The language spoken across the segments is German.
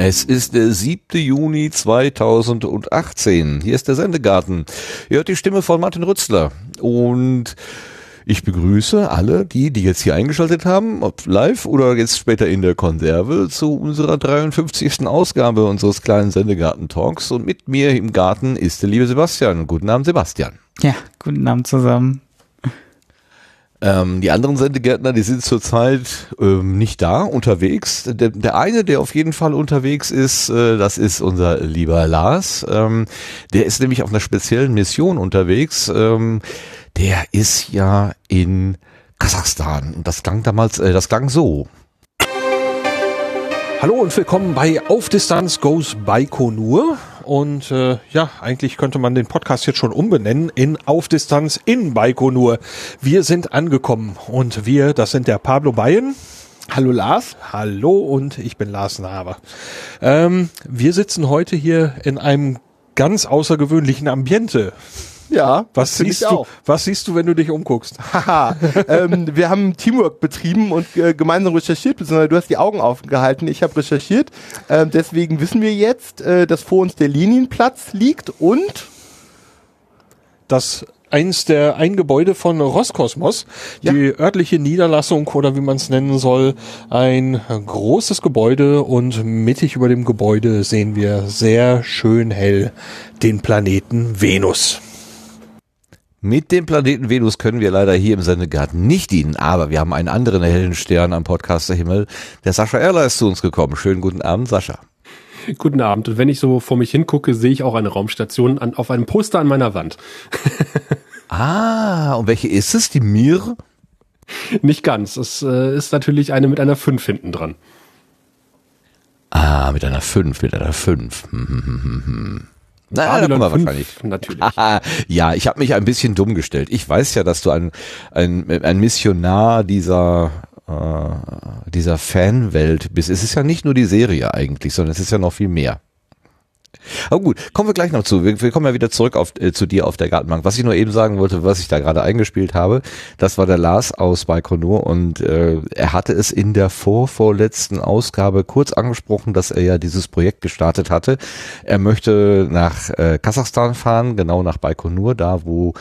Es ist der 7. Juni 2018. Hier ist der Sendegarten. Ihr hört die Stimme von Martin Rützler. Und ich begrüße alle, die, die jetzt hier eingeschaltet haben, ob live oder jetzt später in der Konserve, zu unserer 53. Ausgabe unseres kleinen Sendegarten-Talks. Und mit mir im Garten ist der liebe Sebastian. Guten Abend, Sebastian. Ja, guten Abend zusammen. Ähm, die anderen Sendegärtner, die sind zurzeit ähm, nicht da, unterwegs. Der, der, eine, der auf jeden Fall unterwegs ist, äh, das ist unser lieber Lars. Ähm, der ist nämlich auf einer speziellen Mission unterwegs. Der ist ja in Kasachstan. Und das klang damals, äh, das klang so. Hallo und willkommen bei Auf Distanz Goes Baikonur. Und äh, ja, eigentlich könnte man den Podcast jetzt schon umbenennen in Auf Distanz in Baikonur. Wir sind angekommen und wir, das sind der Pablo Bayen. Hallo Lars. Hallo und ich bin Lars Naber. Ähm, wir sitzen heute hier in einem ganz außergewöhnlichen Ambiente. Ja, was siehst du? Auch. Was siehst du, wenn du dich umguckst? Haha, ähm, wir haben Teamwork betrieben und äh, gemeinsam recherchiert, beziehungsweise du hast die Augen aufgehalten. Ich habe recherchiert. Äh, deswegen wissen wir jetzt, äh, dass vor uns der Linienplatz liegt und das eins der ein Gebäude von Roskosmos, ja. die örtliche Niederlassung oder wie man es nennen soll, ein großes Gebäude und mittig über dem Gebäude sehen wir sehr schön hell den Planeten Venus. Mit dem Planeten Venus können wir leider hier im Sendegarten nicht dienen, aber wir haben einen anderen hellen Stern am Podcasterhimmel. Der Sascha Erler ist zu uns gekommen. Schönen guten Abend, Sascha. Guten Abend. Und wenn ich so vor mich hingucke, sehe ich auch eine Raumstation an, auf einem Poster an meiner Wand. ah, und welche ist es? Die Mir? Nicht ganz. Es äh, ist natürlich eine mit einer 5 hinten dran. Ah, mit einer 5, mit einer 5. Hm, hm, hm, hm, hm. Na, da kommen wir wahrscheinlich. Natürlich. ja, ich habe mich ein bisschen dumm gestellt. Ich weiß ja, dass du ein, ein, ein Missionar dieser, äh, dieser Fanwelt bist. Es ist ja nicht nur die Serie eigentlich, sondern es ist ja noch viel mehr. Aber gut, kommen wir gleich noch zu. Wir, wir kommen ja wieder zurück auf, äh, zu dir auf der Gartenbank. Was ich nur eben sagen wollte, was ich da gerade eingespielt habe, das war der Lars aus Baikonur und äh, er hatte es in der vorvorletzten Ausgabe kurz angesprochen, dass er ja dieses Projekt gestartet hatte. Er möchte nach äh, Kasachstan fahren, genau nach Baikonur, da wo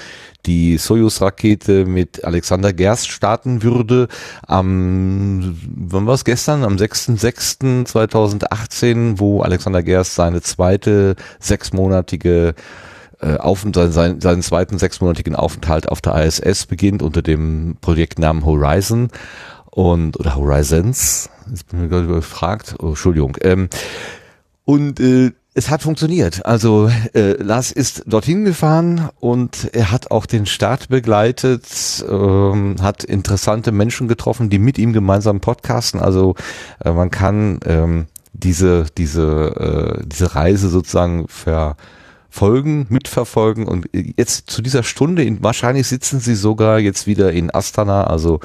die Soyuz-Rakete mit Alexander Gerst starten würde. Am, wann war es gestern? Am 6.6.2018, wo Alexander Gerst seine zweite sechsmonatige äh, auf, seinen, seinen zweiten sechsmonatigen Aufenthalt auf der ISS beginnt unter dem Projektnamen Horizon und oder Horizons. Jetzt bin ich gerade gefragt. Oh, Entschuldigung. Ähm, und äh, es hat funktioniert. Also äh, Lars ist dorthin gefahren und er hat auch den Start begleitet, ähm, hat interessante Menschen getroffen, die mit ihm gemeinsam podcasten. Also äh, man kann ähm, diese diese äh, diese Reise sozusagen verfolgen, mitverfolgen und jetzt zu dieser Stunde, in, wahrscheinlich sitzen sie sogar jetzt wieder in Astana, also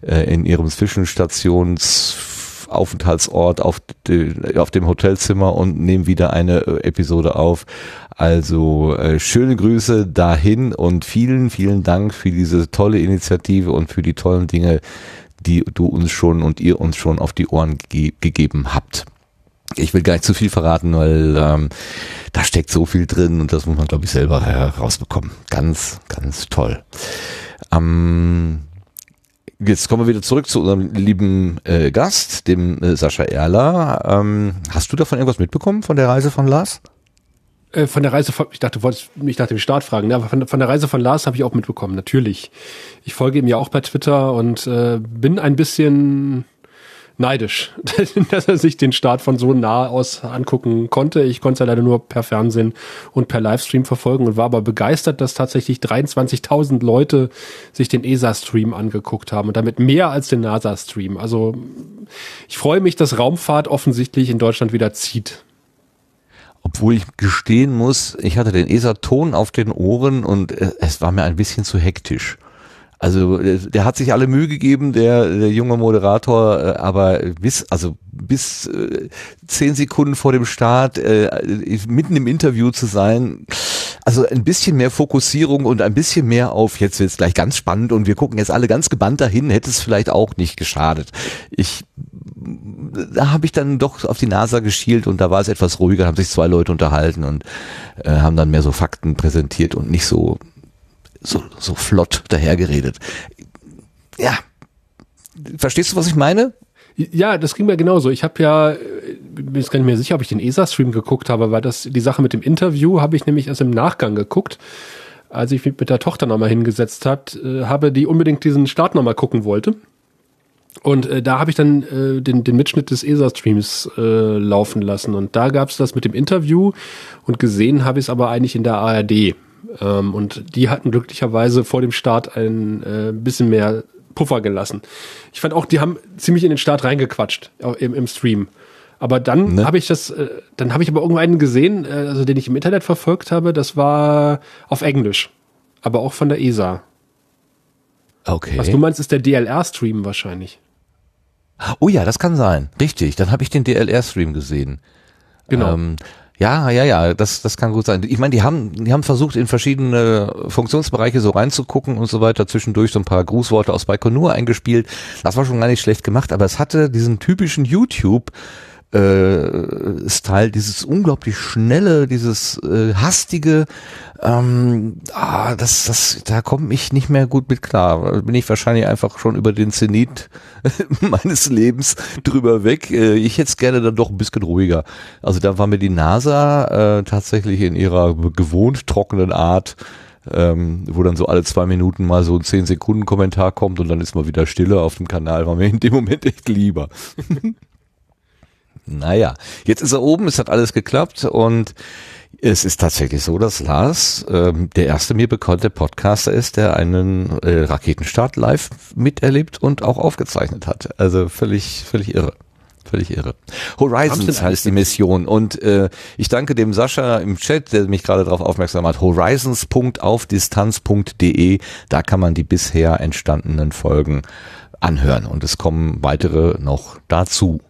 äh, in ihrem Zwischenstations Aufenthaltsort auf, de, auf dem Hotelzimmer und nehmen wieder eine äh, Episode auf. Also äh, schöne Grüße dahin und vielen, vielen Dank für diese tolle Initiative und für die tollen Dinge, die du uns schon und ihr uns schon auf die Ohren ge gegeben habt. Ich will gar nicht zu viel verraten, weil ähm, da steckt so viel drin und das muss man, glaube ich, selber herausbekommen. Ganz, ganz toll. Ähm, Jetzt kommen wir wieder zurück zu unserem lieben äh, Gast, dem äh, Sascha Erler. Ähm, hast du davon irgendwas mitbekommen von der Reise von Lars? Äh, von der Reise von, ich dachte, du wolltest mich nach dem Start fragen, ne? aber von, von der Reise von Lars habe ich auch mitbekommen, natürlich. Ich folge ihm ja auch bei Twitter und äh, bin ein bisschen neidisch, dass er sich den Start von so nah aus angucken konnte. Ich konnte es ja leider nur per Fernsehen und per Livestream verfolgen und war aber begeistert, dass tatsächlich 23.000 Leute sich den ESA-Stream angeguckt haben und damit mehr als den NASA-Stream. Also ich freue mich, dass Raumfahrt offensichtlich in Deutschland wieder zieht. Obwohl ich gestehen muss, ich hatte den ESA-Ton auf den Ohren und äh, es war mir ein bisschen zu hektisch. Also äh, der hat sich alle Mühe gegeben, der, der junge Moderator, äh, aber bis also bis äh, zehn Sekunden vor dem Start äh, mitten im Interview zu sein. Also ein bisschen mehr Fokussierung und ein bisschen mehr auf, jetzt wird's gleich ganz spannend und wir gucken jetzt alle ganz gebannt dahin, hätte es vielleicht auch nicht geschadet. Ich da habe ich dann doch auf die NASA geschielt und da war es etwas ruhiger, haben sich zwei Leute unterhalten und äh, haben dann mehr so Fakten präsentiert und nicht so so, so flott dahergeredet. Ja, verstehst du, was ich meine? Ja, das ging mir genauso. Ich habe ja, äh, bin jetzt gar nicht mehr sicher, ob ich den ESA-Stream geguckt habe, weil das die Sache mit dem Interview habe ich nämlich erst im Nachgang geguckt, als ich mich mit der Tochter nochmal hingesetzt hat, äh, habe, die unbedingt diesen Start nochmal gucken wollte. Und äh, da habe ich dann äh, den, den Mitschnitt des ESA-Streams äh, laufen lassen. Und da gab es das mit dem Interview und gesehen habe ich es aber eigentlich in der ARD. Ähm, und die hatten glücklicherweise vor dem Start ein äh, bisschen mehr Puffer gelassen. Ich fand auch, die haben ziemlich in den Start reingequatscht im, im Stream. Aber dann ne? habe ich das, äh, dann habe ich aber irgendeinen gesehen, äh, also den ich im Internet verfolgt habe, das war auf Englisch, aber auch von der ESA. Okay. Was du meinst, ist der DLR-Stream wahrscheinlich. Oh ja, das kann sein. Richtig. Dann habe ich den DLR-Stream gesehen. Genau. Ähm, ja, ja, ja, das, das kann gut sein. Ich meine, die haben, die haben versucht, in verschiedene Funktionsbereiche so reinzugucken und so weiter, zwischendurch so ein paar Grußworte aus Baikonur eingespielt. Das war schon gar nicht schlecht gemacht, aber es hatte diesen typischen YouTube, äh, Style, dieses unglaublich schnelle, dieses äh, hastige, ähm, ah, das, das, da komme ich nicht mehr gut mit klar. Bin ich wahrscheinlich einfach schon über den Zenit meines Lebens drüber weg. Äh, ich hätte es gerne dann doch ein bisschen ruhiger. Also da war mir die NASA äh, tatsächlich in ihrer gewohnt trockenen Art ähm, wo dann so alle zwei Minuten mal so ein 10 Sekunden Kommentar kommt und dann ist mal wieder Stille auf dem Kanal, war mir in dem Moment echt lieber. Naja, jetzt ist er oben, es hat alles geklappt und es ist tatsächlich so, dass Lars ähm, der erste mir bekannte Podcaster ist, der einen äh, Raketenstart live miterlebt und auch aufgezeichnet hat. Also völlig, völlig irre. Völlig irre. Horizons heißt die Mission und äh, ich danke dem Sascha im Chat, der mich gerade darauf aufmerksam hat. Horizons.aufdistanz.de, da kann man die bisher entstandenen Folgen anhören und es kommen weitere noch dazu.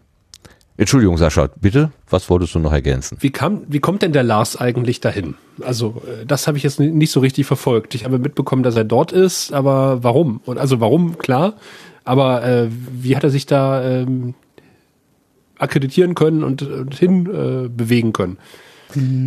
Entschuldigung, Sascha, bitte, was wolltest du noch ergänzen? Wie, kam, wie kommt denn der Lars eigentlich dahin? Also, äh, das habe ich jetzt nicht so richtig verfolgt. Ich habe mitbekommen, dass er dort ist, aber warum? Und also warum, klar, aber äh, wie hat er sich da ähm, akkreditieren können und, und hin äh, bewegen können?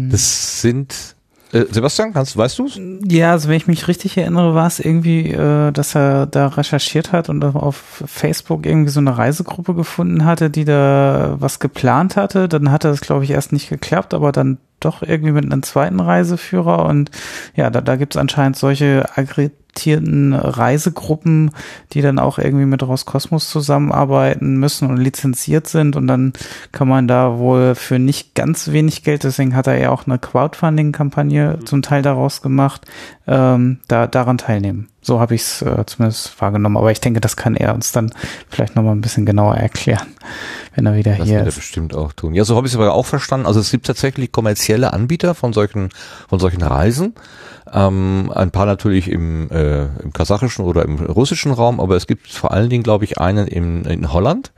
Das sind äh, Sebastian, kannst, weißt du's? Ja, also wenn ich mich richtig erinnere, war es irgendwie, äh, dass er da recherchiert hat und auf Facebook irgendwie so eine Reisegruppe gefunden hatte, die da was geplant hatte. Dann hatte das, glaube ich, erst nicht geklappt, aber dann doch irgendwie mit einem zweiten Reiseführer und ja, da, da gibt es anscheinend solche Agri akkreditierten Reisegruppen, die dann auch irgendwie mit Roskosmos zusammenarbeiten müssen und lizenziert sind und dann kann man da wohl für nicht ganz wenig Geld, deswegen hat er ja auch eine Crowdfunding-Kampagne zum Teil daraus gemacht, ähm, da daran teilnehmen. So habe ich es äh, zumindest wahrgenommen. Aber ich denke, das kann er uns dann vielleicht nochmal ein bisschen genauer erklären, wenn er wieder das hier ist. Das bestimmt auch tun. Ja, so habe ich es aber auch verstanden. Also es gibt tatsächlich kommerzielle Anbieter von solchen, von solchen Reisen. Ähm, ein paar natürlich im, äh, im kasachischen oder im russischen Raum, aber es gibt vor allen Dingen, glaube ich, einen in, in Holland,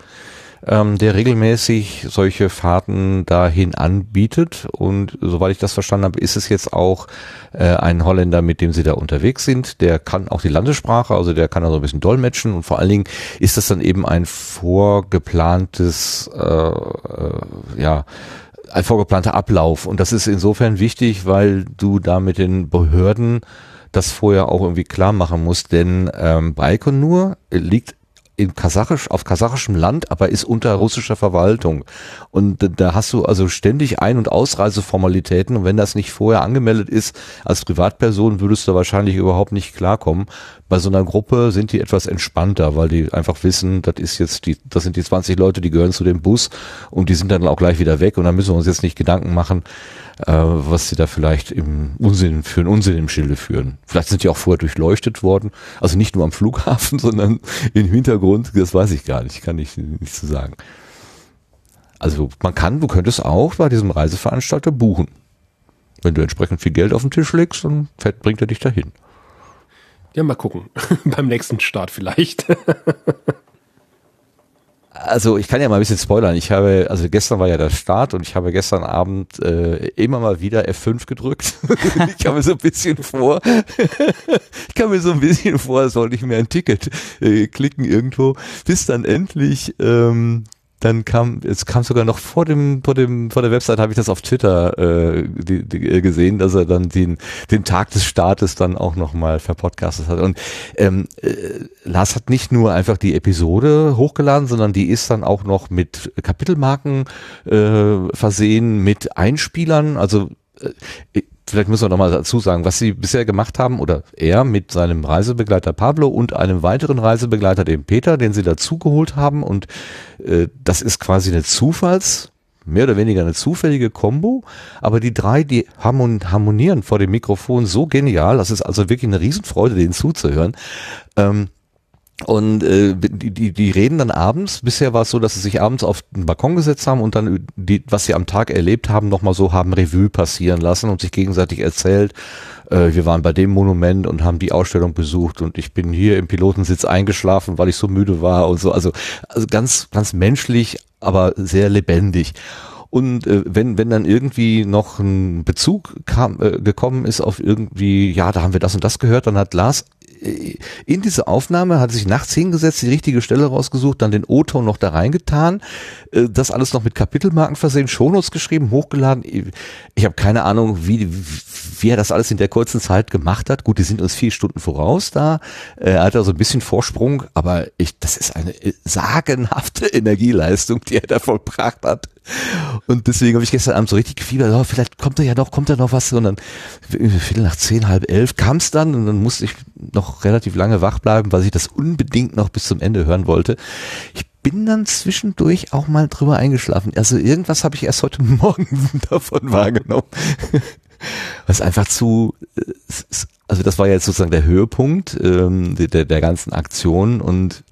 ähm, der regelmäßig solche Fahrten dahin anbietet. Und soweit ich das verstanden habe, ist es jetzt auch äh, ein Holländer, mit dem sie da unterwegs sind. Der kann auch die Landessprache, also der kann da so ein bisschen dolmetschen. Und vor allen Dingen ist das dann eben ein vorgeplantes, äh, äh, ja, ein vorgeplanter Ablauf. Und das ist insofern wichtig, weil du da mit den Behörden das vorher auch irgendwie klar machen musst, denn ähm, Baikonur liegt in Kasachisch, auf kasachischem Land, aber ist unter russischer Verwaltung. Und da hast du also ständig Ein- und Ausreiseformalitäten und wenn das nicht vorher angemeldet ist, als Privatperson würdest du wahrscheinlich überhaupt nicht klarkommen. Bei so einer Gruppe sind die etwas entspannter, weil die einfach wissen, das ist jetzt die, das sind die 20 Leute, die gehören zu dem Bus und die sind dann auch gleich wieder weg und dann müssen wir uns jetzt nicht Gedanken machen, äh, was sie da vielleicht im Unsinn für einen Unsinn im Schilde führen. Vielleicht sind die auch vorher durchleuchtet worden, also nicht nur am Flughafen, sondern im Hintergrund, das weiß ich gar nicht, kann ich nicht so sagen. Also man kann, du könntest auch bei diesem Reiseveranstalter buchen. Wenn du entsprechend viel Geld auf den Tisch legst, dann bringt er dich dahin. Ja, mal gucken. Beim nächsten Start vielleicht. Also ich kann ja mal ein bisschen spoilern. Ich habe, also gestern war ja der Start und ich habe gestern Abend äh, immer mal wieder F5 gedrückt. ich kam mir so ein bisschen vor, ich kam mir so ein bisschen vor, sollte ich mir ein Ticket äh, klicken irgendwo, bis dann endlich ähm, dann kam, es kam sogar noch vor dem, vor dem, vor der Website habe ich das auf Twitter äh, die, die, äh, gesehen, dass er dann den, den Tag des Startes dann auch nochmal verpodcastet hat. Und ähm, äh, Lars hat nicht nur einfach die Episode hochgeladen, sondern die ist dann auch noch mit Kapitelmarken äh, versehen, mit Einspielern. Also äh, vielleicht müssen wir noch mal dazu sagen, was sie bisher gemacht haben oder er mit seinem Reisebegleiter Pablo und einem weiteren Reisebegleiter, dem Peter, den sie dazugeholt haben. Und äh, das ist quasi eine Zufalls mehr oder weniger eine zufällige Kombo, aber die drei, die harmonieren vor dem Mikrofon so genial, das ist also wirklich eine Riesenfreude, denen zuzuhören. Ähm, und äh, die, die, die reden dann abends. Bisher war es so, dass sie sich abends auf den Balkon gesetzt haben und dann die, was sie am Tag erlebt haben, nochmal so haben Revue passieren lassen und sich gegenseitig erzählt. Äh, wir waren bei dem Monument und haben die Ausstellung besucht und ich bin hier im Pilotensitz eingeschlafen, weil ich so müde war und so. Also, also ganz, ganz menschlich, aber sehr lebendig. Und äh, wenn, wenn dann irgendwie noch ein Bezug kam, äh, gekommen ist auf irgendwie, ja, da haben wir das und das gehört, dann hat Lars in diese Aufnahme hat sich nachts hingesetzt, die richtige Stelle rausgesucht, dann den O-Ton noch da reingetan, äh, das alles noch mit Kapitelmarken versehen, Shownotes geschrieben, hochgeladen. Ich habe keine Ahnung, wie, wie er das alles in der kurzen Zeit gemacht hat. Gut, die sind uns vier Stunden voraus da. Er hat also ein bisschen Vorsprung, aber ich, das ist eine sagenhafte Energieleistung, die er da vollbracht hat. Und deswegen habe ich gestern Abend so richtig gefiebert, oh, vielleicht kommt da ja noch, kommt da noch was. Und dann Viertel nach zehn, halb elf kam es dann und dann musste ich noch relativ lange wach bleiben, weil ich das unbedingt noch bis zum Ende hören wollte. Ich bin dann zwischendurch auch mal drüber eingeschlafen. Also irgendwas habe ich erst heute Morgen davon wahrgenommen. Was einfach zu, also das war jetzt sozusagen der Höhepunkt ähm, der, der ganzen Aktion und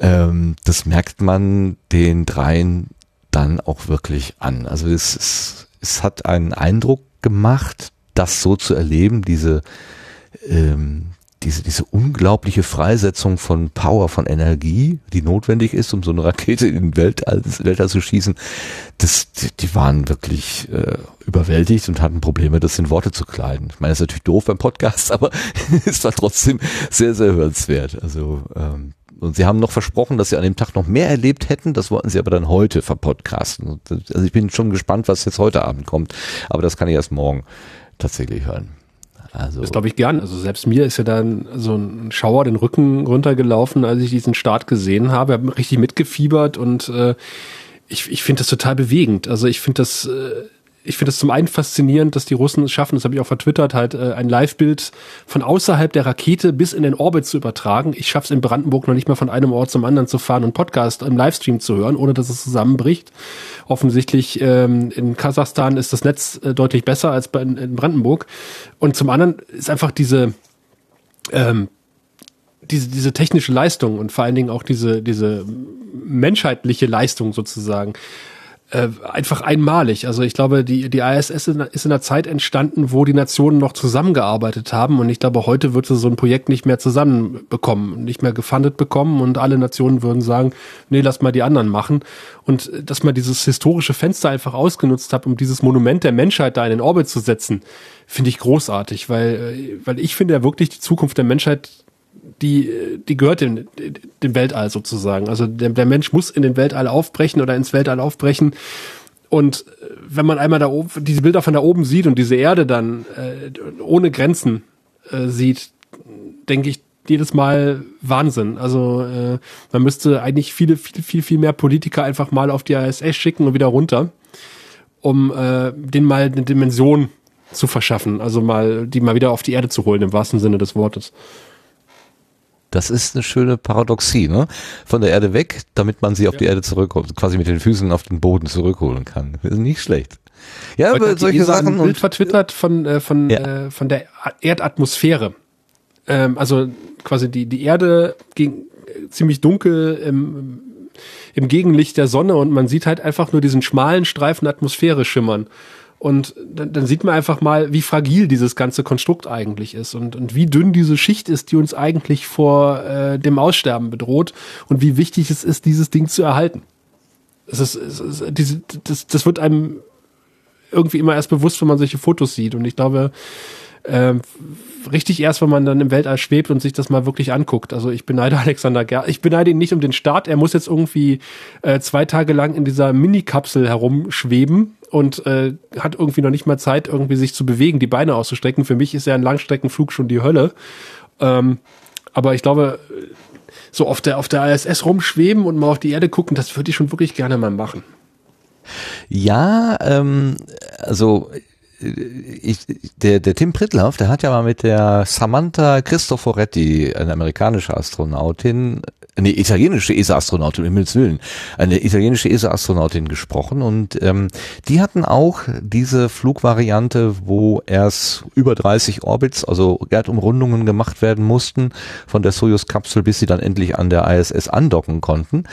ähm, das merkt man den dreien dann auch wirklich an. Also es, es, es hat einen Eindruck gemacht, das so zu erleben, diese, ähm, diese, diese unglaubliche Freisetzung von Power, von Energie, die notwendig ist, um so eine Rakete in den Weltall, Weltall zu schießen, das, die, die waren wirklich äh, überwältigt und hatten Probleme, das in Worte zu kleiden. Ich meine, das ist natürlich doof beim Podcast, aber es war trotzdem sehr, sehr hörenswert. Also ähm, und sie haben noch versprochen, dass sie an dem Tag noch mehr erlebt hätten. Das wollten sie aber dann heute verpodcasten. Also ich bin schon gespannt, was jetzt heute Abend kommt. Aber das kann ich erst morgen tatsächlich hören. Also das glaube ich gern. Also selbst mir ist ja dann so ein Schauer den Rücken runtergelaufen, als ich diesen Start gesehen habe. Ich habe richtig mitgefiebert und äh, ich, ich finde das total bewegend. Also ich finde das äh, ich finde es zum einen faszinierend, dass die Russen es schaffen, das habe ich auch vertwittert, halt äh, ein Live-Bild von außerhalb der Rakete bis in den Orbit zu übertragen. Ich schaffe es in Brandenburg noch nicht mal von einem Ort zum anderen zu fahren und Podcast im Livestream zu hören, ohne dass es zusammenbricht. Offensichtlich ähm, in Kasachstan ist das Netz äh, deutlich besser als bei, in, in Brandenburg. Und zum anderen ist einfach diese ähm, diese, diese technische Leistung und vor allen Dingen auch diese, diese menschheitliche Leistung sozusagen äh, einfach einmalig. Also ich glaube, die, die ISS ist in, einer Zeit entstanden, wo die Nationen noch zusammengearbeitet haben und ich glaube, heute wird so ein Projekt nicht mehr zusammenbekommen, nicht mehr gefundet bekommen und alle Nationen würden sagen, nee, lass mal die anderen machen. Und äh, dass man dieses historische Fenster einfach ausgenutzt hat, um dieses Monument der Menschheit da in den Orbit zu setzen, finde ich großartig, weil, äh, weil ich finde ja wirklich die Zukunft der Menschheit die, die gehört dem, dem Weltall sozusagen. Also der, der Mensch muss in den Weltall aufbrechen oder ins Weltall aufbrechen. Und äh, wenn man einmal da oben, diese Bilder von da oben sieht und diese Erde dann äh, ohne Grenzen äh, sieht, denke ich jedes Mal Wahnsinn. Also äh, man müsste eigentlich viele, viel, viel, viel mehr Politiker einfach mal auf die ISS schicken und wieder runter, um äh, denen mal eine Dimension zu verschaffen. Also mal, die mal wieder auf die Erde zu holen, im wahrsten Sinne des Wortes. Das ist eine schöne Paradoxie, ne? Von der Erde weg, damit man sie auf ja. die Erde zurückholt, quasi mit den Füßen auf den Boden zurückholen kann. Das ist nicht schlecht. Ja, aber solche Sachen. Ein Bild vertwittert von, äh, von, ja. äh, von der Erdatmosphäre. Ähm, also quasi die, die Erde ging ziemlich dunkel im, im Gegenlicht der Sonne und man sieht halt einfach nur diesen schmalen Streifen Atmosphäre schimmern. Und dann, dann sieht man einfach mal, wie fragil dieses ganze Konstrukt eigentlich ist und, und wie dünn diese Schicht ist, die uns eigentlich vor äh, dem Aussterben bedroht und wie wichtig es ist, dieses Ding zu erhalten. Es ist, es ist, das, das wird einem irgendwie immer erst bewusst, wenn man solche Fotos sieht. Und ich glaube, äh, richtig erst, wenn man dann im Weltall schwebt und sich das mal wirklich anguckt. Also ich beneide Alexander Gerst. Ich beneide ihn nicht um den Start. Er muss jetzt irgendwie äh, zwei Tage lang in dieser Mini-Kapsel herumschweben und äh, hat irgendwie noch nicht mal Zeit, irgendwie sich zu bewegen, die Beine auszustrecken. Für mich ist ja ein Langstreckenflug schon die Hölle. Ähm, aber ich glaube, so auf der, auf der ISS rumschweben und mal auf die Erde gucken, das würde ich schon wirklich gerne mal machen. Ja, ähm, also ich, der, der Tim Pritlaff, der hat ja mal mit der Samantha Cristoforetti, eine amerikanische Astronautin, eine italienische ESA-Astronautin, im Willen, eine italienische ESA-Astronautin gesprochen und ähm, die hatten auch diese Flugvariante, wo erst über 30 Orbits, also Erdumrundungen gemacht werden mussten von der Soyuz-Kapsel, bis sie dann endlich an der ISS andocken konnten.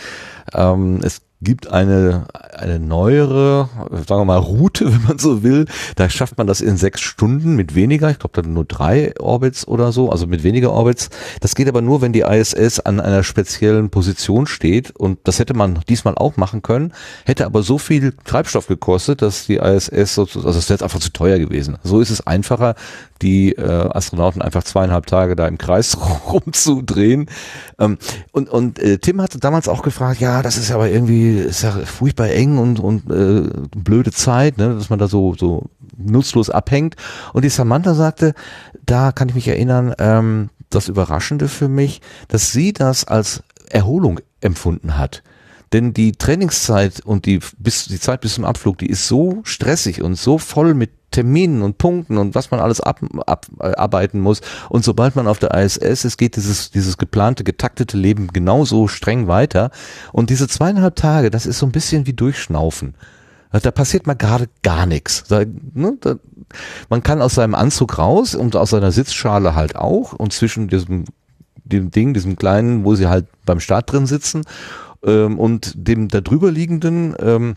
Ähm, es gibt eine, eine neuere, sagen wir mal, Route, wenn man so will. Da schafft man das in sechs Stunden mit weniger. Ich glaube, dann nur drei Orbits oder so, also mit weniger Orbits. Das geht aber nur, wenn die ISS an einer speziellen Position steht. Und das hätte man diesmal auch machen können, hätte aber so viel Treibstoff gekostet, dass die ISS sozusagen, also es wäre einfach zu teuer gewesen. So ist es einfacher, die äh, Astronauten einfach zweieinhalb Tage da im Kreis rumzudrehen. Ähm, und und äh, Tim hatte damals auch gefragt, ja, das ist aber irgendwie, ist ja furchtbar eng und, und äh, blöde Zeit, ne, dass man da so, so nutzlos abhängt. Und die Samantha sagte, da kann ich mich erinnern, ähm, das Überraschende für mich, dass sie das als Erholung empfunden hat. Denn die Trainingszeit und die, bis, die Zeit bis zum Abflug, die ist so stressig und so voll mit Terminen und Punkten und was man alles ab, ab, äh, arbeiten muss. Und sobald man auf der ISS ist, geht dieses, dieses geplante, getaktete Leben genauso streng weiter. Und diese zweieinhalb Tage, das ist so ein bisschen wie Durchschnaufen. Da passiert mal gerade gar nichts. Da, ne, da, man kann aus seinem Anzug raus und aus seiner Sitzschale halt auch und zwischen diesem dem Ding, diesem kleinen, wo sie halt beim Start drin sitzen ähm, und dem da drüber liegenden ähm,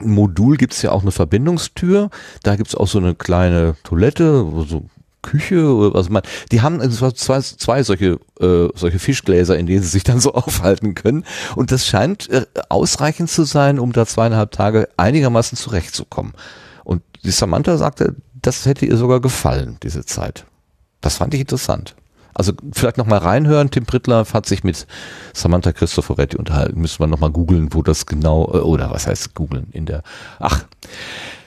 Modul gibt's ja auch eine Verbindungstür. Da gibt's auch so eine kleine Toilette, so Küche oder was man. Die haben zwei, zwei solche äh, solche Fischgläser, in denen sie sich dann so aufhalten können. Und das scheint äh, ausreichend zu sein, um da zweieinhalb Tage einigermaßen zurechtzukommen. Und die Samantha sagte, das hätte ihr sogar gefallen, diese Zeit. Das fand ich interessant. Also vielleicht nochmal reinhören. Tim Prittler hat sich mit Samantha Cristoforetti unterhalten. Müssen wir nochmal googeln, wo das genau, äh, oder was heißt googeln in der, ach,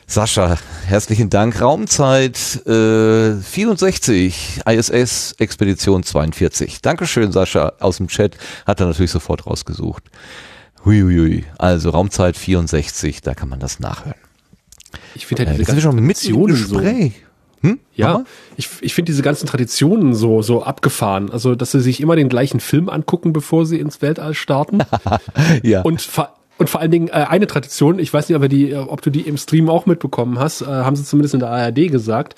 Sascha, herzlichen Dank. Raumzeit äh, 64, ISS Expedition 42. Dankeschön, Sascha, aus dem Chat. Hat er natürlich sofort rausgesucht. Huiuiui. Also Raumzeit 64, da kann man das nachhören. Ich finde ja Äh, diese wir schon mit im Traditionen so. Hm? Ja, ich, ich finde diese ganzen Traditionen so, so abgefahren. Also, dass sie sich immer den gleichen Film angucken, bevor sie ins Weltall starten. Ja. Und vor, und vor allen Dingen äh, eine Tradition, ich weiß nicht, ob, wir die, ob du die im Stream auch mitbekommen hast, äh, haben sie zumindest in der ARD gesagt,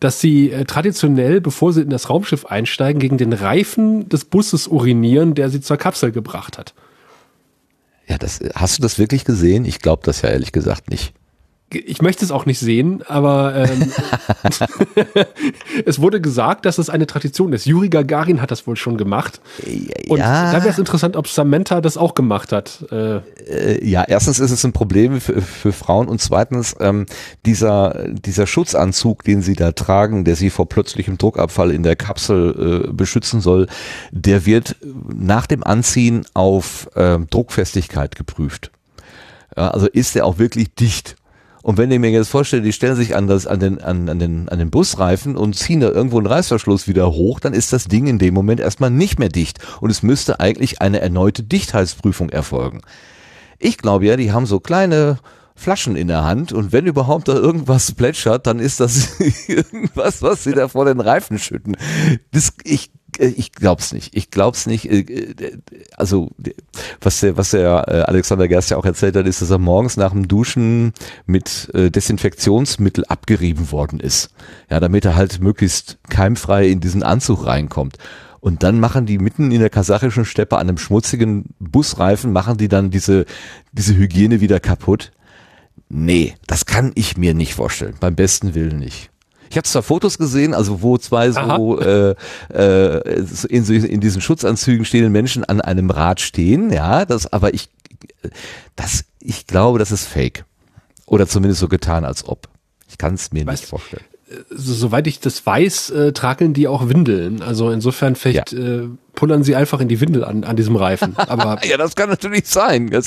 dass sie äh, traditionell, bevor sie in das Raumschiff einsteigen, gegen den Reifen des Busses urinieren, der sie zur Kapsel gebracht hat. Ja, das, hast du das wirklich gesehen? Ich glaube das ja ehrlich gesagt nicht. Ich möchte es auch nicht sehen, aber ähm, es wurde gesagt, dass es eine Tradition ist. Juri Gagarin hat das wohl schon gemacht. Und da wäre es interessant, ob Samantha das auch gemacht hat. Äh, Äh, ja, erstens ist es ein Problem für, für Frauen und zweitens ähm, dieser dieser Schutzanzug, den sie da tragen, der sie vor plötzlichem Druckabfall in der Kapsel äh, beschützen soll, der wird nach dem Anziehen auf ähm, Druckfestigkeit geprüft. Ja, also ist der auch wirklich dicht? Und wenn ich mir jetzt vorstelle, die stellen sich an, das, an, den, an, an, den, an den Busreifen und ziehen da irgendwo einen Reißverschluss wieder hoch, dann ist das Ding in dem Moment erstmal nicht mehr dicht. Und es müsste eigentlich eine erneute Dichtheitsprüfung erfolgen. Ich glaube ja, die haben so kleine Flaschen in der Hand und wenn überhaupt da irgendwas plätschert, dann ist das irgendwas, was sie da vor den Reifen schütten. Das, ich ich glaub's nicht. Ich glaub's nicht. Äh, äh, Also was der, was der äh, Alexander Gerst ja auch erzählt hat, ist, dass er morgens nach dem Duschen mit äh, Desinfektionsmittel abgerieben worden ist. Ja, damit er halt möglichst keimfrei in diesen Anzug reinkommt. Und dann machen die mitten in der kasachischen Steppe an einem schmutzigen Busreifen, machen die dann diese, diese Hygiene wieder kaputt. nee, das kann ich mir nicht vorstellen. Beim besten Willen nicht. Ich habe zwar Fotos gesehen, also wo zwei so äh, äh, in, in diesen Schutzanzügen stehenden Menschen an einem Rad stehen, ja, das, aber ich, das, ich glaube, das ist Fake. Oder zumindest so getan, als ob. Ich kann es mir weißt, nicht vorstellen. So, soweit ich das weiß, äh, trakeln die auch Windeln. Also insofern vielleicht ja. äh, pullern sie einfach in die Windel an, an diesem Reifen. Aber ja, das kann natürlich sein.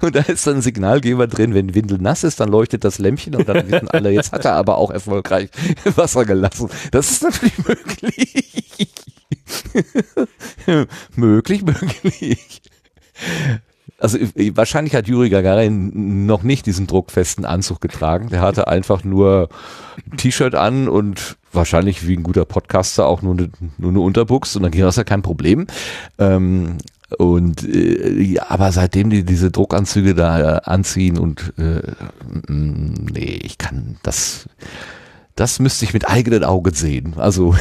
Und da ist dann ein Signalgeber drin, wenn Windel nass ist, dann leuchtet das Lämpchen und dann wissen alle, jetzt hat er aber auch erfolgreich Wasser gelassen. Das ist natürlich möglich. möglich, möglich. Also wahrscheinlich hat Juri Gagarin noch nicht diesen druckfesten Anzug getragen. Der hatte einfach nur ein T-Shirt an und wahrscheinlich wie ein guter Podcaster auch nur eine, nur eine Unterbuchs und dann ging das ja kein Problem. Ähm, und äh, ja, aber seitdem die diese Druckanzüge da äh, anziehen und äh, nee, ich kann das das müsste ich mit eigenen Augen sehen. Also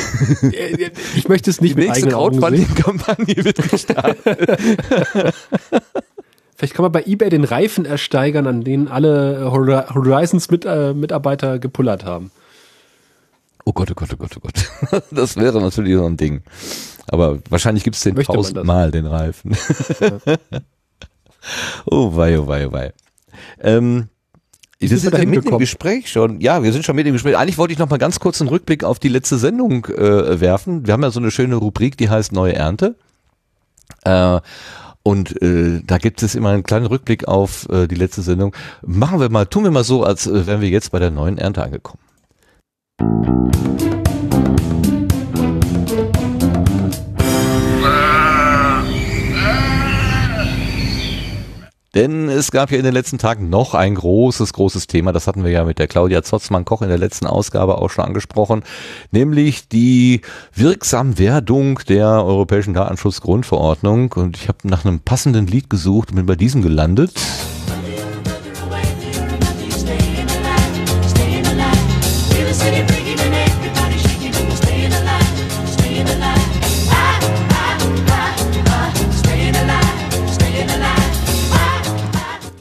ich möchte es nicht die mit eigenen Augen sehen. Die Kampagne wird gestartet. Vielleicht kann man bei eBay den Reifen ersteigern, an denen alle Horizons mit, äh, Mitarbeiter gepullert haben. Oh Gott, oh Gott, oh Gott, oh Gott. Das wäre natürlich so ein Ding. Aber wahrscheinlich gibt es den tausendmal, den Reifen. oh wei, oh wei, oh wei. Ähm, wir sind, sind mit im Gespräch schon. Ja, wir sind schon mit im Gespräch. Eigentlich wollte ich noch mal ganz kurz einen Rückblick auf die letzte Sendung äh, werfen. Wir haben ja so eine schöne Rubrik, die heißt Neue Ernte. Äh, und äh, da gibt es immer einen kleinen Rückblick auf äh, die letzte Sendung. Machen wir mal, tun wir mal so, als äh, wären wir jetzt bei der neuen Ernte angekommen. Denn es gab ja in den letzten Tagen noch ein großes, großes Thema. Das hatten wir ja mit der Claudia Zotzmann-Koch in der letzten Ausgabe auch schon angesprochen. Nämlich die Wirksamwerdung der Europäischen Datenschutzgrundverordnung. Und ich habe nach einem passenden Lied gesucht und bin bei diesem gelandet.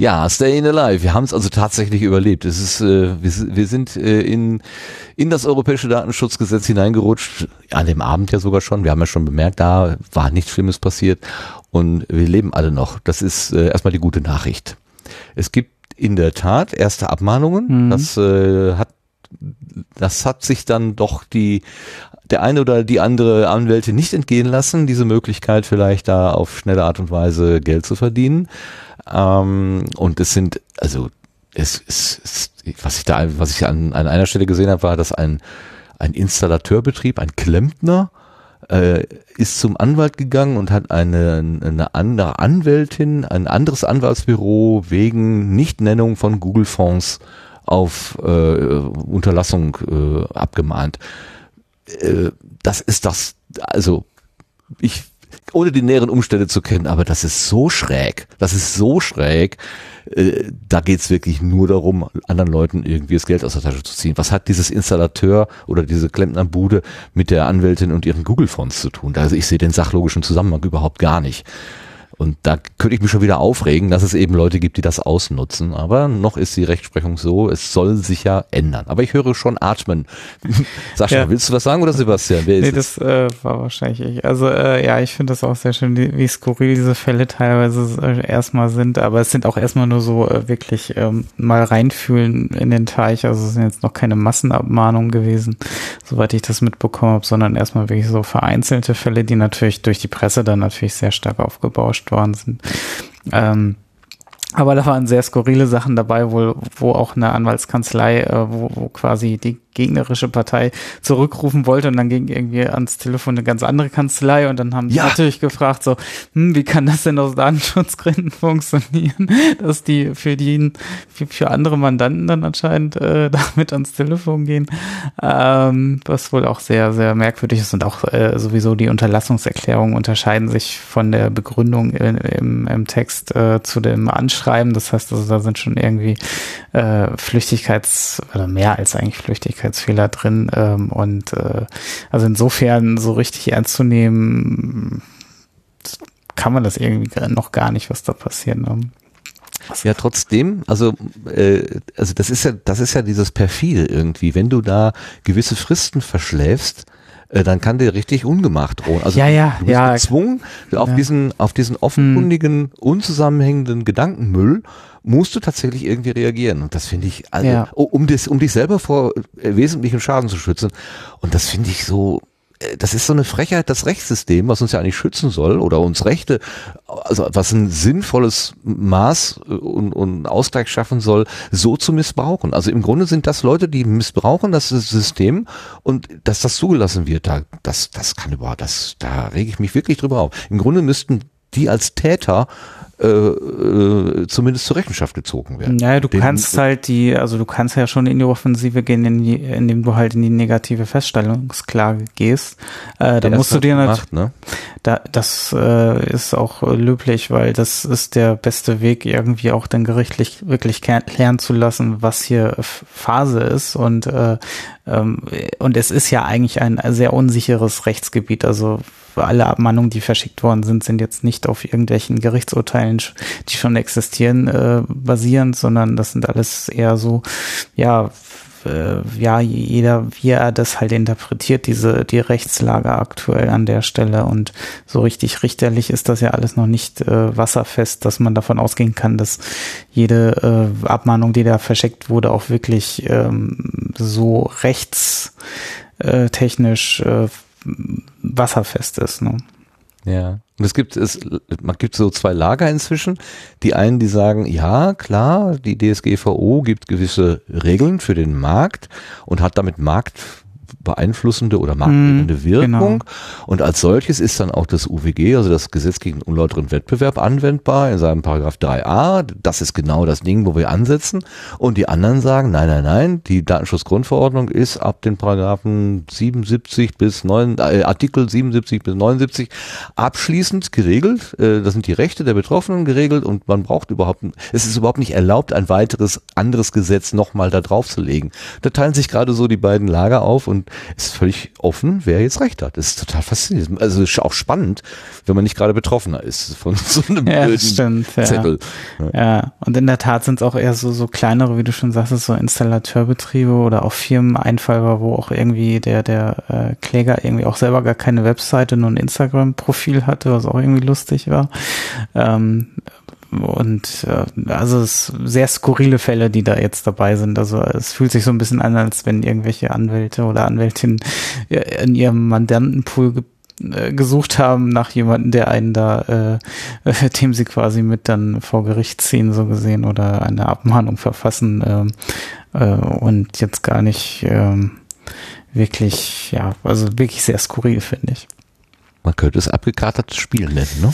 Ja, Staying Alive. Wir haben es also tatsächlich überlebt. Es ist, äh, wir, wir sind äh, in, in das europäische Datenschutzgesetz hineingerutscht, an dem Abend ja sogar schon. Wir haben ja schon bemerkt, da war nichts Schlimmes passiert und wir leben alle noch. Das ist äh, erstmal die gute Nachricht. Es gibt in der Tat erste Abmahnungen. Mhm. Das äh, hat das hat sich dann doch die der eine oder die andere Anwälte nicht entgehen lassen, diese Möglichkeit vielleicht da auf schnelle Art und Weise Geld zu verdienen. Ähm, und es sind, also es, es, was ich da, was ich an, an einer Stelle gesehen habe, war, dass ein, ein Installateurbetrieb, ein Klempner, äh, ist zum Anwalt gegangen und hat eine, eine andere Anwältin, ein anderes Anwaltsbüro wegen Nichtnennung von Google-Fonds auf äh, Unterlassung äh, abgemahnt. Äh, das ist das, also ich ohne die näheren Umstände zu kennen, aber das ist so schräg, das ist so schräg, äh, da geht's wirklich nur darum, anderen Leuten irgendwie das Geld aus der Tasche zu ziehen. Was hat dieses Installateur oder diese Klempnerbude mit der Anwältin und ihren Google-Fonds zu tun? Also ich sehe den sachlogischen Zusammenhang überhaupt gar nicht. Und da könnte ich mich schon wieder aufregen, dass es eben Leute gibt, die das ausnutzen. Aber noch ist die Rechtsprechung so, es soll sich ja ändern. Aber ich höre schon atmen. Sascha, ja. willst du was sagen oder Sebastian? Wer ist nee, das äh, war wahrscheinlich ich. Also äh, ja, ich finde das auch sehr schön, wie skurril diese Fälle teilweise äh, erstmal sind. Aber es sind auch erstmal nur so äh, wirklich ähm, mal reinfühlen in den Teich. Also es sind jetzt noch keine Massenabmahnungen gewesen, soweit ich das mitbekommen habe, sondern erstmal wirklich so vereinzelte Fälle, die natürlich durch die Presse dann natürlich sehr stark aufgebauscht worden sind. Ähm, aber da waren sehr skurrile Sachen dabei, wo, wo auch eine Anwaltskanzlei, äh, wo, wo quasi die gegnerische Partei zurückrufen wollte und dann ging irgendwie ans Telefon eine ganz andere Kanzlei und dann haben die ja. natürlich gefragt so, hm, wie kann das denn aus Datenschutzgründen funktionieren, dass die für die für, für andere Mandanten dann anscheinend äh, damit ans Telefon gehen, ähm, was wohl auch sehr sehr merkwürdig ist und auch äh, sowieso die Unterlassungserklärungen unterscheiden sich von der Begründung in, im, im Text äh, zu dem Anschreiben, das heißt also da sind schon irgendwie äh, Flüchtigkeits oder mehr als eigentlich Flüchtigkeits Flüchtigkeitsfehler drin ähm, und äh, also insofern so richtig ernst zu nehmen, kann man das irgendwie noch gar nicht, was da passiert. Ne? Ja, trotzdem, also, äh, also das ist ja, das ist ja dieses perfide irgendwie. Wenn du da gewisse Fristen verschläfst, äh, dann kann dir richtig ungemacht drohen. Also Ja, ja, du bist ja. gezwungen, auf Ja. diesen, auf diesen offenkundigen, unzusammenhängenden Gedankenmüll musst du tatsächlich irgendwie reagieren. Und das finde ich, also, Ja. um, dich, um dich selber vor äh, wesentlichem Schaden zu schützen. Und das finde ich so, das ist so eine Frechheit, das Rechtssystem, was uns ja eigentlich schützen soll oder uns Rechte, also was ein sinnvolles Maß äh, und, und Ausgleich schaffen soll, so zu missbrauchen. Also im Grunde sind das Leute, die missbrauchen das System und dass das zugelassen wird, da, das, das kann überhaupt, das, da rege ich mich wirklich drüber auf. Im Grunde müssten die als Täter äh, äh, zumindest zur Rechenschaft gezogen werden. Ja, du Den- kannst halt die, also du kannst ja schon in die Offensive gehen, in die, indem du halt in die negative Feststellungsklage gehst. Äh, da musst du dir natürlich, ne? da, das äh, ist auch äh, löblich, weil das ist der beste Weg, irgendwie auch dann gerichtlich wirklich klären zu lassen, was hier Phase ist und äh, ähm, und es ist ja eigentlich ein sehr unsicheres Rechtsgebiet. Also alle Abmahnungen, die verschickt worden sind, sind jetzt nicht auf irgendwelchen Gerichtsurteilen, die schon existieren, äh, basierend, sondern das sind alles eher so, ja, äh, ja, jeder, wie er das halt interpretiert, diese, die Rechtslage aktuell an der Stelle. Und so richtig richterlich ist das ja alles noch nicht äh, wasserfest, dass man davon ausgehen kann, dass jede äh, Abmahnung, die da verschickt wurde, auch wirklich ähm, so rechtstechnisch äh, wasserfest ist. Ne? Ja. Und es gibt es, man gibt so zwei Lager inzwischen. Die einen, die sagen, ja, klar, die DSGVO gibt gewisse Regeln für den Markt und hat damit marktbeeinflussende oder marktgebende Mm, Wirkung. genau. Und als solches ist dann auch das UWG, also das Gesetz gegen unlauteren Wettbewerb, anwendbar in seinem Paragraph 3a. Das ist genau das Ding, wo wir ansetzen. Und die anderen sagen, nein, nein, nein, die Datenschutzgrundverordnung ist ab den Paragraphen 77 bis 9, äh, Artikel 77 bis 79 abschließend geregelt. Äh, das sind die Rechte der Betroffenen geregelt und man braucht überhaupt, es ist überhaupt nicht erlaubt, ein weiteres anderes Gesetz nochmal da drauf zu legen. Da teilen sich gerade so die beiden Lager auf und ist völlig offen, wer jetzt recht hat. Das ist total faszinierend. Also ist auch spannend, wenn man nicht gerade Betroffener ist von so einem Ja, blöden stimmt. Ja. Zettel. Ja, und in der Tat sind es auch eher so, so kleinere, wie du schon sagst, so Installateurbetriebe oder auch Firmen einfallbar, wo auch irgendwie der, der äh, Kläger irgendwie auch selber gar keine Webseite, nur ein Instagram-Profil hatte, was auch irgendwie lustig war. Ähm, und äh, also es sehr skurrile Fälle, die da jetzt dabei sind. Also es fühlt sich so ein bisschen an, als wenn irgendwelche Anwälte oder Anwältinnen äh, in ihrem Mandantenpool äh, gesucht haben nach jemandem, der einen da, äh, äh, dem sie quasi mit dann vor Gericht ziehen, so gesehen, oder eine Abmahnung verfassen ähm, äh, und jetzt gar nicht ähm, wirklich, ja, also wirklich sehr skurril, finde ich. Man könnte es abgekartetes Spiel nennen, ne?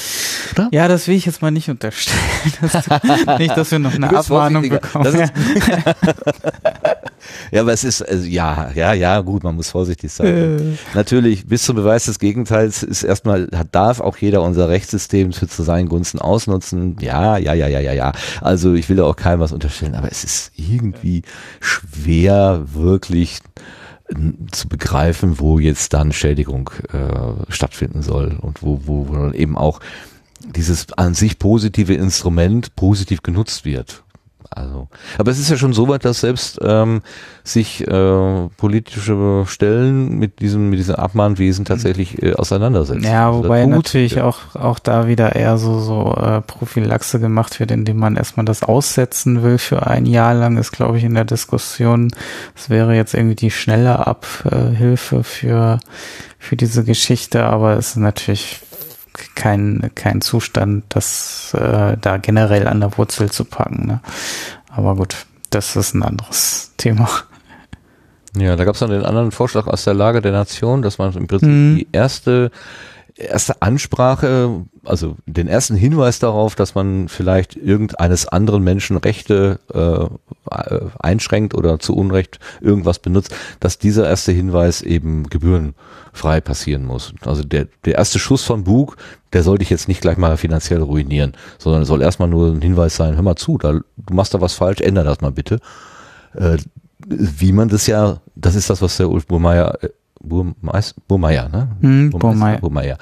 Oder? Ja, das will ich jetzt mal nicht unterstellen. Dass, nicht, dass wir noch eine Abmahnung bekommen. Ja, aber es ist, also, ja, ja, ja, gut, man muss vorsichtig sein. Natürlich, bis zum Beweis des Gegenteils ist erstmal, darf auch jeder unser Rechtssystem für zu seinen Gunsten ausnutzen. Ja, ja, ja, ja, ja, ja. Also ich will da auch keinem was unterstellen, aber es ist irgendwie schwer, wirklich zu begreifen, wo jetzt dann Schädigung äh, stattfinden soll und wo, wo, wo dann eben auch dieses an sich positive Instrument positiv genutzt wird. Also, aber es ist ja schon so weit, dass selbst ähm, sich äh, politische Stellen mit diesem mit diesem Abmahnwesen tatsächlich äh, auseinandersetzen. Ja, Also wobei natürlich ja. auch, auch da wieder eher so, so äh, Prophylaxe gemacht wird, indem man erstmal das aussetzen will für ein Jahr lang, ist glaube ich in der Diskussion. Das wäre jetzt irgendwie die schnelle Abhilfe für, für diese Geschichte, aber es ist natürlich kein, kein Zustand, das äh, da generell an der Wurzel zu packen. Ne? Aber gut, das ist ein anderes Thema. Ja, da gab es dann den anderen Vorschlag aus der Lage der Nation, dass man im Prinzip Mhm. die erste erste Ansprache, also den ersten Hinweis darauf, dass man vielleicht irgendeines anderen Menschen Rechte äh, einschränkt oder zu Unrecht irgendwas benutzt, dass dieser erste Hinweis eben gebührenfrei passieren muss. Also der, der erste Schuss von Bug, der soll dich jetzt nicht gleich mal finanziell ruinieren, sondern soll erstmal nur ein Hinweis sein, hör mal zu, da, du machst da was falsch, änder das mal bitte. Äh, wie man das ja, das ist das, was der Ulf Burmeier äh, Burmeier, ne? Hm, Burmeier. Burmeier.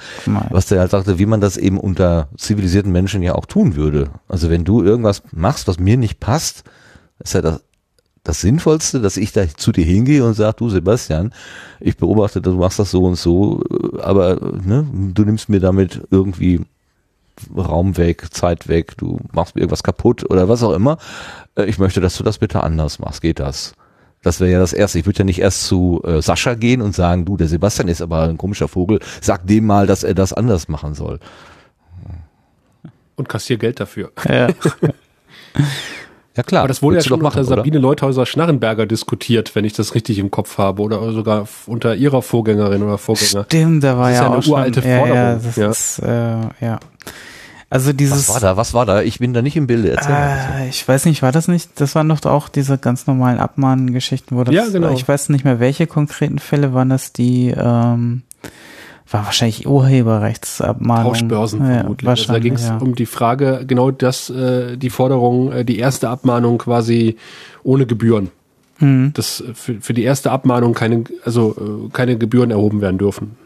Was der halt sagte, wie man das eben unter zivilisierten Menschen ja auch tun würde. Also wenn du irgendwas machst, was mir nicht passt, ist ja das, das Sinnvollste, dass ich da zu dir hingehe und sage, du Sebastian, ich beobachte, du machst das so und so, aber ne, du nimmst mir damit irgendwie Raum weg, Zeit weg, du machst mir irgendwas kaputt oder was auch immer. Äh, Ich möchte, dass du das bitte anders machst. Geht das? Das wäre ja das Erste. Ich würde ja nicht erst zu äh, Sascha gehen und sagen, du, der Sebastian ist aber ein komischer Vogel, sag dem mal, dass er das anders machen soll. Und kassier Geld dafür. Ja. Ja klar. Aber das wurde ja würdest du schon unter machen, oder? Sabine Leuthäuser-Schnarrenberger diskutiert, wenn ich das richtig im Kopf habe. Oder sogar unter ihrer Vorgängerin oder Vorgänger. Stimmt, da war Das ist ja, ja eine auch schon, uralte ja, ja, Forderung, das ja. ist, äh, ja. Also dieses, Was war da? Was war da? Ich bin da nicht im Bilde. Erzähl. Äh, ich weiß nicht, war das nicht, das waren doch auch diese ganz normalen Abmahngeschichten, wo das, Ja, genau. ich weiß nicht mehr, welche konkreten Fälle waren das, die, ähm, war wahrscheinlich Urheberrechtsabmahnung. Tauschbörsen ja, vermutlich. Also da wahrscheinlich, ging es ja. um die Frage, genau das, äh, die Forderung, äh, die erste Abmahnung quasi ohne Gebühren. Mhm. Dass äh, für, für die erste Abmahnung keine, also äh, keine Gebühren erhoben werden dürfen.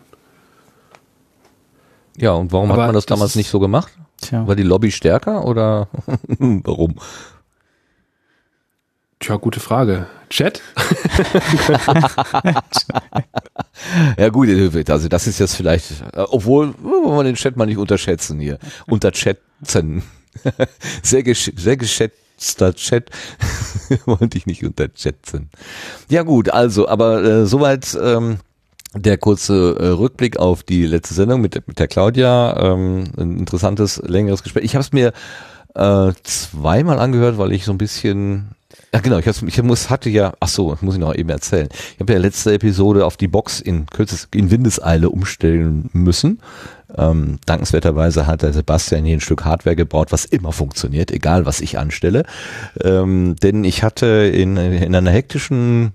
Ja, und warum Aber hat man das das damals nicht so gemacht? Tja. War die Lobby stärker oder warum? Tja, gute Frage. Chat? Ja gut, also das ist jetzt vielleicht, obwohl, wollen wir den Chat mal nicht unterschätzen hier. Unterschätzen. Sehr, gesch sehr geschätzter Chat. Wollte ich nicht unterschätzen. Ja gut, also, aber äh, soweit ähm, der kurze äh, Rückblick auf die letzte Sendung mit, mit der Claudia. Ähm, ein interessantes, längeres Gespräch. Ich habe es mir äh, zweimal angehört, weil ich so ein bisschen ja genau, ich, ich muss, hatte ja, ach so, muss ich noch eben erzählen. Ich habe ja letzte Episode auf die Box in kürzes, in Windeseile umstellen müssen. Ähm, dankenswerterweise hat der Sebastian hier ein Stück Hardware gebaut, was immer funktioniert, egal was ich anstelle. Ähm, denn ich hatte in, in einer hektischen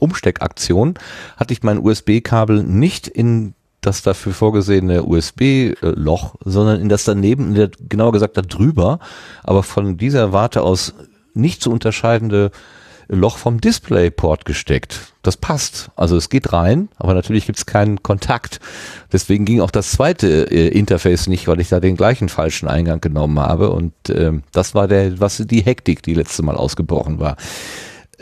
Umsteckaktion hatte ich mein USB-Kabel nicht in das dafür vorgesehene USB-Loch, sondern in das daneben, in der, genauer gesagt da drüber, aber von dieser Warte aus nicht zu unterscheidende Loch vom DisplayPort gesteckt. Das passt. Also es geht rein, aber natürlich gibt es keinen Kontakt. Deswegen ging auch das zweite äh, Interface nicht, weil ich da den gleichen falschen Eingang genommen habe. Und ähm, das war der, was die Hektik, die letzte Mal ausgebrochen war.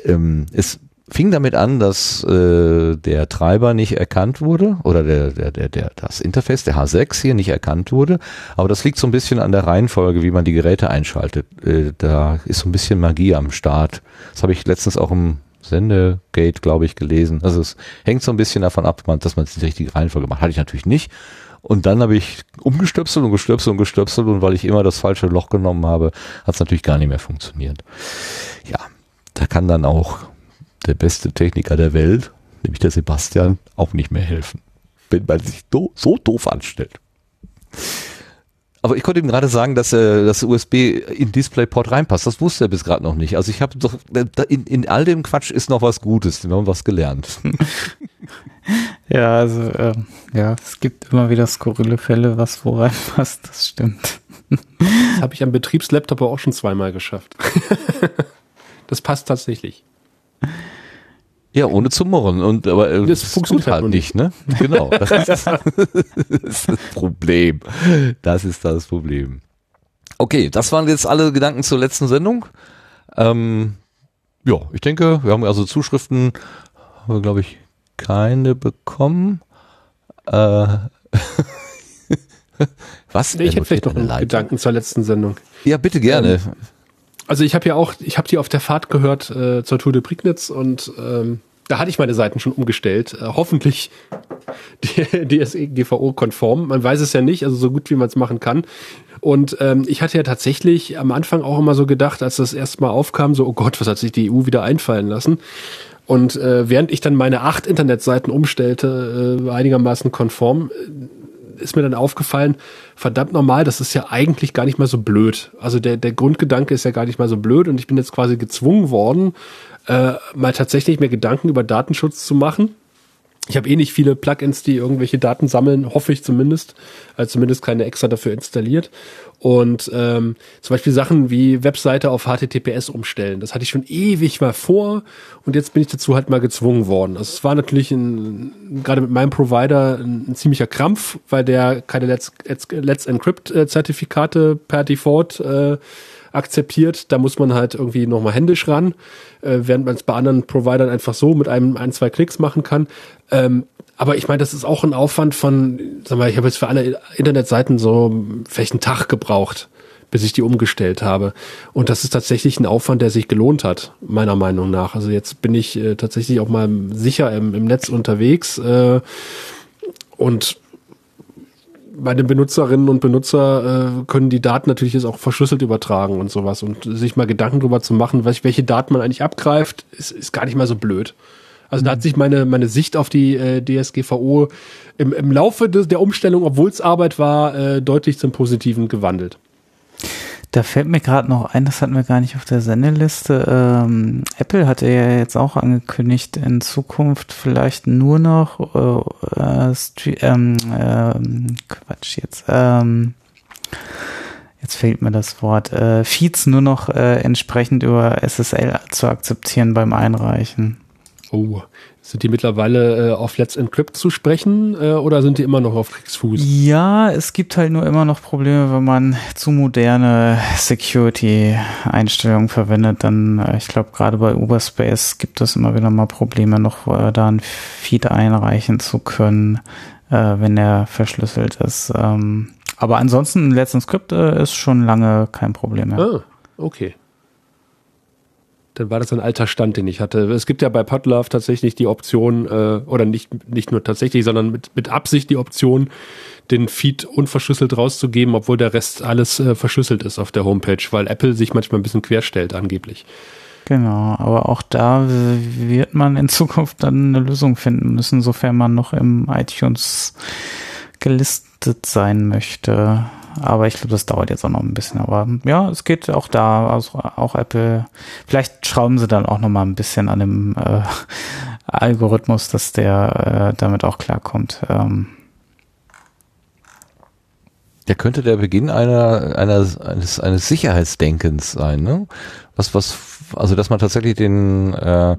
Ähm, es fing damit an, dass äh, der Treiber nicht erkannt wurde oder der, der, der, der, das Interface, der H6 hier nicht erkannt wurde. Aber das liegt so ein bisschen an der Reihenfolge, wie man die Geräte einschaltet. Äh, da ist so ein bisschen Magie am Start. Das habe ich letztens auch im Sendegate, glaube ich, gelesen. Also es hängt so ein bisschen davon ab, dass man die richtige Reihenfolge macht. Hatte ich natürlich nicht. Und dann habe ich umgestöpselt und gestöpselt und gestöpselt und weil ich immer das falsche Loch genommen habe, hat es natürlich gar nicht mehr funktioniert. Ja, da kann dann auch der beste Techniker der Welt, nämlich der Sebastian, auch nicht mehr helfen, wenn man sich do so doof anstellt. Aber ich konnte ihm gerade sagen, dass äh, das USB in DisplayPort reinpasst. Das wusste er bis gerade noch nicht. Also ich habe doch äh, in, in all dem Quatsch ist noch was Gutes. Wir haben was gelernt. Ja, also, ähm, ja, es gibt immer wieder skurrile Fälle, was wo reinpasst, das stimmt. Das habe ich am Betriebslaptop auch schon zweimal geschafft. das passt tatsächlich. Ja, ohne zu murren. Und aber äh, Das es funktioniert halt halt nicht, ne? Genau. Das ist das, das ist das Problem. Das ist das Problem. Okay, das waren jetzt alle Gedanken zur letzten Sendung. Ähm, ja, ich denke, wir haben also Zuschriften, haben wir glaube ich keine bekommen. Äh, was? Ich Er hätte vielleicht noch eine einen. Gedanken zur letzten Sendung. Ja, bitte gerne. Also ich habe ja auch, ich habe die auf der Fahrt gehört äh, zur Tour de Prignitz und ähm, da hatte ich meine Seiten schon umgestellt. Äh, hoffentlich DSGVO-konform. Man weiß es ja nicht, also so gut wie man es machen kann. Und ähm, ich hatte ja tatsächlich am Anfang auch immer so gedacht, als das erstmal aufkam, so, oh Gott, was hat sich die EU wieder einfallen lassen? Und äh, während ich dann meine acht Internetseiten umstellte, äh, einigermaßen konform, ist mir dann aufgefallen, verdammt normal, das ist ja eigentlich gar nicht mal so blöd. Also der, der Grundgedanke ist ja gar nicht mal so blöd und ich bin jetzt quasi gezwungen worden, äh, mal tatsächlich mir Gedanken über Datenschutz zu machen. Ich habe eh nicht viele Plugins, die irgendwelche Daten sammeln, hoffe ich zumindest. Also zumindest keine extra dafür installiert. Und ähm, zum Beispiel Sachen wie Webseite auf HTTPS umstellen. Das hatte ich schon ewig mal vor und jetzt bin ich dazu halt mal gezwungen worden. Also es war natürlich ein, gerade mit meinem Provider ein, ein ziemlicher Krampf, weil der keine Let's, Let's, Let's Encrypt-Zertifikate per Default äh, akzeptiert. Da muss man halt irgendwie nochmal händisch ran, äh, während man es bei anderen Providern einfach so mit einem ein, zwei Klicks machen kann. Ähm, aber ich meine, das ist auch ein Aufwand von, sag mal, ich habe jetzt für alle Internetseiten so vielleicht einen Tag gebraucht, bis ich die umgestellt habe. Und das ist tatsächlich ein Aufwand, der sich gelohnt hat, meiner Meinung nach. Also jetzt bin ich äh, tatsächlich auch mal sicher im, im Netz unterwegs äh, und meine Benutzerinnen und Benutzer äh, können die Daten natürlich jetzt auch verschlüsselt übertragen und sowas und sich mal Gedanken darüber zu machen, welche Daten man eigentlich abgreift, ist, ist gar nicht mal so blöd. Also da hat sich meine, meine Sicht auf die äh, DSGVO im, im Laufe des, der Umstellung, obwohl es Arbeit war, äh, deutlich zum Positiven gewandelt. Da fällt mir gerade noch ein, das hatten wir gar nicht auf der Sendeliste. Ähm, Apple hatte ja jetzt auch angekündigt, in Zukunft vielleicht nur noch äh, äh, ähm, äh, Quatsch jetzt. Ähm, jetzt fehlt mir das Wort. Äh, Feeds nur noch äh, entsprechend über SSL zu akzeptieren beim Einreichen. Oh, sind die mittlerweile äh, auf Let's Encrypt zu sprechen äh, oder sind die immer noch auf Kriegsfuß? Ja, es gibt halt nur immer noch Probleme, wenn man zu moderne Security-Einstellungen verwendet. Dann, äh, ich glaube, gerade bei Uberspace gibt es immer wieder mal Probleme, noch äh, da ein Feed einreichen zu können, äh, wenn er verschlüsselt ist. Ähm, aber ansonsten, Let's Encrypt äh, ist schon lange kein Problem mehr. Ah, okay dann war das ein alter Stand, den ich hatte. Es gibt ja bei Podlove tatsächlich die Option, äh, oder nicht, nicht nur tatsächlich, sondern mit, mit Absicht die Option, den Feed unverschlüsselt rauszugeben, obwohl der Rest alles äh, verschlüsselt ist auf der Homepage, weil Apple sich manchmal ein bisschen querstellt, angeblich. Genau, aber auch da wird man in Zukunft dann eine Lösung finden müssen, sofern man noch im iTunes gelistet sein möchte. Aber ich glaube, das dauert jetzt auch noch ein bisschen. Aber ja, es geht auch da, also auch Apple. Vielleicht schrauben sie dann auch noch mal ein bisschen an dem äh, Algorithmus, dass der äh, damit auch klarkommt. Ähm. Der könnte der Beginn einer, einer eines, eines Sicherheitsdenkens sein, ne? Was, was, also dass man tatsächlich den äh, äh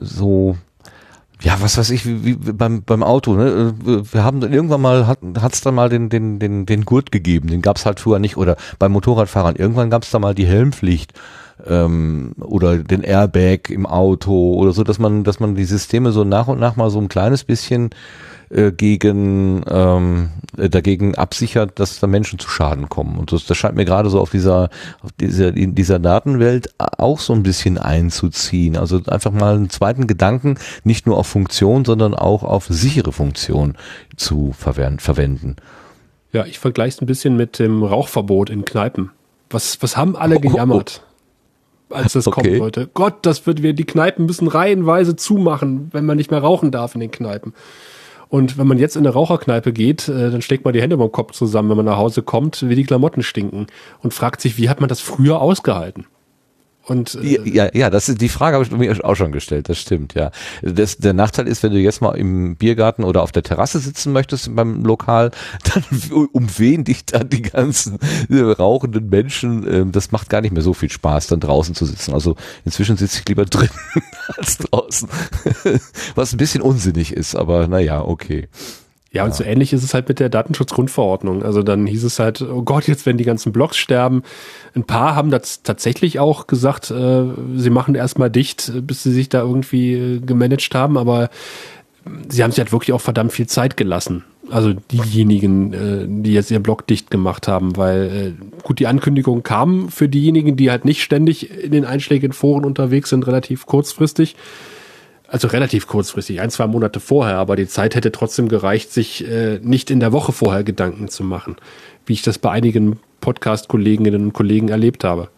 so ja, was weiß ich, wie, wie beim, beim Auto, ne? Wir haben irgendwann mal, hat es dann mal den, den, den, den Gurt gegeben, den gab's halt früher nicht. Oder beim Motorradfahrern, irgendwann gab's da mal die Helmpflicht ähm, oder den Airbag im Auto oder so, dass man, dass man die Systeme so nach und nach mal so ein kleines bisschen äh, gegen ähm, äh, dagegen absichert, dass da Menschen zu Schaden kommen. Und das, das scheint mir gerade so auf dieser, auf dieser, in dieser Datenwelt auch so ein bisschen einzuziehen. Also einfach mal einen zweiten Gedanken, nicht nur auf Funktion, sondern auch auf sichere Funktion zu verwenden. Ja, ich vergleiche es ein bisschen mit dem Rauchverbot in Kneipen. Was, was haben alle gejammert? als das okay. kommen sollte. Gott, das wird wir, die Kneipen müssen reihenweise zumachen, wenn man nicht mehr rauchen darf in den Kneipen. Und wenn man jetzt in eine Raucherkneipe geht, äh, dann steckt man die Hände beim Kopf zusammen, wenn man nach Hause kommt, wie die Klamotten stinken und fragt sich, wie hat man das früher ausgehalten? Und, äh, ja, ja, das ist die Frage habe ich mir auch schon gestellt, das stimmt, ja. Das, der Nachteil ist, wenn du jetzt mal im Biergarten oder auf der Terrasse sitzen möchtest beim Lokal, dann umwehen dich dann die ganzen äh, rauchenden Menschen. Ähm, das macht gar nicht mehr so viel Spaß, dann draußen zu sitzen. Also inzwischen sitze ich lieber drin als draußen. Was ein bisschen unsinnig ist, aber naja, okay. Ja, und so ähnlich ist es halt mit der Datenschutzgrundverordnung. Also dann hieß es halt, oh Gott, jetzt werden die ganzen Blogs sterben. Ein paar haben das tatsächlich auch gesagt, äh, sie machen erstmal dicht, bis sie sich da irgendwie äh, gemanagt haben, aber sie haben sich halt wirklich auch verdammt viel Zeit gelassen. Also diejenigen, äh, die jetzt ihr Blog dicht gemacht haben, weil äh, gut, die Ankündigung kam für diejenigen, die halt nicht ständig in den einschlägigen Foren unterwegs sind, relativ kurzfristig also relativ kurzfristig, ein, zwei Monate vorher, aber die Zeit hätte trotzdem gereicht, sich äh, nicht in der Woche vorher Gedanken zu machen, wie ich das bei einigen Podcast-Kolleginnen und Kollegen erlebt habe.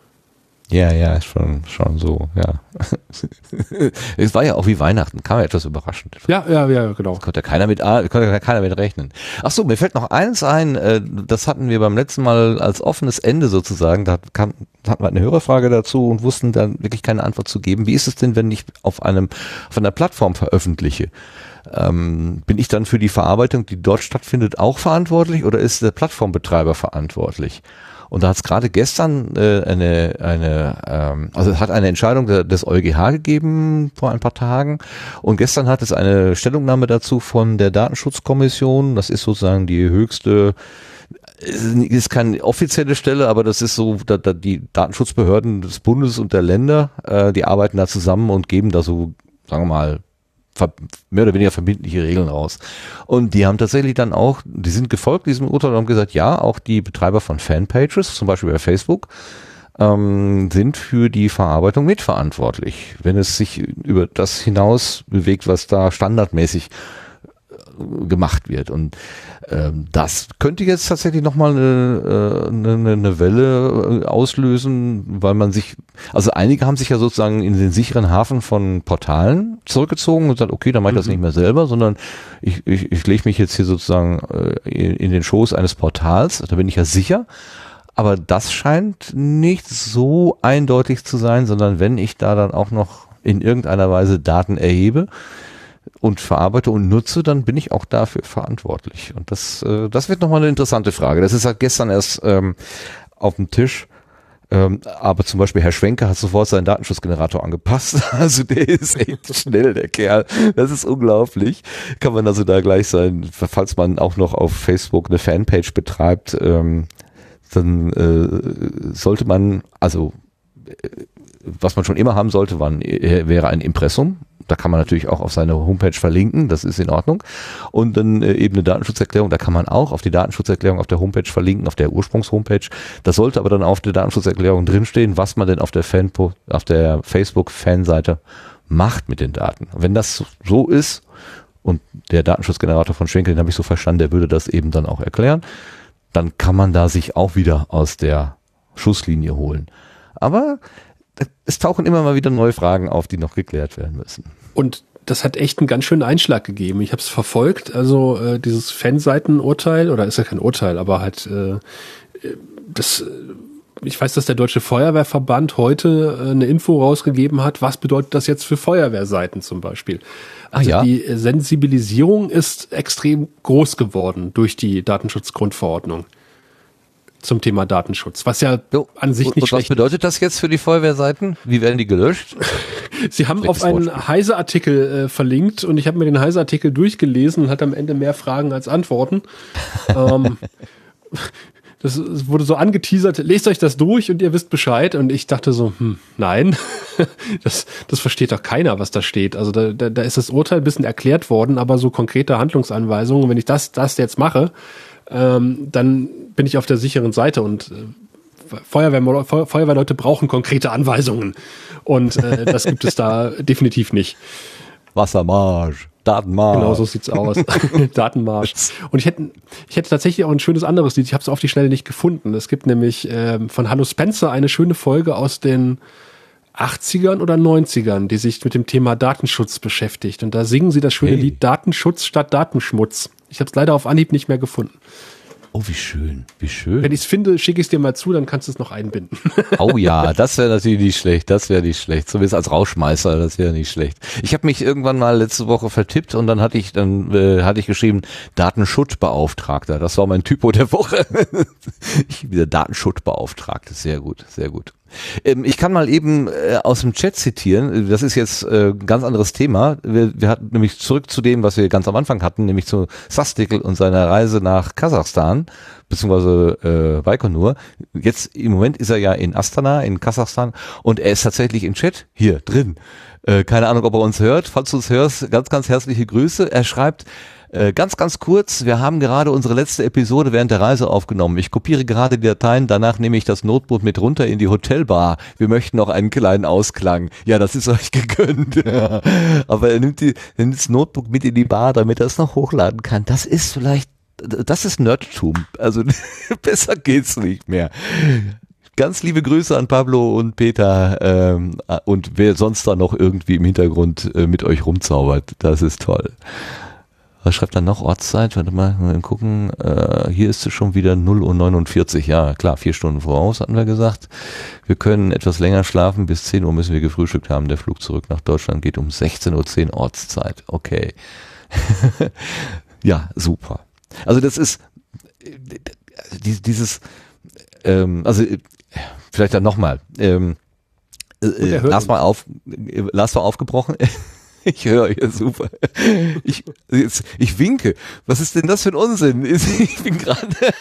Ja, ja, schon, schon so, ja. es war ja auch wie Weihnachten, kam ja etwas überraschend. Ja, ja, ja, genau. Das konnte keiner mit, konnte keiner mit rechnen. Ach so, mir fällt noch eins ein, äh, das hatten wir beim letzten Mal als offenes Ende sozusagen, da kam, hatten wir eine Hörerfrage dazu und wussten dann wirklich keine Antwort zu geben. Wie ist es denn, wenn ich auf einem, auf einer Plattform veröffentliche? ähm, bin ich dann für die Verarbeitung, die dort stattfindet, auch verantwortlich oder ist der Plattformbetreiber verantwortlich? Und da hat es gerade gestern äh, eine, eine ähm, also es hat eine Entscheidung des EuGH gegeben vor ein paar Tagen. Und gestern hat es eine Stellungnahme dazu von der Datenschutzkommission. Das ist sozusagen die höchste ist keine offizielle Stelle, aber das ist so, da, da die Datenschutzbehörden des Bundes und der Länder, äh, die arbeiten da zusammen und geben da so, sagen wir mal, mehr oder weniger verbindliche Regeln raus. Und die haben tatsächlich dann auch, die sind gefolgt diesem Urteil und haben gesagt, ja, auch die Betreiber von Fanpages, zum Beispiel bei Facebook, ähm, sind für die Verarbeitung mitverantwortlich, wenn es sich über das hinaus bewegt, was da standardmäßig gemacht wird. Und ähm, das könnte jetzt tatsächlich nochmal eine, eine, eine Welle äh, auslösen, weil man sich, also einige haben sich ja sozusagen in den sicheren Hafen von Portalen zurückgezogen und gesagt, okay, dann mache ich das mhm. nicht mehr selber, sondern ich, ich, ich lege mich jetzt hier sozusagen äh, in, in den Schoß eines Portals, da bin ich ja sicher. Aber das scheint nicht so eindeutig zu sein, sondern wenn ich da dann auch noch in irgendeiner Weise Daten erhebe, und verarbeite und nutze, dann bin ich auch dafür verantwortlich. Und das, äh, das wird nochmal eine interessante Frage. Das ist halt gestern erst ähm, auf dem Tisch. Ähm, aber zum Beispiel Herr Schwenker hat sofort seinen Datenschutzgenerator angepasst. Also der ist echt schnell, der Kerl. Das ist unglaublich. Kann man also da gleich sein, falls man auch noch auf Facebook eine Fanpage betreibt, ähm, dann äh, sollte man, also äh, was man schon immer haben sollte, war, äh, wäre ein Impressum da kann man natürlich auch auf seine Homepage verlinken, das ist in Ordnung. Und dann äh, eben eine Datenschutzerklärung, da kann man auch auf die Datenschutzerklärung auf der Homepage verlinken, auf der Ursprungshomepage. Da sollte aber dann auf der Datenschutzerklärung drinstehen, was man denn auf der Fan auf der Facebook-Fanseite macht mit den Daten. Wenn das so ist, und der Datenschutzgenerator von Schenkel, den habe ich so verstanden, der würde das eben dann auch erklären, dann kann man da sich auch wieder aus der Schusslinie holen. Aber es tauchen immer mal wieder neue Fragen auf, die noch geklärt werden müssen. Und das hat echt einen ganz schönen Einschlag gegeben. Ich habe es verfolgt, also äh, dieses Fanseitenurteil, oder ist ja kein Urteil, aber halt äh, das äh, ich weiß, dass der Deutsche Feuerwehrverband heute äh, eine Info rausgegeben hat. Was bedeutet das jetzt für Feuerwehrseiten zum Beispiel? Ah, also ah, ja? die Sensibilisierung ist extrem groß geworden durch die Datenschutzgrundverordnung zum Thema Datenschutz, was ja jo. an sich nicht und schlecht Was bedeutet das jetzt für die Feuerwehrseiten? Wie werden die gelöscht? Sie haben auf einen Heise-Artikel äh, verlinkt und ich habe mir den Heise-Artikel durchgelesen und hat am Ende mehr Fragen als Antworten. ähm, das wurde so angeteasert, lest euch das durch und ihr wisst Bescheid. Und ich dachte so, hm, nein, das, das versteht doch keiner, was da steht. Also da, da, da ist das Urteil ein bisschen erklärt worden, aber so konkrete Handlungsanweisungen, wenn ich das, das jetzt mache, ähm, dann bin ich auf der sicheren Seite und äh, Feuerwehr, Feu Feuerwehrleute brauchen konkrete Anweisungen und äh, das gibt es da definitiv nicht. Wassermarsch. Datenmarsch. Genau, so sieht's aus. Datenmarsch. Und ich hätte, ich hätte tatsächlich auch ein schönes anderes Lied. Ich habe es auf die Schnelle nicht gefunden. Es gibt nämlich ähm, von Hallo Spencer eine schöne Folge aus den 80ern oder 90ern, die sich mit dem Thema Datenschutz beschäftigt. Und da singen sie das schöne hey. Lied Datenschutz statt Datenschmutz. Ich habe es leider auf Anhieb nicht mehr gefunden. Oh, wie schön, wie schön. Wenn ich es finde, schicke ich es dir mal zu, dann kannst du es noch einbinden. Oh ja, das wäre natürlich nicht schlecht, das wäre nicht schlecht. Zumindest als Rauschmeißer, das wäre nicht schlecht. Ich habe mich irgendwann mal letzte Woche vertippt und dann hatte ich dann äh, hatte ich geschrieben Datenschutzbeauftragter. Das war mein Typo der Woche. ich wieder Datenschutzbeauftragte, sehr gut, sehr gut. Ähm, ich kann mal eben äh, aus dem Chat zitieren. Das ist jetzt äh, ein ganz anderes Thema. Wir, wir hatten nämlich zurück zu dem, was wir ganz am Anfang hatten, nämlich zu Sastikl und seiner Reise nach Kasachstan beziehungsweise äh, Baikonur. Jetzt im Moment ist er ja in Astana in Kasachstan und er ist tatsächlich im Chat hier drin. Äh, keine Ahnung, ob er uns hört. Falls du uns hörst, ganz, ganz herzliche Grüße. Er schreibt, äh, ganz, ganz kurz, wir haben gerade unsere letzte Episode während der Reise aufgenommen. Ich kopiere gerade die Dateien, danach nehme ich das Notebook mit runter in die Hotelbar. Wir möchten noch einen kleinen Ausklang. Ja, das ist euch gegönnt. Aber er nimmt, die, nimmt das Notebook mit in die Bar, damit er es noch hochladen kann. Das ist vielleicht, das ist Nerdtum. Also besser geht's nicht mehr. Ganz liebe Grüße an Pablo und Peter ähm, und wer sonst da noch irgendwie im Hintergrund äh, mit euch rumzaubert. Das ist toll. Was schreibt dann noch Ortszeit? Warte mal, mal gucken. Äh, hier ist es schon wieder 0 Uhr 49. Ja, klar, vier Stunden voraus hatten wir gesagt. Wir können etwas länger schlafen. Bis 10 Uhr müssen wir gefrühstückt haben. Der Flug zurück nach Deutschland geht um 16.10 Uhr Ortszeit. Okay. ja, super. Also das ist die- dieses, ähm, also äh, vielleicht dann nochmal. Ähm, äh, Lars war auf, äh, Lars war aufgebrochen. Ich höre hier super. Ich, jetzt, ich winke. Was ist denn das für ein Unsinn? Ich bin gerade.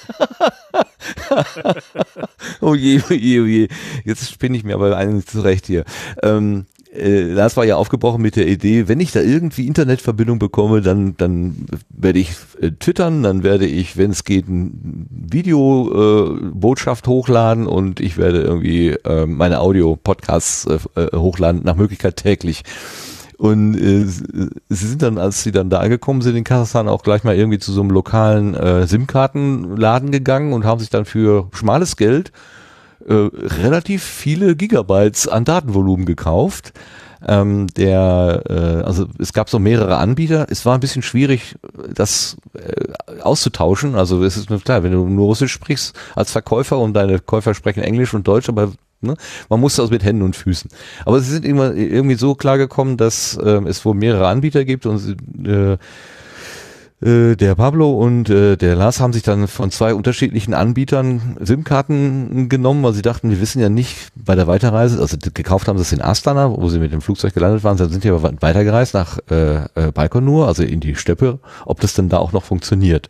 oh je, oh je, oh je. Jetzt spinne ich mir aber einen zurecht hier. Ähm, äh, Lars war ja aufgebrochen mit der Idee, wenn ich da irgendwie Internetverbindung bekomme, dann, dann werde ich äh, twittern, dann werde ich, wenn es geht, ein Video äh, hochladen und ich werde irgendwie äh, meine Audio-Podcasts äh, äh, hochladen, nach Möglichkeit täglich. Und äh, sie sind dann, als sie dann da angekommen sind in Kasachstan, auch gleich mal irgendwie zu so einem lokalen äh, SIM-Kartenladen gegangen und haben sich dann für schmales Geld äh, relativ viele Gigabytes an Datenvolumen gekauft. Ähm, der, äh, also es gab so mehrere Anbieter. Es war ein bisschen schwierig, das äh, auszutauschen. Also es ist klar, wenn du nur Russisch sprichst als Verkäufer und deine Käufer sprechen Englisch und Deutsch, aber ne, man muss das mit Händen und Füßen. Aber sie sind immer irgendwie so klar gekommen, dass ähm, es wohl mehrere Anbieter gibt und äh, äh, der Pablo und äh, der Lars haben sich dann von zwei unterschiedlichen Anbietern SIM-Karten genommen, weil sie dachten, wir wissen ja nicht bei der Weiterreise, also gekauft haben sie es in Astana, wo sie mit dem Flugzeug gelandet waren, dann sind die aber weitergereist nach äh, äh, Baikonur, also in die Steppe, ob das denn da auch noch funktioniert.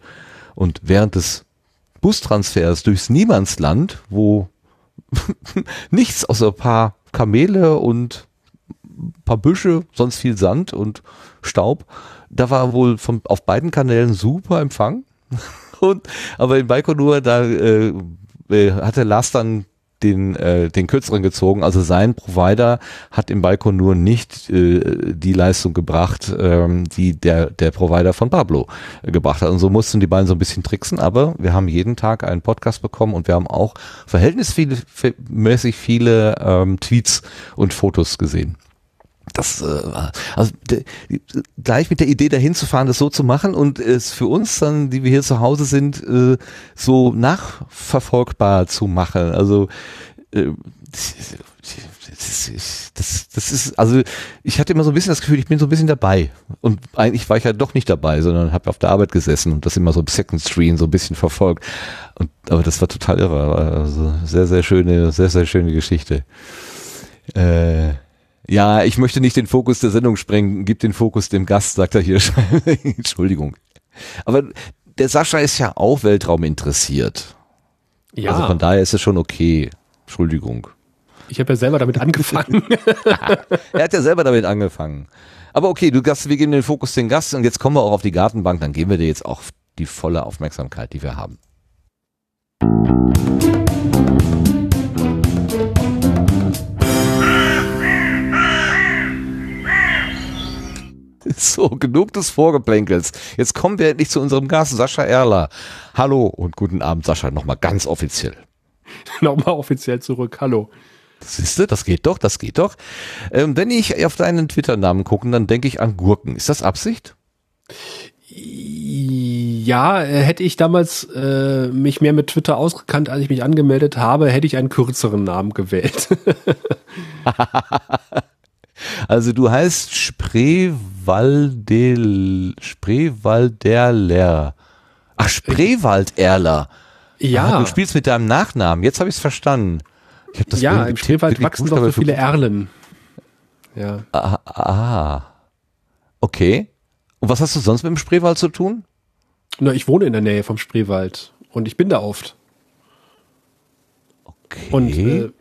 Und während des Bustransfers durchs Niemandsland, wo nichts außer ein paar Kamele und ein paar Büsche, sonst viel Sand und Staub. Da war wohl von, auf beiden Kanälen super Empfang. Und, aber in Baikonur, da äh, äh, hatte Lars dann den, äh, den kürzeren gezogen. Also sein Provider hat in Baikonur nicht äh, die Leistung gebracht, ähm, die der, der Provider von Pablo äh, gebracht hat. Und so mussten die beiden so ein bisschen tricksen, aber wir haben jeden Tag einen Podcast bekommen und wir haben auch verhältnismäßig viele ähm, Tweets und Fotos gesehen. Das, äh, also gleich mit der Idee dahin zu fahren, das so zu machen und es für uns dann, die wir hier zu Hause sind, äh, so nachverfolgbar zu machen. Also äh, das, das, das ist, also ich hatte immer so ein bisschen das Gefühl, ich bin so ein bisschen dabei. Und eigentlich war ich ja doch nicht dabei, sondern habe auf der Arbeit gesessen und das immer so im Second Screen so ein bisschen verfolgt. Und aber das war total irre. Also sehr, sehr schöne, sehr, sehr schöne Geschichte. Äh, ja, ich möchte nicht den Fokus der Sendung sprengen, gib den Fokus dem Gast, sagt er hier. Entschuldigung. Aber der Sascha ist ja auch Weltraum interessiert. Ja, Also von daher ist es schon okay. Entschuldigung. ich habe ja selber damit angefangen. Er hat ja selber damit angefangen. Aber okay, du Gast, wir geben den Fokus den Gast und jetzt kommen wir auch auf die Gartenbank, dann geben wir dir jetzt auch die volle Aufmerksamkeit, die wir haben. So, genug des Vorgeplänkels. Jetzt kommen wir endlich zu unserem Gast, Sascha Erler. Hallo und guten Abend, Sascha, nochmal ganz offiziell. Nochmal offiziell zurück. Hallo. Siehst du, das geht doch, das geht doch. Ähm, wenn ich auf deinen Twitter-Namen gucke, dann denke ich an Gurken. Ist das Absicht? Ja, äh, hätte ich damals äh, mich mehr mit Twitter ausgekannt, als ich mich angemeldet habe, hätte ich einen kürzeren Namen gewählt. Also du heißt Spreewaldel, Spreewalderler. Ach, Spreewalderler. Ah, ja, du spielst mit deinem Nachnamen. Jetzt habe ich es verstanden. Ich hab das ja, im Spreewald wachsen doch so viele. Erlen. Ja. Ah, ah, okay. Und was hast du sonst mit dem Spreewald zu tun? Na, ich wohne in der Nähe vom Spreewald und ich bin da oft. Okay. Und äh,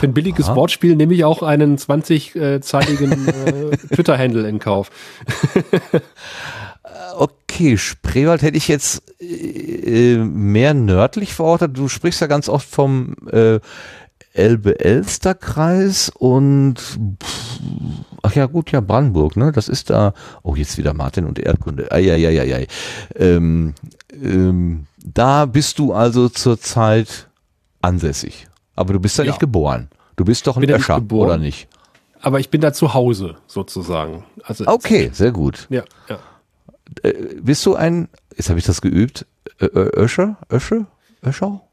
für ein billiges Wortspiel nehme ich auch einen 20-zeitigen äh, Twitter-Handle in Kauf. Okay, Spreewald hätte ich jetzt äh, mehr nördlich verortet. Du sprichst ja ganz oft vom äh, Elbe-Elster-Kreis und pff, ach ja gut, ja Brandenburg, ne? Das ist da. Oh, jetzt wieder Martin und Erdkunde. Eieieiei. Ähm, ähm, da bist du also zurzeit ansässig. Aber du bist da Ja. nicht geboren. Du bist doch ein Öscher, geboren. oder nicht? Aber ich bin da zu Hause, sozusagen. Also, Okay, sehr gut. Ja, ja. Äh, bist du ein, jetzt habe ich das geübt, Ö- Öscher? Ösche? Öschau?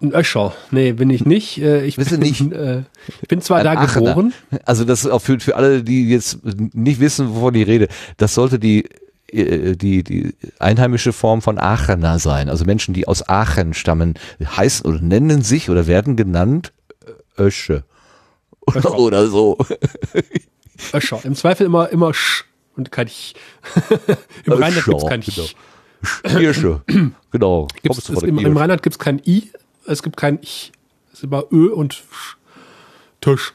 Ein Öscher. Nee, bin ich nicht. Äh, ich bin, nicht? Äh, ich bin zwar Ein da Aachener. geboren. Also das ist auch für, für alle, die jetzt nicht wissen, wovon ich rede, das sollte die äh, die, die einheimische Form von Aachener sein. Also Menschen, die aus Aachen stammen, heißen oder nennen sich oder werden genannt äh, Ösche. Oder, oder so. Öscher. Im Zweifel immer, immer Sch und kein Ich. Im Rheinland Öscher, gibt's kein genau. Ich. Hirsche. genau. Gibt's, es, im, Im. Rheinland gibt's kein I, es gibt kein Ich. Es ist immer Ö und Sch. Tisch.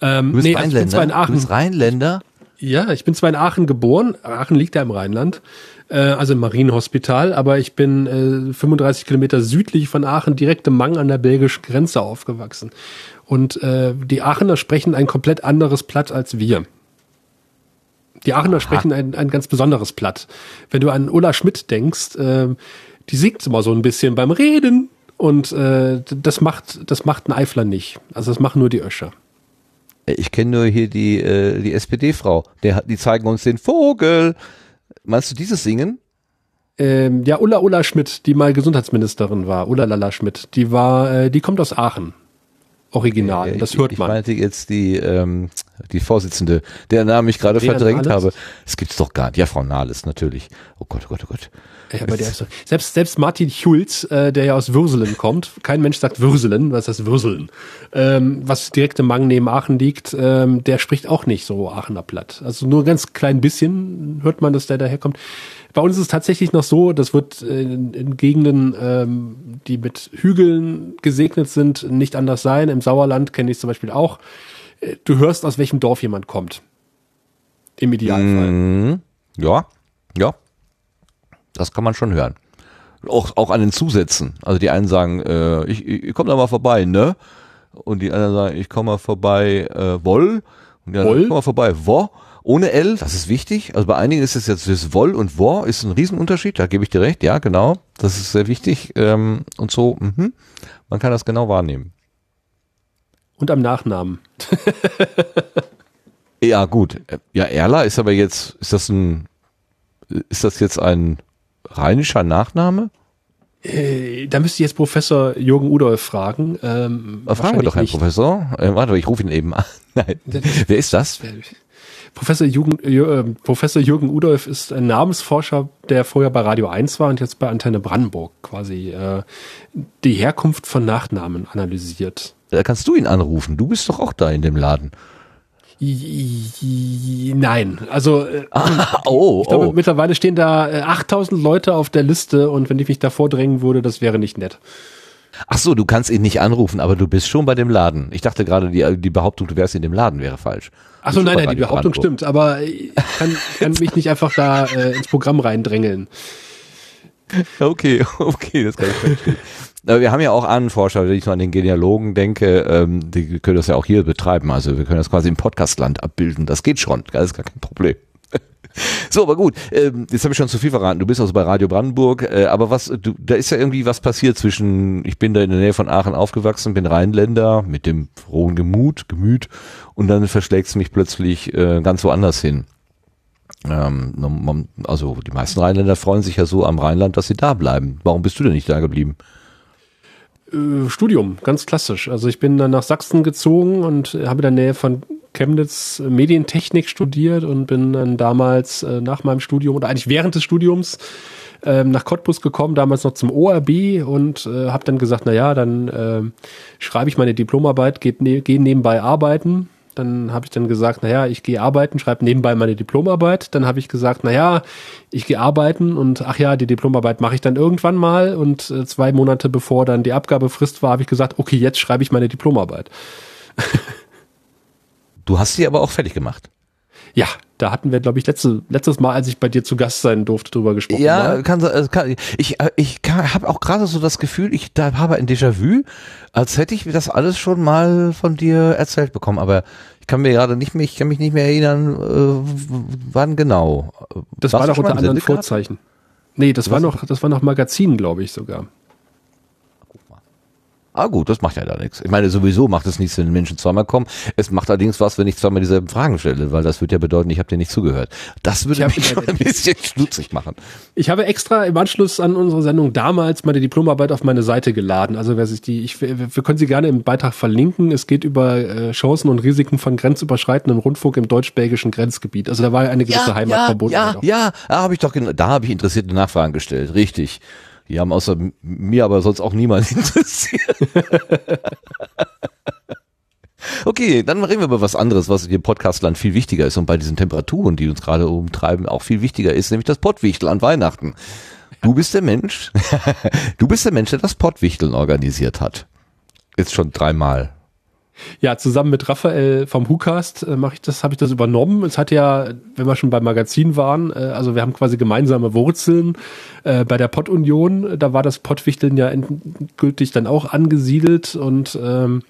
Ähm, Du bist nee, also ich bin zwar in Rheinländer. Du Aachen. bist Rheinländer. Ja, ich bin zwar in Aachen geboren, Aachen liegt ja im Rheinland, äh, also im Marienhospital, aber ich bin äh, 35 Kilometer südlich von Aachen, direkt im Mang an der belgischen Grenze aufgewachsen. Und äh, die Aachener sprechen ein komplett anderes Platt als wir. Die Aachener sprechen ein, ein ganz besonderes Platt. Wenn du an Ulla Schmidt denkst, äh, die singt immer so ein bisschen beim Reden und äh, das macht das macht ein Eifler nicht. Also das machen nur die Öscher. Ich kenne nur hier die, äh, die SPD-Frau. Die zeigen uns den Vogel. Meinst du dieses Singen? Ähm, ja, Ulla Ulla Schmidt, die mal Gesundheitsministerin war, Ulla Lalla Schmidt, die war, äh, die kommt aus Aachen. Original, das ich, hört ich man. meinte jetzt die, ähm, die Vorsitzende, deren Namen ich gerade verdrängt Nahles? habe. Das gibt's doch gar nicht. Ja, Frau Nahles, natürlich. Oh Gott, oh Gott, oh Gott. Ja, aber der ist selbst, selbst Martin Schulz, äh, der ja aus Würselen kommt, kein Mensch sagt Würselen, was heißt Würselen, ähm, was direkt im Mang neben Aachen liegt, ähm, der spricht auch nicht so Aachener Platt. Also nur ein ganz klein bisschen hört man, dass der daherkommt. Bei uns ist es tatsächlich noch so, das wird äh, in, in Gegenden, ähm, die mit Hügeln gesegnet sind, nicht anders sein. Im Sauerland kenne ich zum Beispiel auch. Äh, Du hörst, aus welchem Dorf jemand kommt. Im Idealfall. Mhm. Ja, ja. Das kann man schon hören. Auch, auch an den Zusätzen. Also die einen sagen, äh, ich, ich, komme da mal vorbei, ne? Und die anderen sagen, ich komme mal vorbei, äh, woll. Und die anderen, Woll? ich komme mal vorbei, wo. Ohne L, das ist wichtig. Also bei einigen ist es jetzt das Woll und wo ist ein Riesenunterschied, da gebe ich dir recht, ja, genau. Das ist sehr wichtig. Ähm, und so, mhm. man kann das genau wahrnehmen. Und am Nachnamen. Ja, gut. Ja, Erla ist aber jetzt, ist das ein, ist das jetzt ein rheinischer Nachname? Äh, Da müsste ich jetzt Professor Jürgen Udolf fragen. Ähm, Äh, Fragen wir doch, Herr wahrscheinlich Professor. Äh, warte, ich rufe ihn eben an. Nein. Wer ist das? Professor Jürgen, äh, Professor Jürgen Udolf ist ein Namensforscher, der vorher bei Radio 1 war und jetzt bei Antenne Brandenburg quasi äh, die Herkunft von Nachnamen analysiert. Da kannst du ihn anrufen. Du bist doch auch da in dem Laden. Nein, also äh, oh, ich glaube, oh. mittlerweile stehen da äh, 8000 Leute auf der Liste und wenn ich mich da vordrängen würde, das wäre nicht nett. Ach so, du kannst ihn nicht anrufen, aber du bist schon bei dem Laden. Ich dachte gerade, die, die Behauptung, du wärst in dem Laden, wäre falsch. Ach so, nein, nein, die Behauptung Brandenburg. stimmt, aber ich kann, kann mich nicht einfach da äh, ins Programm reindrängeln. Okay, okay, das kann ich verstehen. Aber wir haben ja auch Ahnenforscher, wenn ich so an den Genealogen denke, ähm, die können das ja auch hier betreiben. Also wir können das quasi im Podcastland abbilden. Das geht schon, das ist gar kein Problem. So, aber gut, ähm, jetzt habe ich schon zu viel verraten. Du bist also bei Radio Brandenburg, äh, aber was, du, da ist ja irgendwie was passiert zwischen, ich bin da in der Nähe von Aachen aufgewachsen, bin Rheinländer mit dem frohen Gemut, Gemüt und dann verschlägt es mich plötzlich äh, ganz woanders hin. Ähm, also die meisten Rheinländer freuen sich ja so am Rheinland, dass sie da bleiben. Warum bist du denn nicht da geblieben? Äh, Studium, ganz klassisch. Also ich bin dann nach Sachsen gezogen und habe in der Nähe von Chemnitz Medientechnik studiert und bin dann damals äh, nach meinem Studium oder eigentlich während des Studiums ähm, nach Cottbus gekommen, damals noch zum ORB und äh, habe dann gesagt, na ja, dann äh, schreibe ich meine Diplomarbeit, gehe ne geh nebenbei arbeiten. Dann habe ich dann gesagt, na ja, ich gehe arbeiten, schreibe nebenbei meine Diplomarbeit. Dann habe ich gesagt, na ja, ich gehe arbeiten und ach ja, die Diplomarbeit mache ich dann irgendwann mal. Und äh, zwei Monate bevor dann die Abgabefrist war, habe ich gesagt, okay, jetzt schreibe ich meine Diplomarbeit. Du hast sie aber auch fertig gemacht. Ja, da hatten wir, glaube ich, letzte, letztes Mal, als ich bei dir zu Gast sein durfte, drüber gesprochen. Ja, mal. kann, kann ich äh, ich habe auch gerade so das Gefühl, ich da habe ein Déjà-vu, als hätte ich das alles schon mal von dir erzählt bekommen, aber ich kann mir gerade nicht mehr, ich kann mich nicht mehr erinnern, äh, wann genau. das Warst war doch unter anderen Sendegarten? Vorzeichen. Nee, das war noch, das war noch Magazin, glaube ich sogar. Ah gut, das macht ja da nichts. Ich meine, sowieso macht es nichts, wenn Menschen zweimal kommen. Es macht allerdings was, wenn ich zweimal dieselben Fragen stelle, weil das würde ja bedeuten, ich habe dir nicht zugehört. Das würde mich schon ein bisschen schlutzig machen. Ich habe extra im Anschluss an unsere Sendung damals meine Diplomarbeit auf meine Seite geladen. Also wer sich die, ich, wir können sie gerne im Beitrag verlinken. Es geht über äh, Chancen und Risiken von grenzüberschreitendem Rundfunk im deutsch-belgischen Grenzgebiet. Also da war eine gewisse ja, Heimat ja, verbunden. Ja, ja, da habe ich doch, da habe ich interessierte Nachfragen gestellt. Richtig. Die haben außer mir aber sonst auch niemand interessiert. Okay, dann reden wir über was anderes, was im Podcastland viel wichtiger ist und bei diesen Temperaturen, die uns gerade umtreiben, auch viel wichtiger ist, nämlich das Pottwichtel an Weihnachten. Du bist der Mensch, du bist der Mensch, der das Pottwichteln organisiert hat. Jetzt schon dreimal. Ja, zusammen mit Raphael vom WhoCast äh, mache ich das, habe ich das übernommen. Es hat ja, wenn wir schon beim Magazin waren, äh, also wir haben quasi gemeinsame Wurzeln äh, bei der Pott-Union. Da war das Pottwichteln ja endgültig dann auch angesiedelt und ähm,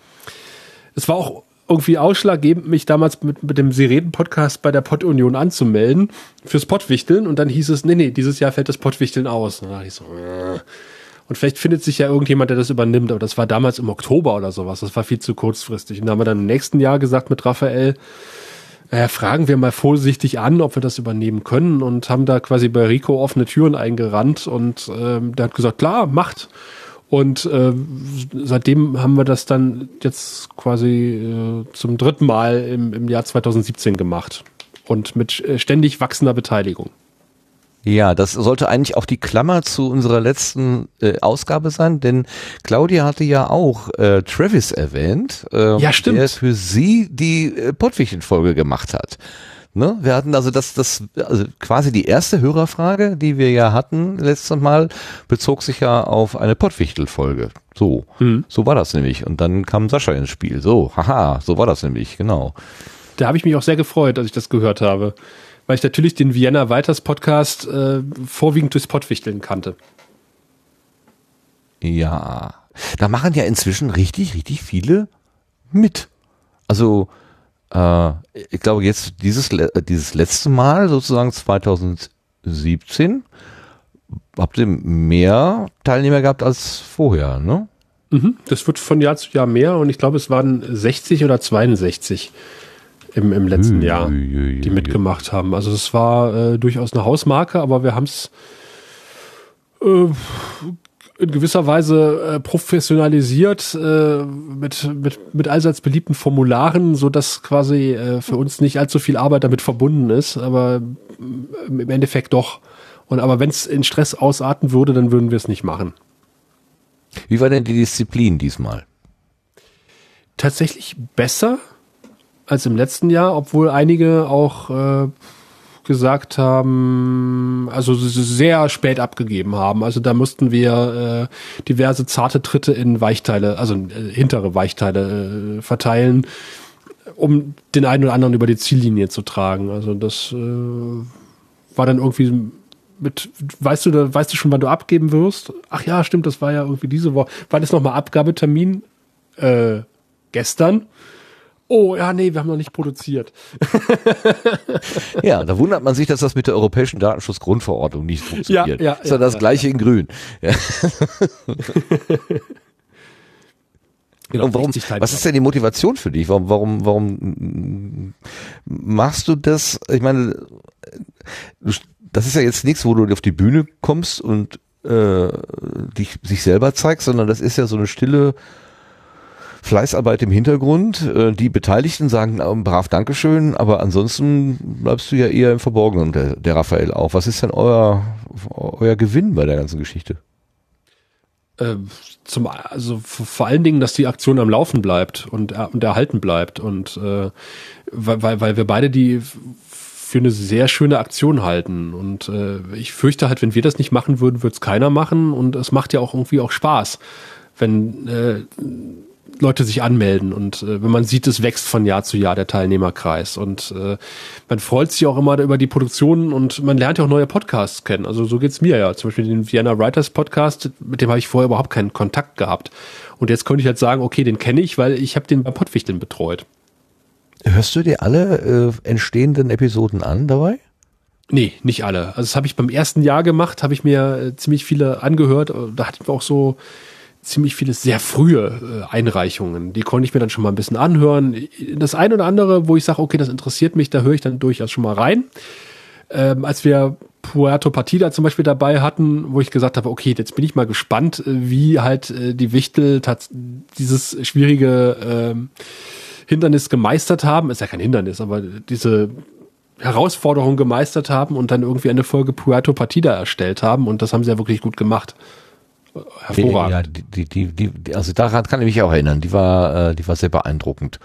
es war auch irgendwie ausschlaggebend, mich damals mit, mit dem Sireden-Podcast bei der Pott-Union anzumelden fürs Pottwichteln und dann hieß es, nee, nee, dieses Jahr fällt das Pottwichteln aus. Und da dachte ich so, äh. Und vielleicht findet sich ja irgendjemand, der das übernimmt, aber das war damals im Oktober oder sowas. Das war viel zu kurzfristig. Und da haben wir dann im nächsten Jahr gesagt mit Raphael, äh, fragen wir mal vorsichtig an, ob wir das übernehmen können und haben da quasi bei Rico offene Türen eingerannt und ähm, der hat gesagt, klar, macht. Und äh, seitdem haben wir das dann jetzt quasi äh, zum dritten Mal im, im Jahr 2017 gemacht. Und mit äh, ständig wachsender Beteiligung. Ja, das sollte eigentlich auch die Klammer zu unserer letzten äh, Ausgabe sein, denn Claudia hatte ja auch äh, Travis erwähnt, äh, ja, stimmt. der für sie die äh, Pottwichteln-Folge gemacht hat. Ne? Wir hatten also das, das, also quasi die erste Hörerfrage, die wir ja hatten letztes Mal, bezog sich ja auf eine Pottwichtel-Folge. So, hm. so war das nämlich. Und dann kam Sascha ins Spiel. So, haha, so war das nämlich, genau. Da habe ich mich auch sehr gefreut, als ich das gehört habe weil ich natürlich den Vienna Weiters Podcast äh, vorwiegend durchs Pottwichteln kannte. Ja, da machen ja inzwischen richtig, richtig viele mit. Also, äh, ich glaube jetzt dieses, dieses letzte Mal, sozusagen 2017, habt ihr mehr Teilnehmer gehabt als vorher, ne? Mhm, das wird von Jahr zu Jahr mehr und ich glaube, es waren 60 oder 62 im, im letzten Jahr, die mitgemacht haben. Also es war äh, durchaus eine Hausmarke, aber wir haben es äh, in gewisser Weise äh, professionalisiert äh, mit, mit, mit allseits beliebten Formularen, so dass quasi äh, für uns nicht allzu viel Arbeit damit verbunden ist, aber im Endeffekt doch. Und aber wenn es in Stress ausarten würde, dann würden wir es nicht machen. Wie war denn die Disziplin diesmal? Tatsächlich besser als im letzten Jahr, obwohl einige auch äh, gesagt haben, also sehr spät abgegeben haben. Also da mussten wir äh, diverse zarte Tritte in Weichteile, also äh, hintere Weichteile äh, verteilen, um den einen oder anderen über die Ziellinie zu tragen. Also das äh, war dann irgendwie mit, weißt du, weißt du schon, wann du abgeben wirst? Ach ja, stimmt, das war ja irgendwie diese Woche. War das nochmal Abgabetermin? Äh, gestern? Oh, ja, nee, wir haben noch nicht produziert. ja, da wundert man sich, dass das mit der europäischen Datenschutzgrundverordnung nicht funktioniert. Ja, ja, ist ja, ja das gleiche ja. in grün. Ja. Genau, warum, was ist denn die Motivation für dich? Warum, warum, warum machst du das? Ich meine, das ist ja jetzt nichts, wo du auf die Bühne kommst und äh, dich sich selber zeigst, sondern das ist ja so eine stille Fleißarbeit im Hintergrund. Äh, die Beteiligten sagen äh, brav Dankeschön, aber ansonsten bleibst du ja eher im Verborgenen, der, der Raphael auch. Was ist denn euer, euer Gewinn bei der ganzen Geschichte? Äh, zum, also vor allen Dingen, dass die Aktion am Laufen bleibt und, und erhalten bleibt und äh, weil, weil wir beide die für eine sehr schöne Aktion halten und äh, ich fürchte halt, wenn wir das nicht machen würden, würde es keiner machen und es macht ja auch irgendwie auch Spaß, wenn äh, Leute sich anmelden und äh, wenn man sieht, es wächst von Jahr zu Jahr der Teilnehmerkreis und äh, man freut sich auch immer über die Produktionen und man lernt ja auch neue Podcasts kennen. Also so geht's mir ja. Zum Beispiel den Vienna Writers Podcast, mit dem habe ich vorher überhaupt keinen Kontakt gehabt und jetzt könnte ich halt sagen, okay, den kenne ich, weil ich habe den bei Pottwichteln betreut. Hörst du dir alle äh, entstehenden Episoden an dabei? Nee, nicht alle. Also das habe ich beim ersten Jahr gemacht, habe ich mir äh, ziemlich viele angehört. Da hatten wir auch so ziemlich viele sehr frühe äh, Einreichungen. Die konnte ich mir dann schon mal ein bisschen anhören. Das eine oder andere, wo ich sage, okay, das interessiert mich, da höre ich dann durchaus schon mal rein. Ähm, als wir Puerto Partida zum Beispiel dabei hatten, wo ich gesagt habe, okay, jetzt bin ich mal gespannt, äh, wie halt äh, die Wichtel dieses schwierige ähm, Hindernis gemeistert haben. Ist ja kein Hindernis, aber diese Herausforderung gemeistert haben und dann irgendwie eine Folge Puerto Partida erstellt haben und das haben sie ja wirklich gut gemacht. Hervorragend. Ja, die, die, die, die, also daran kann ich mich auch erinnern. Die war, äh, die war sehr beeindruckend.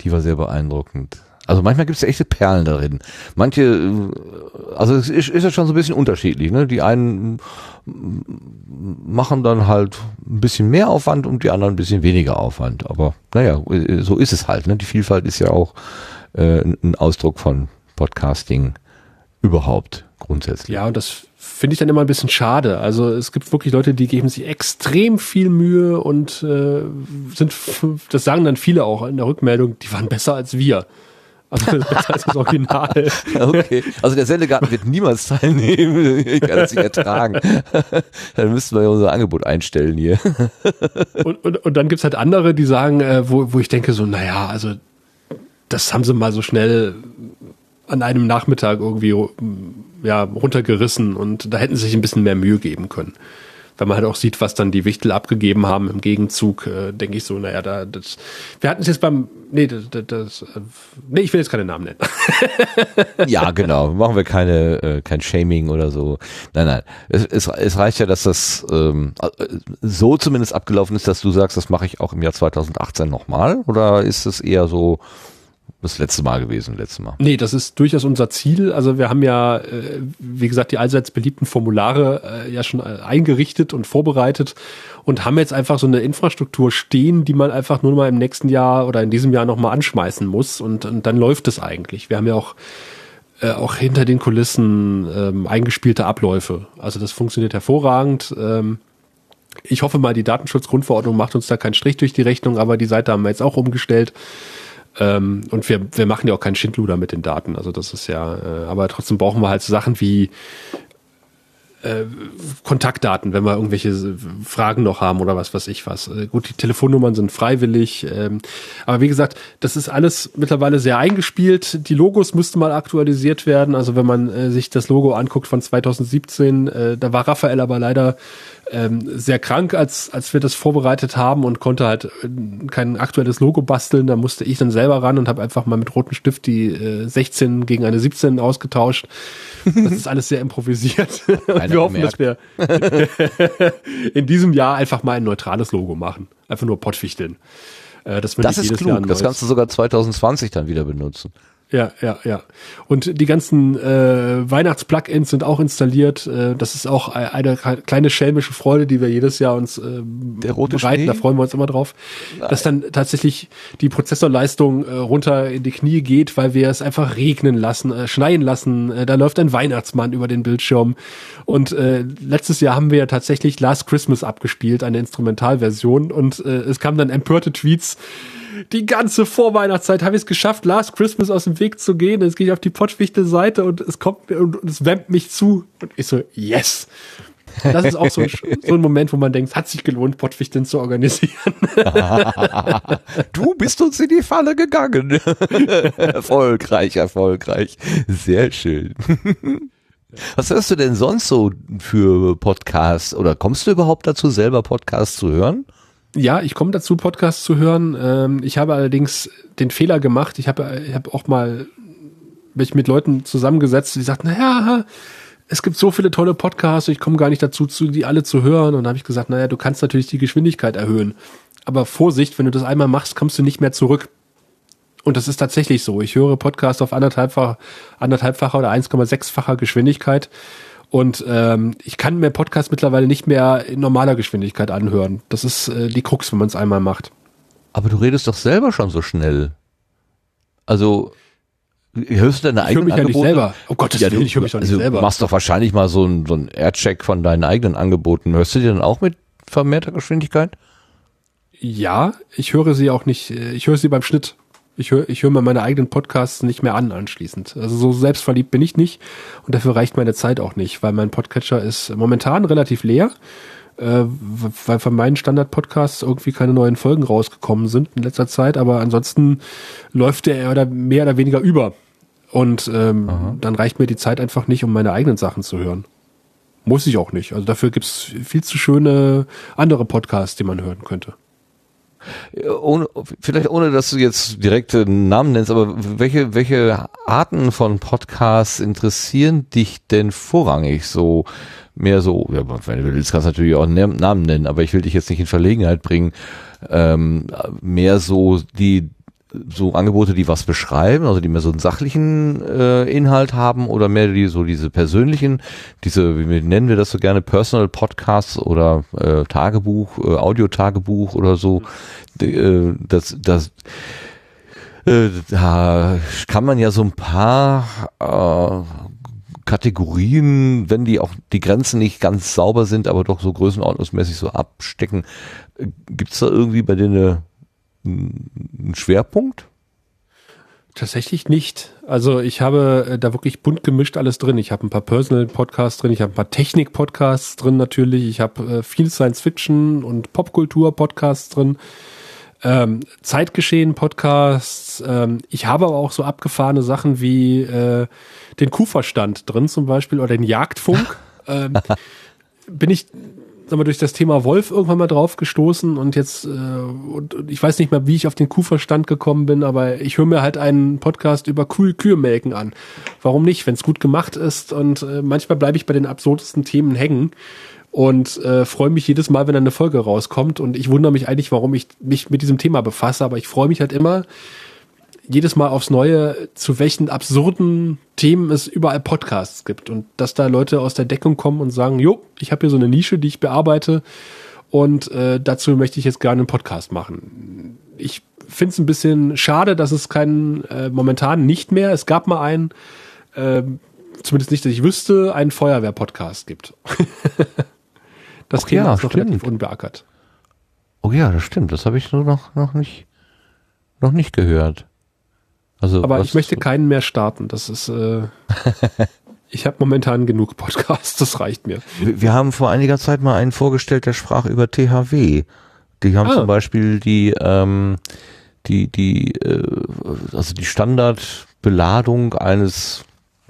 Die war sehr beeindruckend. Also manchmal gibt es echte Perlen darin. Manche, äh, also es ist, ist ja schon so ein bisschen unterschiedlich. Ne? Die einen machen dann halt ein bisschen mehr Aufwand und die anderen ein bisschen weniger Aufwand. Aber naja, so ist es halt. Ne? Die Vielfalt ist ja auch äh, ein Ausdruck von Podcasting überhaupt grundsätzlich. Ja, und das finde ich dann immer ein bisschen schade. Also es gibt wirklich Leute, die geben sich extrem viel Mühe und äh, sind, das sagen dann viele auch in der Rückmeldung, die waren besser als wir. Also besser als das Original. Okay. Also der Sendegarten wird niemals teilnehmen. Ich kann das nicht ertragen. Dann müssten wir ja unser Angebot einstellen hier. Und, und, und dann gibt's halt andere, die sagen, äh, wo, wo ich denke so, naja, also das haben sie mal so schnell an einem Nachmittag irgendwie ja, runtergerissen und da hätten sie sich ein bisschen mehr Mühe geben können. Wenn man halt auch sieht, was dann die Wichtel abgegeben haben im Gegenzug, äh, denke ich so, naja, da, das, wir hatten es jetzt beim, nee, das, das, äh, nee, ich will jetzt keine Namen nennen. ja, genau, machen wir keine, äh, kein Shaming oder so. Nein, nein, es, es, es reicht ja, dass das ähm, so zumindest abgelaufen ist, dass du sagst, das mache ich auch im Jahr 2018 nochmal, oder ist es eher so, das letzte Mal gewesen, letzte Mal. Nee, das ist durchaus unser Ziel. Also wir haben ja, äh, wie gesagt, die allseits beliebten Formulare äh, ja schon äh, eingerichtet und vorbereitet und haben jetzt einfach so eine Infrastruktur stehen, die man einfach nur mal im nächsten Jahr oder in diesem Jahr nochmal anschmeißen muss und, und dann läuft es eigentlich. Wir haben ja auch auch hinter den Kulissen ähm, eingespielte Abläufe. Also das funktioniert hervorragend. Ähm, ich hoffe mal, die Datenschutzgrundverordnung macht uns da keinen Strich durch die Rechnung, aber die Seite haben wir jetzt auch umgestellt. Ähm, und wir, wir machen ja auch keinen Schindluder mit den Daten. Also das ist ja, äh, aber trotzdem brauchen wir halt so Sachen wie äh, Kontaktdaten, wenn wir irgendwelche Fragen noch haben oder was weiß ich was. Äh, gut, die Telefonnummern sind freiwillig, ähm, aber wie gesagt, das ist alles mittlerweile sehr eingespielt. Die Logos müssten mal aktualisiert werden. Also wenn man äh, sich das Logo anguckt von 2017, äh, da war Raphael aber leider ähm, sehr krank, als, als wir das vorbereitet haben und konnte halt äh, kein aktuelles Logo basteln. Da musste ich dann selber ran und habe einfach mal mit rotem Stift die äh, 16 gegen eine 17 ausgetauscht. Das ist alles sehr improvisiert. und wir hoffen, dass wir in diesem Jahr einfach mal ein neutrales Logo machen. Einfach nur Pottwichteln. Äh, das, das ist klug. Das kannst du sogar 2020 dann wieder benutzen. Ja, ja, ja. Und die ganzen äh, Weihnachts-Plugins sind auch installiert. Äh, das ist auch eine kleine schelmische Freude, die wir jedes Jahr uns äh, Der rote bereiten. Schnee? Da freuen wir uns immer drauf, Nein. dass dann tatsächlich die Prozessorleistung äh, runter in die Knie geht, weil wir es einfach regnen lassen, äh, schneien lassen. Äh, da läuft ein Weihnachtsmann über den Bildschirm. Und äh, letztes Jahr haben wir ja tatsächlich Last Christmas abgespielt, eine Instrumentalversion. Und äh, es kamen dann empörte Tweets die ganze Vorweihnachtszeit habe ich es geschafft, Last Christmas aus dem Weg zu gehen. Jetzt gehe ich auf die Pottwichtel-Seite und es kommt und, und es wemmt mich zu. Und ich so, yes. Das ist auch so ein, so ein Moment, wo man denkt, hat sich gelohnt, Pottwichteln zu organisieren. du bist uns in die Falle gegangen. erfolgreich, erfolgreich. Sehr schön. Was hörst du denn sonst so für Podcasts? Oder kommst du überhaupt dazu, selber Podcasts zu hören? Ja, ich komme dazu, Podcasts zu hören. Ähm, ich habe allerdings den Fehler gemacht. Ich habe ich hab auch mal mich mit Leuten zusammengesetzt, die sagten, naja, es gibt so viele tolle Podcasts, ich komme gar nicht dazu, zu, die alle zu hören. Und da habe ich gesagt, naja, du kannst natürlich die Geschwindigkeit erhöhen. Aber Vorsicht, wenn du das einmal machst, kommst du nicht mehr zurück. Und das ist tatsächlich so. Ich höre Podcasts auf anderthalbfacher, anderthalbfacher oder 1,6-facher Geschwindigkeit. Und ähm, ich kann mir Podcasts mittlerweile nicht mehr in normaler Geschwindigkeit anhören. Das ist äh, die Krux, wenn man es einmal macht. Aber du redest doch selber schon so schnell. Also hörst du deine eigenen Ich höre mich ja nicht selber. Oh Gott, ja, du, ich höre mich doch nicht also, selber. Du machst doch wahrscheinlich mal so einen so Aircheck von deinen eigenen Angeboten. Hörst du die dann auch mit vermehrter Geschwindigkeit? Ja, ich höre sie auch nicht. Äh, ich höre sie beim Schnitt. Ich höre ich hör mir meine eigenen Podcasts nicht mehr an anschließend. Also so selbstverliebt bin ich nicht und dafür reicht meine Zeit auch nicht, weil mein Podcatcher ist momentan relativ leer. äh, weil von meinen Standard-Podcasts irgendwie keine neuen Folgen rausgekommen sind in letzter Zeit, aber ansonsten läuft der oder mehr oder weniger über. Und ähm, dann reicht mir die Zeit einfach nicht, um meine eigenen Sachen zu hören. Muss ich auch nicht. Also dafür gibt's viel zu schöne andere Podcasts, die man hören könnte. Ohne, vielleicht ohne, dass du jetzt direkt einen Namen nennst, aber welche, welche Arten von Podcasts interessieren dich denn vorrangig? So mehr so, ja, wenn du willst, kannst du natürlich auch Namen nennen, aber ich will dich jetzt nicht in Verlegenheit bringen. Ähm, mehr so die so Angebote, die was beschreiben, also die mehr so einen sachlichen äh, Inhalt haben oder mehr die so diese persönlichen, diese, wie nennen wir das so gerne, Personal Podcasts oder äh, Tagebuch, äh, Audio-Tagebuch oder so. Äh, das, das, äh, da kann man ja so ein paar äh, Kategorien, wenn die auch die Grenzen nicht ganz sauber sind, aber doch so größenordnungsmäßig so abstecken. Äh, Gibt's da irgendwie bei denen ein Schwerpunkt? Tatsächlich nicht. Also ich habe äh, da wirklich bunt gemischt alles drin. Ich habe ein paar Personal-Podcasts drin, ich habe ein paar Technik-Podcasts drin natürlich, ich habe äh, viel Science-Fiction und Popkultur-Podcasts drin, ähm, Zeitgeschehen-Podcasts. Ähm, ich habe aber auch so abgefahrene Sachen wie äh, den Kuhverstand drin zum Beispiel oder den Jagdfunk. ähm, bin ich sag mal, durch das Thema Wolf irgendwann mal drauf gestoßen und jetzt, äh, und, und ich weiß nicht mehr, wie ich auf den Kuhverstand gekommen bin, aber ich höre mir halt einen Podcast über Kühe, Kühe melken an. Warum nicht, wenn es gut gemacht ist und äh, manchmal bleibe ich bei den absurdesten Themen hängen und äh, freue mich jedes Mal, wenn eine Folge rauskommt und ich wundere mich eigentlich, warum ich mich mit diesem Thema befasse, aber ich freue mich halt immer, jedes Mal aufs Neue, zu welchen absurden Themen es überall Podcasts gibt und dass da Leute aus der Deckung kommen und sagen, jo, ich habe hier so eine Nische, die ich bearbeite und äh, dazu möchte ich jetzt gerne einen Podcast machen. Ich finde es ein bisschen schade, dass es keinen äh, momentan nicht mehr, es gab mal einen, äh, zumindest nicht, dass ich wüsste, einen Feuerwehr-Podcast gibt. das Ach Thema ja, ist noch stimmt. relativ unbeackert. Oh ja, das stimmt. Das habe ich nur noch, noch nicht, noch nicht gehört. Also, Aber ich möchte keinen mehr starten. Das ist, äh, ich habe momentan genug Podcasts, das reicht mir. Wir wir haben vor einiger Zeit mal einen vorgestellt, der sprach über THW. Die haben Ah. zum Beispiel die, ähm, die, die, äh, also die Standardbeladung eines,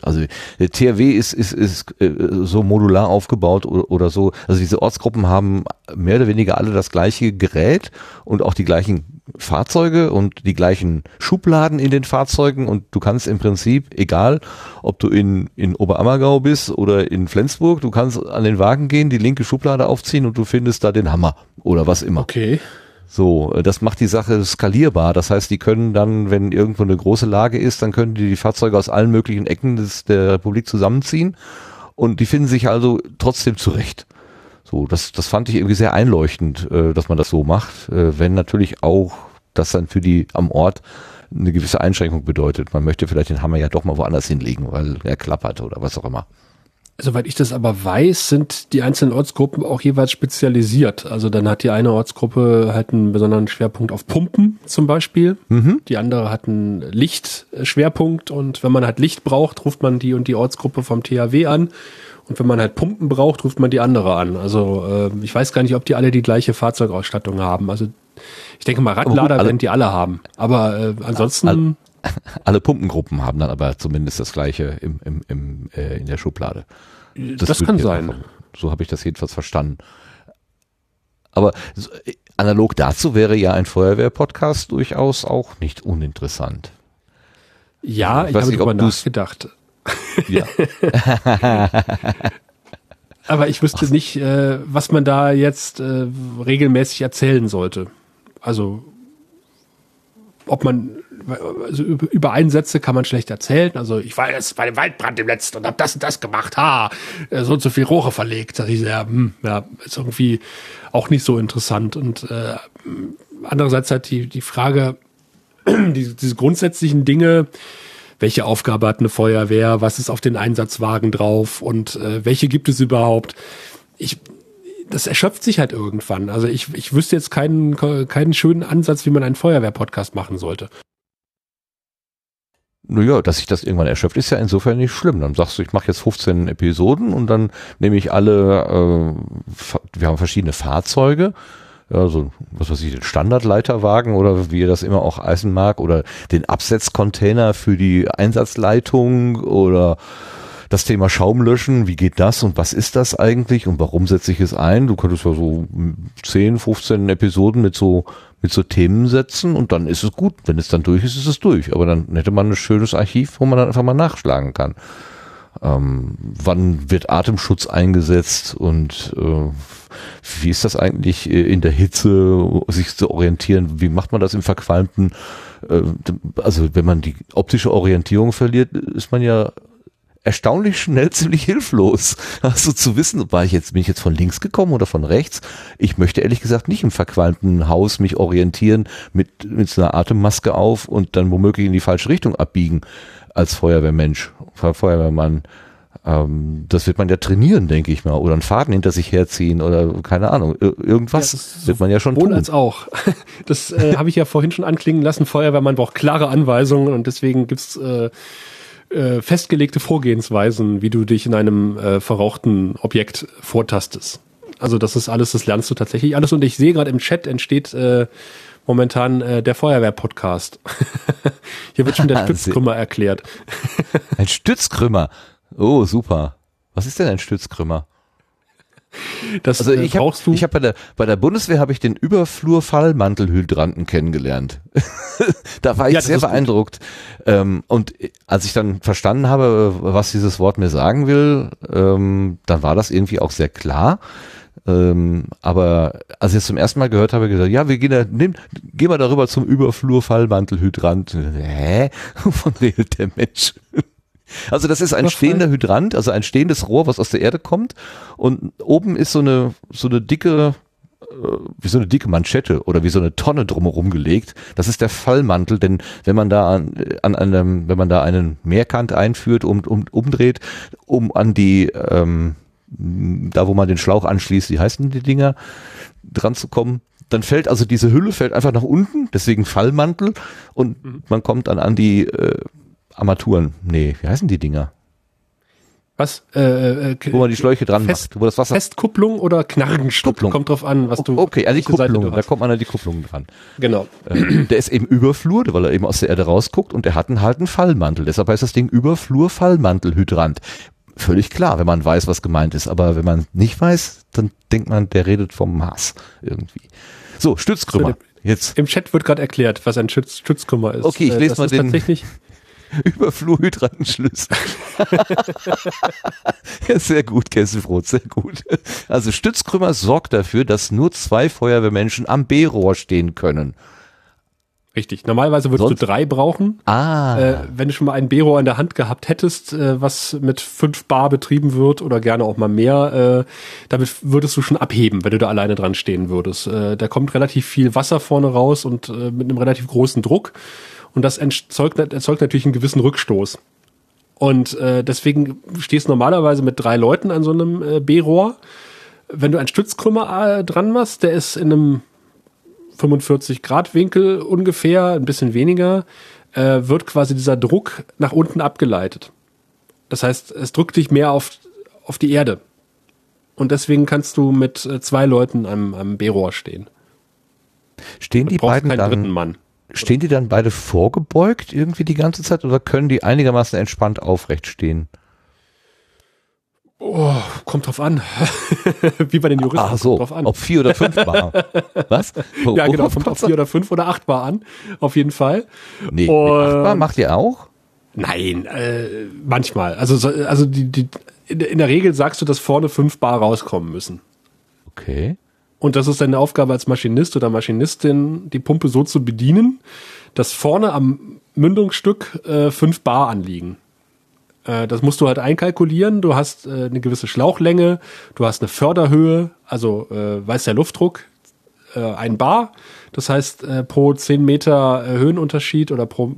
also der THW ist, ist, ist äh, so modular aufgebaut oder, oder so. Also diese Ortsgruppen haben mehr oder weniger alle das gleiche Gerät und auch die gleichen Fahrzeuge und die gleichen Schubladen in den Fahrzeugen und du kannst im Prinzip, egal ob du in, in Oberammergau bist oder in Flensburg, du kannst an den Wagen gehen, die linke Schublade aufziehen und du findest da den Hammer oder was immer. Okay. So, äh, das macht die Sache skalierbar. Das heißt, die können dann, wenn irgendwo eine große Lage ist, dann können die die Fahrzeuge aus allen möglichen Ecken des, der Republik zusammenziehen und die finden sich also trotzdem zurecht. So, das, das fand ich irgendwie sehr einleuchtend, äh, dass man das so macht, äh, wenn natürlich auch das dann für die am Ort eine gewisse Einschränkung bedeutet. Man möchte vielleicht den Hammer ja doch mal woanders hinlegen, weil er klappert oder was auch immer. Soweit ich das aber weiß, sind die einzelnen Ortsgruppen auch jeweils spezialisiert. Also dann hat die eine Ortsgruppe halt einen besonderen Schwerpunkt auf Pumpen zum Beispiel. Die andere hat einen Lichtschwerpunkt und wenn man halt Licht braucht, ruft man die und die Ortsgruppe vom THW an. Und wenn man halt Pumpen braucht, ruft man die andere an. Also äh, ich weiß gar nicht, ob die alle die gleiche Fahrzeugausstattung haben. Also ich denke mal, Radlader alle- werden die alle haben. Aber äh, ansonsten, All- Alle Pumpengruppen haben dann aber zumindest das gleiche im, im, im, äh, in der Schublade. das, wird kann sein. davon- So habe ich das jedenfalls verstanden. Aber so, äh, analog dazu wäre ja ein Feuerwehr-Podcast durchaus auch nicht uninteressant. Ja, Ich ich, habe nicht, darüber nachgedacht. Ja. Aber ich wüsste nicht, äh, was man da jetzt äh, regelmäßig erzählen sollte. Also, ob man, also über, Einsätze kann man schlecht erzählen. Also, ich war jetzt bei dem Waldbrand im letzten und habe das und das gemacht. Ha, äh, so und so viel Rohre verlegt. Da ich so, ja, hm, ja, ist irgendwie auch nicht so interessant. Und äh, andererseits halt die, die Frage, die, diese grundsätzlichen Dinge, welche Aufgabe hat eine Feuerwehr, was ist auf den Einsatzwagen drauf und äh, welche gibt es überhaupt. Ich, das erschöpft sich halt irgendwann. Also ich, ich wüsste jetzt keinen, keinen schönen Ansatz, wie man einen Feuerwehr-Podcast machen sollte. Naja, dass sich das irgendwann erschöpft, ist ja insofern nicht schlimm. Dann sagst du, ich mache jetzt 15 Episoden und dann nehme ich alle, äh, wir haben verschiedene Fahrzeuge, ja, so, was weiß ich, den Standardleiterwagen oder wie er das immer auch heißen mag, oder den Absetzcontainer für die Einsatzleitung oder das Thema Schaumlöschen, wie geht das und was ist das eigentlich und warum setze ich es ein? Du könntest ja so 10, 15 Episoden mit so mit so Themen setzen und dann ist es gut. Wenn es dann durch ist, ist es durch. Aber dann hätte man ein schönes Archiv, wo man dann einfach mal nachschlagen kann. Ähm, wann wird Atemschutz eingesetzt und äh, wie ist das eigentlich äh, in der Hitze, sich zu orientieren? Wie macht man das im verqualmten? Äh, also wenn man die optische Orientierung verliert, ist man ja erstaunlich schnell ziemlich hilflos. Also zu wissen, war ich jetzt, bin ich jetzt von links gekommen oder von rechts? Ich möchte ehrlich gesagt nicht im verqualmten Haus mich orientieren mit, mit so einer Atemmaske auf und dann womöglich in die falsche Richtung abbiegen als Feuerwehrmensch, Feuerwehrmann. Ähm, das wird man ja trainieren, denke ich mal, oder einen Faden hinter sich herziehen oder keine Ahnung, irgendwas ja, wird man ja schon tun. als auch. Das äh, habe ich ja vorhin schon anklingen lassen. Feuerwehrmann braucht klare Anweisungen und deswegen gibt's äh, äh, festgelegte Vorgehensweisen, wie du dich in einem äh, verrauchten Objekt vortastest. Also das ist alles, das lernst du tatsächlich alles. Und ich sehe gerade im Chat entsteht äh, momentan äh, der Feuerwehr-Podcast. Hier wird schon der Stützkrümmer erklärt. ein Stützkrümmer? Oh, super. Was ist denn ein Stützkrümmer? Das also ich habe ich hab bei der bei der Bundeswehr habe ich den Überflurfallmantelhydranten kennengelernt. da war ich ja, sehr beeindruckt. Ähm, und als ich dann verstanden habe, was dieses Wort mir sagen will, ähm, dann war das irgendwie auch sehr klar. Ähm, aber als ich es zum ersten Mal gehört habe, gesagt, ja, wir gehen da, nimm, gehen wir darüber zum Überflurfallmantelhydrant. Hä? Wovon redet der Mensch? Also das ist ein stehender Hydrant, also ein stehendes Rohr, was aus der Erde kommt und oben ist so eine so eine dicke äh, wie so eine dicke Manschette oder wie so eine Tonne drumherum gelegt. Das ist der Fallmantel, denn wenn man da an, an einem, wenn man da einen Mehrkant einführt und um, umdreht, um an die, ähm, da wo man den Schlauch anschließt, wie heißen die Dinger, dran zu kommen, dann fällt also diese Hülle fällt einfach nach unten, deswegen Fallmantel und mhm. man kommt dann an die äh, Armaturen. Nee, wie heißen die Dinger? Was? Äh, äh, wo man die Schläuche dran fest, macht, wo das Wasser. Festkupplung oder Knarrenstück? Kupplung. Kommt drauf an, was du. Okay, an die Kupplung. Da kommt man an die Kupplung dran. Genau. Äh, der ist eben Überflur, weil er eben aus der Erde rausguckt und der hat einen halt einen Fallmantel. Deshalb heißt das Ding Überflur-Fallmantel-Hydrant. Völlig klar, wenn man weiß, was gemeint ist. Aber wenn man nicht weiß, dann denkt man, der redet vom Mars irgendwie. So, Stützkrümmer. Jetzt. Im Chat wird gerade erklärt, was ein Stütz, Stützkrümmer ist. Okay, ich äh, lese das mal den. Tatsächlich über Fluhydrantenschlüssel. ja, sehr gut, Kesselbrot, sehr gut. Also Stützkrümmer sorgt dafür, dass nur zwei Feuerwehrmenschen am B-Rohr stehen können. Richtig. Normalerweise würdest Sonst? du drei brauchen. Ah. Äh, wenn du schon mal ein B-Rohr in der Hand gehabt hättest, äh, was mit fünf Bar betrieben wird oder gerne auch mal mehr, äh, damit würdest du schon abheben, wenn du da alleine dran stehen würdest. Äh, da kommt relativ viel Wasser vorne raus und äh, mit einem relativ großen Druck. Und das erzeugt, erzeugt natürlich einen gewissen Rückstoß. Und äh, deswegen stehst du normalerweise mit drei Leuten an so einem äh, B-Rohr. Wenn du einen Stützkrümmer äh, dran machst, der ist in einem 45 Grad Winkel ungefähr, ein bisschen weniger, äh, wird quasi dieser Druck nach unten abgeleitet. Das heißt, es drückt dich mehr auf, auf die Erde. Und deswegen kannst du mit äh, zwei Leuten am, am B-Rohr stehen. Stehen die beiden keinen dann, dritten Mann. Stehen die dann beide vorgebeugt irgendwie die ganze Zeit oder können die einigermaßen entspannt aufrecht stehen? Oh, kommt drauf an. Wie bei den Juristen. Ach so, drauf an. ob vier oder fünf Bar. Was? Oh, ja, genau, kommt auf vier oder fünf oder acht Bar an. Auf jeden Fall. Nee, Und, acht Bar macht ihr auch? Nein, äh, manchmal. Also, also die, die, in der Regel sagst du, dass vorne fünf Bar rauskommen müssen. Okay. Und das ist deine Aufgabe als Maschinist oder Maschinistin, die Pumpe so zu bedienen, dass vorne am Mündungsstück äh, fünf Bar anliegen. Äh, das musst du halt einkalkulieren. Du hast äh, eine gewisse Schlauchlänge, du hast eine Förderhöhe, also äh, weiß der Luftdruck, äh, ein Bar. Das heißt, äh, pro zehn Meter äh, Höhenunterschied oder pro,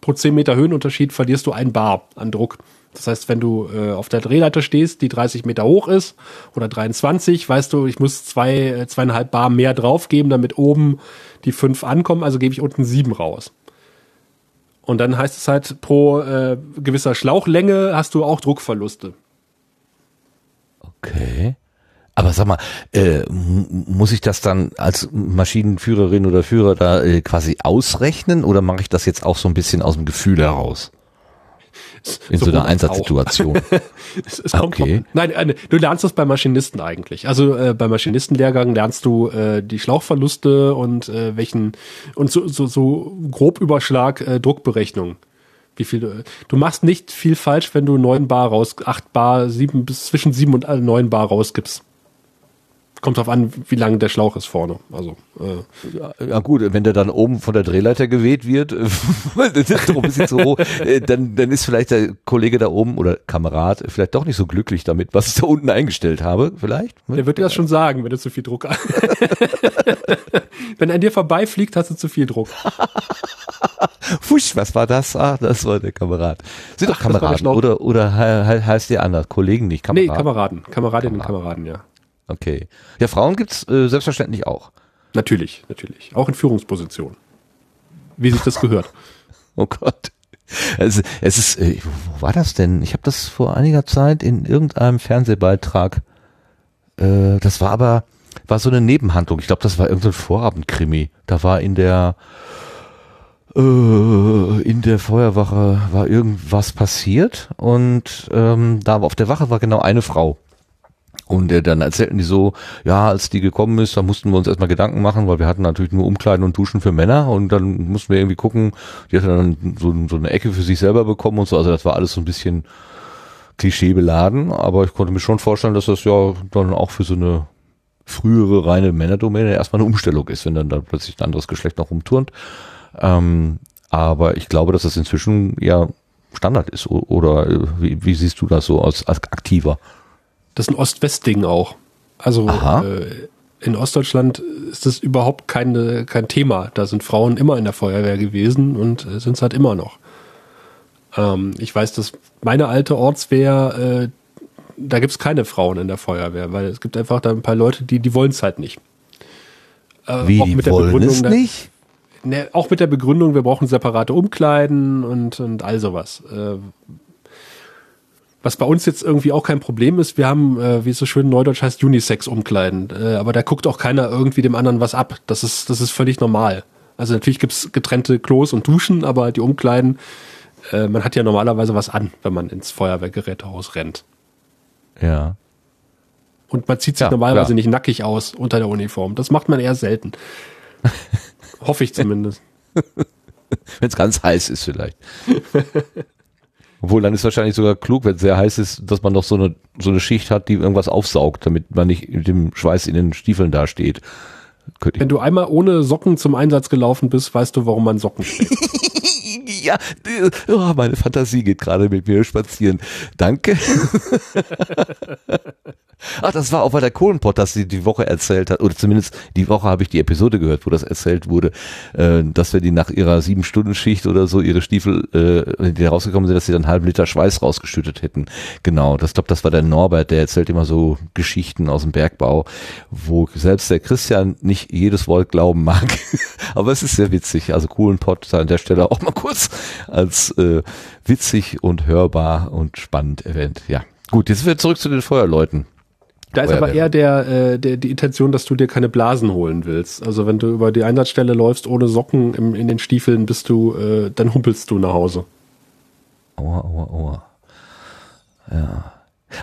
pro zehn Meter Höhenunterschied verlierst du ein Bar an Druck. Das heißt, wenn du äh, auf der Drehleiter stehst, die 30 Meter hoch ist oder 23, weißt du, ich muss zwei, äh, zweieinhalb Bar mehr draufgeben, damit oben die fünf ankommen, also gebe ich unten sieben raus. Und dann heißt es halt, pro äh, gewisser Schlauchlänge hast du auch Druckverluste. Okay. Aber sag mal, äh, muss ich das dann als Maschinenführerin oder Führer da äh, quasi ausrechnen oder mache ich das jetzt auch so ein bisschen aus dem Gefühl heraus? In so Sowohl einer. Einsatzsituation. Okay. drauf- Nein, äh, du lernst das bei Maschinisten eigentlich. Also äh, beim Maschinistenlehrgang lernst du äh, die Schlauchverluste und äh, welchen und so, so, so Grobüberschlag äh, Druckberechnung. Wie viel du, du machst nicht viel falsch, wenn du 9 Bar raus, 8 Bar, 7 bis zwischen 7 und 9 Bar rausgibst. Kommt drauf an, wie lang der Schlauch ist vorne. Also äh, Ja gut, wenn der dann oben von der Drehleiter geweht wird, weil der Druck ist so hoch, äh, dann, dann ist vielleicht der Kollege da oben oder Kamerad vielleicht doch nicht so glücklich damit, was ich da unten eingestellt habe, vielleicht. der wird dir das schon sagen, wenn du zu viel Druck Wenn er an dir vorbeifliegt, hast du zu viel Druck. Fusch, was war das? Ah, das war der Kamerad. Sind doch Kameraden oder, oder he- he- heißt der anders? Kollegen nicht, Nee, Kameraden. Kameraden. Kameradinnen und Kameraden, ja. Okay. Ja, Frauen gibt's äh, selbstverständlich auch. Natürlich, natürlich. Auch in Führungspositionen. Wie sich das gehört. Oh Gott. Also, es ist, äh, wo war das denn? Ich habe das vor einiger Zeit in irgendeinem Fernsehbeitrag, äh, das war aber, war so eine Nebenhandlung. Ich glaube, das war irgendein Vorabendkrimi. Da war in der, äh, in der Feuerwache war irgendwas passiert und ähm, da auf der Wache war genau eine Frau. Und äh, dann erzählten die so, ja, als die gekommen ist, da mussten wir uns erstmal Gedanken machen, weil wir hatten natürlich nur Umkleiden und Duschen für Männer und dann mussten wir irgendwie gucken, die hatte dann so, so eine Ecke für sich selber bekommen und so, also das war alles so ein bisschen klischeebeladen, aber ich konnte mir schon vorstellen, dass das ja dann auch für so eine frühere reine Männerdomäne erstmal eine Umstellung ist, wenn dann da plötzlich ein anderes Geschlecht noch rumturnt. Ähm, aber ich glaube, dass das inzwischen ja Standard ist oder äh, wie, wie siehst du das so als, als aktiver? Das ist ein Ost-West-Ding auch. Also äh, in Ostdeutschland ist das überhaupt keine, kein Thema. Da sind Frauen immer in der Feuerwehr gewesen und äh, sind es halt immer noch. Ähm, ich weiß, dass meine alte Ortswehr, äh, da gibt es keine Frauen in der Feuerwehr, weil es gibt einfach da ein paar Leute, die, die wollen es halt nicht. Äh, Wie, auch die mit der wollen Begründung, es nicht? Ne, auch mit der Begründung, wir brauchen separate Umkleiden und, und all sowas. Äh, was bei uns jetzt irgendwie auch kein Problem ist, wir haben, äh, wie es so schön neudeutsch heißt, Unisex-Umkleiden. Äh, aber da guckt auch keiner irgendwie dem anderen was ab. Das ist, das ist völlig normal. Also natürlich gibt's getrennte Klos und Duschen, aber die Umkleiden, äh, man hat ja normalerweise was an, wenn man ins Feuerwehrgerätehaus rennt. Ja. Und man zieht sich Ja, normalerweise klar. nicht nackig aus unter der Uniform. Das macht man eher selten. Hoffe ich zumindest. Wenn es ganz heiß ist vielleicht. Obwohl, dann ist wahrscheinlich sogar klug, wenn es sehr heiß ist, dass man noch so eine, so eine Schicht hat, die irgendwas aufsaugt, damit man nicht mit dem Schweiß in den Stiefeln dasteht. Wenn du einmal ohne Socken zum Einsatz gelaufen bist, weißt du, warum man Socken trägt. ja, äh, oh, meine Fantasie geht gerade mit mir spazieren. Danke. Ach, das war auch bei der Kohlenpott, dass sie die Woche erzählt hat, oder zumindest die Woche habe ich die Episode gehört, wo das erzählt wurde, äh, dass wir die nach ihrer sieben Stunden Schicht oder so ihre Stiefel, äh, wenn die rausgekommen sind, dass sie dann einen halben Liter Schweiß rausgeschüttet hätten. Genau, das glaube, das war der Norbert, der erzählt immer so Geschichten aus dem Bergbau, wo selbst der Christian nicht jedes Wort glauben mag. Aber es ist sehr witzig. Also Kohlenpott an der Stelle auch mal kurz als äh, witzig und hörbar und spannend erwähnt. Ja. Gut, jetzt sind wir zurück zu den Feuerleuten. Da ist aber eher der, äh, der, die Intention, dass du dir keine Blasen holen willst. Also wenn du über die Einsatzstelle läufst ohne Socken im, in den Stiefeln, bist du, äh, dann humpelst du nach Hause. Aua, aua, aua. Ja.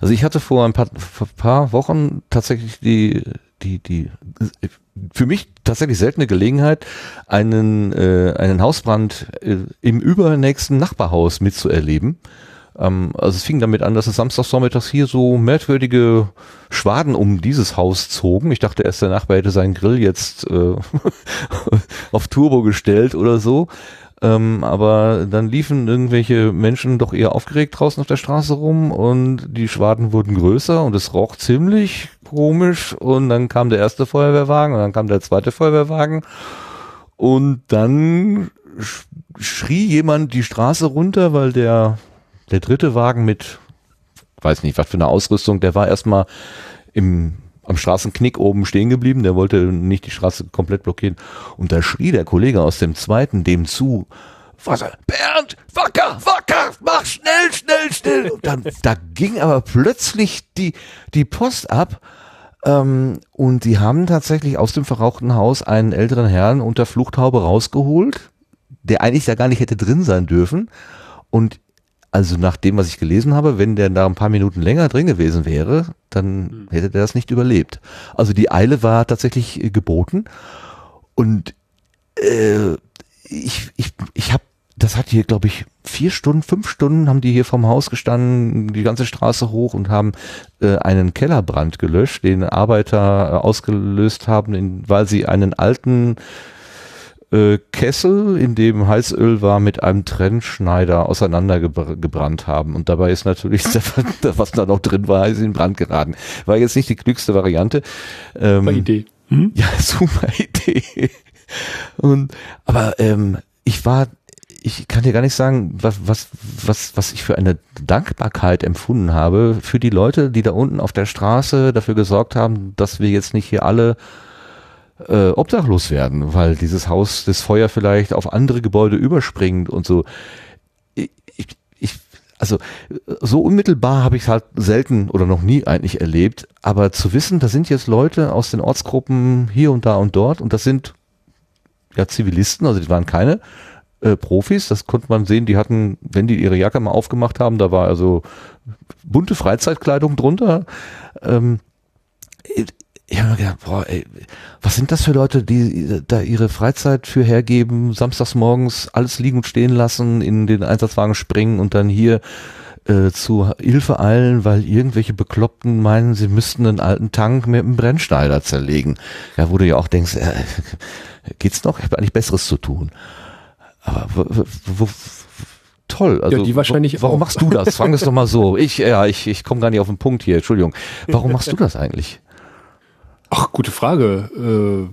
Also ich hatte vor ein paar, vor ein paar Wochen tatsächlich die, die, die, für mich tatsächlich seltene Gelegenheit, einen, äh, einen Hausbrand äh, im übernächsten Nachbarhaus mitzuerleben. Ähm, also es fing damit an, dass es samstagsvormittags hier so merkwürdige Schwaden um dieses Haus zogen. Ich dachte erst, der Nachbar hätte seinen Grill jetzt äh, auf Turbo gestellt oder so. Ähm, aber dann liefen irgendwelche Menschen doch eher aufgeregt draußen auf der Straße rum und die Schwaden wurden größer und es roch ziemlich komisch und dann kam der erste Feuerwehrwagen und dann kam der zweite Feuerwehrwagen und dann sch schrie jemand die Straße runter, weil der, der dritte Wagen mit, weiß nicht, was für eine Ausrüstung, der war erstmal im, am Straßenknick oben stehen geblieben, der wollte nicht die Straße komplett blockieren. Und da schrie der Kollege aus dem zweiten dem zu, Wasser, Bernd, wacker, wacker, mach schnell, schnell, schnell. Und dann, da ging aber plötzlich die, die Post ab. Ähm, und die haben tatsächlich aus dem verrauchten Haus einen älteren Herrn unter Fluchthaube rausgeholt, der eigentlich da gar nicht hätte drin sein dürfen. Und also nach dem, was ich gelesen habe, wenn der da ein paar Minuten länger drin gewesen wäre, dann hätte der das nicht überlebt. Also die Eile war tatsächlich äh, geboten. Und äh, ich, ich, ich habe, das hat hier, glaube ich, vier Stunden, fünf Stunden haben die hier vom Haus gestanden, die ganze Straße hoch und haben äh, einen Kellerbrand gelöscht, den Arbeiter äh, ausgelöst haben, in, weil sie einen alten äh, Kessel, in dem Heißöl war, mit einem Trennschneider auseinandergebrannt haben. Und dabei ist natürlich, was da noch drin war, ist in Brand geraten. War jetzt nicht die klügste Variante. Ähm, Super Idee. Hm? Ja, super Idee. Und, aber ähm, ich war, ich kann dir gar nicht sagen, was, was, was, was ich für eine Dankbarkeit empfunden habe für die Leute, die da unten auf der Straße dafür gesorgt haben, dass wir jetzt nicht hier alle äh, obdachlos werden, weil dieses Haus das Feuer vielleicht auf andere Gebäude überspringt und so. Ich, ich, also so unmittelbar habe ich es halt selten oder noch nie eigentlich erlebt, aber zu wissen, da sind jetzt Leute aus den Ortsgruppen hier und da und dort und das sind ja Zivilisten, also die waren keine äh, Profis, das konnte man sehen, die hatten, wenn die ihre Jacke mal aufgemacht haben, da war also bunte Freizeitkleidung drunter. Ähm, ich habe mir gedacht, boah, ey, was sind das für Leute, die da ihre Freizeit für hergeben, samstags morgens alles liegen und stehen lassen, in den Einsatzwagen springen und dann hier äh, zu Hilfe eilen, weil irgendwelche Bekloppten meinen, sie müssten einen alten Tank mit einem Brennschneider zerlegen. Ja, wo du ja auch denkst, äh, geht's noch? Ich habe eigentlich Besseres zu tun. Aber toll. Also, ja, die wahrscheinlich warum auch. machst du das? Fang es doch mal so. Ich, ja, ich, ich komme gar nicht auf den Punkt hier. Entschuldigung. Warum machst du das eigentlich? Ach, gute Frage.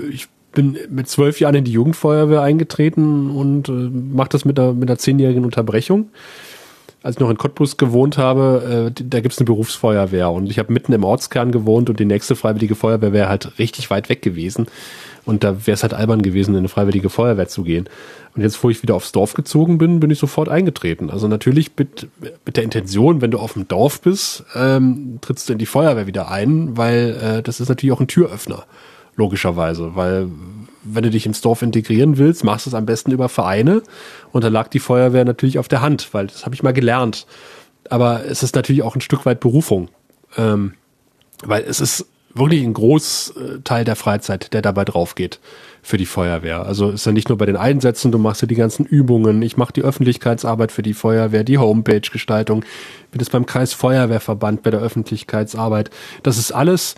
Äh, ich bin mit zwölf Jahren in die Jugendfeuerwehr eingetreten und äh, mache das mit einer, mit einer zehnjährigen Unterbrechung. Als ich noch in Cottbus gewohnt habe, äh, da gibt's eine Berufsfeuerwehr und ich habe mitten im Ortskern gewohnt und die nächste freiwillige Feuerwehr wäre halt richtig weit weg gewesen. Und da wäre es halt albern gewesen, in eine freiwillige Feuerwehr zu gehen. Und jetzt, wo ich wieder aufs Dorf gezogen bin, bin ich sofort eingetreten. Also natürlich mit, mit der Intention, wenn du auf dem Dorf bist, ähm, trittst du in die Feuerwehr wieder ein, weil äh, das ist natürlich auch ein Türöffner, logischerweise. Weil wenn du dich ins Dorf integrieren willst, machst du es am besten über Vereine. Und da lag die Feuerwehr natürlich auf der Hand, weil das habe ich mal gelernt. Aber es ist natürlich auch ein Stück weit Berufung. Ähm, weil es ist wirklich ein Großteil der Freizeit, der dabei drauf geht für die Feuerwehr. Also ist ja nicht nur bei den Einsätzen, du machst ja die ganzen Übungen, ich mache die Öffentlichkeitsarbeit für die Feuerwehr, die Homepage-Gestaltung, bin jetzt beim Kreis Feuerwehrverband bei der Öffentlichkeitsarbeit. Das ist alles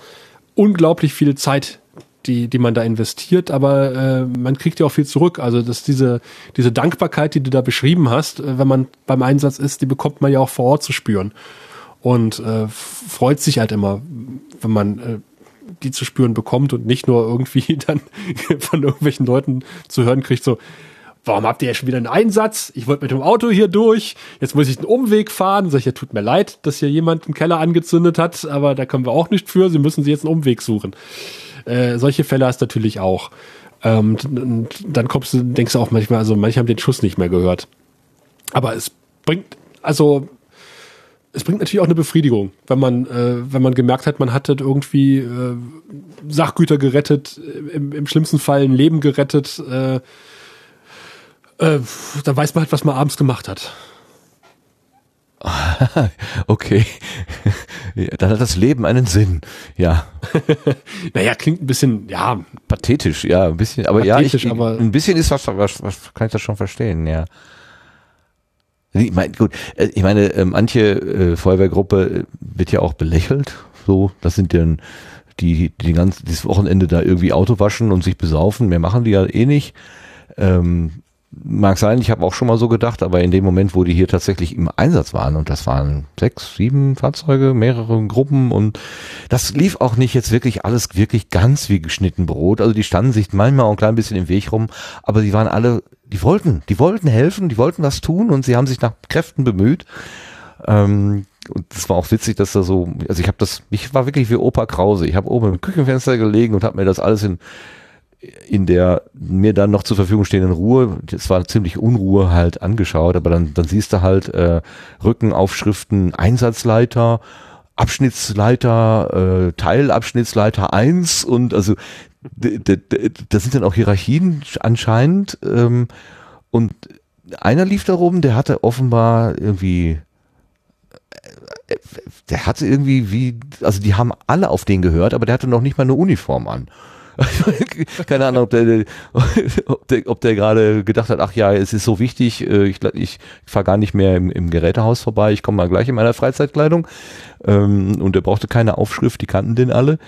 unglaublich viel Zeit, die, die man da investiert, aber äh, man kriegt ja auch viel zurück. Also dass diese, diese Dankbarkeit, die du da beschrieben hast, äh, wenn man beim Einsatz ist, die bekommt man ja auch vor Ort zu spüren. Und äh, freut sich halt immer, wenn man äh, die zu spüren bekommt und nicht nur irgendwie dann von irgendwelchen Leuten zu hören kriegt, so, warum habt ihr ja schon wieder einen Einsatz? Ich wollte mit dem Auto hier durch, jetzt muss ich einen Umweg fahren. Sag ich, ja, tut mir leid, dass hier jemand einen Keller angezündet hat, aber da können wir auch nicht für, sie müssen sich jetzt einen Umweg suchen. Äh, solche Fälle hast du natürlich auch. Ähm, und dann kommst du, denkst du auch manchmal, also manche haben den Schuss nicht mehr gehört. Aber es bringt, also es bringt natürlich auch eine Befriedigung, wenn man, äh, wenn man gemerkt hat, man hat irgendwie äh, Sachgüter gerettet, im, im schlimmsten Fall ein Leben gerettet. Äh, äh, dann weiß man halt, was man abends gemacht hat. okay. Dann hat das Leben einen Sinn. Ja. naja, klingt ein bisschen, ja. Pathetisch, ja, ein bisschen. Aber Pathetisch, ja, ich, aber ein bisschen ist was, was, was, kann ich das schon verstehen, ja. Ich meine, gut, äh, ich meine, äh, manche äh, Feuerwehrgruppe wird ja auch belächelt. So, das sind dann die, die ganze, dieses Wochenende da irgendwie Auto waschen und sich besaufen. Mehr machen die ja eh nicht. Ähm, mag sein, ich habe auch schon mal so gedacht, aber in dem Moment, wo die hier tatsächlich im Einsatz waren und das waren sechs, sieben Fahrzeuge, mehrere Gruppen und das lief auch nicht jetzt wirklich alles wirklich ganz wie geschnitten Brot. Also die standen sich manchmal auch ein klein bisschen im Weg rum, aber die waren alle, die wollten, die wollten helfen, die wollten was tun und sie haben sich nach Kräften bemüht. Ähm, und es war auch witzig, dass da so, also ich habe das, ich war wirklich wie Opa Krause. Ich habe oben im Küchenfenster gelegen und habe mir das alles in in der mir dann noch zur Verfügung stehenden Ruhe, es war ziemlich Unruhe halt angeschaut, aber dann, dann siehst du halt äh, Rückenaufschriften Einsatzleiter, Abschnittsleiter, äh, Teilabschnittsleiter 1 und also das sind dann auch Hierarchien anscheinend ähm, und einer lief da rum, der hatte offenbar irgendwie äh, der hatte irgendwie wie, also die haben alle auf den gehört, aber der hatte noch nicht mal eine Uniform an. Keine Ahnung, ob der, ob der, ob der gerade gedacht hat, ach ja, es ist so wichtig, äh, ich, ich fahre gar nicht mehr im, im Gerätehaus vorbei, ich komme mal gleich in meiner Freizeitkleidung. Ähm, und er brauchte keine Aufschrift, die kannten den alle.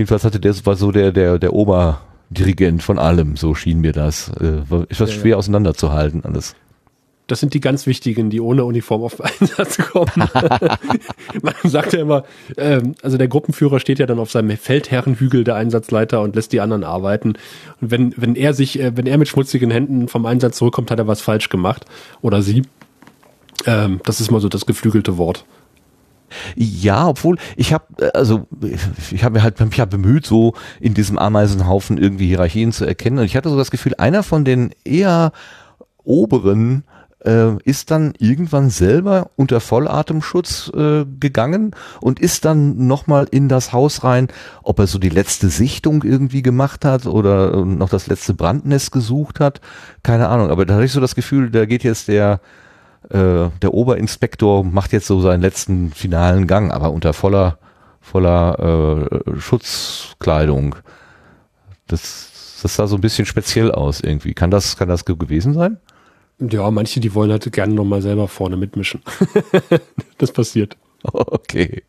Jedenfalls hatte der war so der, der, der Oberdirigent von allem, so schien mir das. Äh, war etwas ja, schwer ja. auseinanderzuhalten alles. Das sind die ganz wichtigen, die ohne Uniform auf Einsatz kommen. Man sagt ja immer, ähm, also der Gruppenführer steht ja dann auf seinem Feldherrenhügel der Einsatzleiter und lässt die anderen arbeiten. Und wenn, wenn er sich, äh, wenn er mit schmutzigen Händen vom Einsatz zurückkommt, hat er was falsch gemacht. Oder sie. Ähm, das ist mal so das geflügelte Wort. Ja, obwohl ich habe also ich habe mir halt mich hab bemüht so in diesem Ameisenhaufen irgendwie Hierarchien zu erkennen und ich hatte so das Gefühl einer von den eher oberen äh, ist dann irgendwann selber unter Vollatemschutz äh, gegangen und ist dann nochmal in das Haus rein, ob er so die letzte Sichtung irgendwie gemacht hat oder äh, noch das letzte Brandnest gesucht hat, keine Ahnung. Aber da hatte ich so das Gefühl, da geht jetzt der äh, der Oberinspektor macht jetzt so seinen letzten finalen Gang, aber unter voller voller äh, Schutzkleidung. Das, das sah so ein bisschen speziell aus irgendwie. Kann das, kann das gewesen sein? Ja, manche, die wollen halt gerne nochmal selber vorne mitmischen. das passiert. Okay.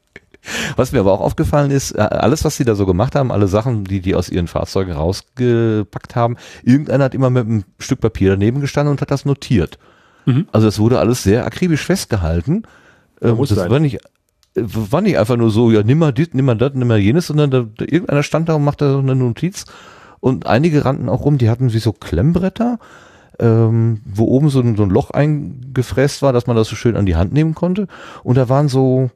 Was mir aber auch aufgefallen ist, äh, alles, was sie da so gemacht haben, alle Sachen, die die aus ihren Fahrzeugen rausgepackt haben, irgendeiner hat immer mit einem Stück Papier daneben gestanden und hat das notiert. Mhm. Also es wurde alles sehr akribisch festgehalten. Ähm, das sein. war nicht, war nicht einfach nur so, ja, nimm mal dies, nimm mal das, nimm mal jenes, sondern da, da, irgendeiner stand da und machte so eine Notiz. Und einige rannten auch rum, die hatten wie so Klemmbretter ähm, wo oben so ein, so ein Loch eingefräst war, dass man das so schön an die Hand nehmen konnte. Und da waren so,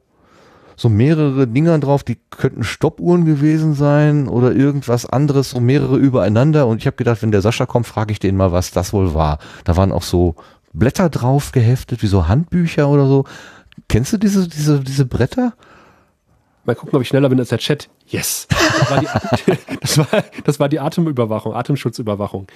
so mehrere Dinger drauf, die könnten Stoppuhren gewesen sein oder irgendwas anderes, so mehrere übereinander. Und ich habe gedacht, wenn der Sascha kommt, frage ich den mal, was das wohl war. Da waren auch so Blätter drauf geheftet, wie so Handbücher oder so. Kennst du diese, diese, diese Bretter? Mal gucken, ob ich schneller bin als der Chat. Yes. Das war die, das war, das war die Atemüberwachung, Atemschutzüberwachung.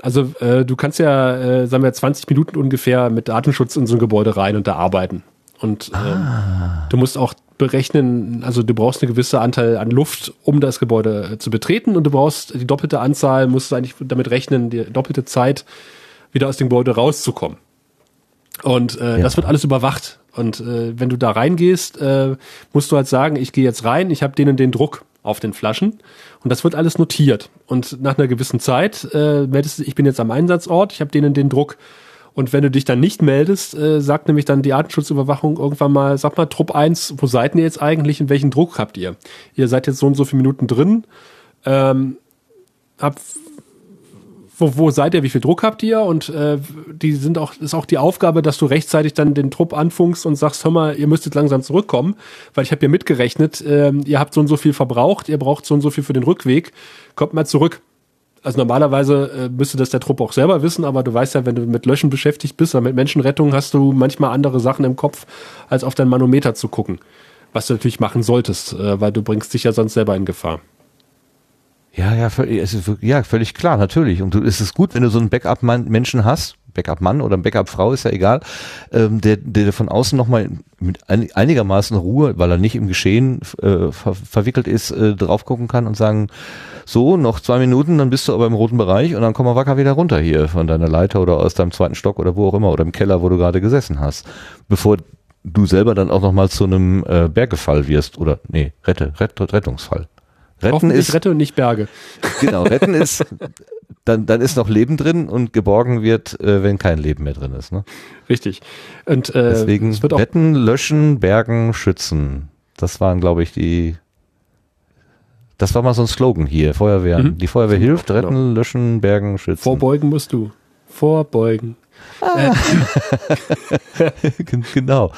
Also äh, du kannst ja, äh, sagen wir, 20 Minuten ungefähr mit Datenschutz in so ein Gebäude rein und da arbeiten. Und äh, ah. du musst auch berechnen, also du brauchst eine gewisse Anteil an Luft, um das Gebäude äh, zu betreten und du brauchst die doppelte Anzahl, musst du eigentlich damit rechnen, die doppelte Zeit, wieder aus dem Gebäude rauszukommen. Und äh, ja. das wird alles überwacht. Und äh, wenn du da reingehst, äh, musst du halt sagen, ich gehe jetzt rein, ich habe denen den Druck auf den Flaschen und das wird alles notiert. Und nach einer gewissen Zeit äh, meldest du, ich bin jetzt am Einsatzort, ich habe denen den Druck. Und wenn du dich dann nicht meldest, äh, sagt nämlich dann die Artenschutzüberwachung irgendwann mal, sag mal, Trupp 1, wo seid ihr jetzt eigentlich und welchen Druck habt ihr? Ihr seid jetzt so und so viele Minuten drin, ähm, habt wo, wo seid ihr, wie viel Druck habt ihr? Und äh, die sind auch, ist auch die Aufgabe, dass du rechtzeitig dann den Trupp anfunkst und sagst, hör mal, ihr müsstet langsam zurückkommen, weil ich habe hier mitgerechnet, äh, ihr habt so und so viel verbraucht, ihr braucht so und so viel für den Rückweg, kommt mal zurück. Also normalerweise äh, müsste das der Trupp auch selber wissen, aber du weißt ja, wenn du mit Löschen beschäftigt bist oder mit Menschenrettung, hast du manchmal andere Sachen im Kopf, als auf dein Manometer zu gucken. Was du natürlich machen solltest, äh, weil du bringst dich ja sonst selber in Gefahr. Ja, ja, es ist, ja, völlig klar, natürlich. Und du, es ist gut, wenn du so einen Backup-Menschen hast, Backup-Mann oder Backup-Frau, ist ja egal, ähm, der, der von außen nochmal mit ein, einigermaßen Ruhe, weil er nicht im Geschehen äh, ver, verwickelt ist, äh, drauf gucken kann und sagen, so, noch zwei Minuten, dann bist du aber im roten Bereich und dann komm mal wacker wieder runter hier von deiner Leiter oder aus deinem zweiten Stock oder wo auch immer oder im Keller, wo du gerade gesessen hast. Bevor du selber dann auch nochmal zu einem äh, Bergefall wirst oder, nee, Rette, Rett, Rettungsfall. Retten ist Rette und nicht Berge. Genau, retten ist dann dann ist noch Leben drin und geborgen wird, äh, wenn kein Leben mehr drin ist. Ne? Richtig. Und äh, deswegen es wird auch retten, löschen, bergen, schützen. Das waren, glaube ich, die. Das war mal so ein Slogan hier. Feuerwehr. Mhm. Die Feuerwehr hilft, retten, genau. löschen, bergen, schützen. Vorbeugen musst du. Vorbeugen. Ah. Äh. genau.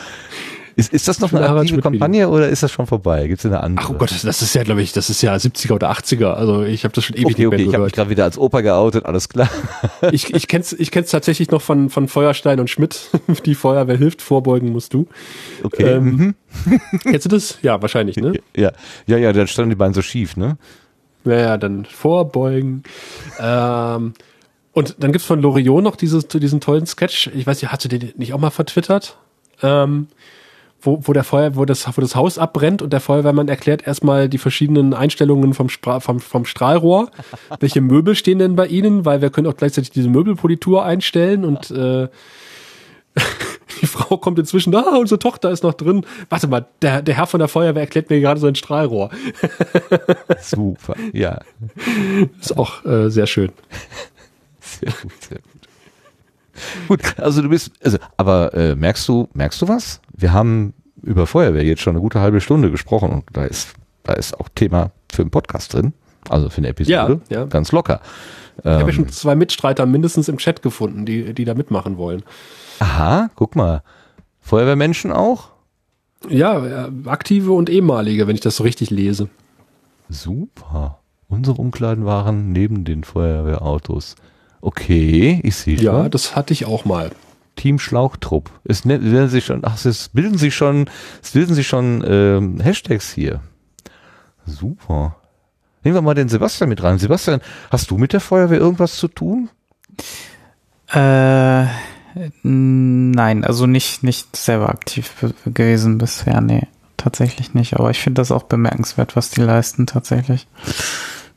Ist, ist das noch eine aktive. Kampagne oder ist das schon vorbei? Gibt es eine andere? Ach oh Gott, das, ist ja, glaube ich, das ist ja 70er oder 80er. Also ich habe das schon ewig okay, okay, nicht ich mehr habe mich gerade wieder als Opa geoutet, alles klar. Ich, ich kenn's, ich kenn's tatsächlich noch von, von Feuerstein und Schmidt. Die Feuerwehr hilft, vorbeugen musst du. Okay. Ähm, Kennst du das? Ja, wahrscheinlich, ne? Ja, ja, ja, dann standen die beiden so schief, ne? Naja, dann vorbeugen. Ähm, und dann gibt's von Loriot noch dieses, diesen tollen Sketch. Ich weiß nicht, hast du den nicht auch mal vertwittert? Ähm, wo, wo der Feuer, wo das, wo das Haus abbrennt und der Feuerwehrmann erklärt erstmal die verschiedenen Einstellungen vom, Spra vom, vom Strahlrohr. Welche Möbel stehen denn bei Ihnen? Weil wir können auch gleichzeitig diese Möbelpolitur einstellen und äh, die Frau kommt inzwischen, ah, unsere Tochter ist noch drin. Warte mal, der, der Herr von der Feuerwehr erklärt mir gerade sein Strahlrohr. Super, ja. Ist auch äh, sehr schön. Sehr gut, sehr gut. Gut, also du bist, also, aber äh, merkst du, merkst du was? Wir haben über Feuerwehr jetzt schon eine gute halbe Stunde gesprochen und da ist, da ist auch Thema für einen Podcast drin, also für eine Episode, Ja, ja. ganz locker. Ich habe ja Ähm, schon zwei Mitstreiter mindestens im Chat gefunden, die, die da mitmachen wollen. aha, guck mal, Feuerwehrmenschen auch? Ja, äh, aktive und ehemalige, wenn ich das so richtig lese. Super. Unsere Umkleiden waren neben den Feuerwehrautos. Okay, ich sehe Ja, schon. das hatte ich auch mal. Team Schlauchtrupp. Es bilden sich schon, ach, es bilden sich schon, es bilden sich schon ähm, Hashtags hier. Super. Nehmen wir mal den Sebastian mit rein. Sebastian, hast du mit der Feuerwehr irgendwas zu tun? Äh, nein, also nicht, nicht selber aktiv gewesen bisher, nee, tatsächlich nicht. Aber ich finde das auch bemerkenswert, was die leisten, tatsächlich.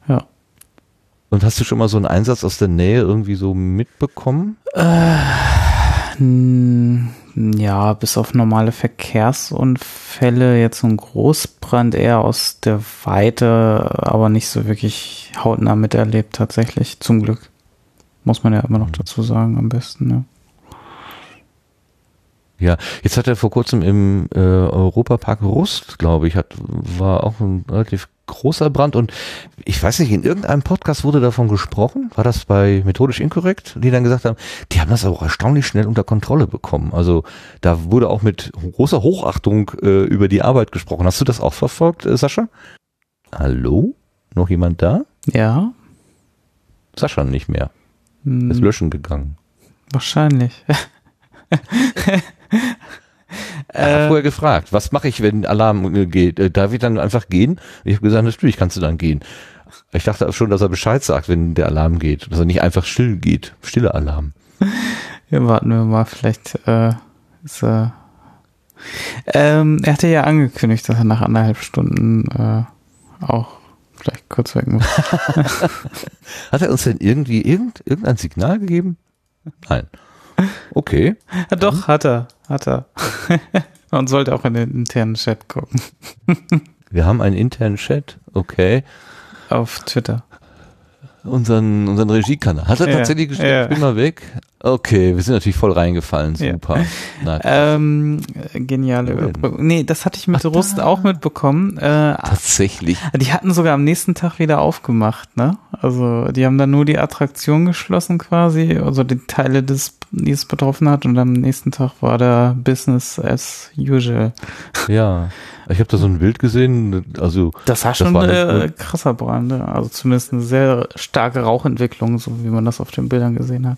Ja. Und hast du schon mal so einen Einsatz aus der Nähe irgendwie so mitbekommen? Hm, Ja, bis auf normale Verkehrsunfälle, jetzt so ein Großbrand eher aus der Weite, aber nicht so wirklich hautnah miterlebt, tatsächlich, zum Glück. Muss man ja immer noch dazu sagen, am besten, ne? Ja, jetzt hat er vor kurzem im äh, Europapark Rust, glaube ich, hat, war auch ein relativ großer Brand und ich weiß nicht, in irgendeinem Podcast wurde davon gesprochen, war das bei Methodisch Inkorrekt, die dann gesagt haben, die haben das aber auch erstaunlich schnell unter Kontrolle bekommen. Also da wurde auch mit großer Hochachtung äh, über die Arbeit gesprochen. Hast du das auch verfolgt, äh, Sascha? Hallo? Noch jemand da? Ja, Sascha nicht mehr. hm, Ist löschen gegangen. wahrscheinlich. Er hat Äh, vorher gefragt, was mache ich, wenn Alarm äh, geht? Äh, darf ich dann einfach gehen? Ich habe gesagt, natürlich kannst du dann gehen. Ich dachte schon, dass er Bescheid sagt, wenn der Alarm geht. Dass er nicht einfach still geht. Stille Alarm. Ja, warten wir mal, vielleicht äh, ist er. Ähm, er hatte ja angekündigt, dass er nach anderthalb Stunden äh, auch vielleicht kurz weg muss. Hat er uns denn irgendwie irgend, irgendein Signal gegeben? Nein. Okay. ja, doch, hat er, hat er. Und sollte auch in den internen Chat gucken. Wir haben einen internen Chat. Okay. Auf Twitter. Unseren, unseren Regiekanal. Hat er Ja, tatsächlich gestellt? ja. Ich bin mal weg. Okay, wir sind natürlich voll reingefallen. Ja. Super. Na, Ähm, geniale? Überbrückung. Nee, das hatte ich mit Rust auch mitbekommen. Äh, tatsächlich. die hatten sogar am nächsten Tag wieder aufgemacht, ne? Also die haben dann nur die Attraktion geschlossen quasi, also die Teile, des, die es betroffen hat und am nächsten Tag war da Business as usual. Ja. Ich habe da so ein Bild gesehen. Also Das war Das schon war äh, krasser Brand, ne? also zumindest eine sehr starke Rauchentwicklung, so wie man das auf den Bildern gesehen hat.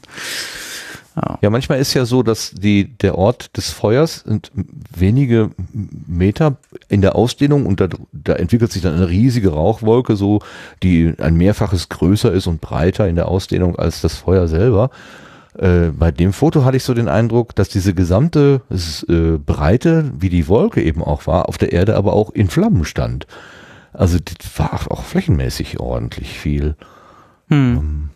Ja. Ja, manchmal ist ja so, dass die, der Ort des Feuers sind wenige Meter in der Ausdehnung und da, da entwickelt sich dann eine riesige Rauchwolke, so, die ein Mehrfaches größer ist und breiter in der Ausdehnung als das Feuer selber. Äh, bei dem Foto hatte ich so den Eindruck, dass diese gesamte äh, Breite, wie die Wolke eben auch war, auf der Erde aber auch in Flammen stand. Also das war auch flächenmäßig ordentlich viel. Hm.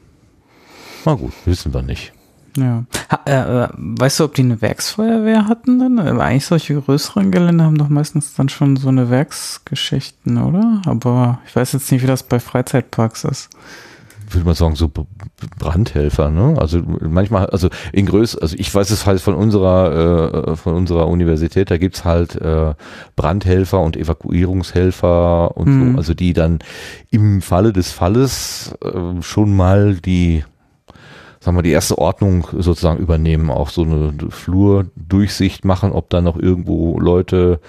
Na gut, wissen wir nicht. Ja. Ha, äh, äh, weißt du, ob die eine Werksfeuerwehr hatten dann? Äh, Eigentlich solche größeren Gelände haben doch meistens dann schon so eine Werksgeschichten, oder? Aber ich weiß jetzt nicht, wie das bei Freizeitparks ist. Würde man sagen, so Brandhelfer, ne? Also manchmal, also in Größ, also ich weiß es halt von unserer, äh, von unserer Universität, da gibt's halt äh, Brandhelfer und Evakuierungshelfer und Mhm. so, also die dann im Falle des Falles äh, schon mal die sagen wir, die erste Ordnung sozusagen übernehmen, auch so eine Flurdurchsicht machen, ob da noch irgendwo Leute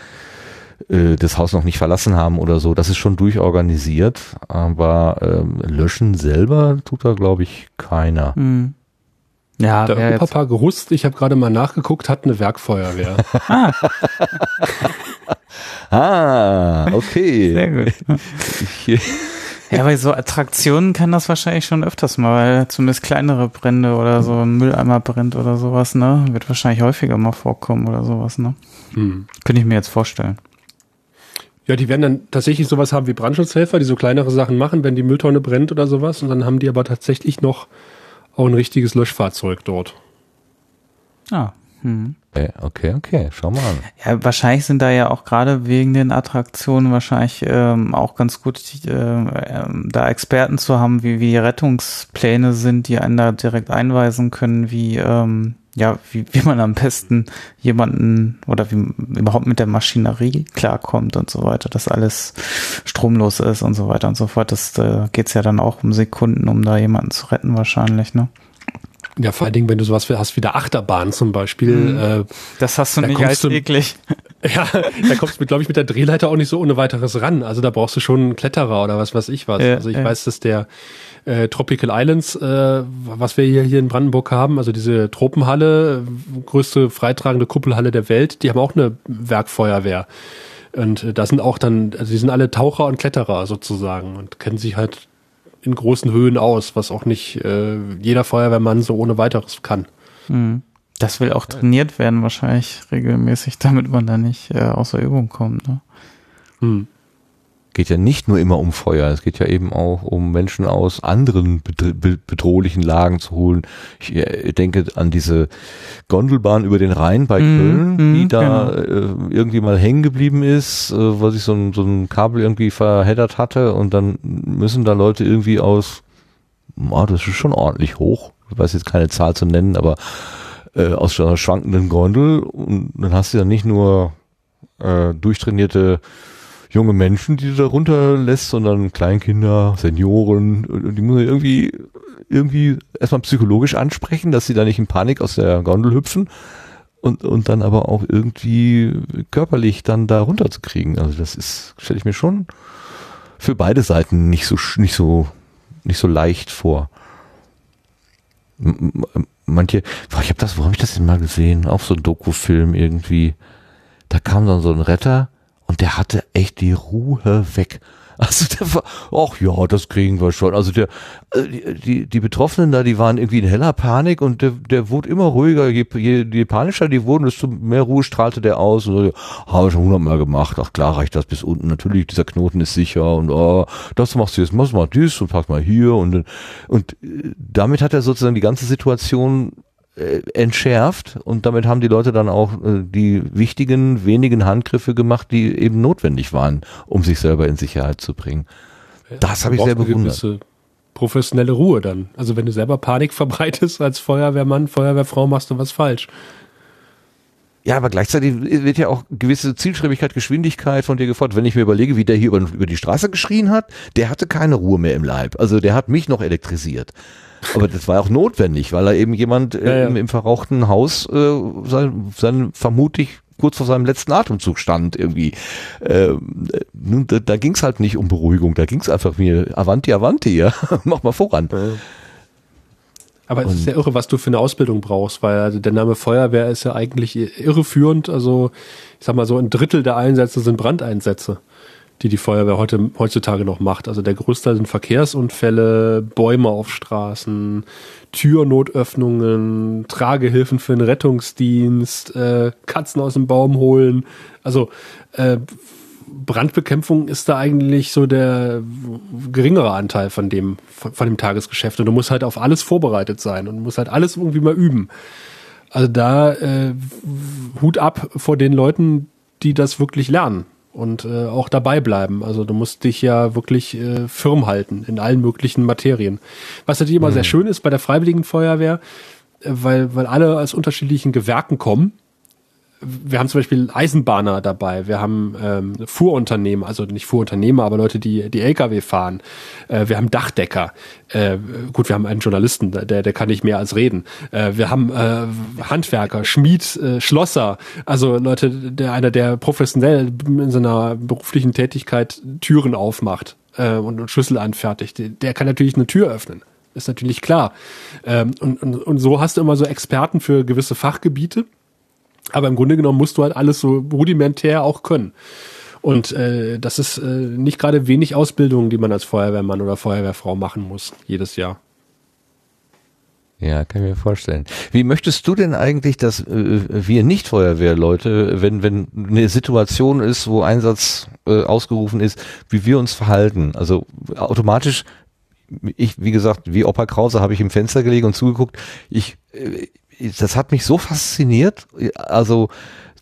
äh, das Haus noch nicht verlassen haben oder so. Das ist schon durchorganisiert, aber ähm, löschen selber tut da, glaube ich, keiner. Hm. Ja, Der wer jetzt- Europapark Rust, ich habe gerade mal nachgeguckt, hat eine Werkfeuerwehr. Ah, okay. sehr gut. Ich, Ja, bei so Attraktionen kann das wahrscheinlich schon öfters mal, weil zumindest kleinere Brände oder so ein Mülleimer brennt oder sowas, ne? Wird wahrscheinlich häufiger mal vorkommen oder sowas, ne? hm. Könnte ich mir jetzt vorstellen. Ja, die werden dann tatsächlich sowas haben wie Brandschutzhelfer, die so kleinere Sachen machen, wenn die Mülltonne brennt oder sowas. Und dann haben die aber tatsächlich noch auch ein richtiges Löschfahrzeug dort. Ah. Hm. okay, okay, okay, schau mal an. Ja, wahrscheinlich sind da ja auch gerade wegen den Attraktionen wahrscheinlich ähm, auch ganz gut, äh, ähm, da Experten zu haben, wie, wie die Rettungspläne sind, die einen da direkt einweisen können, wie, ähm, ja, wie, wie man am besten jemanden oder wie überhaupt mit der Maschinerie klarkommt und so weiter, dass alles stromlos ist und so weiter und so fort. Das äh, geht's ja dann auch um Sekunden, um da jemanden zu retten wahrscheinlich, ne? Ja, vor allen Dingen, wenn du sowas hast wie der Achterbahn zum Beispiel. Mhm. Äh, Das hast du Da nicht kommst du- alltäglich. ja, da kommst du, glaube ich, mit der Drehleiter auch nicht so ohne weiteres ran. Also da brauchst du schon einen Kletterer oder was weiß ich was. Ja, also ich ja. weiß, dass der äh, Tropical Islands, äh, was wir hier, hier in Brandenburg haben, also diese Tropenhalle, größte freitragende Kuppelhalle der Welt, die haben auch eine Werkfeuerwehr. Und äh, da sind auch dann, also die sind alle Taucher und Kletterer sozusagen und kennen sich halt in großen Höhen aus, was auch nicht äh, jeder Feuerwehrmann so ohne weiteres kann. Mhm. Das will auch trainiert werden wahrscheinlich regelmäßig, damit man da nicht äh, außer Übung kommt. Ne? Hm. Geht ja nicht nur immer um Feuer, es geht ja eben auch um Menschen aus anderen bedr- be- bedrohlichen Lagen zu holen. Ich äh, denke an diese Gondelbahn über den Rhein bei Mhm, Köln, mhm, die da äh, irgendwie mal hängen geblieben ist, äh, weil sich so ein, so ein Kabel irgendwie verheddert hatte und dann müssen da Leute irgendwie aus, oh, das ist schon ordentlich hoch, ich weiß jetzt keine Zahl zu nennen, aber äh, aus einer schwankenden Gondel. Und dann hast du ja nicht nur äh, durchtrainierte junge Menschen, die du da runterlässt, sondern Kleinkinder, Senioren, die muss man irgendwie, irgendwie erstmal psychologisch ansprechen, dass sie da nicht in Panik aus der Gondel hüpfen und, und dann aber auch irgendwie körperlich dann da runterzukriegen. Also das ist, stelle ich mir schon für beide Seiten nicht so, nicht so, nicht so leicht vor. Manche, ich habe das, wo habe ich das denn mal gesehen? Auf so einem Dokufilm irgendwie. Da kam dann so ein Retter und der hatte echt die Ruhe weg. Also der war, ach ja, das kriegen wir schon. Also der, äh, die, die, Betroffenen da, die waren irgendwie in heller Panik und der, der wurde immer ruhiger. Je, je, je panischer die wurden, desto mehr Ruhe strahlte der aus. Und so, habe ich schon hundertmal gemacht. Ach klar, reicht das bis unten. Natürlich, dieser Knoten ist sicher und oh, das machst du jetzt, machst mal dies und pack mal hier und und äh, damit hat er sozusagen die ganze Situation äh, entschärft und damit haben die Leute dann auch äh, die wichtigen wenigen Handgriffe gemacht, die eben notwendig waren, um sich selber in Sicherheit zu bringen. Das habe ich sehr bewundert. gewisse Professionelle Ruhe dann. Also wenn du selber Panik verbreitest als Feuerwehrmann, Feuerwehrfrau, machst du was falsch. Ja, aber gleichzeitig wird ja auch gewisse Zielstrebigkeit, Geschwindigkeit von dir gefordert. Wenn ich mir überlege, wie der hier über, über die Straße geschrien hat, der hatte keine Ruhe mehr im Leib. Also der hat mich noch elektrisiert. Aber das war auch notwendig, weil er eben jemand äh, Ja, ja. Im, im verrauchten Haus äh, sein, sein vermutlich kurz vor seinem letzten Atemzug stand irgendwie. Ähm, äh, nun, da da ging es halt nicht um Beruhigung, da ging es einfach wie Avanti, Avanti, ja, mach mal voran. Aber es ist ja irre, was du für eine Ausbildung brauchst, weil also der Name Feuerwehr ist ja eigentlich irreführend. Also ich sag mal so ein Drittel der Einsätze sind Brandeinsätze, die die Feuerwehr heute heutzutage noch macht. Also der größte sind Verkehrsunfälle, Bäume auf Straßen, Türnotöffnungen, Tragehilfen für den Rettungsdienst, äh, Katzen aus dem Baum holen. Also äh, Brandbekämpfung ist da eigentlich so der geringere Anteil von dem, von, von dem Tagesgeschäft. Und du musst halt auf alles vorbereitet sein und musst halt alles irgendwie mal üben. Also da äh, Hut ab vor den Leuten, die das wirklich lernen und äh, auch dabei bleiben. Also du musst dich ja wirklich äh, firm halten in allen möglichen Materien. Was natürlich immer sehr schön ist bei der Freiwilligen Feuerwehr, äh, weil, weil alle aus unterschiedlichen Gewerken kommen, wir haben zum Beispiel Eisenbahner dabei, wir haben ähm, Fuhrunternehmen, also nicht Fuhrunternehmer, aber Leute, die die LKW fahren. Äh, wir haben Dachdecker. Äh, gut, wir haben einen Journalisten, der, der kann nicht mehr als reden. Äh, wir haben äh, Handwerker, Schmied, äh, Schlosser, also Leute, der einer, der professionell in seiner beruflichen Tätigkeit Türen aufmacht äh, und, und Schlüssel anfertigt. Der kann natürlich eine Tür öffnen. Ist natürlich klar. Ähm, und, und, und so hast du immer so Experten für gewisse Fachgebiete aber im Grunde genommen musst du halt alles so rudimentär auch können. Und äh, das ist äh, nicht gerade wenig Ausbildung, die man als Feuerwehrmann oder Feuerwehrfrau machen muss, jedes Jahr. Ja, kann ich mir vorstellen. Wie möchtest du denn eigentlich, dass äh, wir nicht Feuerwehrleute, wenn wenn eine Situation ist, wo Einsatz äh, ausgerufen ist, wie wir uns verhalten? Also automatisch, ich wie gesagt, wie Opa Krause habe ich im Fenster gelegen und zugeguckt. Ich äh, das hat mich so fasziniert. Also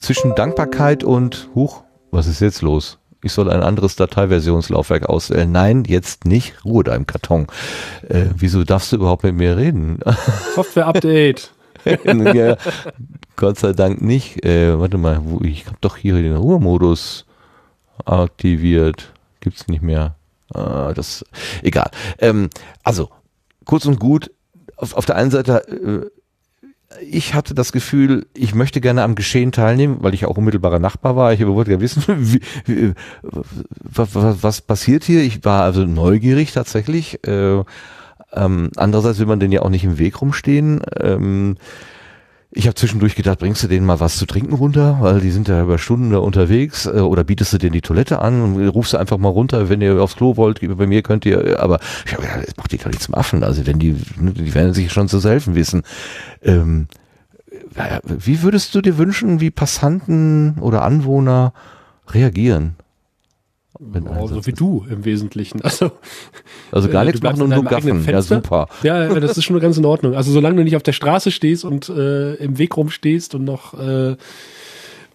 zwischen Dankbarkeit und Huch, was ist jetzt los? Ich soll ein anderes Dateiversionslaufwerk auswählen. Nein, jetzt nicht. Ruhe da im Karton. Äh, wieso darfst du überhaupt mit mir reden? Software-Update. ja, Gott sei Dank nicht. Äh, warte mal, ich habe doch hier den Ruhemodus aktiviert. Gibt's nicht mehr. Ah, das egal. Ähm, also kurz und gut. Auf, auf der einen Seite äh, ich hatte das Gefühl, ich möchte gerne am Geschehen teilnehmen, weil ich auch unmittelbarer Nachbar war. Ich wollte ja wissen, wie, wie, was, was, passiert hier. Ich war also neugierig tatsächlich. Äh, ähm, andererseits will man denn ja auch nicht im Weg rumstehen. Ähm, ich habe zwischendurch gedacht, bringst du denen mal was zu trinken runter, weil die sind ja über Stunden da unterwegs, äh, oder bietest du denen die Toilette an und rufst du einfach mal runter, wenn ihr aufs Klo wollt, bei mir könnt ihr, aber ich habe gedacht, das macht die doch nicht zum Affen, also wenn die, die werden sich schon zu helfen wissen. Ähm, wie würdest du dir wünschen, wie Passanten oder Anwohner reagieren? Oh, so wie du im Wesentlichen. Also, also gar äh, nichts machen und nur gaffen. Ja, super. Ja, das ist schon ganz in Ordnung. Also solange du nicht auf der Straße stehst und äh, im Weg rumstehst und noch äh,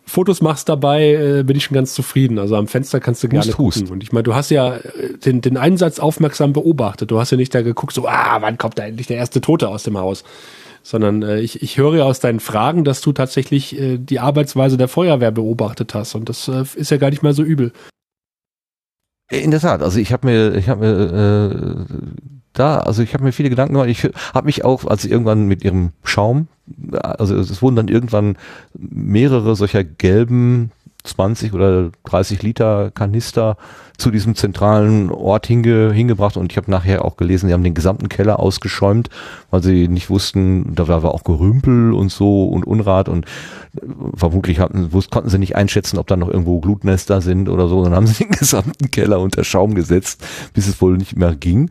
Fotos machst dabei, äh, bin ich schon ganz zufrieden. Also am Fenster kannst du gerne hust, gucken. Hust. Und ich meine, du hast ja äh, den, den Einsatz aufmerksam beobachtet. Du hast ja nicht da geguckt, so, ah, wann kommt da endlich der erste Tote aus dem Haus? Sondern äh, ich, ich höre ja aus deinen Fragen, dass du tatsächlich äh, die Arbeitsweise der Feuerwehr beobachtet hast. Und das äh, ist ja gar nicht mal so übel. In der Tat, also ich habe mir, ich habe mir äh, da, also ich habe mir viele Gedanken gemacht. Ich habe mich auch, als irgendwann mit ihrem Schaum, also es wurden dann irgendwann mehrere solcher gelben 20 oder 30 Liter Kanister zu diesem zentralen Ort hinge, hingebracht und ich habe nachher auch gelesen, sie haben den gesamten Keller ausgeschäumt, weil sie nicht wussten, da war auch Gerümpel und so und Unrat und äh, vermutlich hatten, konnten sie nicht einschätzen, ob da noch irgendwo Glutnester sind oder so. Dann haben sie den gesamten Keller unter Schaum gesetzt, bis es wohl nicht mehr ging.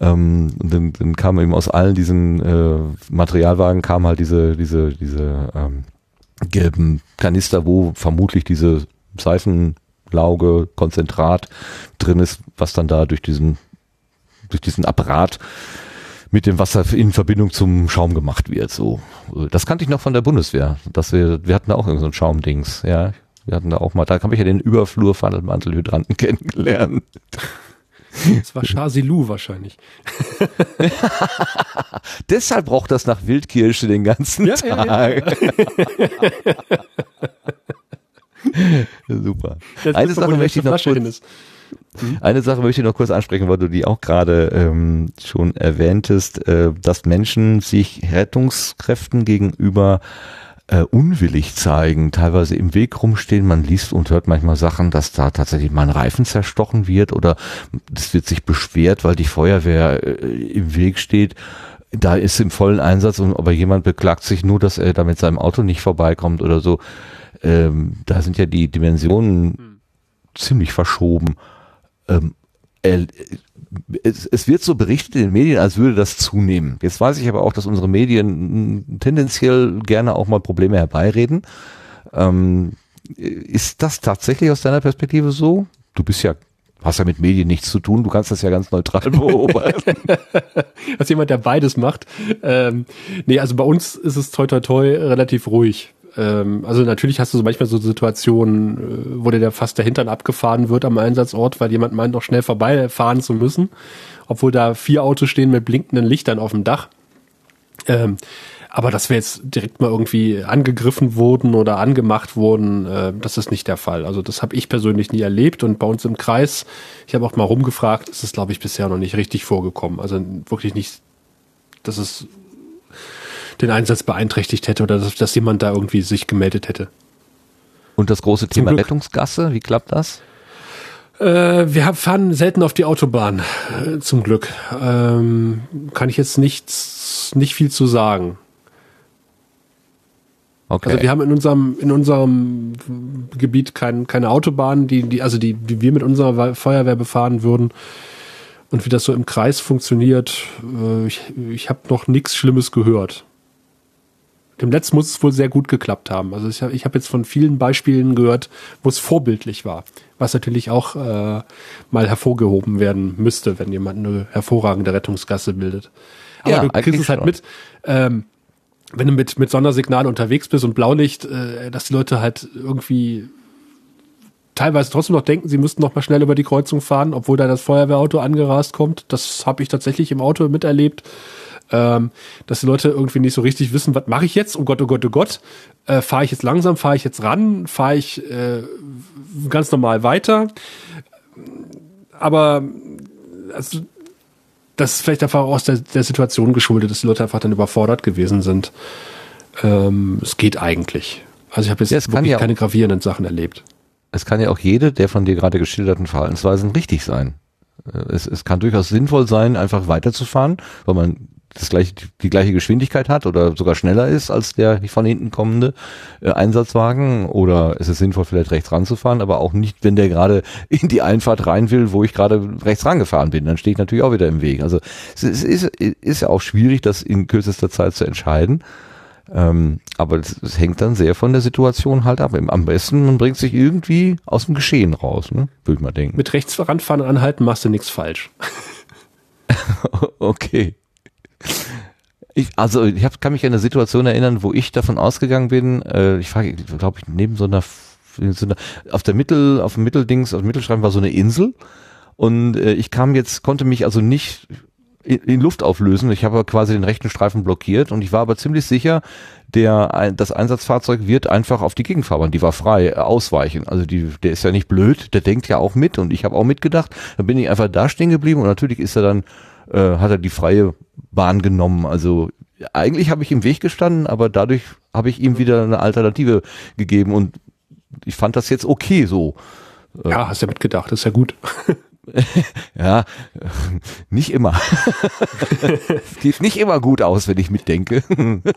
Ähm, und dann, dann kam eben aus allen diesen äh, Materialwagen kam halt diese diese diese ähm, gelben Kanister, wo vermutlich diese Seifenlauge, Konzentrat drin ist, was dann da durch diesen, durch diesen Apparat mit dem Wasser in Verbindung zum Schaum gemacht wird. So, das kannte ich noch von der Bundeswehr, dass wir, wir hatten da auch irgendein so Schaumdings, ja. Wir hatten da auch mal, da habe ich ja den Überflur Mantelhydranten kennengelernt. Das war Chasilou wahrscheinlich. Deshalb braucht das nach Wildkirsche den ganzen ja, Tag. Ja, ja. Super. Eine Sache möchte ich noch kurz, hm? eine Sache möchte ich noch kurz ansprechen, weil du die auch gerade ähm, schon erwähntest, äh, dass Menschen sich Rettungskräften gegenüber äh, unwillig zeigen, teilweise im Weg rumstehen. Man liest und hört manchmal Sachen, dass da tatsächlich mal ein Reifen zerstochen wird oder es wird sich beschwert, weil die Feuerwehr äh, im Weg steht. Da ist im vollen Einsatz, und aber jemand beklagt sich nur, dass er da mit seinem Auto nicht vorbeikommt oder so. Ähm, da sind ja die Dimensionen hm. ziemlich verschoben. Ähm, es, es wird so berichtet in den Medien, als würde das zunehmen. Jetzt weiß ich aber auch, dass unsere Medien tendenziell gerne auch mal Probleme herbeireden. Ähm, ist das tatsächlich aus deiner Perspektive so? Du bist ja hast ja mit Medien nichts zu tun, du kannst das ja ganz neutral beobachten. Als jemand, der beides macht. Ähm, nee, also bei uns ist es toi toi toi relativ ruhig ähm, also natürlich hast du so manchmal so Situationen, äh, wo dir der fast der Hintern abgefahren wird am Einsatzort, weil jemand meint, noch schnell vorbeifahren zu müssen, obwohl da vier Autos stehen mit blinkenden Lichtern auf dem Dach. Ähm, aber dass wir jetzt direkt mal irgendwie angegriffen wurden oder angemacht wurden, äh, das ist nicht der Fall. Also das habe ich persönlich nie erlebt und bei uns im Kreis, ich habe auch mal rumgefragt, ist es glaube ich bisher noch nicht richtig vorgekommen. Also wirklich nicht, dass es den Einsatz beeinträchtigt hätte oder dass, dass jemand da irgendwie sich gemeldet hätte. Und das große Thema Rettungsgasse, wie klappt das? Äh, wir fahren selten auf die Autobahn, äh, zum Glück. Ähm, kann ich jetzt nichts, nicht viel zu sagen. Okay. Also wir haben in unserem, in unserem Gebiet kein, keine Autobahn, die, die, also die, die wir mit unserer Feuerwehr befahren würden. Und wie das so im Kreis funktioniert, äh, ich, ich habe noch nichts Schlimmes gehört. Dem letzten muss es wohl sehr gut geklappt haben. Also ich habe ich hab jetzt von vielen Beispielen gehört, wo es vorbildlich war. Was natürlich auch äh, mal hervorgehoben werden müsste, wenn jemand eine hervorragende Rettungsgasse bildet. Aber ja, du kriegst es halt schon. mit. Ähm, wenn du mit, mit Sondersignal unterwegs bist und Blaulicht, äh, dass die Leute halt irgendwie teilweise trotzdem noch denken, sie müssten noch mal schnell über die Kreuzung fahren, obwohl da das Feuerwehrauto angerast kommt. Das habe ich tatsächlich im Auto miterlebt. Ähm, dass die Leute irgendwie nicht so richtig wissen, was mache ich jetzt? Oh Gott, oh Gott, oh Gott. Äh, fahre ich jetzt langsam, fahre ich jetzt ran, fahre ich äh, ganz normal weiter. Aber also, das ist vielleicht einfach aus der, der Situation geschuldet, dass die Leute einfach dann überfordert gewesen sind. Ähm, es geht eigentlich. Also ich habe jetzt ja, wirklich ja keine gravierenden Sachen erlebt. Es kann ja auch jede der von dir gerade geschilderten Verhaltensweisen richtig sein. Äh, es, es kann durchaus sinnvoll sein, einfach weiterzufahren, weil man das gleiche, die gleiche Geschwindigkeit hat oder sogar schneller ist als der von hinten kommende äh, Einsatzwagen oder es ist sinnvoll vielleicht rechts ranzufahren, aber auch nicht, wenn der gerade in die Einfahrt rein will, wo ich gerade rechts rangefahren bin, dann stehe ich natürlich auch wieder im Weg. Also es ist, ist, ist ja auch schwierig, das in kürzester Zeit zu entscheiden. Ähm, aber es hängt dann sehr von der Situation halt ab. Am besten, man bringt sich irgendwie aus dem Geschehen raus, ne? würde ich mal denken. Mit rechts voranfahren und anhalten machst du nichts falsch. okay. Ich, also ich hab, kann mich an eine Situation erinnern, wo ich davon ausgegangen bin, äh, ich frage, glaube ich, neben so einer, so einer, auf der Mittel, auf dem Mitteldings, auf dem Mittelschreiben war so eine Insel und äh, ich kam jetzt, konnte mich also nicht in, Luft auflösen. Ich habe quasi den rechten Streifen blockiert und ich war aber ziemlich sicher, der das Einsatzfahrzeug wird einfach auf die Gegenfahrbahn, die war frei, äh, ausweichen. Also die, der ist ja nicht blöd, der denkt ja auch mit und ich habe auch mitgedacht. Dann bin ich einfach da stehen geblieben und natürlich ist er dann äh, hat er die freie Bahn genommen. Also eigentlich habe ich im Weg gestanden, aber dadurch habe ich ihm wieder eine Alternative gegeben und ich fand das jetzt okay so. Äh, ja, hast ja mitgedacht, ist ja gut. ja, nicht immer. es geht nicht immer gut aus, wenn ich mitdenke.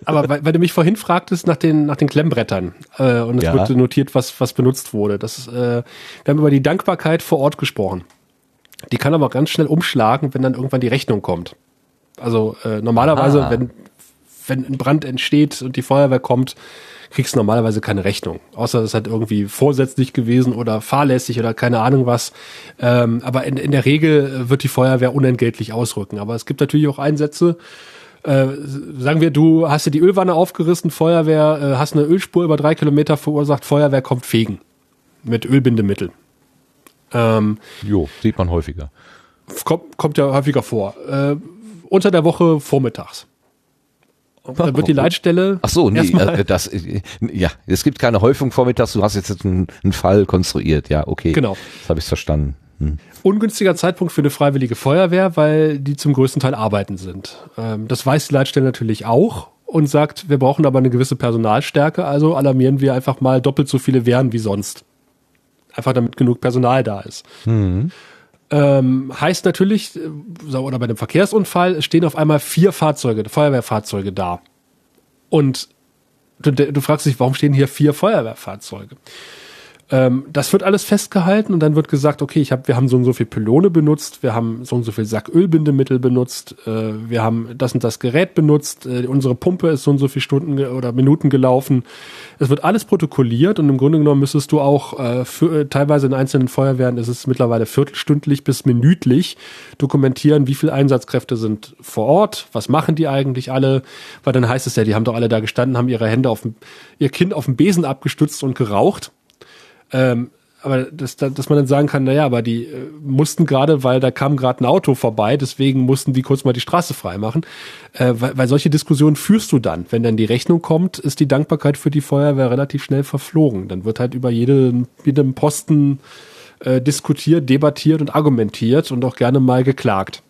Aber weil, weil, du mich vorhin fragtest nach den, nach den Klemmbrettern äh, und es ja. wurde notiert, was, was benutzt wurde. Das, äh, wir haben über die Dankbarkeit vor Ort gesprochen. Die kann aber ganz schnell umschlagen, wenn dann irgendwann die Rechnung kommt. Also äh, normalerweise, ah. wenn, wenn ein Brand entsteht und die Feuerwehr kommt, kriegst du normalerweise keine Rechnung. Außer es hat irgendwie vorsätzlich gewesen oder fahrlässig oder keine Ahnung was. Ähm, aber in, in der Regel wird die Feuerwehr unentgeltlich ausrücken. Aber es gibt natürlich auch Einsätze, äh, sagen wir, du hast dir die Ölwanne aufgerissen, Feuerwehr, äh, hast eine Ölspur über drei Kilometer verursacht, Feuerwehr kommt fegen. Mit Ölbindemittel. Ähm, jo, sieht man häufiger. Kommt, kommt ja häufiger vor. Äh, unter der Woche vormittags. Und dann wird die Leitstelle. Ach so, nee, äh, das, äh, ja, es gibt keine Häufung vormittags. Du hast jetzt einen, einen Fall konstruiert. Ja, okay. Genau. Das habe ich verstanden. Hm. Ungünstiger Zeitpunkt für eine freiwillige Feuerwehr, weil die zum größten Teil arbeiten sind. Ähm, das weiß die Leitstelle natürlich auch und sagt, wir brauchen aber eine gewisse Personalstärke, also alarmieren wir einfach mal doppelt so viele Wehren wie sonst. Einfach damit genug Personal da ist. Mhm. Ähm, heißt natürlich, äh, oder bei einem Verkehrsunfall stehen auf einmal vier Fahrzeuge, Feuerwehrfahrzeuge da. Und du, du fragst dich, warum stehen hier vier Feuerwehrfahrzeuge? Ähm, das wird alles festgehalten und dann wird gesagt, okay, ich hab, wir haben so und so viel Pylone benutzt, wir haben so und so viel Sack Ölbindemittel benutzt, äh, wir haben das und das Gerät benutzt, äh, unsere Pumpe ist so und so viele Stunden oder Minuten gelaufen. Es wird alles protokolliert und im Grunde genommen müsstest du auch äh, für, äh, teilweise in einzelnen Feuerwehren ist es mittlerweile viertelstündlich bis minütlich dokumentieren, wie viele Einsatzkräfte sind vor Ort, was machen die eigentlich alle, weil dann heißt es ja, die haben doch alle da gestanden, haben ihre Hände auf dem, ihr Kind auf dem Besen abgestützt und geraucht ähm, aber das, dass man dann sagen kann, naja, aber die äh, mussten gerade, weil da kam gerade ein Auto vorbei, deswegen mussten die kurz mal die Straße freimachen. Äh, weil, weil solche Diskussionen führst du dann. Wenn dann die Rechnung kommt, ist die Dankbarkeit für die Feuerwehr relativ schnell verflogen. Dann wird halt über jeden, jedem Posten äh, diskutiert, debattiert und argumentiert und auch gerne mal geklagt.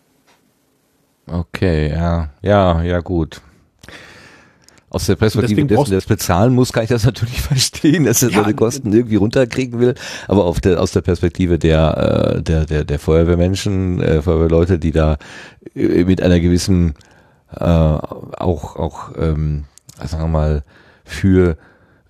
Okay, ja, ja, ja, gut. Aus der Perspektive dessen, der es bezahlen muss, kann ich das natürlich verstehen, dass er ja, seine Kosten irgendwie runterkriegen will. Aber auf der, aus der Perspektive der, äh, der, der, der Feuerwehrmenschen, äh, Feuerwehrleute, die da äh, mit einer gewissen, äh, auch, auch, ähm, sagen wir mal, für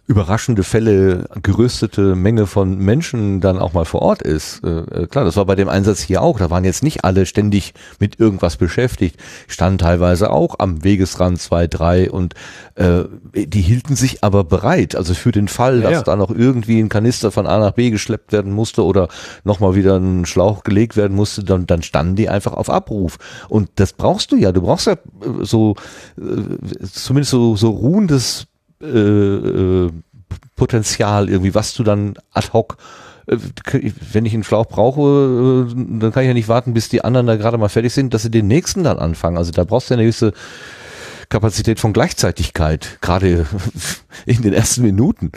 überraschende Fälle gerüstete Menge von Menschen dann auch mal vor Ort ist. Äh, äh, klar, das war bei dem Einsatz hier auch. Da waren jetzt nicht alle ständig mit irgendwas beschäftigt, standen teilweise auch am Wegesrand zwei, drei und äh, die hielten sich aber bereit. Also für den Fall, dass ja. da noch irgendwie ein Kanister von A nach B geschleppt werden musste oder nochmal wieder ein Schlauch gelegt werden musste, dann, dann standen die einfach auf Abruf. Und das brauchst du ja. Du brauchst ja äh, so äh, zumindest so, so ruhendes äh, äh, Potenzial irgendwie, was du dann ad hoc äh, wenn ich einen Schlauch brauche, äh, dann kann ich ja nicht warten, bis die anderen da gerade mal fertig sind, dass sie den nächsten dann anfangen. Also da brauchst du ja eine gewisse Kapazität von Gleichzeitigkeit, gerade in den ersten Minuten.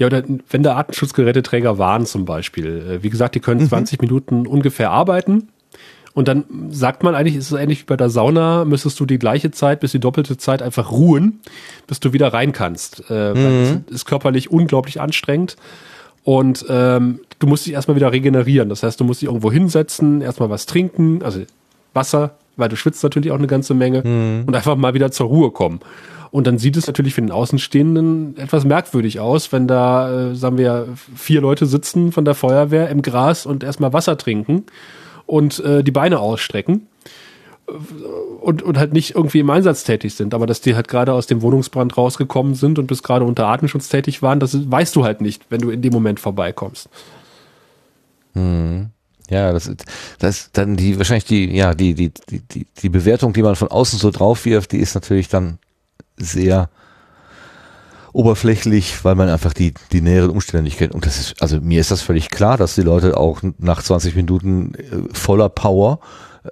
Ja, oder wenn da Artenschutzgeräteträger waren zum Beispiel. Wie gesagt, die können 20 mhm. Minuten ungefähr arbeiten und dann sagt man eigentlich, ist es ähnlich wie bei der Sauna, müsstest du die gleiche Zeit bis die doppelte Zeit einfach ruhen, bis du wieder rein kannst. Äh, mhm. ist körperlich unglaublich anstrengend. Und ähm, du musst dich erstmal wieder regenerieren. Das heißt, du musst dich irgendwo hinsetzen, erstmal was trinken, also Wasser, weil du schwitzt natürlich auch eine ganze Menge mhm. und einfach mal wieder zur Ruhe kommen. Und dann sieht es natürlich für den Außenstehenden etwas merkwürdig aus, wenn da, äh, sagen wir, vier Leute sitzen von der Feuerwehr im Gras und erstmal Wasser trinken und äh, die Beine ausstrecken und, und halt nicht irgendwie im Einsatz tätig sind, aber dass die halt gerade aus dem Wohnungsbrand rausgekommen sind und bis gerade unter Atemschutz tätig waren, das weißt du halt nicht, wenn du in dem Moment vorbeikommst. Hm. Ja, das ist, das dann die, wahrscheinlich die, ja, die, die, die, die Bewertung, die man von außen so drauf wirft, die ist natürlich dann sehr oberflächlich, weil man einfach die, die näheren Umstände nicht kennt. Und das ist, also mir ist das völlig klar, dass die Leute auch nach 20 Minuten äh, voller Power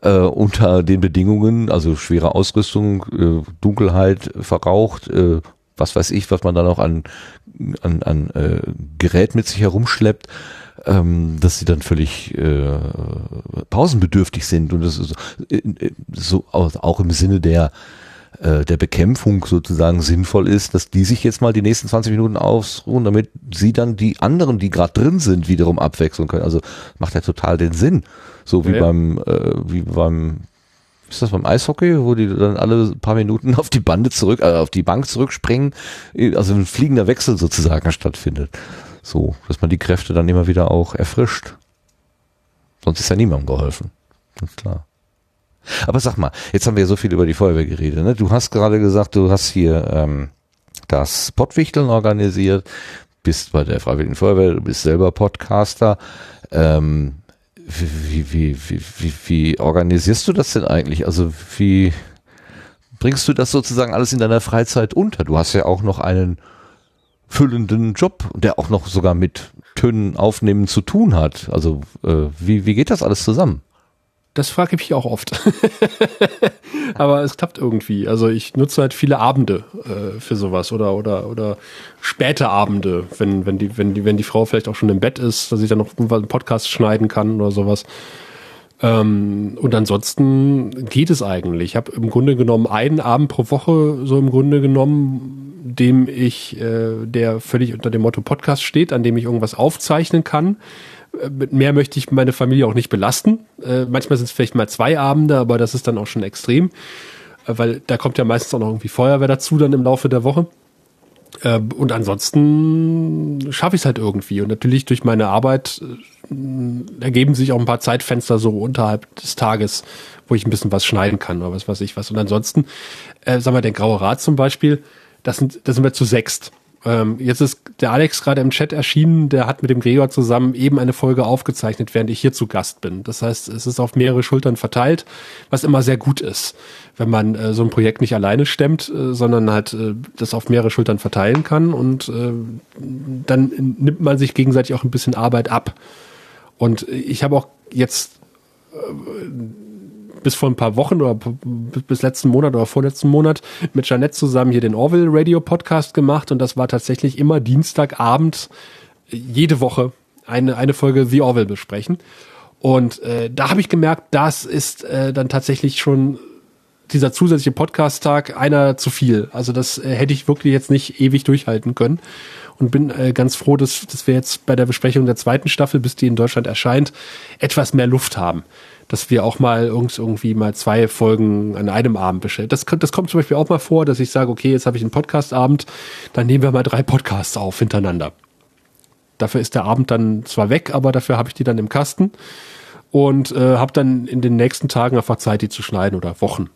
äh, unter den Bedingungen, also schwere Ausrüstung, äh, Dunkelheit, verraucht, äh, was weiß ich, was man dann auch an, an, an äh, Gerät mit sich herumschleppt, ähm, dass sie dann völlig äh, pausenbedürftig sind. Und das ist so, äh, so auch im Sinne der äh, der Bekämpfung sozusagen sinnvoll ist, dass die sich jetzt mal die nächsten 20 Minuten ausruhen, damit sie dann die anderen, die gerade drin sind, wiederum abwechseln können. Also macht ja total den Sinn. So wie ja. beim, äh, wie beim, ist das beim Eishockey, wo die dann alle paar Minuten auf die Bande zurück, äh, auf die Bank zurückspringen, also ein fliegender Wechsel sozusagen stattfindet. So, dass man die Kräfte dann immer wieder auch erfrischt. Sonst ist ja niemandem geholfen. Ganz klar. Aber sag mal, jetzt haben wir ja so viel über die Feuerwehr geredet. Ne? Du hast gerade gesagt, du hast hier ähm, das Pottwichteln organisiert, bist bei der Freiwilligen Feuerwehr, du bist selber Podcaster. Ähm, wie, wie, wie, wie, wie organisierst du das denn eigentlich? Also wie bringst du das sozusagen alles in deiner Freizeit unter? Du hast ja auch noch einen füllenden Job, der auch noch sogar mit Tönen aufnehmen zu tun hat. Also äh, wie, wie geht das alles zusammen? Das frage ich mich auch oft. Aber es klappt irgendwie. Also ich nutze halt viele Abende äh, für sowas oder oder oder späte Abende, wenn wenn die wenn die wenn die Frau vielleicht auch schon im Bett ist, dass ich dann noch einen Podcast schneiden kann oder sowas. Ähm, und ansonsten geht es eigentlich. Ich habe im Grunde genommen einen Abend pro Woche so im Grunde genommen, dem ich äh, der völlig unter dem Motto Podcast steht, an dem ich irgendwas aufzeichnen kann mit mehr möchte ich meine Familie auch nicht belasten. Äh, manchmal sind es vielleicht mal zwei Abende, aber das ist dann auch schon extrem, äh, weil da kommt ja meistens auch noch irgendwie Feuerwehr dazu dann im Laufe der Woche. Äh, und ansonsten schaffe ich es halt irgendwie. Und natürlich durch meine Arbeit äh, ergeben sich auch ein paar Zeitfenster so unterhalb des Tages, wo ich ein bisschen was schneiden kann oder was weiß ich was. Und ansonsten, äh, sagen wir, der Graue Rat zum Beispiel, das sind, das sind wir zu sechst. Ähm, jetzt ist der Alex gerade im Chat erschienen, der hat mit dem Gregor zusammen eben eine Folge aufgezeichnet, während ich hier zu Gast bin. Das heißt, es ist auf mehrere Schultern verteilt, was immer sehr gut ist, wenn man äh, so ein Projekt nicht alleine stemmt, äh, sondern halt äh, das auf mehrere Schultern verteilen kann und äh, dann nimmt man sich gegenseitig auch ein bisschen Arbeit ab. Und ich habe auch jetzt äh, bis vor ein paar Wochen oder bis letzten Monat oder vorletzten Monat mit Janette zusammen hier den Orville Radio Podcast gemacht und das war tatsächlich immer Dienstagabend jede Woche eine, eine Folge The Orville besprechen. Und äh, da habe ich gemerkt, das ist äh, dann tatsächlich schon dieser zusätzliche Podcast-Tag einer zu viel. Also das äh, hätte ich wirklich jetzt nicht ewig durchhalten können und bin äh, ganz froh, dass, dass wir jetzt bei der Besprechung der zweiten Staffel, bis die in Deutschland erscheint, etwas mehr Luft haben dass wir auch mal irgendwie mal zwei Folgen an einem Abend bestellen. Das, das kommt zum Beispiel auch mal vor, dass ich sage, okay, jetzt habe ich einen Podcast-Abend, dann nehmen wir mal drei Podcasts auf hintereinander. Dafür ist der Abend dann zwar weg, aber dafür habe ich die dann im Kasten und äh, habe dann in den nächsten Tagen einfach Zeit, die zu schneiden oder Wochen.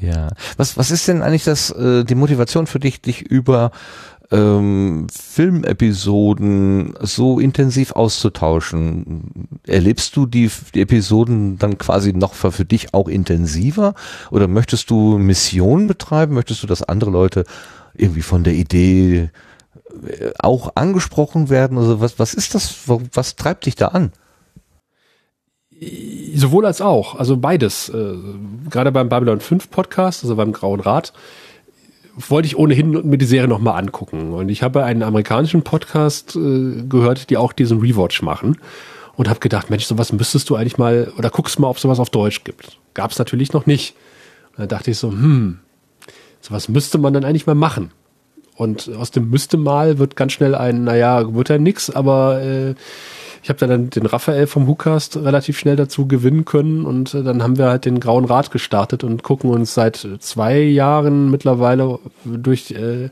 Ja. Was, was ist denn eigentlich das, äh, die Motivation für dich, dich über ähm, Filmepisoden so intensiv auszutauschen. Erlebst du die, die Episoden dann quasi noch für, für dich auch intensiver? Oder möchtest du Missionen betreiben? Möchtest du, dass andere Leute irgendwie von der Idee äh, auch angesprochen werden? Also was, was ist das? Was treibt dich da an? Sowohl als auch, also beides. Äh, gerade beim Babylon 5 Podcast, also beim Grauen Rat, wollte ich ohnehin mir die Serie nochmal angucken. Und ich habe einen amerikanischen Podcast äh, gehört, die auch diesen Rewatch machen. Und habe gedacht, Mensch, sowas müsstest du eigentlich mal, oder guckst mal, ob sowas auf Deutsch gibt. Gab es natürlich noch nicht. Und dann dachte ich so, hm, sowas müsste man dann eigentlich mal machen. Und aus dem müsste mal wird ganz schnell ein, naja, wird ja nix, aber äh, ich habe dann den Raphael vom Hookast relativ schnell dazu gewinnen können und äh, dann haben wir halt den Grauen Rat gestartet und gucken uns seit zwei Jahren mittlerweile durch, äh,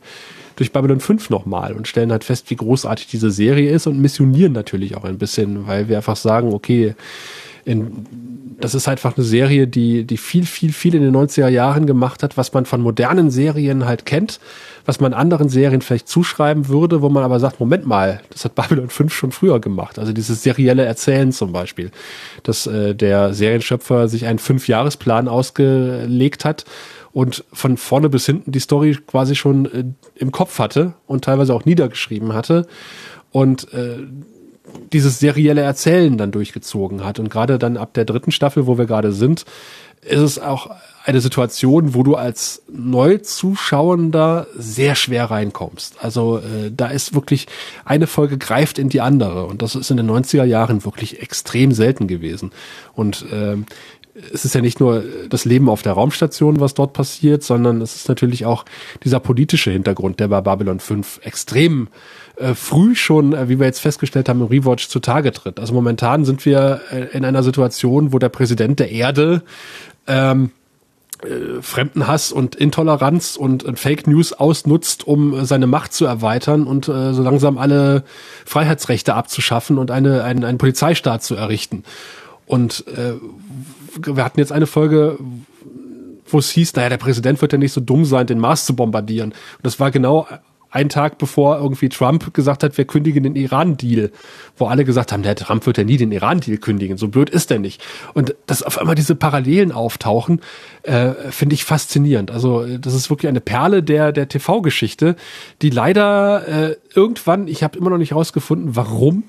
durch Babylon 5 nochmal und stellen halt fest, wie großartig diese Serie ist und missionieren natürlich auch ein bisschen, weil wir einfach sagen, okay, in, das ist einfach eine Serie, die, die viel, viel, viel in den 90er Jahren gemacht hat, was man von modernen Serien halt kennt was man anderen Serien vielleicht zuschreiben würde, wo man aber sagt, Moment mal, das hat Babylon 5 schon früher gemacht. Also dieses serielle Erzählen zum Beispiel, dass äh, der Serienschöpfer sich einen Fünfjahresplan ausgelegt hat und von vorne bis hinten die Story quasi schon äh, im Kopf hatte und teilweise auch niedergeschrieben hatte und äh, dieses serielle Erzählen dann durchgezogen hat. Und gerade dann ab der dritten Staffel, wo wir gerade sind, ist es auch eine Situation, wo du als Neuzuschauender sehr schwer reinkommst. Also äh, da ist wirklich eine Folge greift in die andere und das ist in den 90er Jahren wirklich extrem selten gewesen. Und äh, es ist ja nicht nur das Leben auf der Raumstation, was dort passiert, sondern es ist natürlich auch dieser politische Hintergrund, der bei Babylon 5 extrem äh, früh schon, äh, wie wir jetzt festgestellt haben, im Rewatch zutage tritt. Also momentan sind wir äh, in einer Situation, wo der Präsident der Erde ähm, äh, Fremdenhass und Intoleranz und, und, Fake News ausnutzt, um äh, seine Macht zu erweitern und äh, so langsam alle Freiheitsrechte abzuschaffen und eine, einen, einen Polizeistaat zu errichten. Und äh, wir hatten jetzt eine Folge, wo es hieß, naja, der Präsident wird ja nicht so dumm sein, den Mars zu bombardieren. Und das war genau ein Tag bevor irgendwie Trump gesagt hat, wir kündigen den Iran-Deal, wo alle gesagt haben, der Trump wird ja nie den Iran-Deal kündigen, so blöd ist er nicht. Und dass auf einmal diese Parallelen auftauchen, äh, finde ich faszinierend. Also das ist wirklich eine Perle der, der TV-Geschichte, die leider äh, irgendwann, ich habe immer noch nicht rausgefunden, warum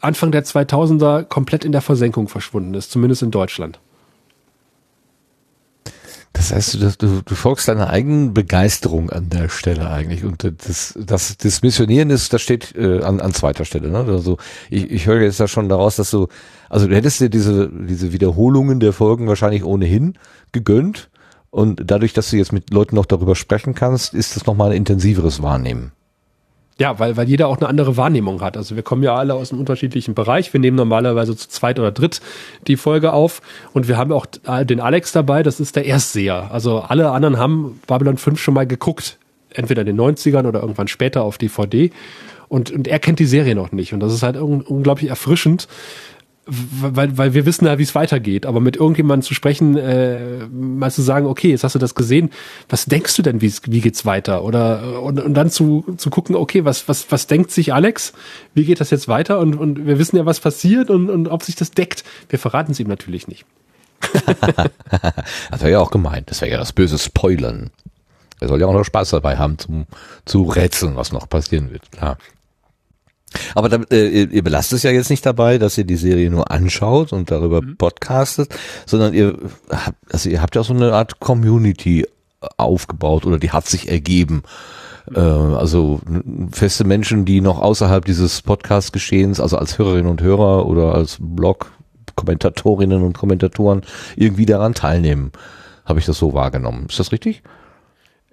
Anfang der 2000er komplett in der Versenkung verschwunden ist, zumindest in Deutschland. Das heißt, du, du, du folgst deiner eigenen Begeisterung an der Stelle eigentlich. Und das, das, das Missionieren ist, das steht äh, an, an zweiter Stelle. Ne? Also ich, ich höre jetzt da schon daraus, dass du, also du hättest dir diese, diese Wiederholungen der Folgen wahrscheinlich ohnehin gegönnt. Und dadurch, dass du jetzt mit Leuten noch darüber sprechen kannst, ist das nochmal ein intensiveres Wahrnehmen. Ja, weil, weil jeder auch eine andere Wahrnehmung hat. Also wir kommen ja alle aus einem unterschiedlichen Bereich. Wir nehmen normalerweise zu zweit oder dritt die Folge auf. Und wir haben auch den Alex dabei, das ist der Erstseher. Also alle anderen haben Babylon 5 schon mal geguckt. Entweder in den 90ern oder irgendwann später auf DVD. Und, und er kennt die Serie noch nicht. Und das ist halt un unglaublich erfrischend, weil, weil wir wissen ja, wie es weitergeht. Aber mit irgendjemandem zu sprechen, äh, mal zu sagen, okay, jetzt hast du das gesehen, was denkst du denn, wie, wie geht's weiter? Oder und, und dann zu, zu gucken, okay, was, was, was denkt sich Alex? Wie geht das jetzt weiter? Und, und wir wissen ja, was passiert und, und ob sich das deckt. Wir verraten es ihm natürlich nicht. das wäre ja auch gemeint. Das wäre ja das böse Spoilern. Er soll ja auch noch Spaß dabei haben, zum, zu rätseln, was noch passieren wird, klar. Aber da, äh, ihr belastet es ja jetzt nicht dabei, dass ihr die Serie nur anschaut und darüber mhm. podcastet, sondern ihr habt, also ihr habt ja so eine Art Community aufgebaut oder die hat sich ergeben. Mhm. Äh, also feste Menschen, die noch außerhalb dieses Podcast-Geschehens, also als Hörerinnen und Hörer oder als Blog-Kommentatorinnen und Kommentatoren irgendwie daran teilnehmen. Habe ich das so wahrgenommen? Ist das richtig?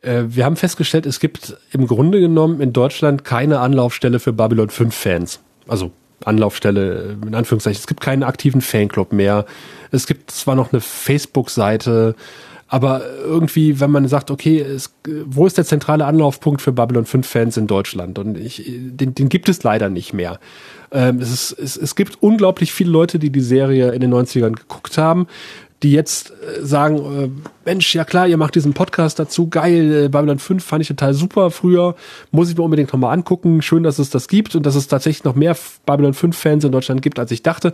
Äh, wir haben festgestellt, es gibt im Grunde genommen in Deutschland keine Anlaufstelle für Babylon 5 Fans. Also Anlaufstelle in Anführungszeichen. Es gibt keinen aktiven Fanclub mehr. Es gibt zwar noch eine Facebook-Seite, aber irgendwie, wenn man sagt, okay, es, wo ist der zentrale Anlaufpunkt für Babylon 5 Fans in Deutschland? Und ich, den, den gibt es leider nicht mehr. Ähm, es, ist, es, es gibt unglaublich viele Leute, die die Serie in den 90ern geguckt haben die jetzt äh, sagen, äh, Mensch, ja klar, ihr macht diesen Podcast dazu, geil, äh, Babylon 5 fand ich total super früher, muss ich mir unbedingt nochmal angucken, schön, dass es das gibt und dass es tatsächlich noch mehr Babylon 5 Fans in Deutschland gibt, als ich dachte.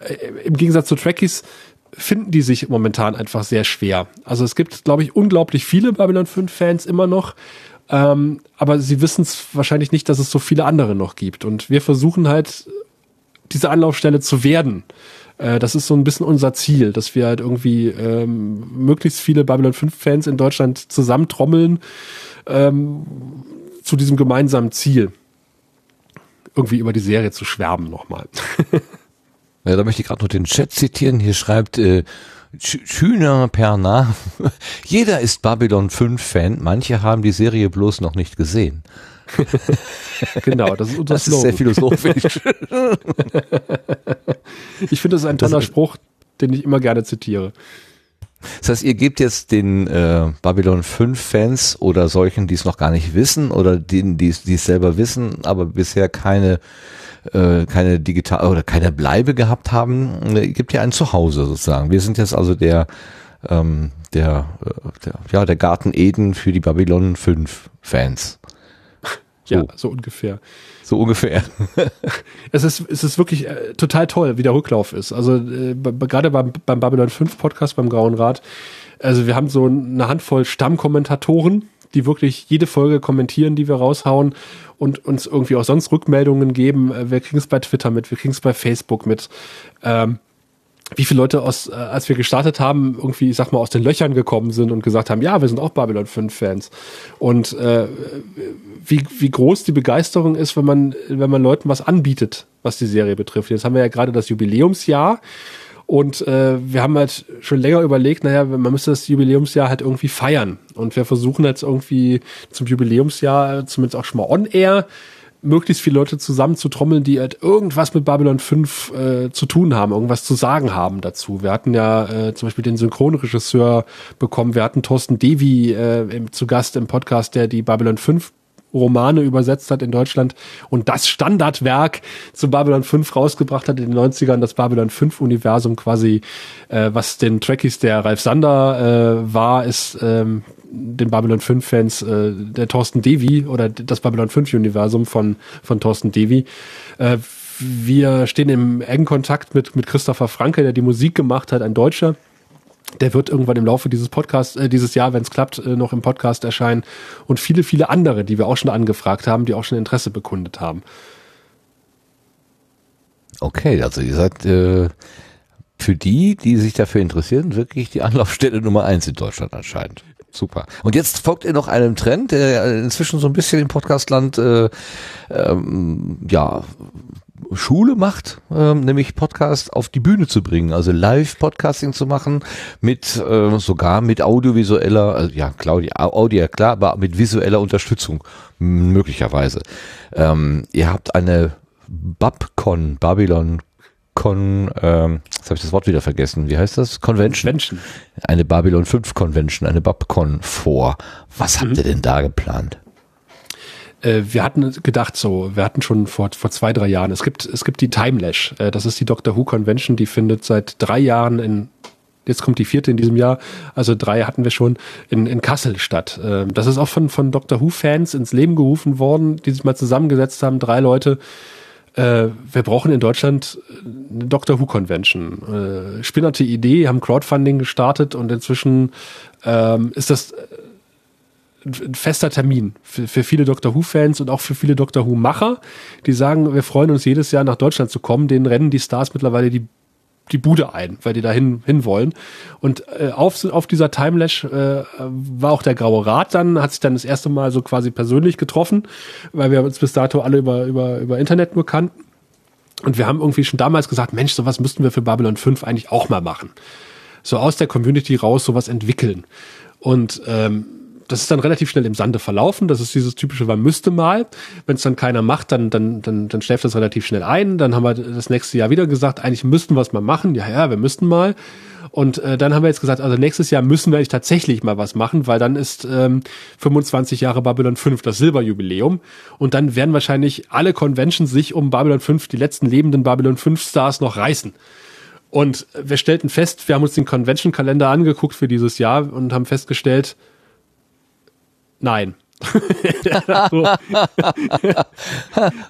Äh, Im Gegensatz zu Trekkies finden die sich momentan einfach sehr schwer. Also es gibt, glaube ich, unglaublich viele Babylon 5 Fans immer noch, ähm, aber sie wissen es wahrscheinlich nicht, dass es so viele andere noch gibt und wir versuchen halt, diese Anlaufstelle zu werden äh, das ist so ein bisschen unser Ziel, dass wir halt irgendwie ähm, möglichst viele Babylon 5 Fans in Deutschland zusammentrommeln ähm, zu diesem gemeinsamen Ziel. Irgendwie über die Serie zu schwärmen nochmal. ja, da möchte ich gerade noch den Chat zitieren. Hier schreibt äh, Schüner Perna. Jeder ist Babylon 5 Fan. Manche haben die Serie bloß noch nicht gesehen. genau, das ist unser Das ist sehr philosophisch. ich finde, das ist ein toller Spruch, den ich immer gerne zitiere. Das heißt, ihr gebt jetzt den äh, Babylon 5 Fans oder solchen, die es noch gar nicht wissen oder denen, die es selber wissen, aber bisher keine äh, keine digital oder keine Bleibe gehabt haben, äh, gibt ja ein Zuhause sozusagen. Wir sind jetzt also der ähm, der, äh, der ja der Garten Eden für die Babylon 5 Fans. So. Ja, so ungefähr. So ungefähr. es ist, es ist wirklich äh, total toll, wie der Rücklauf ist. Also äh, gerade beim, beim Babylon 5 Podcast, beim Grauen Rat, also wir haben so eine Handvoll Stammkommentatoren, die wirklich jede Folge kommentieren, die wir raushauen und uns irgendwie auch sonst Rückmeldungen geben. Äh, wir kriegen es bei Twitter mit, wir kriegen es bei Facebook mit. Ähm, wie viele Leute aus, äh, als wir gestartet haben, irgendwie, ich sag mal, aus den Löchern gekommen sind und gesagt haben, ja, wir sind auch Babylon 5 Fans. Und äh, wie, wie groß die Begeisterung ist, wenn man, wenn man Leuten was anbietet, was die Serie betrifft. Jetzt haben wir ja gerade das Jubiläumsjahr und äh, wir haben halt schon länger überlegt, naja, man müsste das Jubiläumsjahr halt irgendwie feiern. Und wir versuchen jetzt irgendwie zum Jubiläumsjahr, zumindest auch schon mal on air, möglichst viele Leute zusammenzutrommeln, die halt irgendwas mit Babylon 5 äh, zu tun haben, irgendwas zu sagen haben dazu. Wir hatten ja äh, zum Beispiel den Synchronregisseur bekommen, wir hatten Thorsten Devi äh, im, zu Gast im Podcast, der die Babylon 5 Romane übersetzt hat in Deutschland und das Standardwerk zu Babylon 5 rausgebracht hat in den 90ern, das Babylon 5 Universum quasi, äh, was den Trekkies der Ralf Sander äh, war, ist ähm, den Babylon 5 Fans äh, der Thorsten Devi oder das Babylon 5 Universum von, von Thorsten Devi. Äh, wir stehen im engen Kontakt mit, mit Christopher Franke, der die Musik gemacht hat, ein Deutscher. Der wird irgendwann im Laufe dieses Podcasts, äh, dieses Jahr, wenn es klappt, äh, noch im Podcast erscheinen. Und viele, viele andere, die wir auch schon angefragt haben, die auch schon Interesse bekundet haben. Okay, also ihr seid äh, für die, die sich dafür interessieren, wirklich die Anlaufstelle Nummer eins in Deutschland anscheinend. Super. Und jetzt folgt ihr noch einem Trend, der inzwischen so ein bisschen im Podcastland äh, ähm, ja Schule macht, ähm, nämlich Podcast auf die Bühne zu bringen, also Live-Podcasting zu machen, mit äh, sogar mit audiovisueller, also ja, Claudia, Audio, klar, aber mit visueller Unterstützung, möglicherweise. Ähm, ihr habt eine Babcon, Babylon Con, ähm, jetzt habe ich das Wort wieder vergessen. Wie heißt das? Convention. Convention. Eine Babylon 5 Convention, eine Babcon vor. Was habt mhm. ihr denn da geplant? Äh, wir hatten gedacht so, wir hatten schon vor, vor zwei, drei Jahren, es gibt, es gibt die Timelash, äh, das ist die Doctor Who Convention, die findet seit drei Jahren in jetzt kommt die vierte in diesem Jahr, also drei hatten wir schon, in, in Kassel statt. Ähm, das ist auch von, von Doctor Who-Fans ins Leben gerufen worden, die sich mal zusammengesetzt haben, drei Leute. Äh, wir brauchen in Deutschland eine Doctor Who Convention. Äh, spinnerte Idee, haben Crowdfunding gestartet und inzwischen ähm, ist das ein fester Termin für, für viele Doctor Who-Fans und auch für viele Doctor Who-Macher, die sagen, wir freuen uns jedes Jahr nach Deutschland zu kommen. Denen rennen die Stars mittlerweile die die Bude ein, weil die da hin, wollen. Und äh, auf, auf dieser Timelash äh, war auch der Graue Rat dann, hat sich dann das erste Mal so quasi persönlich getroffen, weil wir uns bis dato alle über, über, über Internet nur kannten. Und wir haben irgendwie schon damals gesagt, Mensch, sowas müssten wir für Babylon 5 eigentlich auch mal machen. So aus der Community raus sowas entwickeln. Und ähm, das ist dann relativ schnell im Sande verlaufen. Das ist dieses typische, man müsste mal. Wenn es dann keiner macht, dann, dann, dann, dann schläft das relativ schnell ein. Dann haben wir das nächste Jahr wieder gesagt, eigentlich müssten wir es mal machen. Ja, ja, wir müssten mal. Und äh, dann haben wir jetzt gesagt, also nächstes Jahr müssen wir eigentlich tatsächlich mal was machen, weil dann ist ähm, 25 Jahre Babylon 5 das Silberjubiläum. Und dann werden wahrscheinlich alle Conventions sich um Babylon 5, die letzten lebenden Babylon 5 Stars noch reißen. Und wir stellten fest, wir haben uns den Convention-Kalender angeguckt für dieses Jahr und haben festgestellt, Nein.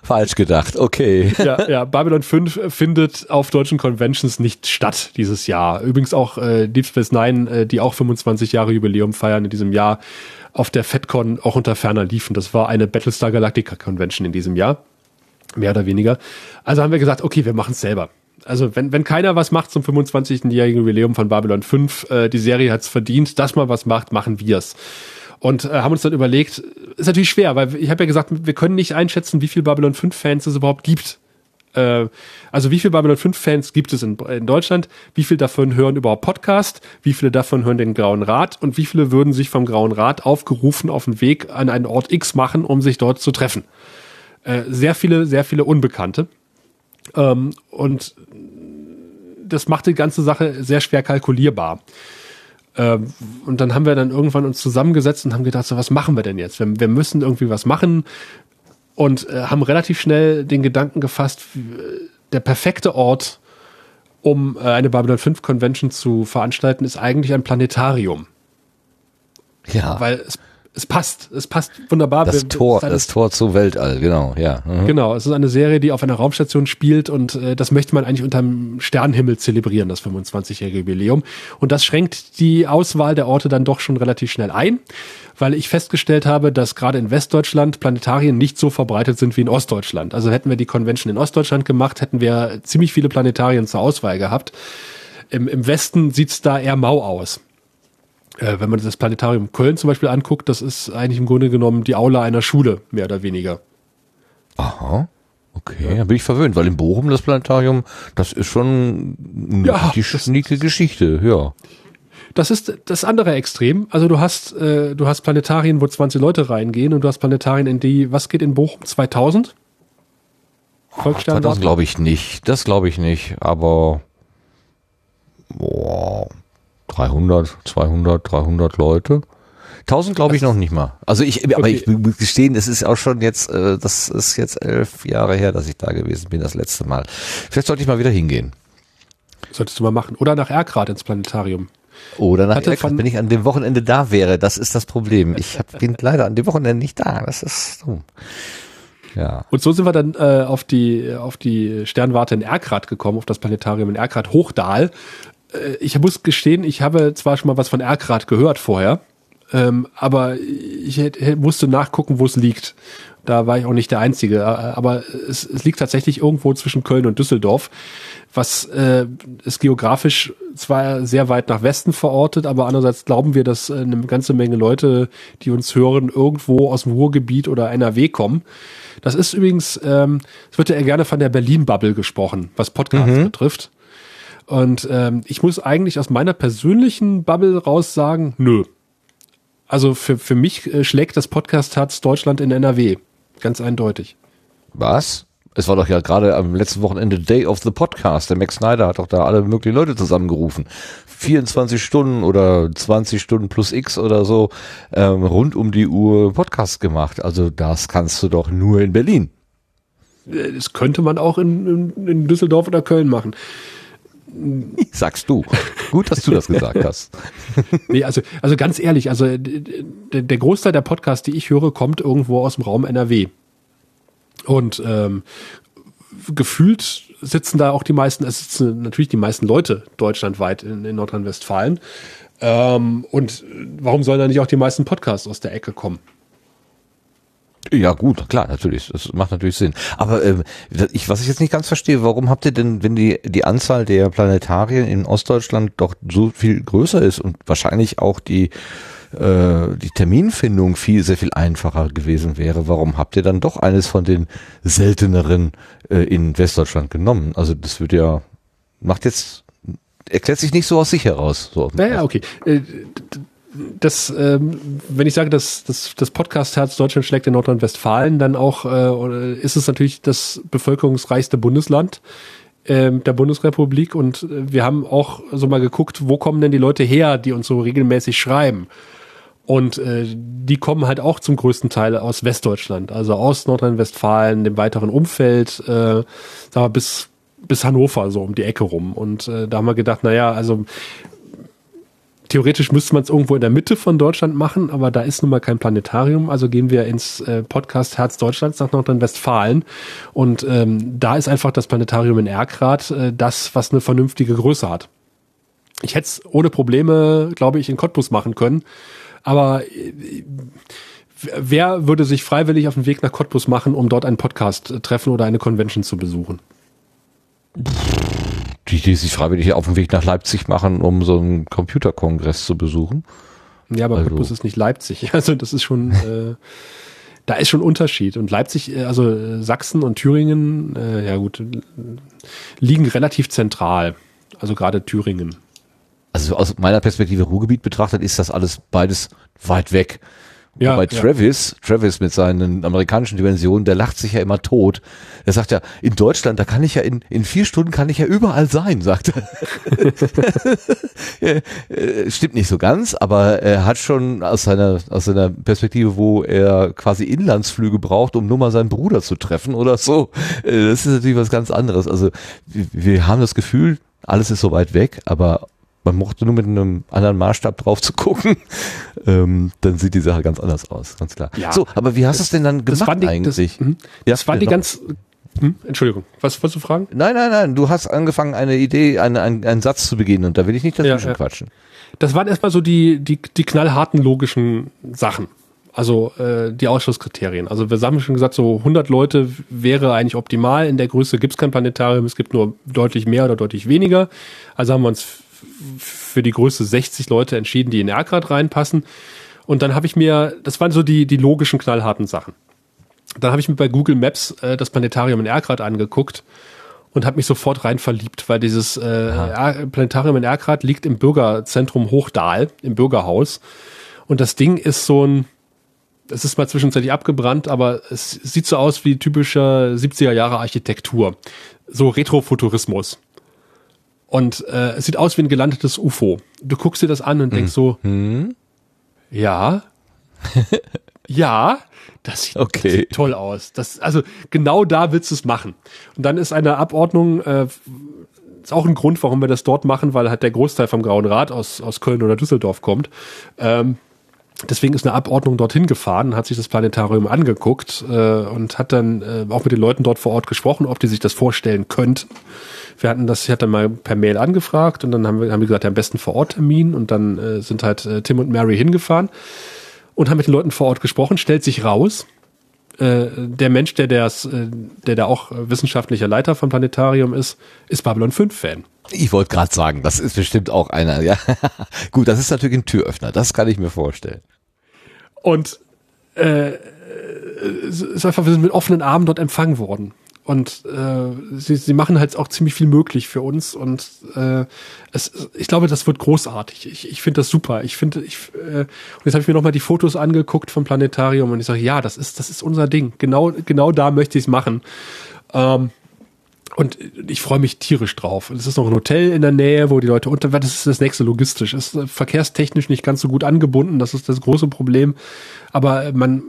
Falsch gedacht, okay. Ja, ja, Babylon 5 findet auf deutschen Conventions nicht statt dieses Jahr. Übrigens auch äh, Deep Space Nine, äh, die auch 25 Jahre Jubiläum feiern in diesem Jahr, auf der FedCon auch unter ferner liefen. Das war eine Battlestar Galactica Convention in diesem Jahr. Mehr oder weniger. Also haben wir gesagt, okay, wir machen es selber. Also wenn, wenn keiner was macht zum 25-jährigen Jubiläum von Babylon 5, äh, die Serie hat es verdient, dass man was macht, machen wir es und äh, haben uns dann überlegt, ist natürlich schwer, weil ich habe ja gesagt, wir können nicht einschätzen, wie viel Babylon 5 Fans es überhaupt gibt. Äh, also wie viel Babylon 5 Fans gibt es in, in Deutschland? Wie viele davon hören überhaupt Podcast? Wie viele davon hören den Grauen Rat? Und wie viele würden sich vom Grauen Rat aufgerufen auf den Weg an einen Ort X machen, um sich dort zu treffen? Äh, sehr viele, sehr viele Unbekannte. Ähm, und das macht die ganze Sache sehr schwer kalkulierbar. Ähm, und dann haben wir dann irgendwann uns zusammengesetzt und haben gedacht, so was machen wir denn jetzt? Wir, wir müssen irgendwie was machen und äh, haben relativ schnell den Gedanken gefasst, der perfekte Ort, um äh, eine Babylon 5 Convention zu veranstalten, ist eigentlich ein Planetarium. Ja. Weil es es passt, es passt wunderbar. Das Tor, das Tor zu Weltall, genau, ja. Mhm. Genau, es ist eine Serie, die auf einer Raumstation spielt und äh, das möchte man eigentlich unterm Sternenhimmel zelebrieren, das 25-jährige Jubiläum. Und das schränkt die Auswahl der Orte dann doch schon relativ schnell ein, weil ich festgestellt habe, dass gerade in Westdeutschland Planetarien nicht so verbreitet sind wie in Ostdeutschland. Also hätten wir die Convention in Ostdeutschland gemacht, hätten wir ziemlich viele Planetarien zur Auswahl gehabt. Im, im Westen sieht's da eher mau aus äh, wenn man das Planetarium Köln zum Beispiel anguckt, das ist eigentlich im Grunde genommen die Aula einer Schule, mehr oder weniger. Aha. Okay, ja. da bin ich verwöhnt, weil in Bochum das Planetarium, das ist schon ja, die schnieke Geschichte, ja. Das ist das andere Extrem. Also du hast, äh, du hast Planetarien, wo 20 Leute reingehen und du hast Planetarien, in die, was geht in Bochum? 2000? Volksstern? Das glaube ich nicht. Das glaube ich nicht. Aber boah, 300, 200, 300 Leute. 1000 glaube ich noch nicht mal. Also ich, okay. aber ich muss gestehen, es ist auch schon jetzt, äh, das ist jetzt elf Jahre her, dass ich da gewesen bin, das letzte Mal. Vielleicht sollte ich mal wieder hingehen. Solltest du mal machen. Oder nach Erkrad ins Planetarium. Oder nach Erkrad, wenn ich an dem Wochenende da wäre. Das ist das Problem. Ich hab, bin leider an dem Wochenende nicht da. Das ist dumm. Ja. Und so sind wir dann äh, auf die auf die Sternwarte in Erkrad gekommen, auf das Planetarium in Erkrad Hochdahl ich muss gestehen, ich habe zwar schon mal was von Erkrad gehört vorher, ähm, aber ich musste nachgucken, wo es liegt. Da war ich auch nicht der Einzige. Äh, aber es, es liegt tatsächlich irgendwo zwischen Köln und Düsseldorf, was äh, ist geografisch zwar sehr weit nach Westen verortet, aber andererseits glauben wir, dass äh, eine ganze Menge Leute, die uns hören, irgendwo aus dem Ruhrgebiet oder NRW kommen. Das ist übrigens, ähm, es wird ja gerne von der Berlin-Bubble gesprochen, was Podcasts mhm. betrifft. Und ähm, ich muss eigentlich aus meiner persönlichen Bubble raus sagen, nö. Also für, für mich äh, schlägt das Podcast-Herz Deutschland in NRW. Ganz eindeutig. Was? Es war doch ja gerade am letzten Wochenende Day of the Podcast. Der Max Snyder hat doch da alle möglichen Leute zusammengerufen. 24 Stunden oder 20 Stunden plus X oder so ähm, rund um die Uhr Podcast gemacht. Also das kannst du doch nur in Berlin. Äh, Das könnte man auch in, in, in Düsseldorf oder Köln machen. Sagst du. Gut, dass du das gesagt hast. Nee, also, also ganz ehrlich, also d- der Großteil der Podcasts, die ich höre, kommt irgendwo aus dem Raum NRW. Und ähm, gefühlt sitzen da auch die meisten, es sitzen natürlich die meisten Leute deutschlandweit in, in Nordrhein-Westfalen. Ähm, und warum sollen da nicht auch die meisten Podcasts aus der Ecke kommen? Ja gut, klar, natürlich. Das macht natürlich Sinn. Aber ähm, ich, was ich jetzt nicht ganz verstehe, warum habt ihr denn, wenn die, die Anzahl der Planetarien in Ostdeutschland doch so viel größer ist und wahrscheinlich auch die, äh, die Terminfindung viel, sehr viel einfacher gewesen wäre, warum habt ihr dann doch eines von den selteneren äh, in Westdeutschland genommen? Also das würde ja, macht jetzt, erklärt sich nicht so aus sich heraus. So. Naja, okay. Das, ähm, wenn ich sage, dass das, das Podcast-Herz Deutschland schlägt in Nordrhein-Westfalen, dann auch äh, ist es natürlich das bevölkerungsreichste Bundesland ähm, der Bundesrepublik und äh, wir haben auch so mal geguckt, wo kommen denn die Leute her, die uns so regelmäßig schreiben. Und äh, die kommen halt auch zum größten Teil aus Westdeutschland, also aus Nordrhein-Westfalen, dem weiteren Umfeld, äh, sagen wir bis bis Hannover so um die Ecke rum. Und äh, da haben wir gedacht, naja, also theoretisch müsste man es irgendwo in der Mitte von Deutschland machen, aber da ist nun mal kein Planetarium, also gehen wir ins äh, Podcast Herz Deutschlands nach Nordrhein-Westfalen und ähm, da ist einfach das Planetarium in Erkrath äh, das, was eine vernünftige Größe hat. Ich hätte es ohne Probleme, glaube ich, in Cottbus machen können, aber äh, wer würde sich freiwillig auf den Weg nach Cottbus machen, um dort einen Podcast-Treffen oder eine Convention zu besuchen? Die, die sich freiwillig auf den Weg nach Leipzig machen, um so einen Computerkongress zu besuchen. Ja, aber Also- Cottbus ist nicht Leipzig. Also das ist schon, äh, da ist schon Unterschied. Und Leipzig, äh, also äh, Sachsen und Thüringen, äh, ja gut, liegen relativ zentral. Also gerade Thüringen. also aus meiner Perspektive Ruhrgebiet betrachtet, ist das alles beides weit weg. Ja, Bei ja. Travis, Travis mit seinen amerikanischen Dimensionen, der lacht sich ja immer tot. Er sagt ja, in Deutschland, da kann ich ja in, in vier Stunden kann ich ja überall sein, sagt er. Äh, äh, Stimmt nicht so ganz, aber er hat schon aus seiner, aus seiner Perspektive, wo er quasi Inlandsflüge braucht, um nur mal seinen Bruder zu treffen oder so. Äh, Das ist natürlich was ganz anderes. Also wir haben das Gefühl, alles ist so weit weg, aber man mochte nur mit einem anderen Maßstab drauf zu gucken, ähm, dann sieht die Sache ganz anders aus, ganz klar. Ja. so, aber wie hast du es denn dann Das gemacht waren die, eigentlich? Das, mhm. Ja, das waren die genau. ganz, hm? Entschuldigung, was wolltest du fragen? Nein, nein, nein, du hast angefangen, eine Idee, eine, einen, einen Satz zu beginnen und da will ich nicht dazwischen Ja, quatschen. Das waren erstmal so die, die, die knallharten logischen Sachen. Also äh, die Ausschlusskriterien. Also wir haben schon gesagt, so 100 Leute wäre eigentlich optimal. In der Größe gibt es kein Planetarium, es gibt nur deutlich mehr oder deutlich weniger. Also haben wir uns für die Größe 60 Leute entschieden, die in Erkrad reinpassen. Und dann habe ich mir, das waren so die, die logischen knallharten Sachen. Dann habe ich mir bei Google Maps äh, das Planetarium in Erkrad angeguckt und habe mich sofort rein verliebt, weil dieses äh, Planetarium in Erkrath liegt im Bürgerzentrum Hochdahl, im Bürgerhaus. Und das Ding ist so ein, es ist mal zwischenzeitlich abgebrannt, aber es sieht so aus wie typische 70er Jahre Architektur. So Retrofuturismus. Und äh, es sieht aus wie ein gelandetes UFO. Du guckst dir das an und denkst so, ja, ja, das sieht, Okay. das sieht toll aus. Das, also genau da willst du es machen. Und dann ist eine Abordnung, äh, ist auch ein Grund, warum wir das dort machen, weil halt der Großteil vom Grauen Rat aus, aus Köln oder Düsseldorf kommt. Ähm, deswegen ist eine Abordnung dorthin gefahren, hat sich das Planetarium angeguckt äh, und hat dann äh, auch mit den Leuten dort vor Ort gesprochen, ob die sich das vorstellen könnten. Wir hatten das, ich hatte mal per Mail angefragt und dann haben wir, haben wir gesagt, ja, am besten vor Ort Termin und dann äh, sind halt äh, Tim und Mary hingefahren und haben mit den Leuten vor Ort gesprochen, stellt sich raus, äh, der Mensch, der, das, äh, der da auch wissenschaftlicher Leiter vom Planetarium ist, ist Babylon 5 Fan. Ich wollte gerade sagen, das ist bestimmt auch einer, ja. Gut, das ist natürlich ein Türöffner, das kann ich mir vorstellen. Und äh, es ist einfach, wir sind mit offenen Armen dort empfangen worden. Und äh, sie, sie machen halt auch ziemlich viel möglich für uns. Und äh, es, ich glaube, das wird großartig. Ich, ich finde das super. Ich finde, ich, äh, und jetzt habe ich mir nochmal die Fotos angeguckt vom Planetarium und ich sage, ja, das ist, das ist unser Ding. Genau, genau da möchte ich es machen. Ähm, und ich freue mich tierisch drauf. Es ist noch ein Hotel in der Nähe, wo die Leute unter, das ist das nächste logistisch. Es ist verkehrstechnisch nicht ganz so gut angebunden, das ist das große Problem. Aber man,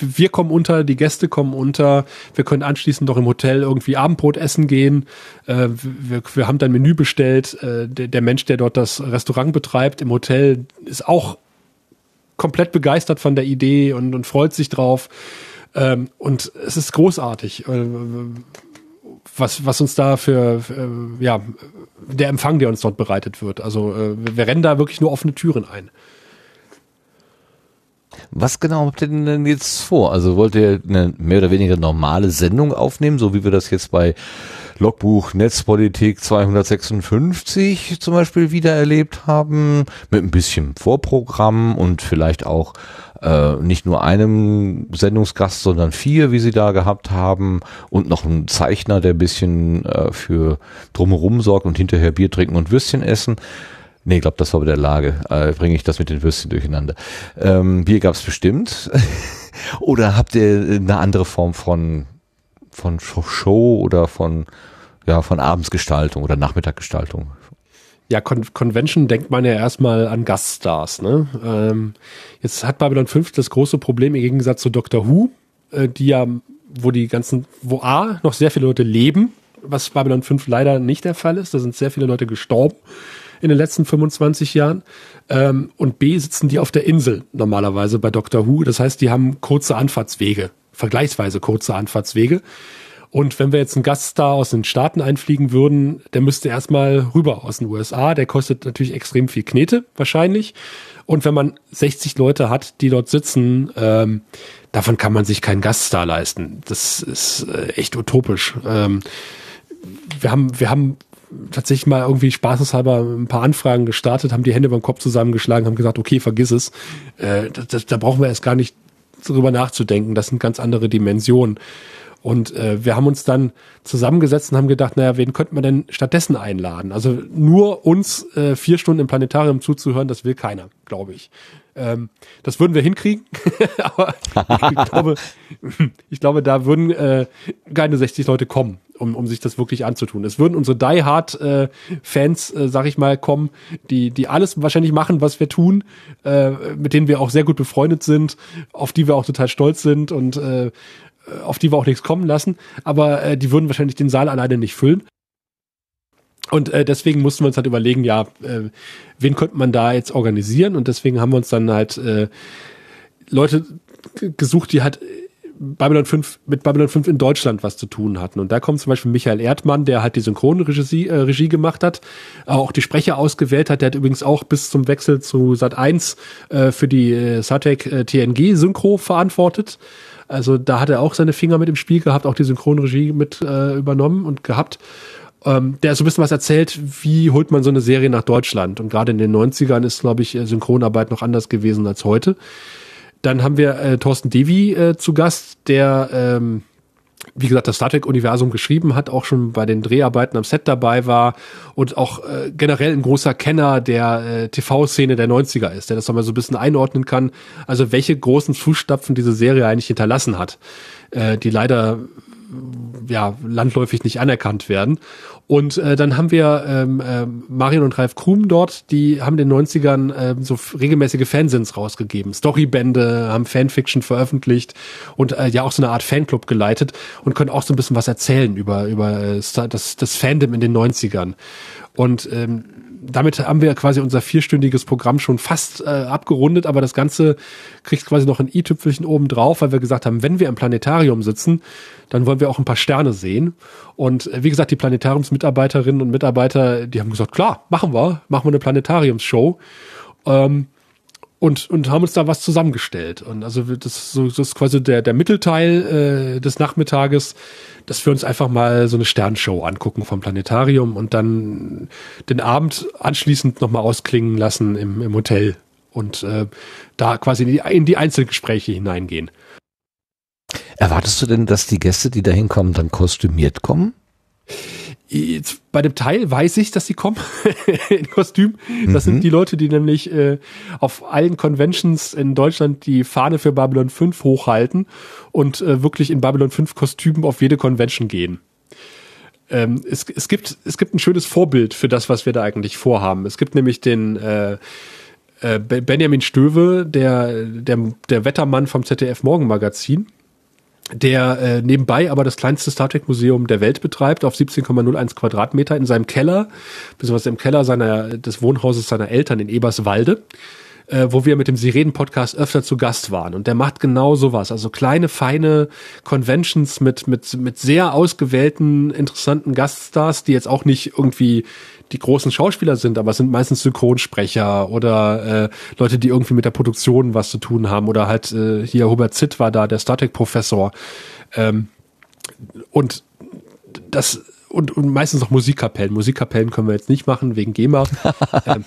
wir kommen unter, die Gäste kommen unter, wir können anschließend noch im Hotel irgendwie Abendbrot essen gehen. Äh, wir, wir haben dann Menü bestellt. Äh, der, der Mensch, der dort das Restaurant betreibt im Hotel, ist auch komplett begeistert von der Idee und, und freut sich drauf. Ähm, und es ist großartig. Äh, was, was uns da für, äh, ja, der Empfang, der uns dort bereitet wird. Also äh, wir rennen da wirklich nur offene Türen ein. Was genau habt ihr denn jetzt vor? Also wollt ihr eine mehr oder weniger normale Sendung aufnehmen, so wie wir das jetzt bei Logbuch Netzpolitik 256 zum Beispiel wieder erlebt haben, mit ein bisschen Vorprogramm und vielleicht auch äh, nicht nur einem Sendungsgast, sondern vier, wie sie da gehabt haben und noch ein Zeichner, der ein bisschen äh, für drumherum sorgt und hinterher Bier trinken und Würstchen essen. Nee, ich glaube, das war bei der Lage. Äh, Bringe ich das mit den Würstchen durcheinander. Ähm, Bier gab's bestimmt. oder habt ihr eine andere Form von, von Show oder von, ja, von Abendsgestaltung oder Nachmittaggestaltung? Ja, Con Convention denkt man ja erstmal an Gaststars. Ne? Ähm, jetzt hat Babylon 5 das große Problem im Gegensatz zu Doctor Who, äh, die ja, wo die ganzen, wo A, noch sehr viele Leute leben, was Babylon 5 leider nicht der Fall ist. Da sind sehr viele Leute gestorben in den letzten 25 Jahren. Ähm, und B, sitzen die auf der Insel normalerweise bei Doctor Who. Das heißt, die haben kurze Anfahrtswege, vergleichsweise kurze Anfahrtswege. Und wenn wir jetzt einen Gaststar aus den Staaten einfliegen würden, der müsste erstmal rüber aus den USA. Der kostet natürlich extrem viel Knete, wahrscheinlich. Und wenn man 60 Leute hat, die dort sitzen, ähm, davon kann man sich keinen Gaststar leisten. Das ist äh, echt utopisch. Ähm, wir haben, wir haben tatsächlich mal irgendwie spaßeshalber ein paar Anfragen gestartet, haben die Hände beim Kopf zusammengeschlagen, haben gesagt, okay, vergiss es. Äh, das, da brauchen wir erst gar nicht drüber nachzudenken. Das sind ganz andere Dimensionen. Und äh, wir haben uns dann zusammengesetzt und haben gedacht, naja, wen könnte man denn stattdessen einladen? Also nur uns äh, vier Stunden im Planetarium zuzuhören, das will keiner, glaube ich. Ähm, das würden wir hinkriegen, aber ich glaube, ich glaube, da würden äh, keine 60 Leute kommen, um, um sich das wirklich anzutun. Es würden unsere Die Hard äh, Fans, äh, sag ich mal, kommen, die die alles wahrscheinlich machen, was wir tun, äh, mit denen wir auch sehr gut befreundet sind, auf die wir auch total stolz sind und äh, auf die wir auch nichts kommen lassen, aber äh, die würden wahrscheinlich den Saal alleine nicht füllen. Und äh, deswegen mussten wir uns halt überlegen, ja, äh, wen könnte man da jetzt organisieren? Und deswegen haben wir uns dann halt äh, Leute gesucht, die halt Babylon 5 mit Babylon 5 in Deutschland was zu tun hatten. Und da kommt zum Beispiel Michael Erdmann, der halt die Synchronregie äh, Regie gemacht hat, auch die Sprecher ausgewählt hat. Der hat übrigens auch bis zum Wechsel zu Sat 1 äh, für die äh, Satek äh, TNG Synchro verantwortet. Also da hat er auch seine Finger mit im Spiel gehabt, auch die Synchronregie mit äh, übernommen und gehabt. Ähm, der so ein bisschen was erzählt, wie holt man so eine Serie nach Deutschland. Und gerade in den 90ern ist, glaube ich, Synchronarbeit noch anders gewesen als heute. Dann haben wir äh, Thorsten Devi äh, zu Gast, der ähm, wie gesagt, das Star Trek-Universum geschrieben hat, auch schon bei den Dreharbeiten am Set dabei war und auch äh, generell ein großer Kenner der äh, TV-Szene der 90er ist, der das nochmal so ein bisschen einordnen kann, also welche großen Fußstapfen diese Serie eigentlich hinterlassen hat, äh, die leider ja landläufig nicht anerkannt werden. Und äh, dann haben wir ähm, äh, Marion und Ralf Krum dort, die haben in den 90ern äh, so regelmäßige Fansins rausgegeben, Storybände, haben Fanfiction veröffentlicht und äh, ja auch so eine Art Fanclub geleitet und können auch so ein bisschen was erzählen über, über äh, das, das Fandom in den 90ern. Und ähm, damit haben wir quasi unser vierstündiges Programm schon fast äh, abgerundet, aber das Ganze kriegt quasi noch ein i-Tüpfelchen oben drauf, weil wir gesagt haben, wenn wir im Planetarium sitzen, dann wollen wir auch ein paar Sterne sehen. Und äh, wie gesagt, die Planetariumsmitarbeiterinnen und Mitarbeiter, die haben gesagt, klar, machen wir, machen wir eine Planetariumsshow. Ähm, und, und haben uns da was zusammengestellt. Und also das, so, das ist quasi der, der Mittelteil äh, des Nachmittages, dass wir uns einfach mal so eine Sternshow angucken vom Planetarium und dann den Abend anschließend nochmal ausklingen lassen im, im Hotel und äh, da quasi in die, in die Einzelgespräche hineingehen. Erwartest du denn, dass die Gäste, die da hinkommen, dann kostümiert kommen? Jetzt, bei dem Teil weiß ich, dass sie kommen in Kostüm. Das mhm. sind die Leute, die nämlich äh, auf allen Conventions in Deutschland die Fahne für Babylon 5 hochhalten und äh, wirklich in Babylon 5 Kostümen auf jede Convention gehen. Ähm, es, es, gibt, es gibt ein schönes Vorbild für das, was wir da eigentlich vorhaben. Es gibt nämlich den äh, äh, Benjamin Stöwe, der, der, der Wettermann vom ZDF Morgenmagazin der äh, nebenbei aber das kleinste Star Trek Museum der Welt betreibt, auf 17,01 Quadratmeter in seinem Keller, beziehungsweise im Keller seiner, des Wohnhauses seiner Eltern in Eberswalde, äh, wo wir mit dem Sirenen-Podcast öfter zu Gast waren. Und der macht genau sowas, also kleine, feine Conventions mit, mit, mit sehr ausgewählten, interessanten Gaststars, die jetzt auch nicht irgendwie die großen Schauspieler sind, aber es sind meistens Synchronsprecher oder äh, Leute, die irgendwie mit der Produktion was zu tun haben oder halt äh, hier Hubert Zitt war da, der Star Trek Professor. Ähm, und das und, und meistens auch Musikkapellen. Musikkapellen können wir jetzt nicht machen wegen GEMA. ähm,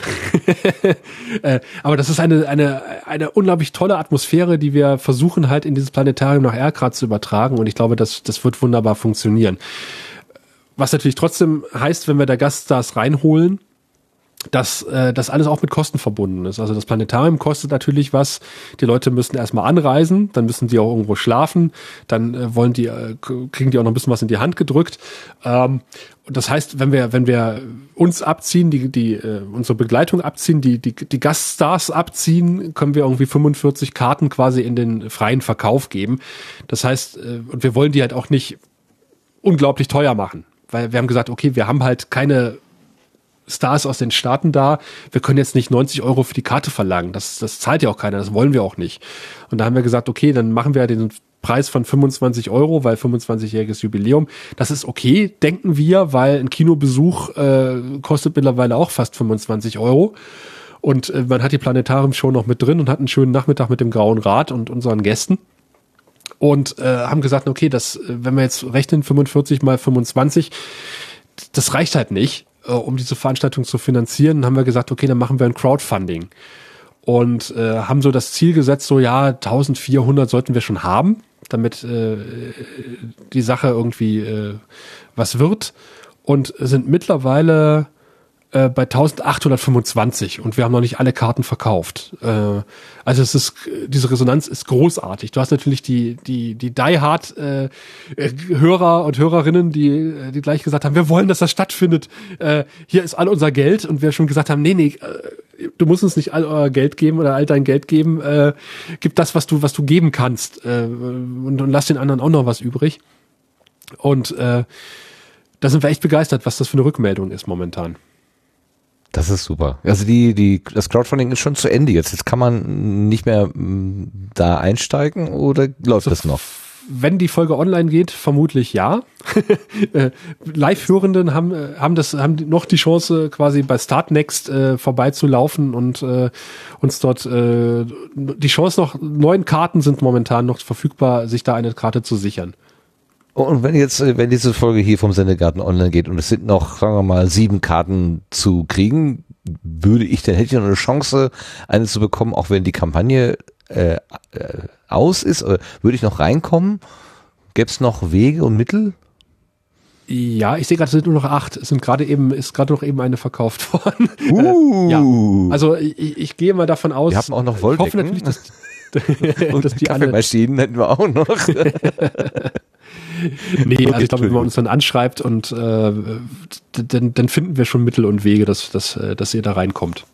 äh, aber das ist eine, eine, eine unglaublich tolle Atmosphäre, die wir versuchen halt in dieses Planetarium nach Erkrad zu übertragen. Und ich glaube, das, das wird wunderbar funktionieren. Was natürlich trotzdem heißt, wenn wir da Gaststars reinholen, dass äh, das alles auch mit Kosten verbunden ist. Also das Planetarium kostet natürlich was. Die Leute müssen erstmal anreisen, dann müssen die auch irgendwo schlafen, dann äh, wollen die äh, kriegen die auch noch ein bisschen was in die Hand gedrückt. Ähm, und das heißt, wenn wir wenn wir uns abziehen, die die äh, unsere Begleitung abziehen, die die die Gaststars abziehen, können wir irgendwie 45 Karten quasi in den freien Verkauf geben. Das heißt, äh, und wir wollen die halt auch nicht unglaublich teuer machen weil wir haben gesagt, okay, wir haben halt keine Stars aus den Staaten da. Wir können jetzt nicht 90 Euro für die Karte verlangen. Das, das zahlt ja auch keiner. Das wollen wir auch nicht. Und da haben wir gesagt, okay, dann machen wir den Preis von 25 Euro, weil 25-jähriges Jubiläum. Das ist okay, denken wir, weil ein Kinobesuch äh, kostet mittlerweile auch fast 25 Euro. Und äh, man hat die Planetarium-Show noch mit drin und hat einen schönen Nachmittag mit dem Grauen Rat und unseren Gästen und äh, haben gesagt, okay, das, wenn wir jetzt rechnen, 45 mal 25, das reicht halt nicht, äh, um diese Veranstaltung zu finanzieren. Dann haben wir gesagt, okay, dann machen wir ein Crowdfunding und äh, haben so das Ziel gesetzt, so ja, 1400 sollten wir schon haben, damit äh, die Sache irgendwie äh, was wird und sind mittlerweile äh, bei 1825 und wir haben noch nicht alle Karten verkauft. Äh, also es ist diese Resonanz ist großartig. Du hast natürlich die die die Die Hard äh, Hörer und Hörerinnen, die äh, die gleich gesagt haben, wir wollen, dass das stattfindet. Äh, hier ist all unser Geld und wir schon gesagt haben, nee nee, äh, du musst uns nicht all euer Geld geben oder all dein Geld geben. Äh, gib das, was du was du geben kannst äh, und, und lass den anderen auch noch was übrig. Und äh, da sind wir echt begeistert, was das für eine Rückmeldung ist momentan. Das ist super. Also die, die, das Crowdfunding ist schon zu Ende jetzt. Jetzt kann man nicht mehr mm, da einsteigen oder läuft also, das noch? Wenn die Folge online geht, vermutlich ja. Äh, Live-Hörenden haben, äh, haben das, haben noch die Chance, quasi bei Startnext äh, vorbeizulaufen und äh, uns dort äh, die Chance noch, neun Karten sind momentan noch verfügbar, sich da eine Karte zu sichern. Und wenn jetzt, äh, wenn diese Folge hier vom Sendegarten online geht und es sind noch, sagen wir mal, sieben Karten zu kriegen, würde ich, dann hätte ich noch eine Chance, eine zu bekommen, auch wenn die Kampagne äh, äh, aus ist, würde ich noch reinkommen? Gäbe es noch Wege und Mittel? Ja, ich sehe gerade, es sind nur noch acht. Es sind gerade eben, ist gerade noch eben eine verkauft worden. Uh. Äh, ja. Also ich, ich gehe mal davon aus. Wir haben auch noch Wolldecken. Ich hoffe natürlich, dass, und dass die Kaffeemaschinen hätten wir auch noch. nee, also ich glaube, wenn man uns dann anschreibt und äh, dann, dann finden wir schon Mittel und Wege, dass, dass, äh, dass ihr da reinkommt.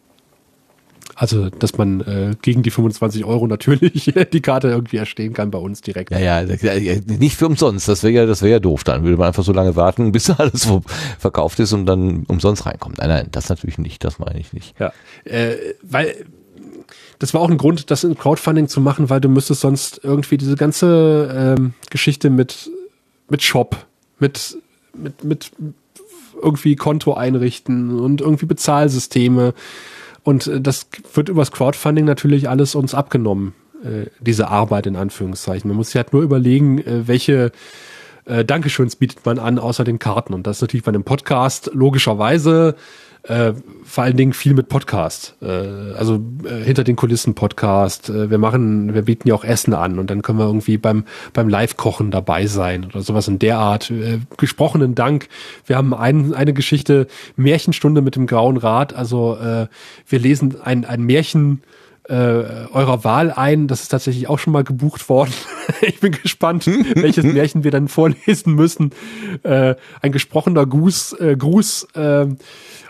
Also, dass man äh, gegen die 25 Euro natürlich die Karte irgendwie erstehen kann bei uns direkt. Ja, ja, nicht für umsonst. Das wäre ja, das wäre ja doof. Dann würde man einfach so lange warten, bis alles verkauft ist und dann umsonst reinkommt. Nein, nein, das natürlich nicht. Das meine ich nicht. Ja, äh, weil das war auch ein Grund, das in Crowdfunding zu machen, weil du müsstest sonst irgendwie diese ganze ähm, Geschichte mit mit Shop, mit, mit, mit irgendwie Konto einrichten und irgendwie Bezahlsysteme. Und äh, das wird übers Crowdfunding natürlich alles uns abgenommen, äh, diese Arbeit in Anführungszeichen. Man muss sich halt nur überlegen, äh, welche Dankeschöns bietet man an, außer den Karten. Und das ist natürlich bei einem Podcast logischerweise äh, vor allen Dingen viel mit Podcast. Äh, also äh, hinter den Kulissen Podcast. Äh, wir machen, wir bieten ja auch Essen an und dann können wir irgendwie beim, beim Live-Kochen dabei sein oder sowas in der Art. Äh, gesprochenen Dank. Wir haben ein, eine Geschichte, Märchenstunde mit dem Grauen Rat. Also äh, wir lesen ein, ein Märchen äh, eurer Wahl ein. Das ist tatsächlich auch schon mal gebucht worden. ich bin gespannt, welches Märchen wir dann vorlesen müssen. Äh, ein gesprochener Gruß, äh, Gruß äh,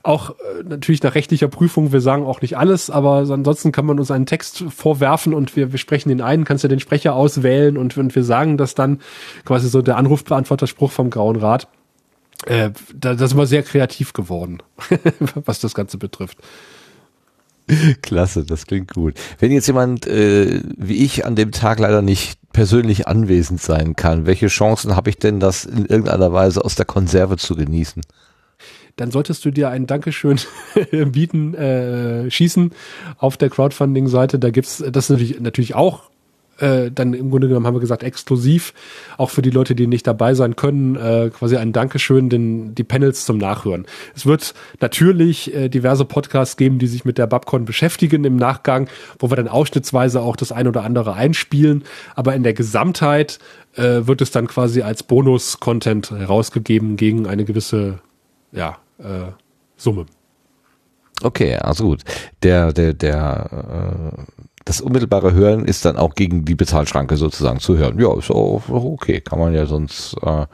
auch äh, natürlich nach rechtlicher Prüfung, wir sagen auch nicht alles, aber ansonsten kann man uns einen Text vorwerfen und wir, wir sprechen den ein, kannst du den Sprecher auswählen und, und wir sagen das dann quasi so der Anrufbeantworterspruch vom Grauen Rat. Äh, da, da sind wir sehr kreativ geworden, was das Ganze betrifft. Klasse, das klingt gut. Wenn jetzt jemand äh, wie ich an dem Tag leider nicht persönlich anwesend sein kann, welche Chancen habe ich denn, das in irgendeiner Weise aus der Konserve zu genießen? Dann solltest du dir ein Dankeschön bieten, äh, schießen auf der Crowdfunding-Seite. Da gibt's das ist natürlich, natürlich auch äh, dann im Grunde genommen haben wir gesagt, exklusiv, auch für die Leute, die nicht dabei sein können, äh, quasi ein Dankeschön, den, die Panels zum Nachhören. Es wird natürlich äh, diverse Podcasts geben, die sich mit der Babcon beschäftigen im Nachgang, wo wir dann ausschnittsweise auch das ein oder andere einspielen, aber in der Gesamtheit äh, wird es dann quasi als Bonus-Content herausgegeben gegen eine gewisse ja, äh, Summe. Okay, also gut. Der, der, der, äh, das unmittelbare Hören ist dann auch gegen die Bezahlschranke sozusagen zu hören. Ja, ist auch okay, kann man ja sonst. Äh,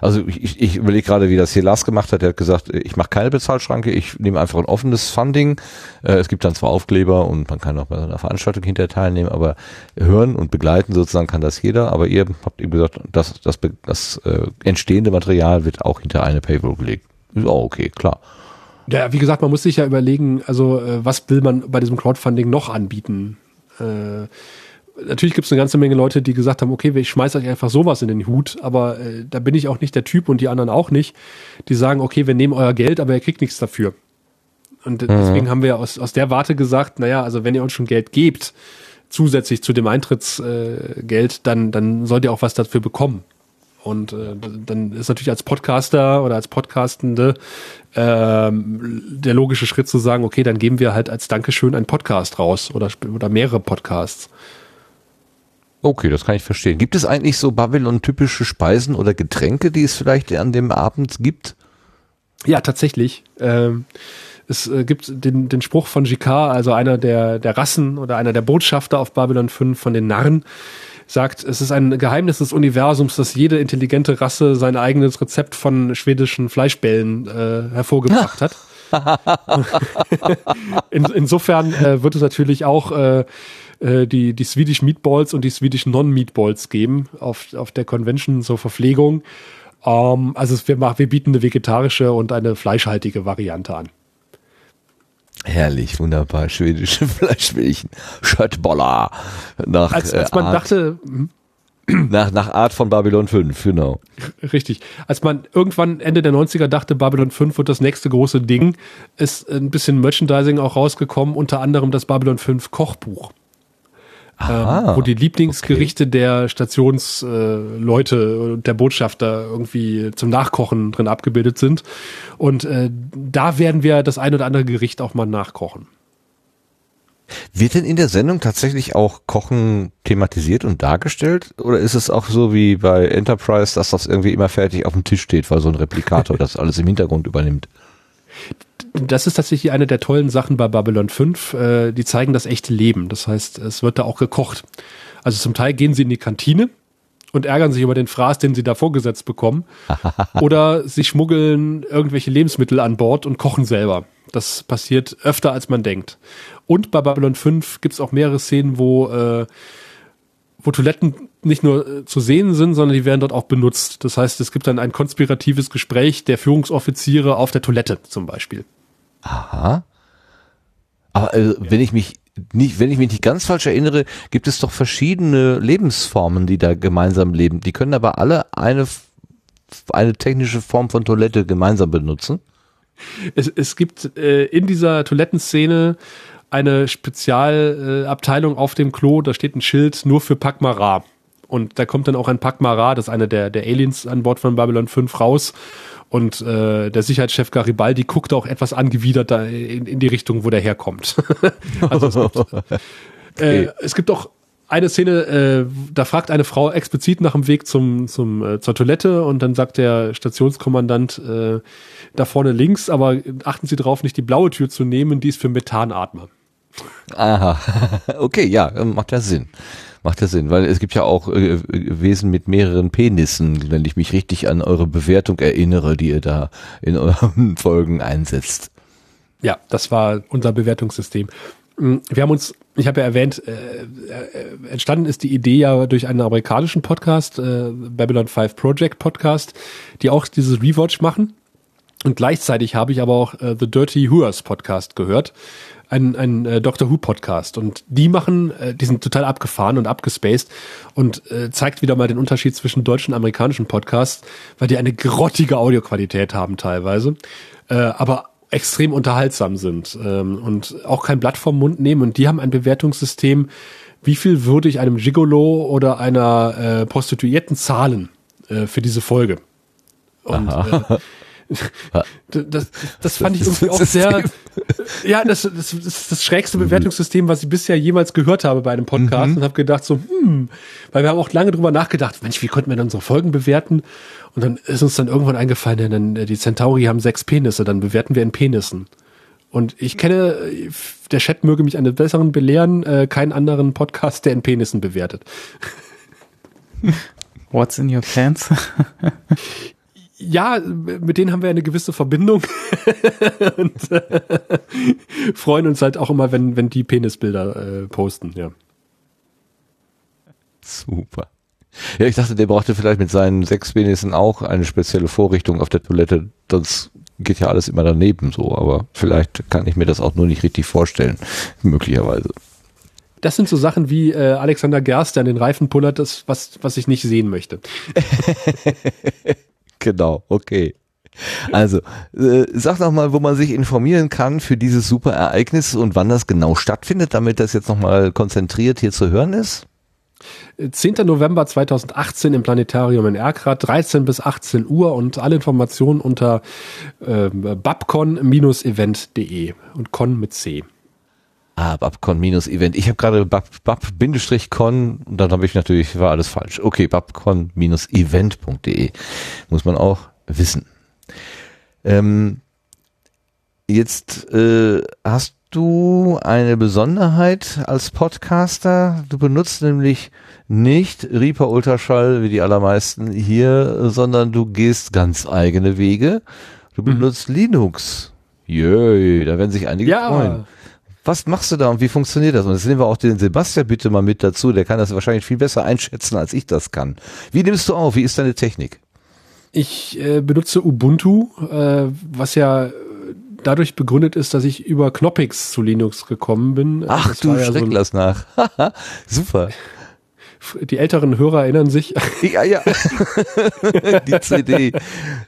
also ich, ich überlege gerade, wie das hier Lars gemacht hat. Er hat gesagt, ich mache keine Bezahlschranke, ich nehme einfach ein offenes Funding. Äh, es gibt dann zwar Aufkleber und man kann auch bei einer Veranstaltung hinterher teilnehmen, aber hören und begleiten sozusagen kann das jeder. Aber ihr habt eben gesagt, das, das, das äh, entstehende Material wird auch hinter eine Paywall gelegt. Ist auch okay, klar. Ja, wie gesagt, man muss sich ja überlegen, also äh, was will man bei diesem Crowdfunding noch anbieten? Äh, natürlich gibt es eine ganze Menge Leute, die gesagt haben, okay, ich schmeiße euch einfach sowas in den Hut, aber äh, da bin ich auch nicht der Typ und die anderen auch nicht, die sagen, okay, wir nehmen euer Geld, aber ihr kriegt nichts dafür. Und mhm. deswegen haben wir aus, aus der Warte gesagt, naja, also wenn ihr uns schon Geld gebt, zusätzlich zu dem Eintrittsgeld, äh, dann, dann sollt ihr auch was dafür bekommen. Und äh, dann ist natürlich als Podcaster oder als Podcastende ähm, der logische Schritt zu sagen, okay, dann geben wir halt als Dankeschön einen Podcast raus oder, oder mehrere Podcasts. Okay, das kann ich verstehen. Gibt es eigentlich so Babylon-typische Speisen oder Getränke, die es vielleicht an dem Abend gibt? Ja, tatsächlich. Ähm, es äh, gibt den, den Spruch von Jikar, also einer der, der Rassen oder einer der Botschafter auf Babylon 5 von den Narren, sagt, es ist ein Geheimnis des Universums, dass jede intelligente Rasse sein eigenes Rezept von schwedischen Fleischbällen äh, hervorgebracht hat. In, insofern äh, wird es natürlich auch äh, äh, die, die Swedish Meatballs und die Swedish Non-Meatballs geben auf, auf der Convention zur Verpflegung. Ähm, also wir, machen, wir bieten eine vegetarische und eine fleischhaltige Variante an. Herrlich, wunderbar, schwedische Fleischmilchen, Schöttboller. Nach, als, als man Art, dachte, hm? nach, nach Art von Babylon 5, genau. Richtig. Als man irgendwann Ende der 90er dachte, Babylon 5 wird das nächste große Ding, ist ein bisschen Merchandising auch rausgekommen, unter anderem das Babylon 5 Kochbuch. Aha, ähm, wo die Lieblingsgerichte okay. der Stationsleute äh, und der Botschafter irgendwie zum Nachkochen drin abgebildet sind. Und äh, da werden wir das ein oder andere Gericht auch mal nachkochen. Wird denn in der Sendung tatsächlich auch Kochen thematisiert und dargestellt? Oder ist es auch so wie bei Enterprise, dass das irgendwie immer fertig auf dem Tisch steht, weil so ein Replikator das alles im Hintergrund übernimmt? Das ist tatsächlich eine der tollen Sachen bei Babylon 5. Äh, die zeigen das echte Leben. Das heißt, es wird da auch gekocht. Also zum Teil gehen sie in die Kantine und ärgern sich über den Fraß, den sie da vorgesetzt bekommen. Oder sie schmuggeln irgendwelche Lebensmittel an Bord und kochen selber. Das passiert öfter, als man denkt. Und bei Babylon 5 gibt es auch mehrere Szenen, wo, äh, wo Toiletten nicht nur äh, zu sehen sind, sondern die werden dort auch benutzt. Das heißt, es gibt dann ein konspiratives Gespräch der Führungsoffiziere auf der Toilette zum Beispiel. Aha. Aber äh, wenn ich mich nicht, wenn ich mich nicht ganz falsch erinnere, gibt es doch verschiedene Lebensformen, die da gemeinsam leben. Die können aber alle eine, eine technische Form von Toilette gemeinsam benutzen. Es, es gibt äh, in dieser Toilettenszene eine Spezialabteilung äh, auf dem Klo, da steht ein Schild nur für Pakmara. Und da kommt dann auch ein Pakmara, das ist einer der, der Aliens an Bord von Babylon 5 raus. Und äh, der Sicherheitschef Garibaldi guckt auch etwas angewidert da in, in die Richtung, wo der herkommt. also es gibt, äh, es gibt auch eine Szene, äh, da fragt eine Frau explizit nach dem Weg zum, zum, äh, zur Toilette und dann sagt der Stationskommandant äh, da vorne links, aber achten Sie darauf, nicht die blaue Tür zu nehmen, die ist für Methanatmer. Aha, okay, ja, macht ja Sinn. Macht ja Sinn, weil es gibt ja auch äh, Wesen mit mehreren Penissen, wenn ich mich richtig an eure Bewertung erinnere, die ihr da in euren Folgen einsetzt. Ja, das war unser Bewertungssystem. Mm, wir haben uns, ich habe ja erwähnt, äh, äh, entstanden ist die Idee ja durch einen amerikanischen Podcast, äh, Babylon 5 Project Podcast, die auch dieses Rewatch machen. Und gleichzeitig habe ich aber auch äh, The Dirty Whoers Podcast gehört, ein, ein äh, Doctor Who Podcast. Und die machen, äh, die sind total abgefahren und abgespaced und äh, zeigt wieder mal den Unterschied zwischen deutschen und amerikanischen Podcasts, weil die eine grottige Audioqualität haben teilweise. Äh, aber extrem unterhaltsam sind ähm, und auch kein Blatt vom Mund nehmen. Und die haben ein Bewertungssystem, wie viel würde ich einem Gigolo oder einer äh, Prostituierten zahlen äh, für diese Folge? Und äh, das, das fand ich irgendwie auch sehr, ja, das, das, das ist das schrägste mhm. Bewertungssystem, was ich bisher jemals gehört habe bei einem Podcast mhm. und habe gedacht so, hm, weil wir haben auch lange drüber nachgedacht, Mensch, wie konnten wir denn unsere Folgen bewerten? Und dann ist uns dann irgendwann eingefallen, denn die Centauri haben sechs Penisse, dann bewerten wir in Penissen. Und ich kenne, der Chat möge mich einen besseren belehren, äh, keinen anderen Podcast, der in Penissen bewertet. What's in your pants? ja, mit denen haben wir eine gewisse Verbindung und äh, freuen uns halt auch immer, wenn, wenn die Penisbilder äh, posten, ja. Super. Ja, ich dachte, der brauchte vielleicht mit seinen sechs Penissen auch eine spezielle Vorrichtung auf der Toilette. Sonst geht ja alles immer daneben so, aber vielleicht kann ich mir das auch nur nicht richtig vorstellen, möglicherweise. Das sind so Sachen wie äh, Alexander Gerst, der an den Reifen pullert, das, was, was ich nicht sehen möchte. genau, okay. Also, äh, sag doch mal, wo man sich informieren kann für dieses super Ereignis und wann das genau stattfindet, damit das jetzt nochmal konzentriert hier zu hören ist. 10. November 2018 im Planetarium in Erkrath, 13 bis 18 Uhr und alle Informationen unter äh, babcon-event.de und con mit C. Ah, Babcon-Event. Ich habe gerade Bab-Con und dann habe ich natürlich, war alles falsch. Okay, Babcon-Event.de. Muss man auch wissen. Ähm, jetzt äh, hast du eine Besonderheit als Podcaster. Du benutzt nämlich nicht Reaper Ultraschall wie die allermeisten hier, sondern du gehst ganz eigene Wege. Du mhm. benutzt mhm. Linux. Jöi, da werden sich einige ja. freuen. Was machst du da und wie funktioniert das? Und jetzt nehmen wir auch den Sebastian bitte mal mit dazu, der kann das wahrscheinlich viel besser einschätzen, als ich das kann. Wie nimmst du auf? Wie ist deine Technik? Ich äh, benutze Ubuntu, äh, was ja dadurch begründet ist, dass ich über Knoppix zu Linux gekommen bin. Ach das du, ja schreck so nach. Super. Die älteren Hörer erinnern sich. Ja, ja. Die CD.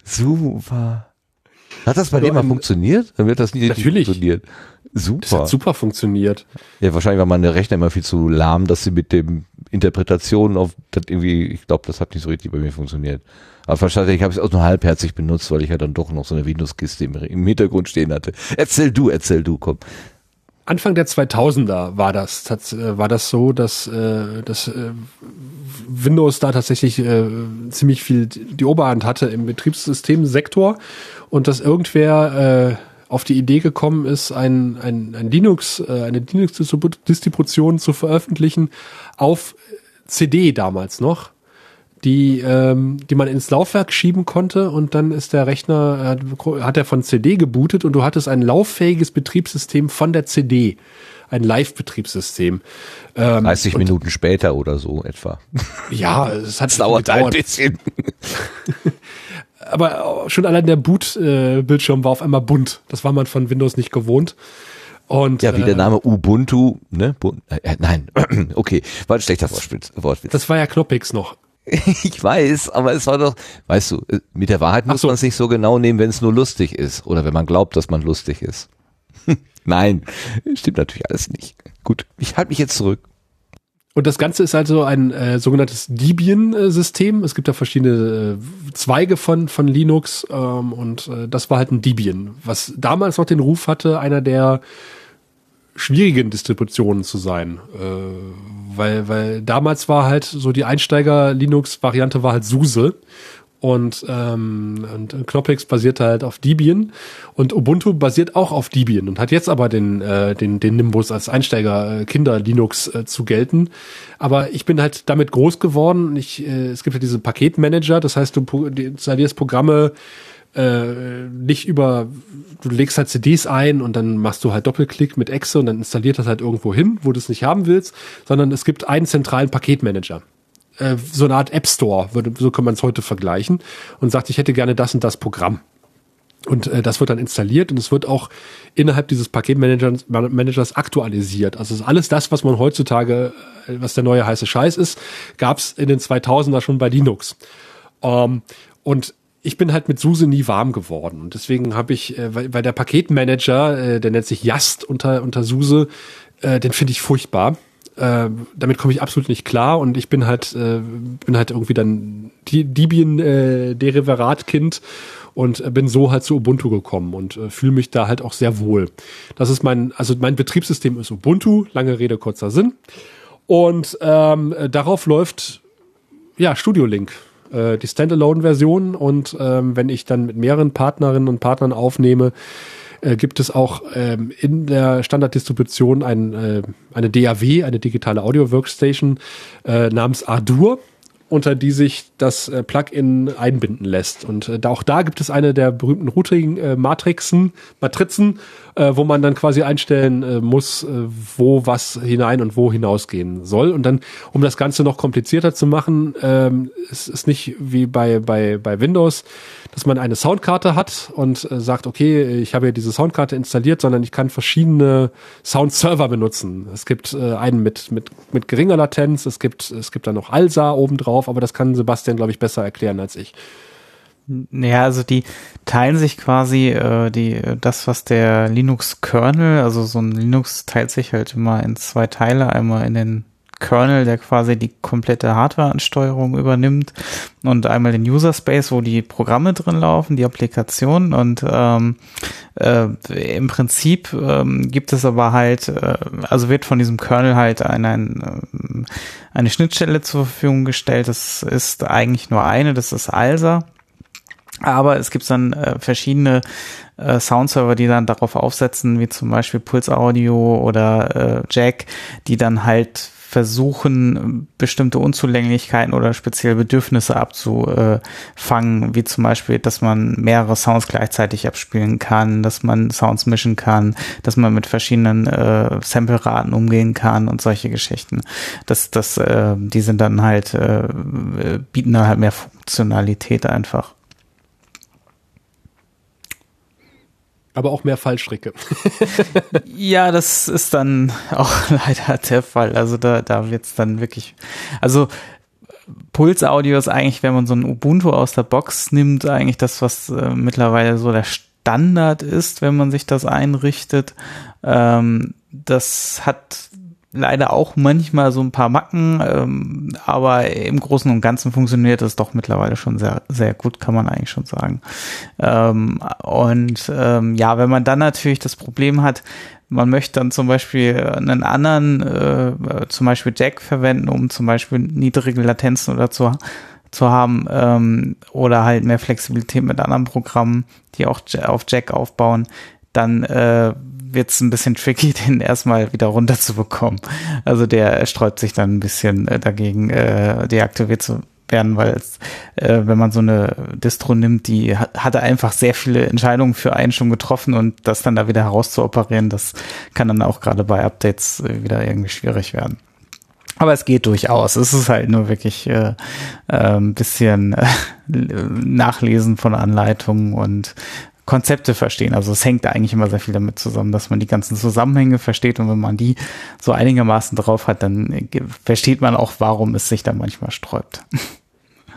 Super. Hat das bei dir mal funktioniert? Dann wird das nie Natürlich. funktioniert. Super. Das hat super funktioniert. Ja, wahrscheinlich war meine Rechner immer viel zu lahm, dass sie mit dem Interpretationen auf das irgendwie, ich glaube, das hat nicht so richtig bei mir funktioniert. Aber verstanden, ich habe es auch nur halbherzig benutzt, weil ich ja dann doch noch so eine Windows-Kiste im, im Hintergrund stehen hatte. Erzähl du, erzähl du, komm. Anfang der 2000er war das, äh, war das so, dass, äh, dass äh, Windows da tatsächlich ziemlich viel die Oberhand hatte im Betriebssystemsektor und dass irgendwer äh, auf die Idee gekommen ist, ein, ein, ein Linux, äh, eine Linux-Distribution zu veröffentlichen auf CD damals noch, die, ähm, die man ins Laufwerk schieben konnte und dann ist der Rechner, äh, hat er von CD gebootet und du hattest ein lauffähiges Betriebssystem von der CD ein Live-Betriebssystem. Ähm, 30 Minuten später oder so etwa. Ja, es hat es dauert ein bisschen. aber schon allein der Boot-Bildschirm äh, war auf einmal bunt. Das war man von Windows nicht gewohnt. Und, ja, wie der äh, Name Ubuntu, ne? Äh, äh, nein, okay, war ein schlechter Wortwitz. Das war ja Knoppix noch. ich weiß, aber es war doch, weißt du, mit der Wahrheit muss so. man es nicht so genau nehmen, wenn es nur lustig ist oder wenn man glaubt, dass man lustig ist. nein, stimmt natürlich alles nicht. Gut, ich halte mich jetzt zurück. Und das Ganze ist also ein äh, sogenanntes Debian-System. Es gibt da verschiedene äh, Zweige von, von Linux ähm, und äh, das war halt ein Debian, was damals noch den Ruf hatte, einer der schwierigen Distributionen zu sein. Äh, weil, weil damals war halt so die Einsteiger-Linux-Variante war halt SUSE und, ähm, und Knoppix basiert halt auf Debian und Ubuntu basiert auch auf Debian und hat jetzt aber den, äh, den, den Nimbus als Einsteiger äh, Kinder Linux äh, zu gelten. Aber ich bin halt damit groß geworden. Ich, äh, es gibt ja diese Paketmanager, das heißt, du installierst Programme äh, nicht über, du legst halt CDs ein und dann machst du halt Doppelklick mit Exe und dann installiert das halt irgendwo hin, wo du es nicht haben willst, sondern es gibt einen zentralen Paketmanager. Äh, so eine Art App Store, würde, so kann man es heute vergleichen, und sagt, ich hätte gerne das und das Programm. Und äh, das wird dann installiert und es wird auch innerhalb dieses Paketmanagers Managers aktualisiert. Also alles das, was man heutzutage, äh, was der neue heiße Scheiß ist, gab es in den 2000er schon bei Linux. Ähm, und ich bin halt mit SUSE nie warm geworden und deswegen habe ich, äh, weil, weil der Paketmanager, äh, der nennt sich Yast unter unter SUSE, äh, den finde ich furchtbar äh, damit komme ich absolut nicht klar und ich bin halt äh, bin halt irgendwie dann Debian äh, Derivatkind und äh, bin so halt zu Ubuntu gekommen und äh, fühle mich da halt auch sehr wohl. Das ist mein also mein Betriebssystem ist Ubuntu, lange Rede kurzer Sinn und ähm, darauf läuft ja Studio Link äh, die Standalone-Version und ähm, wenn ich dann mit mehreren Partnerinnen und Partnern aufnehme, äh, gibt es auch ähm, in der Standarddistribution ein, äh, eine DAW, eine digitale Audio Workstation äh, namens Ardour unter die sich das äh, Plugin einbinden lässt. Und äh, auch da gibt es eine der berühmten Routing-Matrixen, äh, Matrizen, äh, wo man dann quasi einstellen äh, muss, äh, wo was hinein und wo hinausgehen soll. Und dann, um das Ganze noch komplizierter zu machen, ähm, ist es nicht wie bei, bei, bei Windows, dass man eine Soundkarte hat und äh, sagt, okay, ich habe ja diese Soundkarte installiert, sondern ich kann verschiedene Soundserver benutzen. Es gibt äh, einen mit, mit, mit geringer Latenz, es gibt, es gibt dann noch ALSA obendrauf, aber das kann Sebastian, glaube ich, besser erklären als ich. Ja, also die teilen sich quasi äh, die das, was der Linux-Kernel, also so ein Linux teilt sich halt immer in zwei Teile, einmal in den Kernel, der quasi die komplette Hardware-Ansteuerung übernimmt und einmal den User Space, wo die Programme drin laufen, die Applikationen und ähm, äh, im Prinzip ähm, gibt es aber halt, äh, also wird von diesem Kernel halt ein, ein, äh, eine Schnittstelle zur Verfügung gestellt. Das ist eigentlich nur eine, das ist ALSA. Aber es gibt dann äh, verschiedene äh, Soundserver, die dann darauf aufsetzen, wie zum Beispiel Pulse Audio oder äh, Jack, die dann halt versuchen, bestimmte Unzulänglichkeiten oder spezielle Bedürfnisse abzufangen, wie zum Beispiel, dass man mehrere Sounds gleichzeitig abspielen kann, dass man Sounds mischen kann, dass man mit verschiedenen äh, Sample-Raten umgehen kann und solche Geschichten. Das, das, äh, die sind dann halt, äh, bieten dann halt mehr Funktionalität einfach. Aber auch mehr Fallstricke. ja, das ist dann auch leider der Fall. Also da, da wird's dann wirklich, also Puls-Audio ist eigentlich, wenn man so ein Ubuntu aus der Box nimmt, eigentlich das, was äh, mittlerweile so der Standard ist, wenn man sich das einrichtet. Ähm, das hat leider auch manchmal so ein paar Macken, ähm, aber im Großen und Ganzen funktioniert es doch mittlerweile schon sehr, sehr gut, kann man eigentlich schon sagen. Ähm, und ähm, ja, wenn man dann natürlich das Problem hat, man möchte dann zum Beispiel einen anderen, äh, zum Beispiel Jack verwenden, um zum Beispiel niedrige Latenzen oder zu zu haben ähm, oder halt mehr Flexibilität mit anderen Programmen, die auch auf Jack aufbauen, dann äh, wird es ein bisschen tricky, den erstmal wieder runterzubekommen. Also der sträubt sich dann ein bisschen äh, dagegen, äh, deaktiviert zu werden, weil äh, wenn man so eine Distro nimmt, die hat, hatte einfach sehr viele Entscheidungen für einen schon getroffen und das dann da wieder herauszuoperieren, das kann dann auch gerade bei Updates äh, wieder irgendwie schwierig werden. Aber es geht durchaus. Es ist halt nur wirklich äh, äh, ein bisschen äh, Nachlesen von Anleitungen und Konzepte verstehen. Also es hängt eigentlich immer sehr viel damit zusammen, dass man die ganzen Zusammenhänge versteht und wenn man die so einigermaßen drauf hat, dann versteht man auch, warum es sich da manchmal sträubt.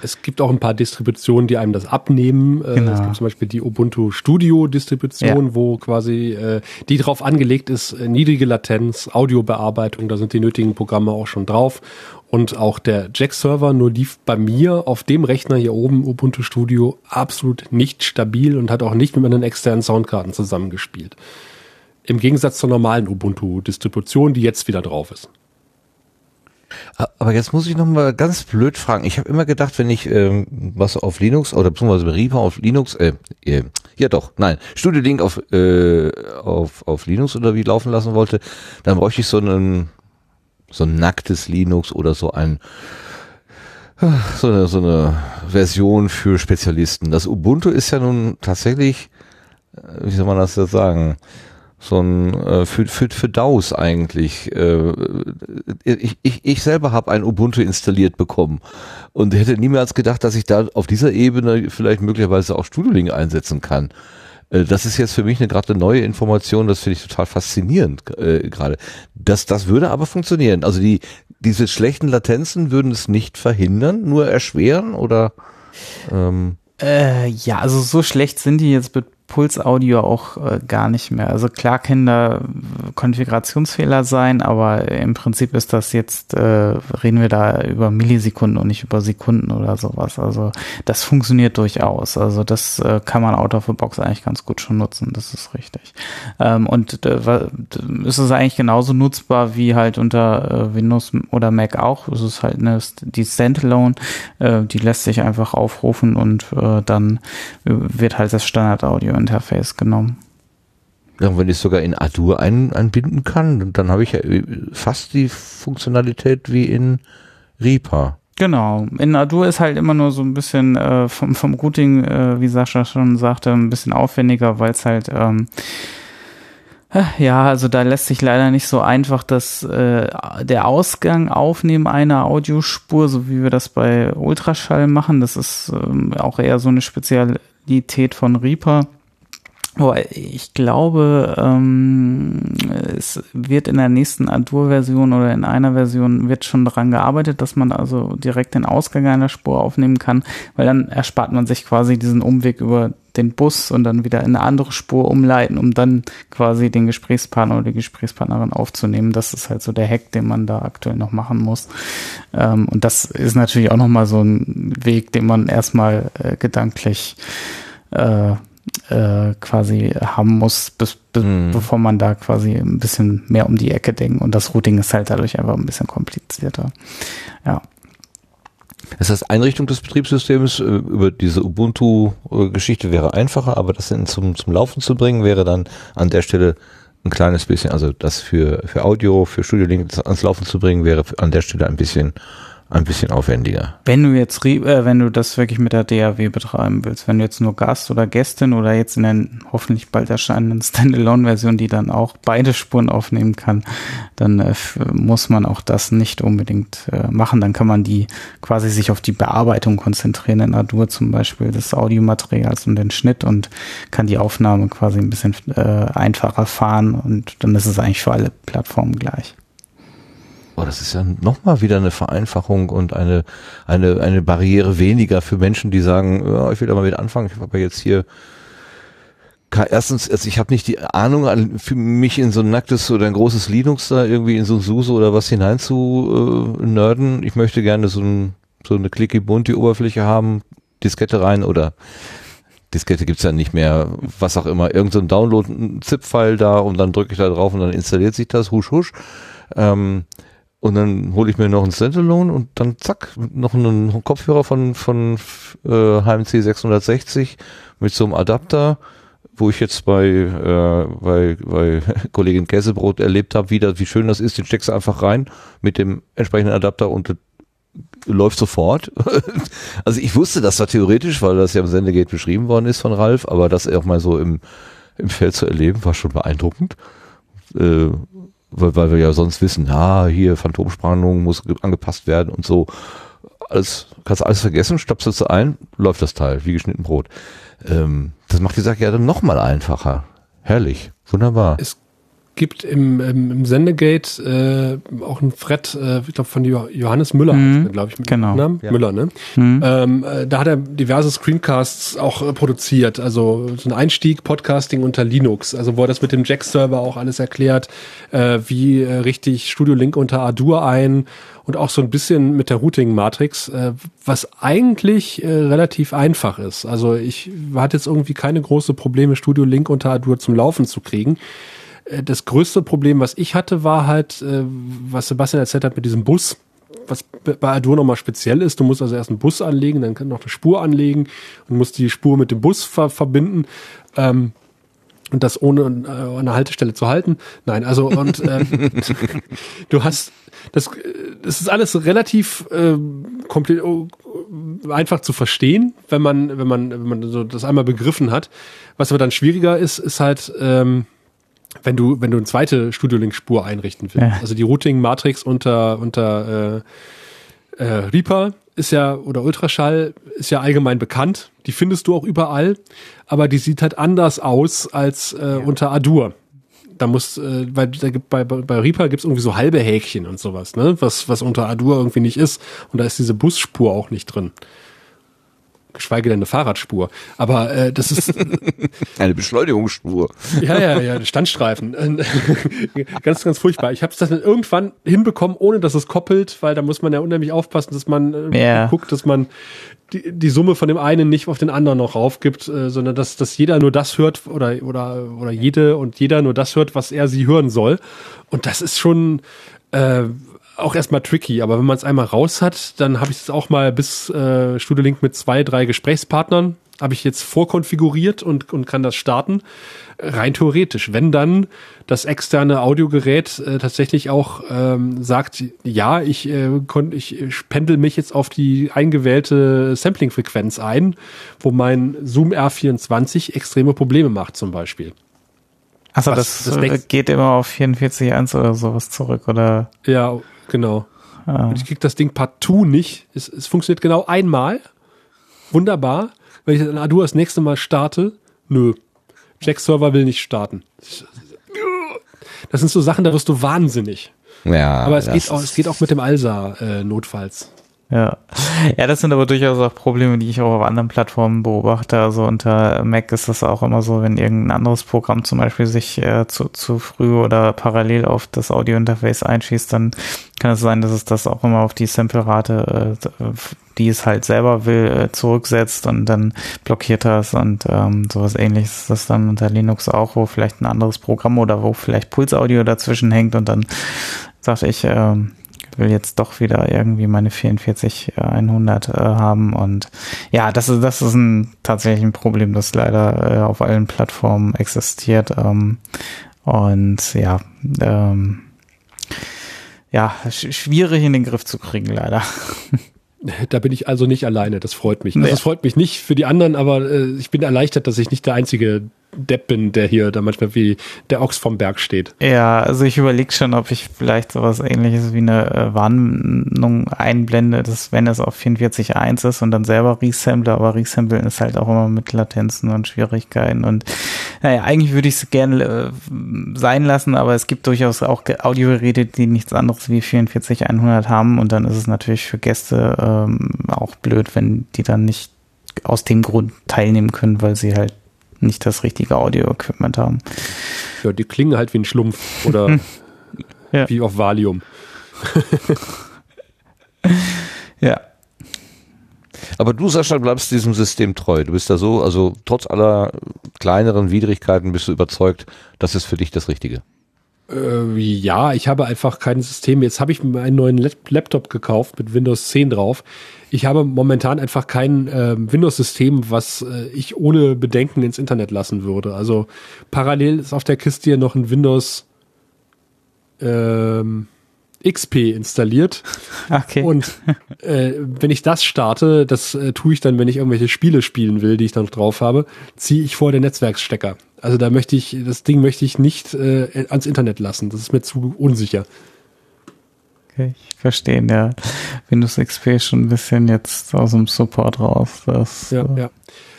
Es gibt auch ein paar Distributionen, die einem das abnehmen. Äh, Genau. Es gibt zum Beispiel die Ubuntu Studio Distribution, Ja. wo quasi äh, die darauf angelegt ist, äh, niedrige Latenz, Audiobearbeitung, da sind die nötigen Programme auch schon drauf. Und auch der Jack-Server nur lief bei mir auf dem Rechner hier oben, Ubuntu Studio, absolut nicht stabil und hat auch nicht mit meinen externen Soundkarten zusammengespielt. Im Gegensatz zur normalen Ubuntu-Distribution, die jetzt wieder drauf ist. Aber jetzt muss ich noch mal ganz blöd fragen. Ich habe immer gedacht, wenn ich ähm, was auf Linux oder beziehungsweise Reaper auf Linux, äh, äh, ja doch, nein, Studio Link auf, äh, auf, auf Linux oder wie laufen lassen wollte, dann bräuchte ich so einen so ein nacktes Linux oder so ein so eine, so eine Version für Spezialisten. Das Ubuntu ist ja nun tatsächlich, äh, wie soll man das jetzt sagen, so ein äh, für, für, für DAOs eigentlich. Äh, ich, ich, ich selber habe ein Ubuntu installiert bekommen und hätte niemals gedacht, dass ich da auf dieser Ebene vielleicht möglicherweise auch Studio Link einsetzen kann. Äh, Das ist jetzt für mich eine gerade neue Information, das finde ich total faszinierend äh, gerade. Das, das würde aber funktionieren. Also die, diese schlechten Latenzen würden es nicht verhindern, nur erschweren oder ähm, Äh, ja, also so schlecht sind die jetzt mit Puls Audio auch äh, gar nicht mehr. Also klar können da Konfigurationsfehler sein, aber im Prinzip ist das jetzt, äh, reden wir da über Millisekunden und nicht über Sekunden oder sowas. Also das funktioniert durchaus. Also das äh, kann man out of the box eigentlich ganz gut schon nutzen, das ist richtig. Ähm, und äh, ist es eigentlich genauso nutzbar wie halt unter äh, Windows oder Mac auch. Es ist halt eine, die Standalone, äh, die lässt sich einfach aufrufen und äh, dann äh, wird halt das Standard-Audio-Interface genommen. Ja, wenn ich es sogar in Adur ein, einbinden kann, dann habe ich ja äh, fast die Funktionalität wie in Reaper. Genau. In Adur ist halt immer nur so ein bisschen äh, vom, vom Routing, äh, wie Sascha schon sagte, ein bisschen aufwendiger, weil es halt ähm, äh, ja, also da lässt sich leider nicht so einfach das äh, der Ausgang aufnehmen einer Audiospur, so wie wir das bei Ultraschall machen. Das ist ähm, auch eher so eine Spezialität von Reaper. Aber ich glaube, ähm, es wird in der nächsten Adur-Version oder in einer Version wird schon daran gearbeitet, dass man also direkt den Ausgang einer Spur aufnehmen kann, weil dann erspart man sich quasi diesen Umweg über den Bus und dann wieder in eine andere Spur umleiten, um dann quasi den Gesprächspartner oder die Gesprächspartnerin aufzunehmen. Das ist halt so der Hack, den man da aktuell noch machen muss. Ähm, und das ist natürlich auch nochmal so ein Weg, den man erstmal äh, gedanklich äh, äh, quasi haben muss, bis, bis, Mhm. bevor man da quasi ein bisschen mehr um die Ecke denkt. Und das Routing ist halt dadurch einfach ein bisschen komplizierter. Ja. Das heißt, Einrichtung des Betriebssystems äh, über diese Ubuntu-Geschichte wäre einfacher, aber das zum, zum Laufen zu bringen, wäre dann an der Stelle ein kleines bisschen, also das für, für Audio, für Studio Link ans Laufen zu bringen, wäre an der Stelle ein bisschen, ein bisschen aufwendiger. Wenn du jetzt, äh, wenn du das wirklich mit der DAW betreiben willst, wenn du jetzt nur Gast oder Gästin oder jetzt in der hoffentlich bald erscheinenden Standalone-Version, die dann auch beide Spuren aufnehmen kann, dann äh, muss man auch das nicht unbedingt äh, machen. Dann kann man die quasi sich auf die Bearbeitung konzentrieren in Adur zum Beispiel des Audiomaterials und den Schnitt und kann die Aufnahme quasi ein bisschen äh, einfacher fahren und dann ist es eigentlich für alle Plattformen gleich. Oh, das ist ja nochmal wieder eine Vereinfachung und eine, eine, eine Barriere weniger für Menschen, die sagen, ja, ich will da mal wieder anfangen, ich habe ja jetzt hier Erstens, also ich habe nicht die Ahnung, für mich in so ein nacktes oder ein großes Linux da irgendwie in so ein SUSE oder was hinein zu äh, nerden. Ich möchte gerne so, ein, so eine clicky bunte Oberfläche haben, Diskette rein oder Diskette gibt's ja nicht mehr, was auch immer, irgend so Download, ein ZIP-File da und dann drücke ich da drauf und dann installiert sich das, husch husch. Ähm, und dann hole ich mir noch ein Standalone und dann zack, noch einen Kopfhörer von, von äh, HMC 660 mit so einem Adapter, wo ich jetzt bei, äh, bei, bei Kollegin Käsebrot erlebt habe, wie, das, wie schön das ist, den steckst du einfach rein mit dem entsprechenden Adapter und läuft sofort. also ich wusste das zwar theoretisch, weil das ja im Sendegate beschrieben worden ist von Ralf, aber das auch mal so im, im Feld zu erleben, war schon beeindruckend. Äh, weil, weil wir ja sonst wissen, ja, hier Phantomspannung muss ge- angepasst werden und so. Alles, kannst alles vergessen, stöpselst du ein, läuft das Teil, wie geschnitten Brot. Ähm, das macht die Sache ja dann nochmal einfacher. Herrlich, wunderbar. Es gibt im, im, im Sendegate äh, auch ein Thread, äh, ich glaube von Jo- Johannes Müller, Mhm, glaube ich, mit genau. Namen. Ja. Müller, ne? Hm. Ähm, äh, da hat er diverse Screencasts auch äh, produziert, also so ein Einstieg Podcasting unter Linux, also wo er das mit dem Jack-Server auch alles erklärt, äh, wie äh, richtig Studio Link unter Ardour ein und auch so ein bisschen mit der Routing-Matrix, äh, was eigentlich äh, relativ einfach ist. Also ich hatte jetzt irgendwie keine große Probleme, Studio Link unter Ardour zum Laufen zu kriegen. Äh, Das größte Problem, was ich hatte, war halt, äh, was Sebastian erzählt hat mit diesem Bus. Was bei Arduino nochmal speziell ist, du musst also erst einen Bus anlegen, dann noch eine Spur anlegen und musst die Spur mit dem Bus ver verbinden. Ähm, und das ohne äh, an einer Haltestelle zu halten. Nein, also und ähm, du hast das, äh, das ist alles relativ ähm, komplett oh, einfach zu verstehen, wenn man wenn man wenn man so das einmal begriffen hat. Was aber dann schwieriger ist, ist halt ähm, wenn du wenn du eine zweite Studio Link Spur einrichten willst. Ja. Also die Routing Matrix unter unter äh, äh, Reaper ist ja oder Ultraschall ist ja allgemein bekannt. Die findest du auch überall, aber die sieht halt anders aus als äh, unter Adur. Da muss, äh, weil da gibt, bei, bei bei Reaper gibt's irgendwie so halbe Häkchen und sowas, ne? Was, was unter Adur irgendwie nicht ist. Und da ist diese Busspur auch nicht drin. Geschweige denn eine Fahrradspur. Aber äh, das ist Eine Beschleunigungsspur. ja, ja, ja, Standstreifen. ganz, ganz furchtbar. Ich habe es dann irgendwann hinbekommen, ohne dass es koppelt, weil da muss man ja unheimlich aufpassen, dass man äh, Ja. guckt, dass man die, die Summe von dem einen nicht auf den anderen noch raufgibt, äh, sondern dass, dass jeder nur das hört oder, oder, oder jede und jeder nur das hört, was er sie hören soll. Und das ist schon äh, auch erstmal tricky, aber wenn man es einmal raus hat, dann habe ich es auch mal bis äh, Studio Link mit zwei, drei Gesprächspartnern habe ich jetzt vorkonfiguriert und, und kann das starten. Rein theoretisch, wenn dann das externe Audiogerät äh, tatsächlich auch ähm, sagt, ja, ich, äh, kon, ich pendel mich jetzt auf die eingewählte Sampling-Frequenz ein, wo mein Zoom R24 extreme Probleme macht zum Beispiel. Achso, das, das äh, geht immer auf 44.1 oder sowas zurück, oder? Ja, genau. Ah. Und ich krieg das Ding partout nicht. Es, es funktioniert genau einmal. Wunderbar. Wenn ich dann Adur das nächste Mal starte, nö. Jack-Server will nicht starten. Das sind so Sachen, da wirst du wahnsinnig. Ja, Aber es geht auch, es geht auch mit dem Alsa äh, notfalls. Ja. ja, das sind aber durchaus auch Probleme, die ich auch auf anderen Plattformen beobachte. Also unter Mac ist das auch immer so, wenn irgendein anderes Programm zum Beispiel sich äh, zu, zu früh oder parallel auf das Audiointerface einschießt, dann kann es sein, dass es das auch immer auf die Sample-Rate, äh, die es halt selber will, äh, zurücksetzt und dann blockiert das und ähm, sowas ähnliches ist das dann unter Linux auch, wo vielleicht ein anderes Programm oder wo vielleicht Pulsaudio dazwischen hängt und dann sagte ich, ähm, will jetzt doch wieder irgendwie meine 44100 äh, haben und ja, das ist das ist ein tatsächlich ein Problem, das leider äh, auf allen Plattformen existiert ähm, und ja, ähm, ja, sch schwierig in den Griff zu kriegen leider. Da bin ich also nicht alleine. Das freut mich. Also es freut mich nicht für die anderen, aber äh, ich bin erleichtert, dass ich nicht der einzige Depp bin, der hier da manchmal wie der Ochs vom Berg steht. Ja, also ich überlege schon, ob ich vielleicht sowas ähnliches wie eine äh, Warnung einblende, dass wenn es auf 44.1 ist und dann selber resample, aber resamplen ist halt auch immer mit Latenzen und Schwierigkeiten und naja, eigentlich würde ich es gerne äh, sein lassen, aber es gibt durchaus auch Ge- Audiogeräte, die nichts anderes wie 44.100 haben und dann ist es natürlich für Gäste ähm, auch blöd, wenn die dann nicht aus dem Grund teilnehmen können, weil sie halt nicht das richtige Audio-Equipment haben. Ja, die klingen halt wie ein Schlumpf oder Ja. wie auf Valium. Ja. Aber du, Sascha, bleibst diesem System treu. Du bist da so, also trotz aller kleineren Widrigkeiten bist du überzeugt, das ist für dich das Richtige. Äh, ja, ich habe einfach kein System. Jetzt habe ich mir einen neuen Lap- Laptop gekauft mit Windows 10 drauf. Ich habe momentan einfach kein ähm, Windows-System, was äh, ich ohne Bedenken ins Internet lassen würde. Also parallel ist auf der Kiste hier noch ein Windows ähm, XP installiert. Okay. Und äh, wenn ich das starte, das äh, tue ich dann, wenn ich irgendwelche Spiele spielen will, die ich dann noch drauf habe, ziehe ich vor den Netzwerkstecker. Also da möchte ich, das Ding möchte ich nicht äh, ans Internet lassen. Das ist mir zu unsicher. Okay, ich verstehe, ja. Windows XP ist schon ein bisschen jetzt aus dem Support raus. Das, Ja, äh, ja.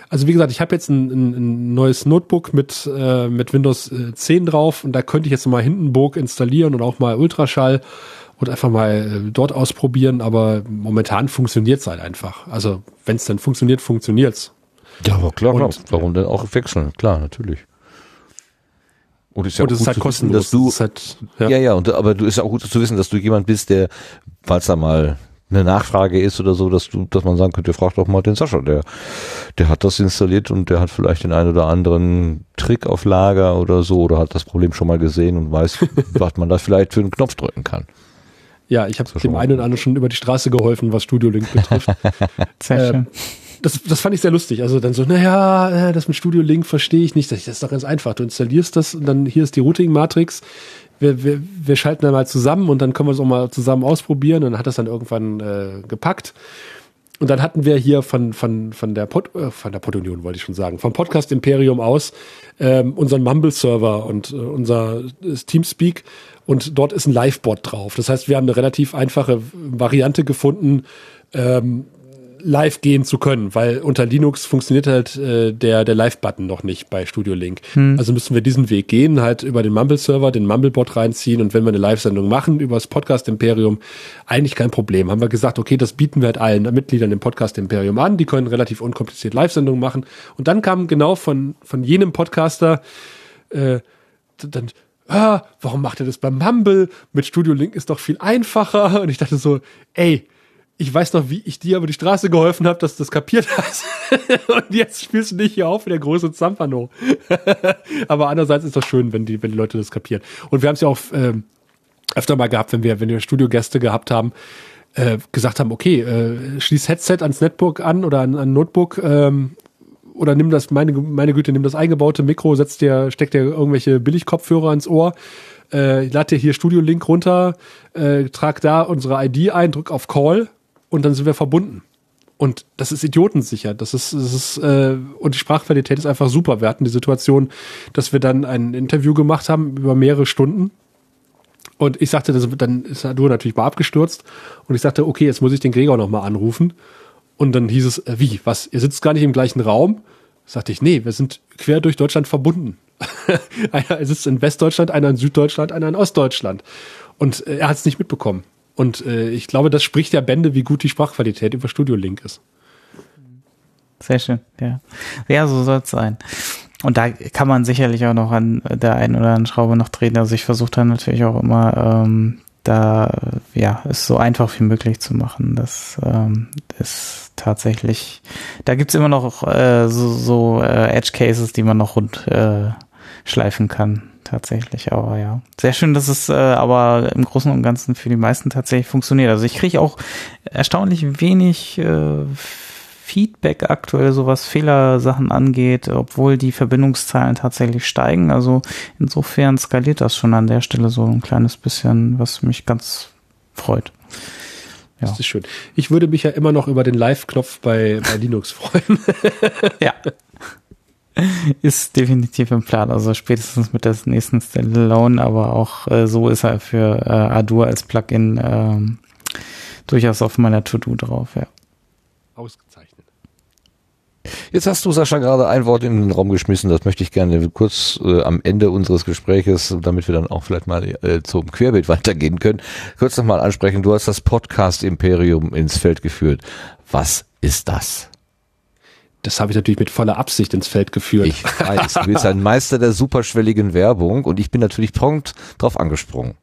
Also wie gesagt, ich habe jetzt ein, ein, ein, neues Notebook mit, äh, mit Windows 10 äh, drauf und da könnte ich jetzt mal Hindenburg installieren und auch mal Ultraschall und einfach mal äh, dort ausprobieren, aber momentan funktioniert es halt einfach. Also wenn es dann funktioniert, funktioniert's. Ja, aber klar, und, klar. warum denn auch wechseln? Klar, natürlich. Und, ist ja und es ist halt kostenlos. Wissen, dass du, halt, ja. ja, ja, und, aber du ist ja auch gut zu wissen, dass du jemand bist, der, falls da mal eine Nachfrage ist oder so, dass du, dass man sagen könnte, frag doch mal den Sascha, der, der hat das installiert und der hat vielleicht den einen oder anderen Trick auf Lager oder so oder hat das Problem schon mal gesehen und weiß, was man da vielleicht für einen Knopf drücken kann. Ja, ich habe dem einen oder anderen schon über die Straße geholfen, was Studio Link betrifft. Sehr äh, schön. Das, das fand ich sehr lustig. Also dann so, naja, äh, das mit Studio Link verstehe ich nicht. Das ist doch ganz einfach. Du installierst das und dann hier ist die Routing-Matrix wir, wir, wir schalten dann mal zusammen und dann können wir es auch mal zusammen ausprobieren. Und dann hat das dann irgendwann äh, gepackt. Und dann hatten wir hier von, von, von der Pod, äh, von der Podunion wollte ich schon sagen, vom Podcast Imperium aus ähm, unseren Mumble-Server und äh, unser äh, Teamspeak und dort ist ein Live-Bot drauf. Das heißt, wir haben eine relativ einfache Variante gefunden, ähm, live gehen zu können, weil unter Linux funktioniert halt äh, der, der Live-Button noch nicht bei Studio Link. Hm. Also müssen wir diesen Weg gehen, halt über den Mumble-Server, den Mumble-Bot reinziehen und wenn wir eine Live-Sendung machen über das Podcast-Imperium, eigentlich kein Problem. Haben wir gesagt, okay, das bieten wir halt allen Mitgliedern im Podcast-Imperium an, die können relativ unkompliziert Live-Sendungen machen. Und dann kam genau von, von jenem Podcaster äh, dann ah, warum macht er das beim Mumble? Mit Studio Link ist doch viel einfacher. Und ich dachte so, ey, ich weiß noch, wie ich dir über die Straße geholfen habe, dass du das kapiert hast. und jetzt spielst du dich hier auf wie der große Zampano. Aber andererseits ist das schön, wenn die, wenn die Leute das kapieren. Und wir haben es ja auch ähm, öfter mal gehabt, wenn wir, wenn wir Studiogäste gehabt haben, äh, gesagt haben, okay, äh, schließ Headset ans Netbook an oder an, an Notebook ähm, oder nimm das, meine, meine Güte, nimm das eingebaute Mikro, setz dir, steck dir irgendwelche Billigkopfhörer ins Ohr, äh, lad dir hier Studio-Link runter, äh, trag da unsere ID ein, drück auf Call und dann sind wir verbunden. Und das ist idiotensicher. Das ist, das ist äh, und die Sprachqualität ist einfach super. Wir hatten die Situation, dass wir dann ein Interview gemacht haben über mehrere Stunden. Und ich sagte, das, dann ist du natürlich mal abgestürzt. Und ich sagte, okay, jetzt muss ich den Gregor nochmal anrufen. Und dann hieß es, äh, wie, was, ihr sitzt gar nicht im gleichen Raum? Sagte ich, nee, wir sind quer durch Deutschland verbunden. einer sitzt in Westdeutschland, einer in Süddeutschland, einer in Ostdeutschland. Und äh, er hat es nicht mitbekommen. Und äh, ich glaube, das spricht ja Bände, wie gut die Sprachqualität über Studio Link ist. Sehr schön, ja. Ja, so soll es sein. Und da kann man sicherlich auch noch an der einen oder anderen Schraube noch drehen. Also ich versuche dann natürlich auch immer, ähm, da ja, es so einfach wie möglich zu machen. Das ähm, ist tatsächlich, da gibt's immer noch äh, so, so äh, Edge Cases, die man noch rund äh, schleifen kann tatsächlich, aber ja. Sehr schön, dass es äh, aber im Großen und Ganzen für die meisten tatsächlich funktioniert. Also ich kriege auch erstaunlich wenig äh, Feedback aktuell, so was Fehlersachen angeht, obwohl die Verbindungszahlen tatsächlich steigen. Also insofern skaliert das schon an der Stelle so ein kleines bisschen, was mich ganz freut. Ja. Das ist schön. Ich würde mich ja immer noch über den Live-Knopf bei, bei Linux freuen. ja. ist definitiv im Plan. Also spätestens mit der nächsten Standalone, aber auch äh, so ist er für äh, Adur als Plugin ähm, durchaus auf meiner To-Do drauf, ja. Ausgezeichnet. Jetzt hast du, Sascha, gerade ein Wort in den Raum geschmissen, das möchte ich gerne kurz äh, am Ende unseres Gespräches, damit wir dann auch vielleicht mal äh, zum Querbild weitergehen können, kurz nochmal ansprechen. Du hast das Podcast-Imperium ins Feld geführt. Was ist das? Das habe ich natürlich mit voller Absicht ins Feld geführt. Ich weiß, du bist ein Meister der superschwelligen Werbung und ich bin natürlich prompt drauf angesprungen.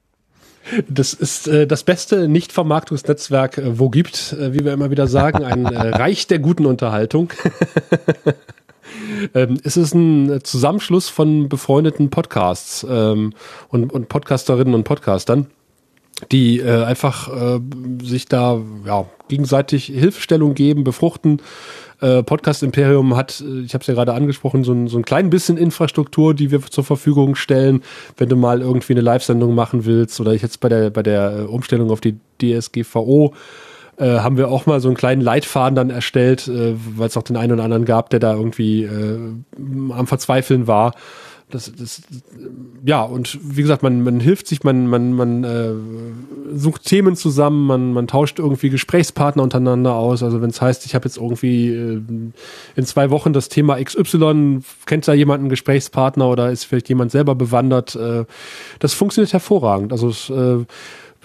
Das ist äh, das beste Nicht-Vermarktungsnetzwerk, äh, wo gibt, äh, wie wir immer wieder sagen, ein äh, Reich der guten Unterhaltung. ähm, es ist ein Zusammenschluss von befreundeten Podcasts ähm, und, und Podcasterinnen und Podcastern die äh, einfach äh, sich da ja, gegenseitig Hilfestellung geben, befruchten äh, Podcast Imperium hat, äh, ich habe es ja gerade angesprochen, so ein, so ein klein bisschen Infrastruktur, die wir zur Verfügung stellen, wenn du mal irgendwie eine Live-Sendung machen willst oder ich jetzt bei der bei der äh, Umstellung auf die DSGVO äh, haben wir auch mal so einen kleinen Leitfaden dann erstellt, weil es auch den einen oder anderen gab, der da irgendwie äh, am Verzweifeln war das, das, ja, und wie gesagt, man, man hilft sich, man, man, man äh, sucht Themen zusammen, man, man tauscht irgendwie Gesprächspartner untereinander aus. Also wenn es heißt, ich habe jetzt irgendwie äh, in zwei Wochen das Thema XY, kennt da jemand einen Gesprächspartner oder ist vielleicht jemand selber bewandert, äh, das funktioniert hervorragend. Also äh,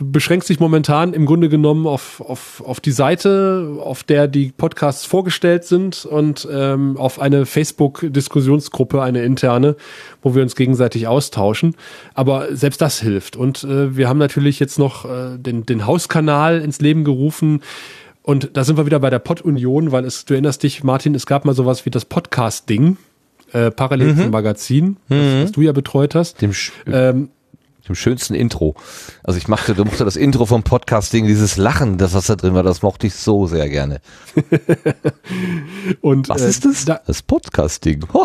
beschränkt sich momentan im Grunde genommen auf, auf, auf die Seite, auf der die Podcasts vorgestellt sind und ähm, auf eine Facebook-Diskussionsgruppe, eine interne, wo wir uns gegenseitig austauschen. Aber selbst das hilft. Und äh, wir haben natürlich jetzt noch äh, den, den Hauskanal ins Leben gerufen. Und da sind wir wieder bei der Pod-Union, weil es, du erinnerst dich, Martin, es gab mal sowas wie das Podcast-Ding, äh, parallel Mhm. zum Magazin, das, was du ja betreut hast. Dem, sch- Ähm, dem schönsten Intro. Also ich machte, du mochte das Intro vom Podcasting, dieses Lachen, das was da drin war, das mochte ich so sehr gerne. und Was äh, ist das? Da, das Podcasting.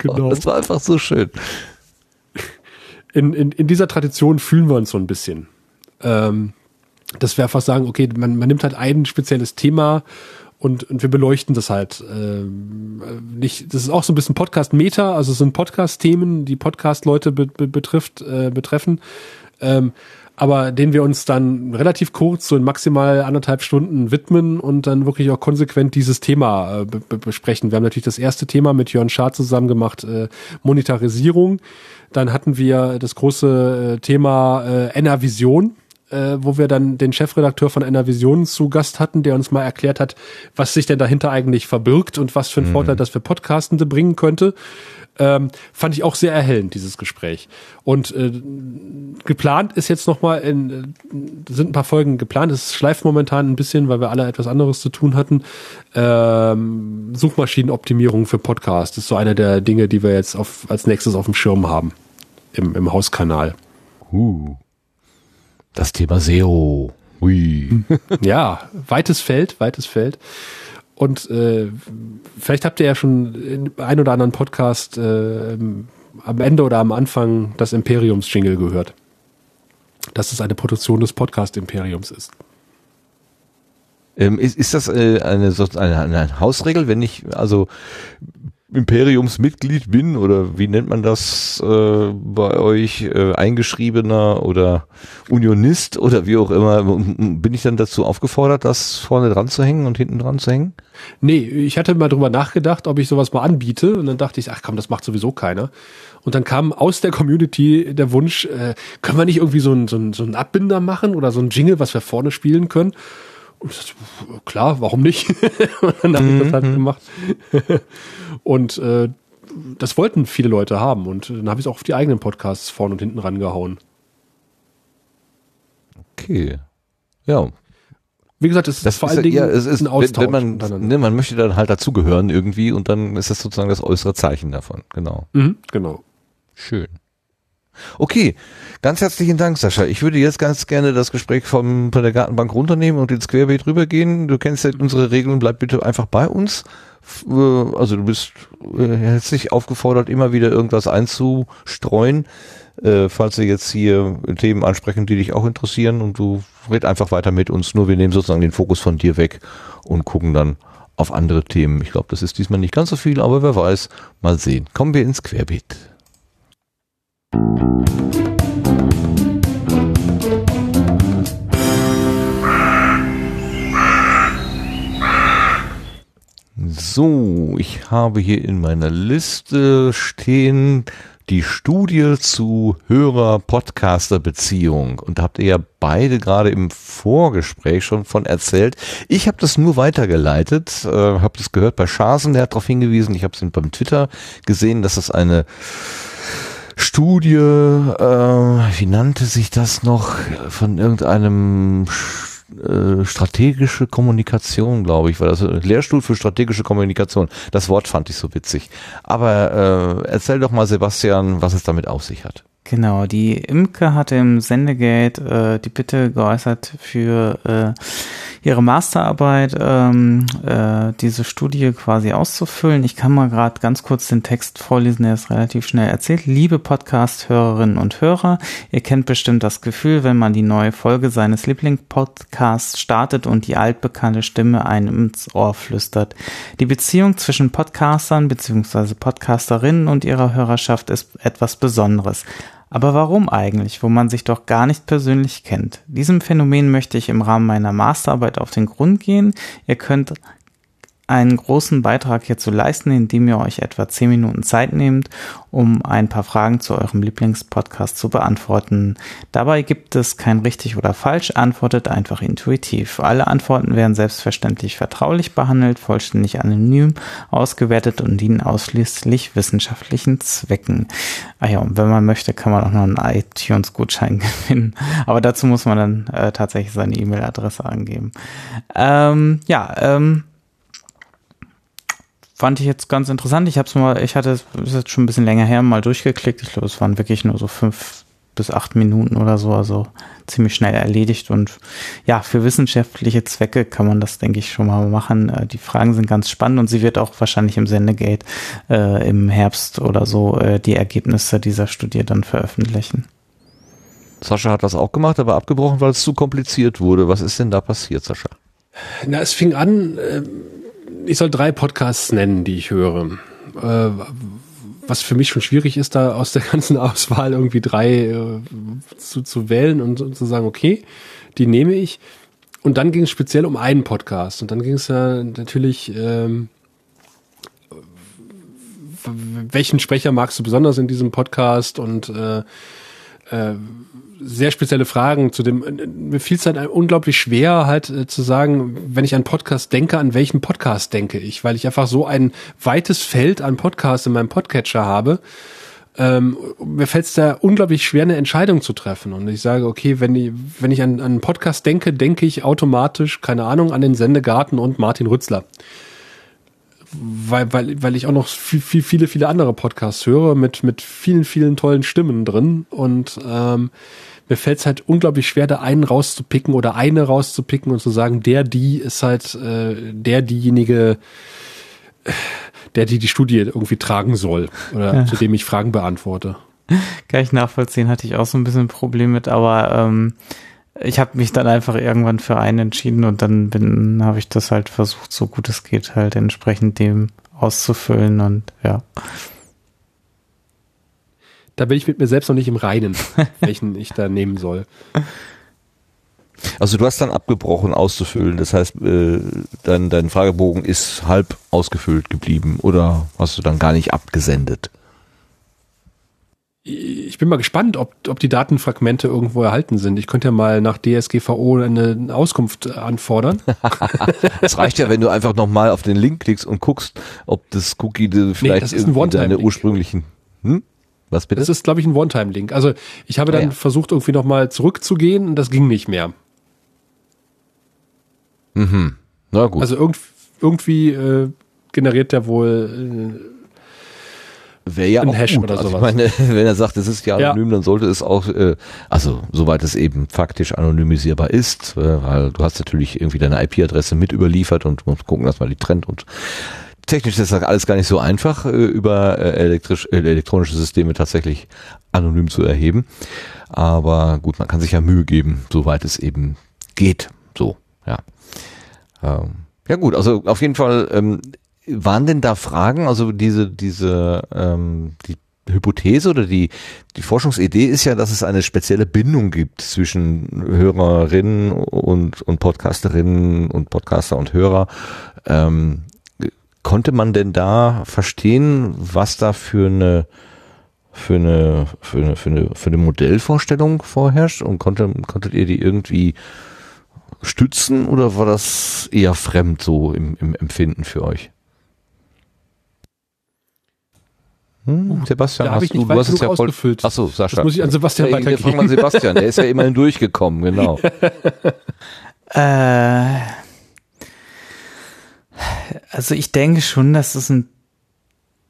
Genau. Das war einfach so schön. in, in, in dieser Tradition fühlen wir uns so ein bisschen. Ähm, dass wir einfach sagen, okay, man, man nimmt halt ein spezielles Thema und, und wir beleuchten das halt äh, nicht. Das ist auch so ein bisschen Podcast-Meta, also es sind Podcast-Themen, die Podcast-Leute be, be, betrifft, äh, betreffen. Ähm, aber denen wir uns dann relativ kurz, so in maximal anderthalb Stunden widmen und dann wirklich auch konsequent dieses Thema äh, be be besprechen. Wir haben natürlich das erste Thema mit Jörn Schaar zusammen gemacht, äh, Monetarisierung. Dann hatten wir das große äh, Thema äh, Enervision, äh, wo wir dann den Chefredakteur von Enervision zu Gast hatten, der uns mal erklärt hat, was sich denn dahinter eigentlich verbirgt und was für einen Vorteil das für Podcastende bringen könnte. Ähm, fand ich auch sehr erhellend, dieses Gespräch. Und äh, geplant ist jetzt nochmal, in, äh, sind ein paar Folgen geplant, es schleift momentan ein bisschen, weil wir alle etwas anderes zu tun hatten. Ähm, Suchmaschinenoptimierung für Podcast ist so eine der Dinge, die wir jetzt auf, als nächstes auf dem Schirm haben. Im, im Hauskanal. Uh. Das Thema SEO. Hui. Ja, weites Feld, weites Feld. Und äh, vielleicht habt ihr ja schon in ein oder anderen Podcast äh, am Ende oder am Anfang das Imperiums-Jingle gehört. Dass es eine Produktion des Podcast-Imperiums ist. Ähm, ist, ist das äh, eine, so eine, eine Hausregel, wenn ich also Imperiumsmitglied bin oder wie nennt man das äh, bei euch, äh, eingeschriebener oder Unionist oder wie auch immer, bin ich dann dazu aufgefordert, das vorne dran zu hängen und hinten dran zu hängen? Nee, ich hatte mal drüber nachgedacht, ob ich sowas mal anbiete. Und dann dachte ich, ach komm, das macht sowieso keiner. Und dann kam aus der Community der Wunsch, äh, können wir nicht irgendwie so einen so einen- so einen Abbinder machen oder so ein Jingle, was wir vorne spielen können? Und ich dachte, klar, warum nicht? und dann habe ich das halt gemacht. und äh, das wollten viele Leute haben. Und dann habe ich es auch auf die eigenen Podcasts vorne und hinten rangehauen. Okay. Ja, Wie gesagt, es ist das vor ist allen ja, Dingen ja, es ist, ein Austausch. wenn, man, ne, man möchte dann halt dazugehören irgendwie und dann ist das sozusagen das äußere Zeichen davon. Genau. Mhm, genau. Schön. Okay, ganz herzlichen Dank, Sascha. Ich würde jetzt ganz gerne das Gespräch vom, von der Gartenbank runternehmen und ins Querbeet rübergehen. Du kennst ja unsere Regeln, bleib bitte einfach bei uns. Äh, Also du bist äh, herzlich aufgefordert, immer wieder irgendwas einzustreuen, äh, falls wir jetzt hier Themen ansprechen, die dich auch interessieren und du red einfach weiter mit uns. Nur wir nehmen sozusagen den Fokus von dir weg und gucken dann auf andere Themen. Ich glaube, das ist diesmal nicht ganz so viel, aber wer weiß, mal sehen. Kommen wir ins Querbeet. So, ich habe hier in meiner Liste stehen die Studie zu Hörer-Podcaster-Beziehung. Und da habt ihr ja beide gerade im Vorgespräch schon von erzählt. Ich habe das nur weitergeleitet, äh, habe das gehört bei Schasen, der hat darauf hingewiesen. Ich habe es beim Twitter gesehen, dass das eine Studie, äh, wie nannte sich das noch, von irgendeinem äh, strategische Kommunikation, glaube ich, war das Lehrstuhl für strategische Kommunikation. Das Wort fand ich so witzig. Aber äh, erzähl doch mal, Sebastian, was es damit auf sich hat. Genau, die Imke hatte im Sendegate äh, die Bitte geäußert für äh, ihre Masterarbeit, ähm, äh, diese Studie quasi auszufüllen. Ich kann mal gerade ganz kurz den Text vorlesen, der ist relativ schnell erzählt. Liebe Podcast-Hörerinnen und Hörer, ihr kennt bestimmt das Gefühl, wenn man die neue Folge seines Lieblingspodcasts startet und die altbekannte Stimme einem ins Ohr flüstert. Die Beziehung zwischen Podcastern bzw. Podcasterinnen und ihrer Hörerschaft ist etwas Besonderes. Aber warum eigentlich, wo man sich doch gar nicht persönlich kennt? Diesem Phänomen möchte ich im Rahmen meiner Masterarbeit auf den Grund gehen. Ihr könnt einen großen Beitrag hierzu leisten, indem ihr euch etwa 10 Minuten Zeit nehmt, um ein paar Fragen zu eurem Lieblingspodcast zu beantworten. Dabei gibt es kein richtig oder falsch, antwortet einfach intuitiv. Alle Antworten werden selbstverständlich vertraulich behandelt, vollständig anonym ausgewertet und dienen ausschließlich wissenschaftlichen Zwecken. Ah ja, und wenn man möchte, kann man auch noch einen iTunes-Gutschein gewinnen. Aber dazu muss man dann äh, tatsächlich seine E-Mail-Adresse angeben. Ähm, ja, ähm, fand ich jetzt ganz interessant. Ich habe es mal, ich hatte es jetzt schon ein bisschen länger her mal durchgeklickt. Ich glaube, es waren wirklich nur so fünf bis acht Minuten oder so, also ziemlich schnell erledigt. Und ja, für wissenschaftliche Zwecke kann man das, denke ich, schon mal machen. Äh, die Fragen sind ganz spannend und sie wird auch wahrscheinlich im Sendegate äh, im Herbst oder so äh, die Ergebnisse dieser Studie dann veröffentlichen. Sascha hat das auch gemacht, aber abgebrochen, weil es zu kompliziert wurde. Was ist denn da passiert, Sascha? Na, es fing an, äh, ich soll drei Podcasts nennen, die ich höre. Äh, was für mich schon schwierig ist, da aus der ganzen Auswahl irgendwie drei äh, zu, zu wählen und, und, zu sagen, okay, die nehme ich. Und dann ging es speziell um einen Podcast. Und dann ging es ja natürlich, ähm, welchen Sprecher magst du besonders in diesem Podcast und äh, äh, sehr spezielle Fragen zu dem. Mir fiel es halt unglaublich schwer, halt äh, zu sagen, wenn ich an Podcast denke, an welchen Podcast denke ich, weil ich einfach so ein weites Feld an Podcasts in meinem Podcatcher habe. Ähm, mir fällt es da unglaublich schwer, eine Entscheidung zu treffen. Und ich sage, okay, wenn ich, wenn ich an, an einen Podcast denke, denke ich automatisch, keine Ahnung, an den Sendegarten und Martin Rützler weil, weil, weil ich auch noch viel, viel, viele, viele andere Podcasts höre mit, mit vielen, vielen tollen Stimmen drin und ähm, mir fällt es halt unglaublich schwer, da einen rauszupicken oder eine rauszupicken und zu sagen, der, die ist halt äh, der, diejenige, der, die die Studie irgendwie tragen soll oder ja. zu dem ich Fragen beantworte. Kann ich nachvollziehen, hatte ich auch so ein bisschen ein Problem mit, aber ähm, ich habe mich dann einfach irgendwann für einen entschieden und dann bin, habe ich das halt versucht, so gut es geht, halt entsprechend dem auszufüllen und ja. Da bin ich mit mir selbst noch nicht im Reinen, welchen ich da nehmen soll. Also du hast dann abgebrochen auszufüllen, das heißt, äh, dein, dein Fragebogen ist halb ausgefüllt geblieben oder hast du dann gar nicht abgesendet? Ich bin mal gespannt, ob, ob die Datenfragmente irgendwo erhalten sind. Ich könnte ja mal nach DSGVO eine Auskunft anfordern. Es reicht ja, wenn du einfach nochmal auf den Link klickst und guckst, ob das Cookie vielleicht nee, das deine ursprünglichen. Hm? Was bitte? Das ist, glaube ich, ein One-Time-Link. Also ich habe dann ja, ja. versucht, irgendwie nochmal zurückzugehen und das ging nicht mehr. Mhm. Na gut. Also irgend, irgendwie äh, generiert der wohl äh, Wäre ja ein auch Hash gut. oder also sowas. Ich meine, wenn er sagt, es ist ja anonym, ja. dann sollte es auch, äh, also soweit es eben faktisch anonymisierbar ist, äh, weil du hast natürlich irgendwie deine IP-Adresse mit überliefert und musst gucken, dass man die trennt und technisch ist das alles gar nicht so einfach, äh, über äh, elektrisch, äh, elektronische Systeme tatsächlich anonym zu erheben. Aber gut, man kann sich ja Mühe geben, soweit es eben geht. So, ja. Ähm, ja gut, also auf jeden Fall ähm, waren denn da Fragen, also diese, diese, ähm, die Hypothese oder die, die Forschungsidee ist ja, dass es eine spezielle Bindung gibt zwischen Hörerinnen und, und Podcasterinnen und Podcaster und Hörer. Ähm, konnte man denn da verstehen, was da für eine, für eine, für eine, für eine, für eine Modellvorstellung vorherrscht und konnte, konntet ihr die irgendwie stützen oder war das eher fremd so im, im Empfinden für euch? Hm, Sebastian, hast du, du hast es ja voll. Achso, Sascha. Das muss ich an Sebastian ja, weitergeben. Wir an Sebastian, der ist ja immerhin durchgekommen, genau. äh, also ich denke schon, dass es ein,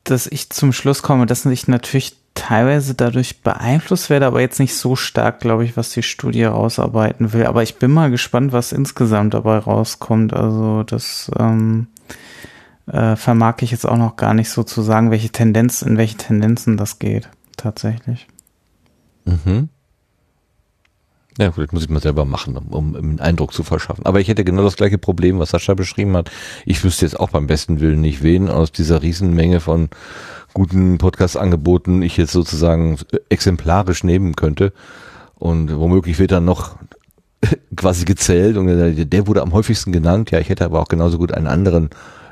dass ich zum Schluss komme, dass ich natürlich teilweise dadurch beeinflusst werde, aber jetzt nicht so stark, glaube ich, was die Studie rausarbeiten will. Aber ich bin mal gespannt, was insgesamt dabei rauskommt. Also das ähm, äh, vermag ich jetzt auch noch gar nicht so zu sagen, welche Tendenz, in welche Tendenzen das geht, tatsächlich. Mhm. Ja, vielleicht muss ich mal selber machen, um, um einen Eindruck zu verschaffen. Aber ich hätte genau das gleiche Problem, was Sascha beschrieben hat. Ich wüsste jetzt auch beim besten Willen nicht, wen aus dieser Riesenmenge von guten Podcast-Angeboten ich jetzt sozusagen exemplarisch nehmen könnte. Und womöglich wird dann noch quasi gezählt und der wurde am häufigsten genannt. Ja, ich hätte aber auch genauso gut einen anderen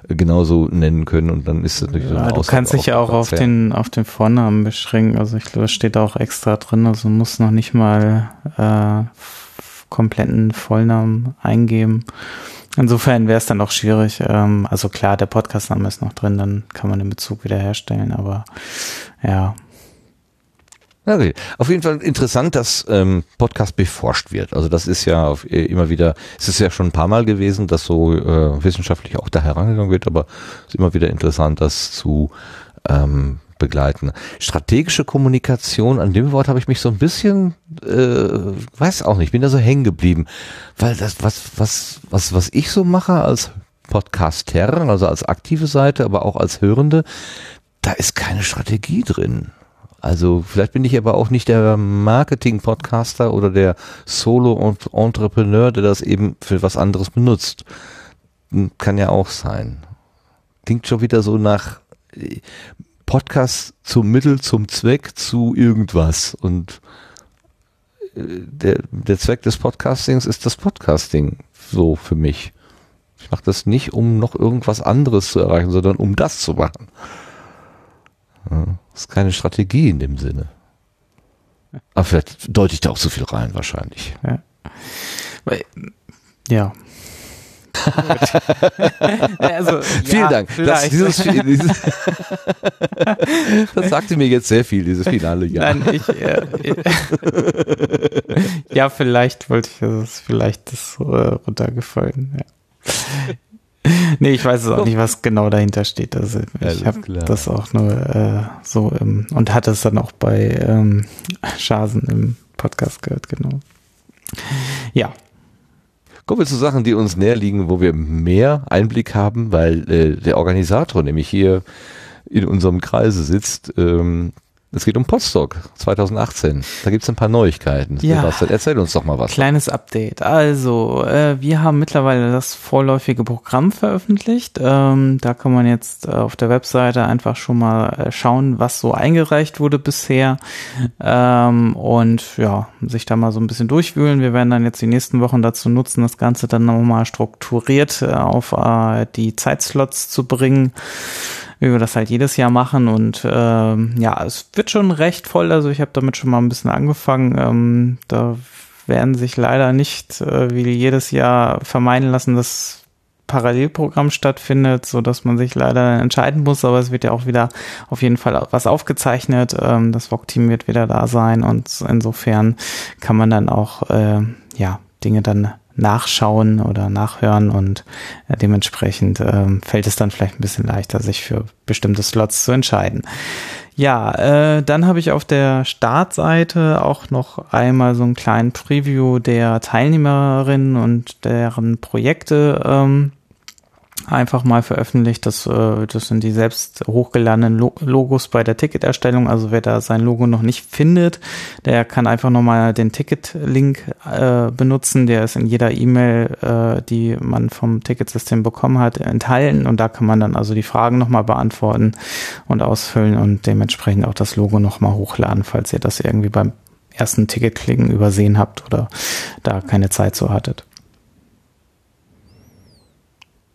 genauso nennen können und dann ist das natürlich ja, so Du kannst dich ja auch auf den, auf den Vornamen beschränken. Also ich glaube, es steht auch extra drin, also muss noch nicht mal äh, kompletten Vollnamen eingeben. Insofern wäre es dann auch schwierig. Ähm, also klar, der Podcastname ist noch drin, dann kann man den Bezug wiederherstellen, aber ja, Okay. Auf jeden Fall interessant, dass ähm, Podcast beforscht wird. Also das ist ja auf, äh, immer wieder, es ist ja schon ein paar Mal gewesen, dass so äh, wissenschaftlich auch da herangegangen wird, aber es ist immer wieder interessant, das zu ähm, begleiten. Strategische Kommunikation, an dem Wort habe ich mich so ein bisschen, äh, weiß auch nicht, bin da so hängen geblieben, weil das, was, was, was, was ich so mache als Podcaster, also als aktive Seite, aber auch als Hörende, da ist keine Strategie drin. Also vielleicht bin ich aber auch nicht der Marketing-Podcaster oder der Solo-Entrepreneur, der das eben für was anderes benutzt. Hm, kann ja auch sein. Klingt schon wieder so nach äh, Podcast zum Mittel, zum Zweck, zu irgendwas. Und äh, der, der Zweck des Podcastings ist das Podcasting. So für mich. Ich mache das nicht, um noch irgendwas anderes zu erreichen, sondern um das zu machen. Ja. Das ist keine Strategie in dem Sinne. Aber vielleicht deute ich da auch zu viel rein, wahrscheinlich. Ja. ja. also, Vielen ja, Dank. Das, dieses, dieses das sagte mir jetzt sehr viel, dieses finale Ja. Nein, ich, äh, ja, vielleicht wollte ich, das vielleicht das äh, runtergefallen. Ja nee, ich weiß es auch nicht, was genau dahinter steht. Also ich habe das auch nur äh, so im, und hatte es dann auch bei ähm, Schasen im Podcast gehört, genau. Ja. Kommen wir zu Sachen, die uns näher liegen, wo wir mehr Einblick haben, weil äh, der Organisator nämlich hier in unserem Kreise sitzt. Ähm, es geht um Podstock 2018. Da gibt es ein paar Neuigkeiten. Ja. Erzähl uns doch mal was. Kleines Update. Also, äh, wir haben mittlerweile das vorläufige Programm veröffentlicht. Ähm, da kann man jetzt äh, auf der Webseite einfach schon mal äh, schauen, was so eingereicht wurde bisher. Ähm, und ja, sich da mal so ein bisschen durchwühlen. Wir werden dann jetzt die nächsten Wochen dazu nutzen, das Ganze dann nochmal strukturiert äh, auf äh, die Zeitslots zu bringen wie wir das halt jedes Jahr machen. Und ähm, ja, es wird schon recht voll. Also ich habe damit schon mal ein bisschen angefangen. Ähm, da werden sich leider nicht äh, wie jedes Jahr vermeiden lassen, dass Parallelprogramm stattfindet, so dass man sich leider entscheiden muss, aber es wird ja auch wieder auf jeden Fall was aufgezeichnet. Ähm, das VOG-Team wird wieder da sein und insofern kann man dann auch äh, ja Dinge dann nachschauen oder nachhören und äh, dementsprechend ähm, fällt es dann vielleicht ein bisschen leichter, sich für bestimmte Slots zu entscheiden. Ja, äh, dann habe ich auf der Startseite auch noch einmal so einen kleinen Preview der Teilnehmerinnen und deren Projekte ähm, einfach mal veröffentlicht. Das, äh, das sind die selbst hochgeladenen Logos bei der Ticketerstellung. Also wer da sein Logo noch nicht findet, der kann einfach nochmal den Ticket-Link äh, benutzen. Der ist in jeder E-Mail, äh, die man vom Ticketsystem bekommen hat, enthalten. Und da kann man dann also die Fragen nochmal beantworten und ausfüllen und dementsprechend auch das Logo nochmal hochladen, falls ihr das irgendwie beim ersten Ticketklicken übersehen habt oder da keine Zeit so hattet.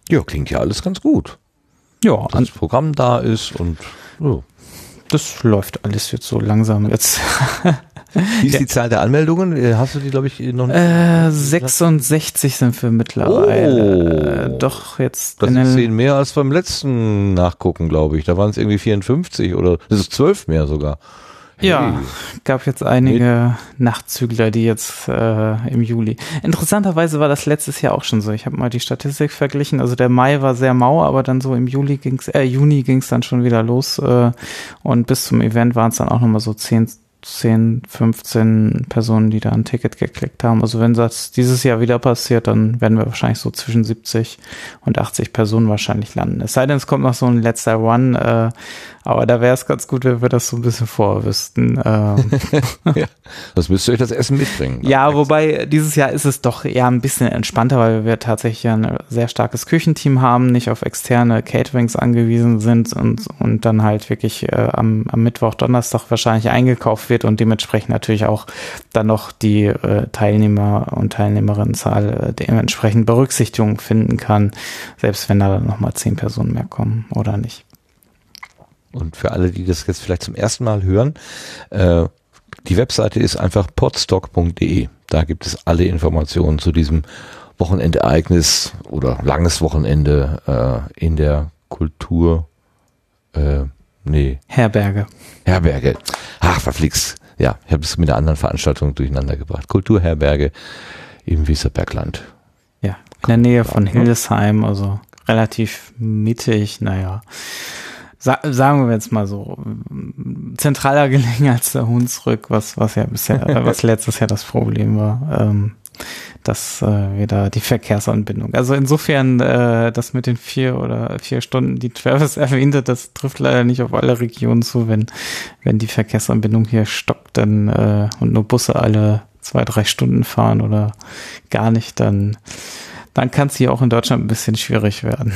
Ja, klingt ja alles ganz gut. Ja, das Programm da ist und oh. das läuft alles jetzt so langsam jetzt. Wie ist ja. die Zahl der Anmeldungen? Äh, hast du die, glaube ich, noch nicht? Äh, 66 sind wir mittlerweile. Oh. Doch, jetzt. Das ist zehn mehr als beim letzten Nachgucken, glaube ich. Da waren es irgendwie 54 oder das ist zwölf mehr sogar. Ja, gab jetzt einige Nachtzügler, die jetzt äh, im Juli. Interessanterweise war das letztes Jahr auch schon so. Ich habe mal die Statistik verglichen. Also der Mai war sehr mau, aber dann so im Juli ging's, äh, Juni ging's dann schon wieder los. Äh, und bis zum Event waren es dann auch nochmal so 10, 10, 15 Personen, die da ein Ticket geklickt haben. Also wenn das dieses Jahr wieder passiert, dann werden wir wahrscheinlich so zwischen 70 und 80 Personen wahrscheinlich landen. Es sei denn, es kommt noch so ein letzter Run, äh, aber da wäre es ganz gut, wenn wir das so ein bisschen vorwüssten. Ähm. ja, das müsst ihr euch das Essen mitbringen. Ja, wobei dieses Jahr ist es doch eher ein bisschen entspannter, weil wir tatsächlich ein sehr starkes Küchenteam haben, nicht auf externe Caterings angewiesen sind und, und dann halt wirklich äh, am, am Mittwoch, Donnerstag wahrscheinlich eingekauft wird und dementsprechend natürlich auch dann noch die äh, Teilnehmer und Teilnehmerinnenzahl äh, dementsprechend Berücksichtigung finden kann, selbst wenn da dann nochmal zehn Personen mehr kommen oder nicht. Und für alle, die das jetzt vielleicht zum ersten Mal hören, äh, die Webseite ist einfach podstock.de. Da gibt es alle Informationen zu diesem Wochenendereignis oder langes Wochenende äh, in der Kultur. Äh, nee. Herberge. Herberge. Ach, verflixt. Ja, ich habe es mit einer anderen Veranstaltung durcheinander gebracht. Kulturherberge im Wieserbergland. Ja, in der Nähe von Hildesheim, also relativ mittig, naja sa sagen wir jetzt mal so, zentraler gelegen als der Hunsrück, was, was ja bisher, was letztes Jahr das Problem war, ähm, dass äh, wir da die Verkehrsanbindung. Also insofern, äh, das mit den vier oder vier Stunden, die Travis erwähnte, das trifft leider nicht auf alle Regionen zu, wenn, wenn die Verkehrsanbindung hier stockt dann äh, und nur Busse alle zwei, drei Stunden fahren oder gar nicht, dann, dann kann es hier auch in Deutschland ein bisschen schwierig werden.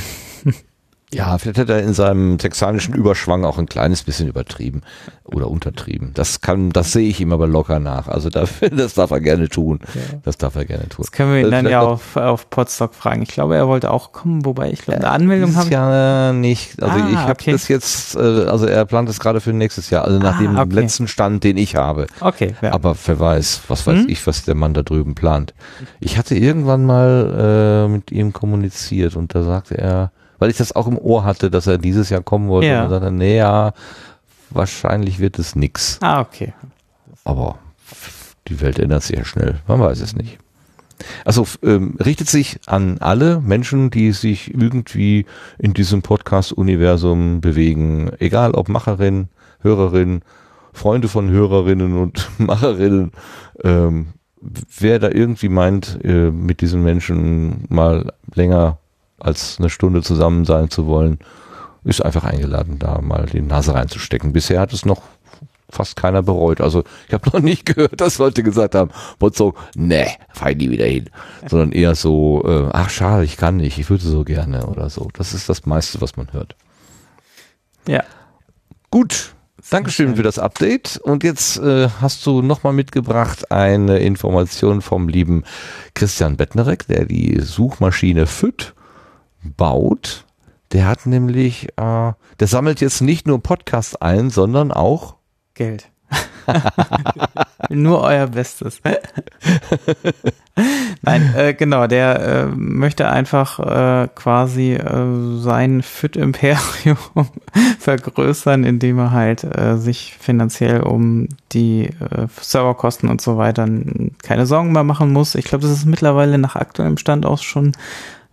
Ja, vielleicht hat er in seinem texanischen Überschwang auch ein kleines bisschen übertrieben oder untertrieben. Das kann, das sehe ich ihm aber locker nach. Also dafür, das darf er gerne tun. Ja. Das darf er gerne tun. Das können wir ihn dann ja auf, auf Podstock fragen. Ich glaube, er wollte auch kommen, wobei ich glaube, eine Anmeldung habe ja nicht. Also ah, ich habe okay. das jetzt, äh, also er plant es gerade für nächstes Jahr, also nach ah, dem okay. letzten Stand, den ich habe. Okay. Ja. Aber wer weiß, was weiß hm? ich, was der Mann da drüben plant. Ich hatte irgendwann mal äh, mit ihm kommuniziert und da sagte er, weil ich das auch im Ohr hatte, dass er dieses Jahr kommen wollte. Ja. Und sagte, nee, ja, wahrscheinlich wird es nix. Ah, okay. Aber die Welt ändert sich ja schnell. Man weiß es nicht. Also ähm, richtet sich an alle Menschen, die sich irgendwie in diesem Podcast-Universum bewegen, egal ob Macherin, Hörerin, Freunde von Hörerinnen und Macherinnen, ähm, wer da irgendwie meint, äh, mit diesen Menschen mal länger als eine Stunde zusammen sein zu wollen, ist einfach eingeladen, da mal die Nase reinzustecken. Bisher hat es noch fast keiner bereut. Also ich habe noch nicht gehört, dass Leute gesagt haben, so, nee, fahr ich nie wieder hin. Sondern eher so, äh, ach schade, ich kann nicht, ich würde so gerne oder so. Das ist das meiste, was man hört. Ja. Gut. Dankeschön für das Update. Und jetzt äh, hast du nochmal mitgebracht eine Information vom lieben Christian Bettnerek, der die Suchmaschine FÜD baut. Der hat nämlich, äh, der sammelt jetzt nicht nur Podcasts ein, sondern auch Geld. Nur euer Bestes. Nein, äh, genau, der äh, möchte einfach äh, quasi äh, sein FIT-Imperium vergrößern, indem er halt äh, sich finanziell um die äh, Serverkosten und so weiter keine Sorgen mehr machen muss. Ich glaube, das ist mittlerweile nach aktuellem Stand auch schon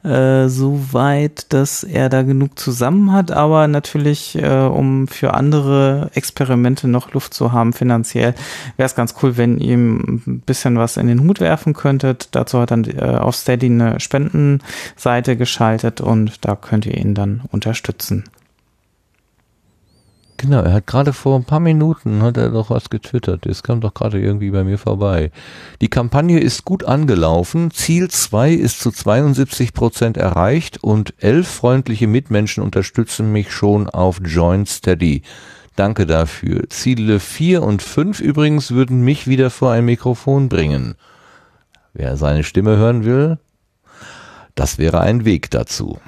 äh, so weit, dass er da genug zusammen hat, aber natürlich, äh, um für andere Experimente noch Luft zu haben finanziell, wäre es ganz cool, wenn ihr ihm ein bisschen was in den Hut werfen könntet. Dazu hat er äh, auf Steady eine Spendenseite geschaltet und da könnt ihr ihn dann unterstützen. Genau, er hat gerade vor ein paar Minuten hat er doch was getwittert. Das kam doch gerade irgendwie bei mir vorbei. Die Kampagne ist gut angelaufen. Ziel 2 ist zu 72 Prozent erreicht und elf freundliche Mitmenschen unterstützen mich schon auf Join Steady. Danke dafür. Ziele 4 und 5 übrigens würden mich wieder vor ein Mikrofon bringen. Wer seine Stimme hören will, das wäre ein Weg dazu.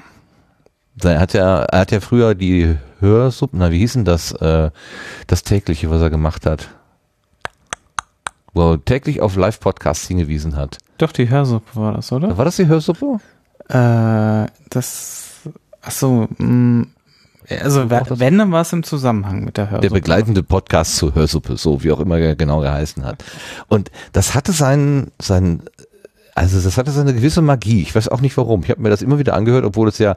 Er hat ja, er hat ja früher die Hörsuppen, na, wie hieß denn das, äh, das tägliche, was er gemacht hat? Wo er täglich auf Live-Podcasts hingewiesen hat. Doch, die Hörsuppe war das, oder? War das die Hörsuppe? Äh, das, ach so, mh, mm, Also wenn, dann war es im Zusammenhang mit der Hörsuppe. Der begleitende Podcast zur Hörsuppe, so wie auch immer er genau geheißen hat. Und das hatte seinen, seinen, also das hatte seine gewisse Magie. Ich weiß auch nicht warum. Ich habe mir das immer wieder angehört, obwohl es ja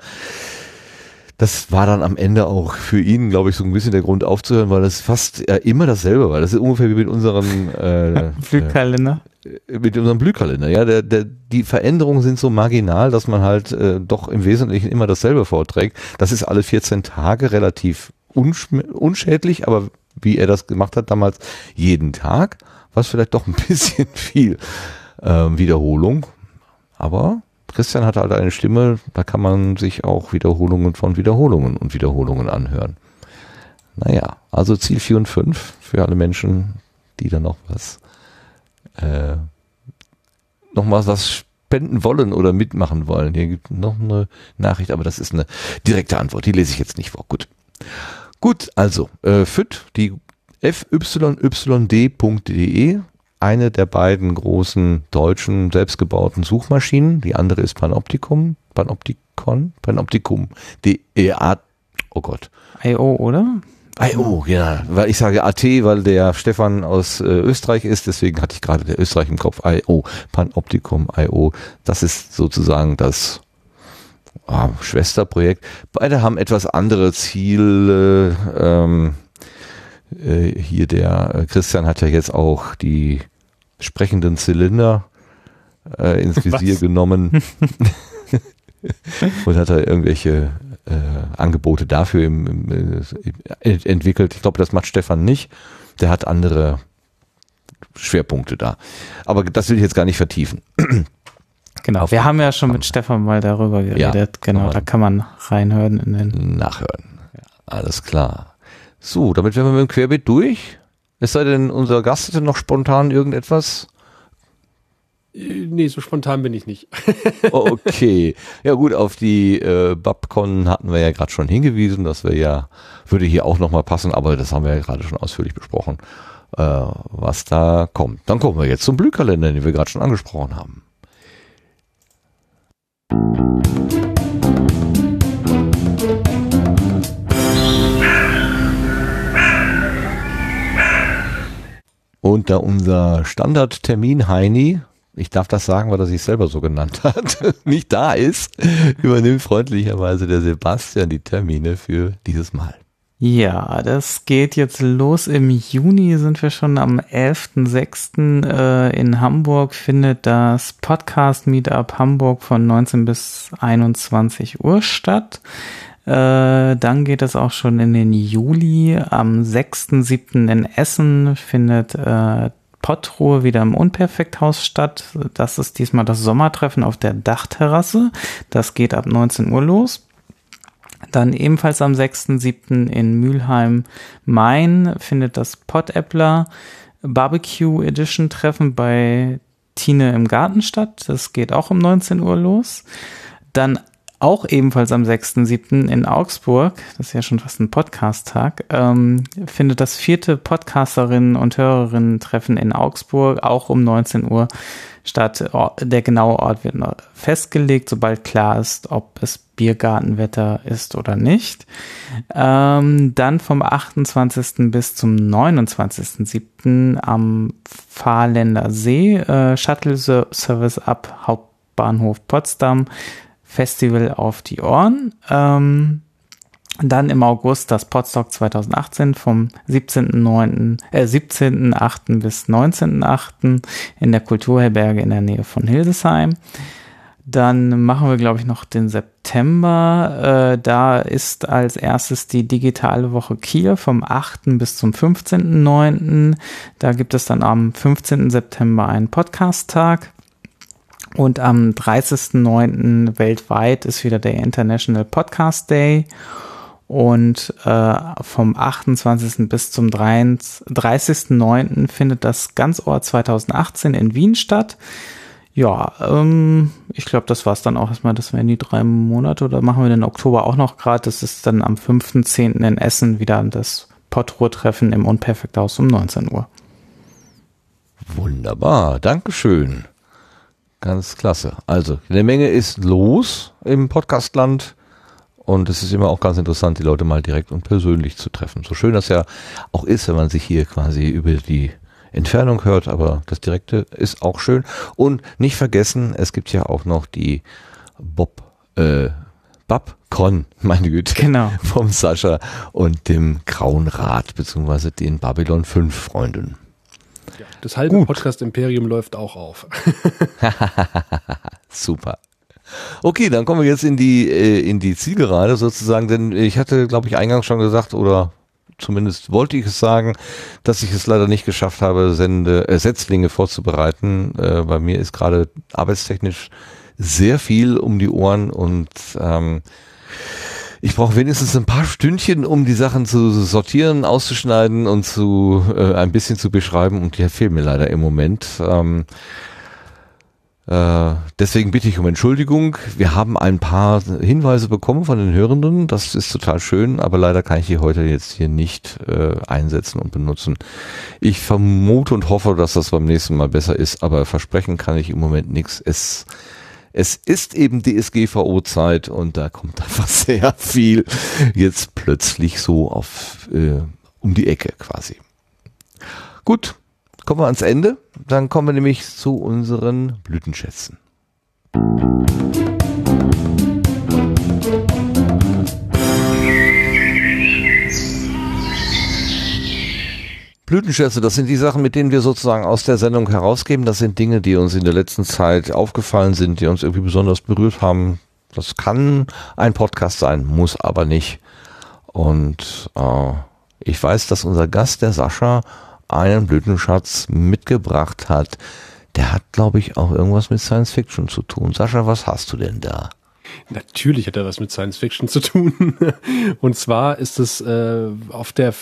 das war dann am Ende auch für ihn, glaube ich, so ein bisschen der Grund aufzuhören, weil das fast äh, immer dasselbe war. Das ist ungefähr wie mit unserem äh, Blühkalender. Äh, mit unserem Blühkalender. Ja, der, der, die Veränderungen sind so marginal, dass man halt äh, doch im Wesentlichen immer dasselbe vorträgt. Das ist alle 14 Tage relativ unschädlich, aber wie er das gemacht hat damals jeden Tag, was vielleicht doch ein bisschen viel äh, Wiederholung. Aber Christian hat halt eine Stimme, da kann man sich auch Wiederholungen von Wiederholungen und Wiederholungen anhören. Naja, also Ziel 4 und 5 für alle Menschen, die da noch was, äh, noch mal was spenden wollen oder mitmachen wollen. Hier gibt noch eine Nachricht, aber das ist eine direkte Antwort. Die lese ich jetzt nicht vor. Gut. Gut, also, äh, FYD, die fyyd.de eine der beiden großen deutschen selbstgebauten Suchmaschinen. Die andere ist Panoptikum, Panoptikon, Panoptikum, die EA, oh Gott. IO, oder? IO, ja, weil ich sage AT, weil der Stefan aus äh, Österreich ist, deswegen hatte ich gerade der Österreich im Kopf. IO, Panoptikum, IO, das ist sozusagen das ah, Schwesterprojekt. Beide haben etwas andere Ziele. Ähm, äh, hier der äh, Christian hat ja jetzt auch die sprechenden Zylinder äh, ins Visier Was? genommen und hat da irgendwelche äh, Angebote dafür im, im, äh, entwickelt. Ich glaube, das macht Stefan nicht. Der hat andere Schwerpunkte da. Aber das will ich jetzt gar nicht vertiefen. Genau, wir haben ja schon mit Stefan mal darüber geredet. Ja, genau, da kann man reinhören in den. Nachhören. Alles klar. So, damit wären wir mit dem Querbeet durch. Es sei denn, unser Gast hätte noch spontan irgendetwas. Äh, nee, so spontan bin ich nicht. okay. Ja gut, auf die äh, Babcon hatten wir ja gerade schon hingewiesen. Das wäre ja, würde hier auch nochmal passen, aber das haben wir ja gerade schon ausführlich besprochen, äh, was da kommt. Dann kommen wir jetzt zum Blühkalender, den wir gerade schon angesprochen haben. Und da unser Standardtermin Heini, ich darf das sagen, weil er sich selber so genannt hat, nicht da ist, übernimmt freundlicherweise der Sebastian die Termine für dieses Mal. Ja, das geht jetzt los. Im Juni sind wir schon am 11.06. Äh, in Hamburg, findet das Podcast Meetup Hamburg von 19 bis 21 Uhr statt. Äh, dann geht es auch schon in den Juli. Am 6.7. in Essen findet äh, Pottruhe wieder im Unperfekthaus statt. Das ist diesmal das Sommertreffen auf der Dachterrasse. Das geht ab 19 Uhr los. Dann ebenfalls am 6.7. in Mülheim Main findet das Pottäppler Barbecue Edition Treffen bei Tine im Garten statt. Das geht auch um 19 Uhr los. Dann auch ebenfalls am 6.7. in Augsburg, das ist ja schon fast ein Podcast-Tag, ähm, findet das vierte Podcasterinnen und Hörerinnen-Treffen in Augsburg auch um 19 Uhr statt. Der genaue Ort wird noch festgelegt, sobald klar ist, ob es Biergartenwetter ist oder nicht. Ähm, dann vom 28. bis zum 29.7. am Fahrländer See äh, Shuttle Service ab Hauptbahnhof Potsdam Festival auf die Ohren. Ähm, dann im August das Podstock 2018 vom 17.9., äh, 17.8. bis 19.8. in der Kulturherberge in der Nähe von Hildesheim. Dann machen wir, glaube ich, noch den September. Äh, da ist als erstes die digitale Woche Kiel vom 8. bis zum 15.9. Da gibt es dann am 15. September einen Podcast-Tag. Und am 30.09. weltweit ist wieder der International Podcast Day. Und äh, vom 28. bis zum 30.09. findet das Ganzort 2018 in Wien statt. Ja, ähm, ich glaube, das war's dann auch erstmal. Das wären die drei Monate. Oder machen wir den Oktober auch noch gerade? Das ist dann am 5.10. in Essen wieder das Potruhr-Treffen im Unperfekthaus um 19 Uhr. Wunderbar, Dankeschön. Ganz klasse. Also, eine Menge ist los im Podcastland Und es ist immer auch ganz interessant, die Leute mal direkt und persönlich zu treffen. So schön das ja auch ist, wenn man sich hier quasi über die Entfernung hört, aber das Direkte ist auch schön. Und nicht vergessen, es gibt ja auch noch die Bob, äh, Babcon, meine Güte, Genau. vom Sascha und dem Grauen Rat, beziehungsweise den Babylon 5 Freunden. Das halbe Gut. Podcast-Imperium läuft auch auf. Super. Okay, dann kommen wir jetzt in die äh, in die Zielgerade sozusagen, denn ich hatte, glaube ich, eingangs schon gesagt oder zumindest wollte ich es sagen, dass ich es leider nicht geschafft habe, Sende äh, Setzlinge vorzubereiten. Äh, bei mir ist gerade arbeitstechnisch sehr viel um die Ohren und ähm, ich brauche wenigstens ein paar Stündchen, um die Sachen zu sortieren, auszuschneiden und zu äh, ein bisschen zu beschreiben und die fehlen mir leider im Moment. Ähm, äh, deswegen bitte ich um Entschuldigung. Wir haben ein paar Hinweise bekommen von den Hörenden. Das ist total schön, aber leider kann ich die heute jetzt hier nicht äh, einsetzen und benutzen. Ich vermute und hoffe, dass das beim nächsten Mal besser ist, aber versprechen kann ich im Moment nichts. Es es ist eben DSGVO-Zeit und da kommt einfach sehr viel jetzt plötzlich so auf äh, um die Ecke quasi. Gut, kommen wir ans Ende. Dann kommen wir nämlich zu unseren Blütenschätzen. Blütenschätze, das sind die Sachen, mit denen wir sozusagen aus der Sendung herausgeben. Das sind Dinge, die uns in der letzten Zeit aufgefallen sind, die uns irgendwie besonders berührt haben. Das kann ein Podcast sein, muss aber nicht. Und äh, ich weiß, dass unser Gast, der Sascha, einen Blütenschatz mitgebracht hat. Der hat, glaube ich, auch irgendwas mit Science Fiction zu tun. Sascha, was hast du denn da? Natürlich hat er was mit Science Fiction zu tun. Und zwar ist es äh, auf der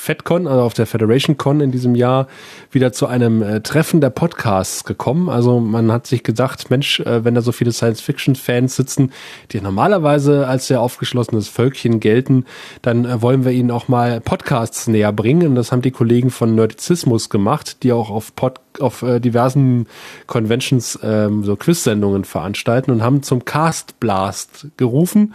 FedCon, also auf der Federation Con in diesem Jahr wieder zu einem äh, Treffen der Podcasts gekommen. Also man hat sich gedacht, Mensch, äh, wenn da so viele Science-Fiction-Fans sitzen, die normalerweise als sehr aufgeschlossenes Völkchen gelten, dann äh, wollen wir ihnen auch mal Podcasts näher bringen. Und das haben die Kollegen von Nerdizismus gemacht, die auch auf, Pod auf äh, diversen Conventions ähm, so Quiz-Sendungen veranstalten und haben zum Cast Blast gerufen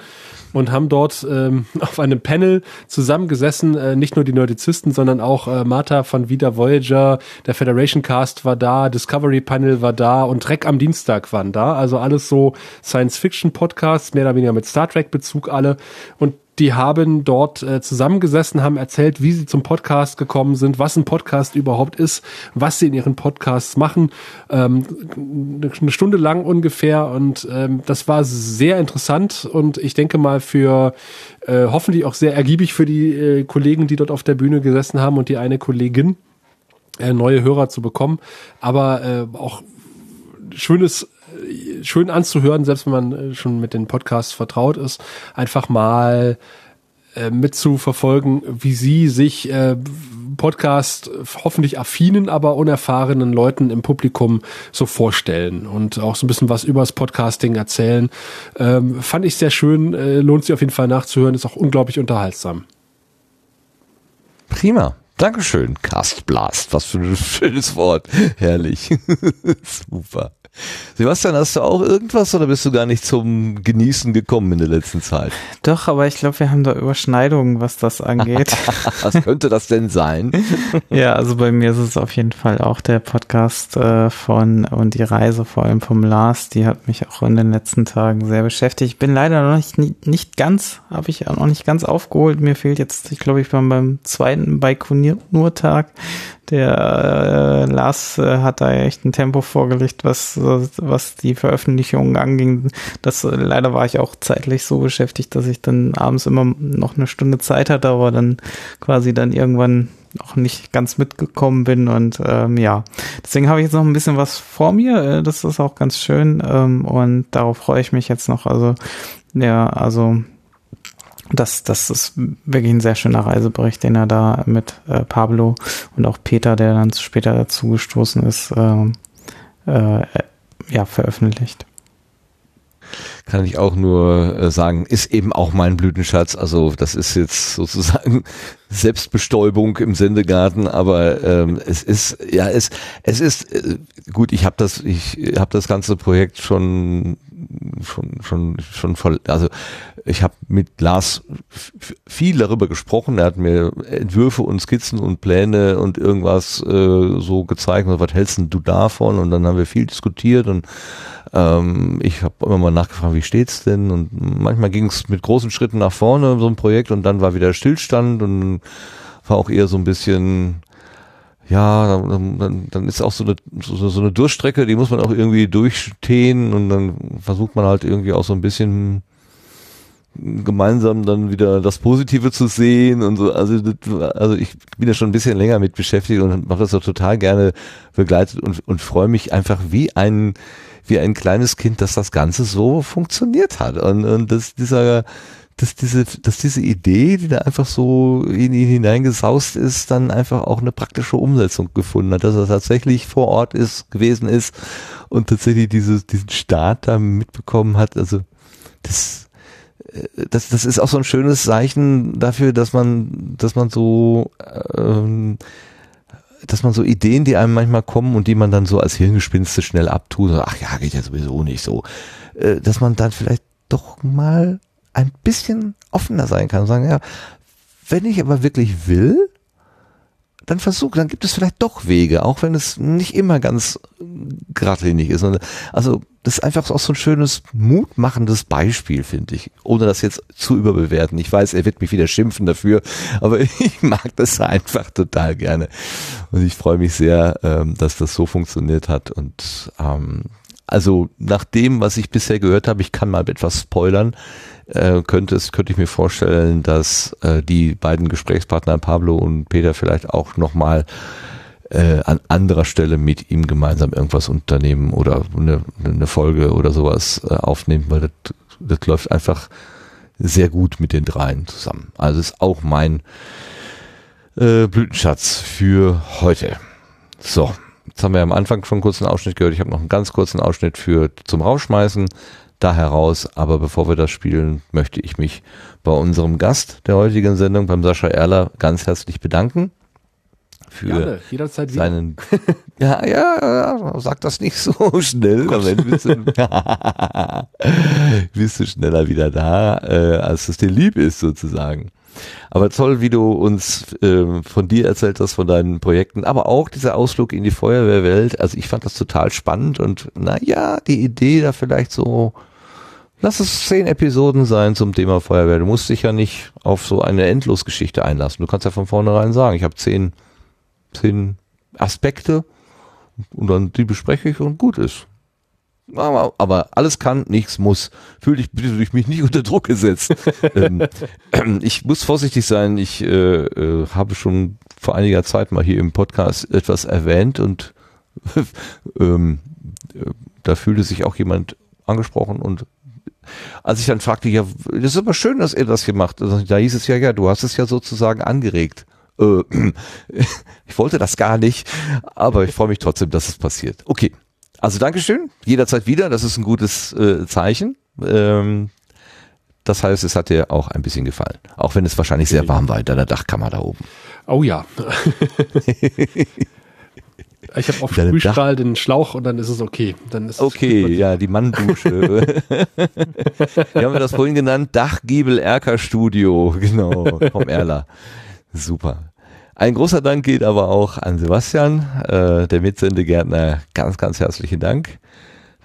und haben dort ähm, auf einem Panel zusammengesessen, äh, nicht nur die Nerdizisten, sondern auch äh, Martha von Vida Voyager, der Federation Cast war da, Discovery Panel war da und Trek am Dienstag waren da. Also alles so Science-Fiction-Podcasts, mehr oder weniger mit Star Trek-Bezug alle. Und die haben dort äh, zusammengesessen, haben erzählt, wie sie zum Podcast gekommen sind, was ein Podcast überhaupt ist, was sie in ihren Podcasts machen. Ähm, eine Stunde lang ungefähr und ähm, das war sehr interessant und ich denke mal für äh, hoffentlich auch sehr ergiebig für die äh, Kollegen, die dort auf der Bühne gesessen haben und die eine Kollegin äh, neue Hörer zu bekommen, aber äh, auch schönes schön anzuhören, selbst wenn man äh, schon mit den Podcasts vertraut ist, einfach mal äh, mitzuverfolgen, wie sie sich äh, Podcast hoffentlich affinen, aber unerfahrenen Leuten im Publikum so vorstellen und auch so ein bisschen was übers Podcasting erzählen. Ähm, fand ich sehr schön, äh, lohnt sich auf jeden Fall nachzuhören, ist auch unglaublich unterhaltsam. Prima. Dankeschön. Castblast. Was für ein schönes Wort. Herrlich. Super. Sebastian, hast du auch irgendwas oder bist du gar nicht zum Genießen gekommen in der letzten Zeit? Doch, aber ich glaube, wir haben da Überschneidungen, was das angeht. Was könnte das denn sein? ja, also bei mir ist es auf jeden Fall auch der Podcast äh, von und die Reise vor allem vom Lars, die hat mich auch in den letzten Tagen sehr beschäftigt. Ich bin leider noch nicht, nicht ganz, habe ich auch noch nicht ganz aufgeholt. Mir fehlt jetzt, ich glaube, ich war beim zweiten Baikonur-Tag. Der äh, Lars äh, hat da echt ein Tempo vorgelegt, was, was die Veröffentlichungen anging. Das äh, leider war ich auch zeitlich so beschäftigt, dass ich dann abends immer noch eine Stunde Zeit hatte, aber dann quasi dann irgendwann auch nicht ganz mitgekommen bin und ähm, ja, deswegen habe ich jetzt noch ein bisschen was vor mir. Äh, das ist auch ganz schön ähm, und darauf freue ich mich jetzt noch. Also ja, also das, das ist wirklich ein sehr schöner Reisebericht, den er da mit äh, Pablo und auch Peter, der dann später dazu gestoßen ist, äh, äh, ja, veröffentlicht. Kann ich auch nur äh, sagen, ist eben auch mein Blütenschatz. Also das ist jetzt sozusagen Selbstbestäubung im Sendegarten, aber ähm, es ist ja es es ist äh, gut. Ich habe das ich habe das ganze Projekt schon schon schon schon voll also ich habe mit Lars viel darüber gesprochen. Er hat mir Entwürfe und Skizzen und Pläne und irgendwas äh, so gezeigt. Und was hältst du davon? Und dann haben wir viel diskutiert und ähm, ich habe immer mal nachgefragt wie steht's denn? Und manchmal ging es mit großen Schritten nach vorne so ein Projekt und dann war wieder Stillstand und war auch eher so ein bisschen ja, dann, dann, ist auch so eine, so, so eine Durchstrecke, die muss man auch irgendwie durchstehen und dann versucht man halt irgendwie auch so ein bisschen gemeinsam dann wieder das Positive zu sehen und so. Also, also ich bin ja schon ein bisschen länger mit beschäftigt und mache das auch total gerne begleitet und, und freue mich einfach wie ein, wie ein kleines Kind, dass das Ganze so funktioniert hat. Und, und dass dieser, dass diese, dass diese Idee, die da einfach so in ihn hineingesaust ist, dann einfach auch eine praktische Umsetzung gefunden hat, dass er tatsächlich vor Ort ist, gewesen ist und tatsächlich dieses, diesen Start da mitbekommen hat. Also das, äh, das, das ist auch so ein schönes Zeichen dafür, dass man, dass man so, ähm, dass man so Ideen, die einem manchmal kommen und die man dann so als Hirngespinste schnell abtut, ach ja, geht ja sowieso nicht so, äh, dass man dann vielleicht doch mal ein bisschen offener sein kann und sagen, ja, wenn ich aber wirklich will, dann versuch, dann gibt es vielleicht doch Wege, auch wenn es nicht immer ganz geradlinig ist. Also das ist einfach auch so ein schönes, mutmachendes Beispiel, finde ich, ohne das jetzt zu überbewerten. Ich weiß, er wird mich wieder schimpfen dafür, aber ich mag das einfach total gerne. Und ich freue mich sehr, ähm, dass das so funktioniert hat. Und ähm, also nach dem, was ich bisher gehört habe, ich kann mal etwas spoilern, äh, könnte es, könnte ich mir vorstellen, dass äh, die beiden Gesprächspartner Pablo und Peter vielleicht auch nochmal äh, an anderer Stelle mit ihm gemeinsam irgendwas unternehmen oder eine, eine Folge oder sowas äh, aufnehmen, weil das, das läuft einfach sehr gut mit den dreien zusammen. Also ist auch mein äh, Blütenschatz für heute. So, jetzt haben wir am Anfang schon einen kurzen Ausschnitt gehört. Ich habe noch einen ganz kurzen Ausschnitt für zum Rausschmeißen da heraus. Aber bevor wir das spielen, möchte ich mich bei unserem Gast der heutigen Sendung, beim Sascha Erler, ganz herzlich bedanken. Für Gerne, jederzeit wieder. seinen, ja, ja, ja, sag das nicht so schnell, dann bist du, bist du schneller wieder da, äh, als es dir lieb ist, sozusagen. Aber toll, wie du uns äh, von dir erzählt hast, von deinen Projekten, aber auch dieser Ausflug in die Feuerwehrwelt. Also ich fand das total spannend und naja, die Idee da vielleicht so, lass es zehn Episoden sein zum Thema Feuerwehr. Du musst dich ja nicht auf so eine Endlosgeschichte einlassen. Du kannst ja von vornherein sagen, ich habe zehn, zehn Aspekte und dann die bespreche ich und gut ist. Aber, alles kann, nichts muss. Fühl dich bitte durch mich nicht unter Druck gesetzt. ähm, ich muss vorsichtig sein. Ich äh, äh, habe schon vor einiger Zeit mal hier im Podcast etwas erwähnt und ähm, äh, da fühlte sich auch jemand angesprochen und als ich dann fragte, ja, das ist aber schön, dass er das gemacht hat. Da hieß es ja, ja, du hast es ja sozusagen angeregt. Äh, ich wollte das gar nicht, aber ich freue mich trotzdem, dass es passiert. Okay, also Dankeschön, jederzeit wieder, das ist ein gutes äh, Zeichen. Ähm, das heißt, es hat dir auch ein bisschen gefallen. Auch wenn es wahrscheinlich sehr warm war in deiner Dachkammer da oben. Oh ja. ich habe auf Sprühstrahl den Schlauch und dann ist es okay. Dann ist okay, ja, die Manndusche. Wie haben wir das vorhin genannt? Dachgiebel Erker Studio, genau, vom Erler. Super. Ein großer Dank geht aber auch an Sebastian, äh, der Mitsendegärtner. Ganz, ganz herzlichen Dank,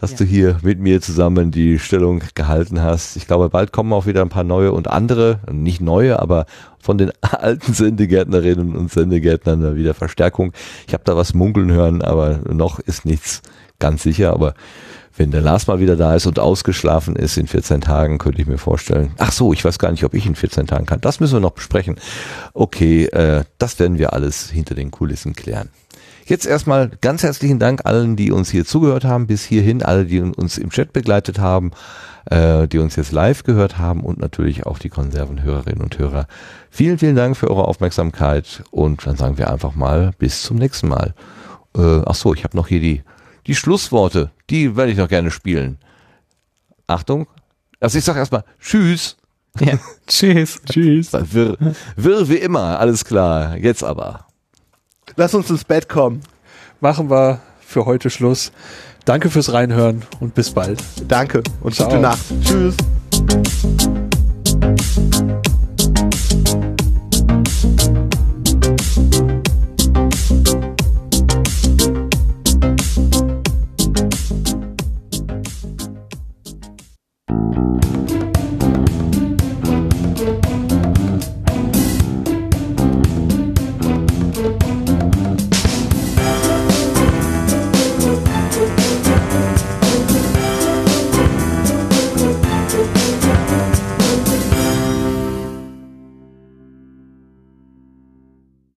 dass ja. du hier mit mir zusammen die Stellung gehalten hast. Ich glaube, bald kommen auch wieder ein paar neue und andere, nicht neue, aber von den alten Sendegärtnerinnen und Sendegärtnern wieder Verstärkung. Ich habe da was munkeln hören, aber noch ist nichts ganz sicher. Aber wenn der Lars mal wieder da ist und ausgeschlafen ist in 14 Tagen, könnte ich mir vorstellen. Ach so, ich weiß gar nicht, ob ich in 14 Tagen kann. Das müssen wir noch besprechen. Okay, äh, das werden wir alles hinter den Kulissen klären. Jetzt erstmal ganz herzlichen Dank allen, die uns hier zugehört haben, bis hierhin, alle, die uns im Chat begleitet haben, äh, die uns jetzt live gehört haben und natürlich auch die Konservenhörerinnen und Hörer. Vielen, vielen Dank für eure Aufmerksamkeit und dann sagen wir einfach mal bis zum nächsten Mal. Äh, ach so, ich habe noch hier die die Schlussworte, die werde ich noch gerne spielen. Achtung. Also ich sage erstmal Tschüss. Ja, tschüss. tschüss. Wirr, wirr wie immer, alles klar. Jetzt aber. Lass uns ins Bett kommen. Machen wir für heute Schluss. Danke fürs Reinhören und bis bald. Danke und Ciao. gute Nacht. Tschüss.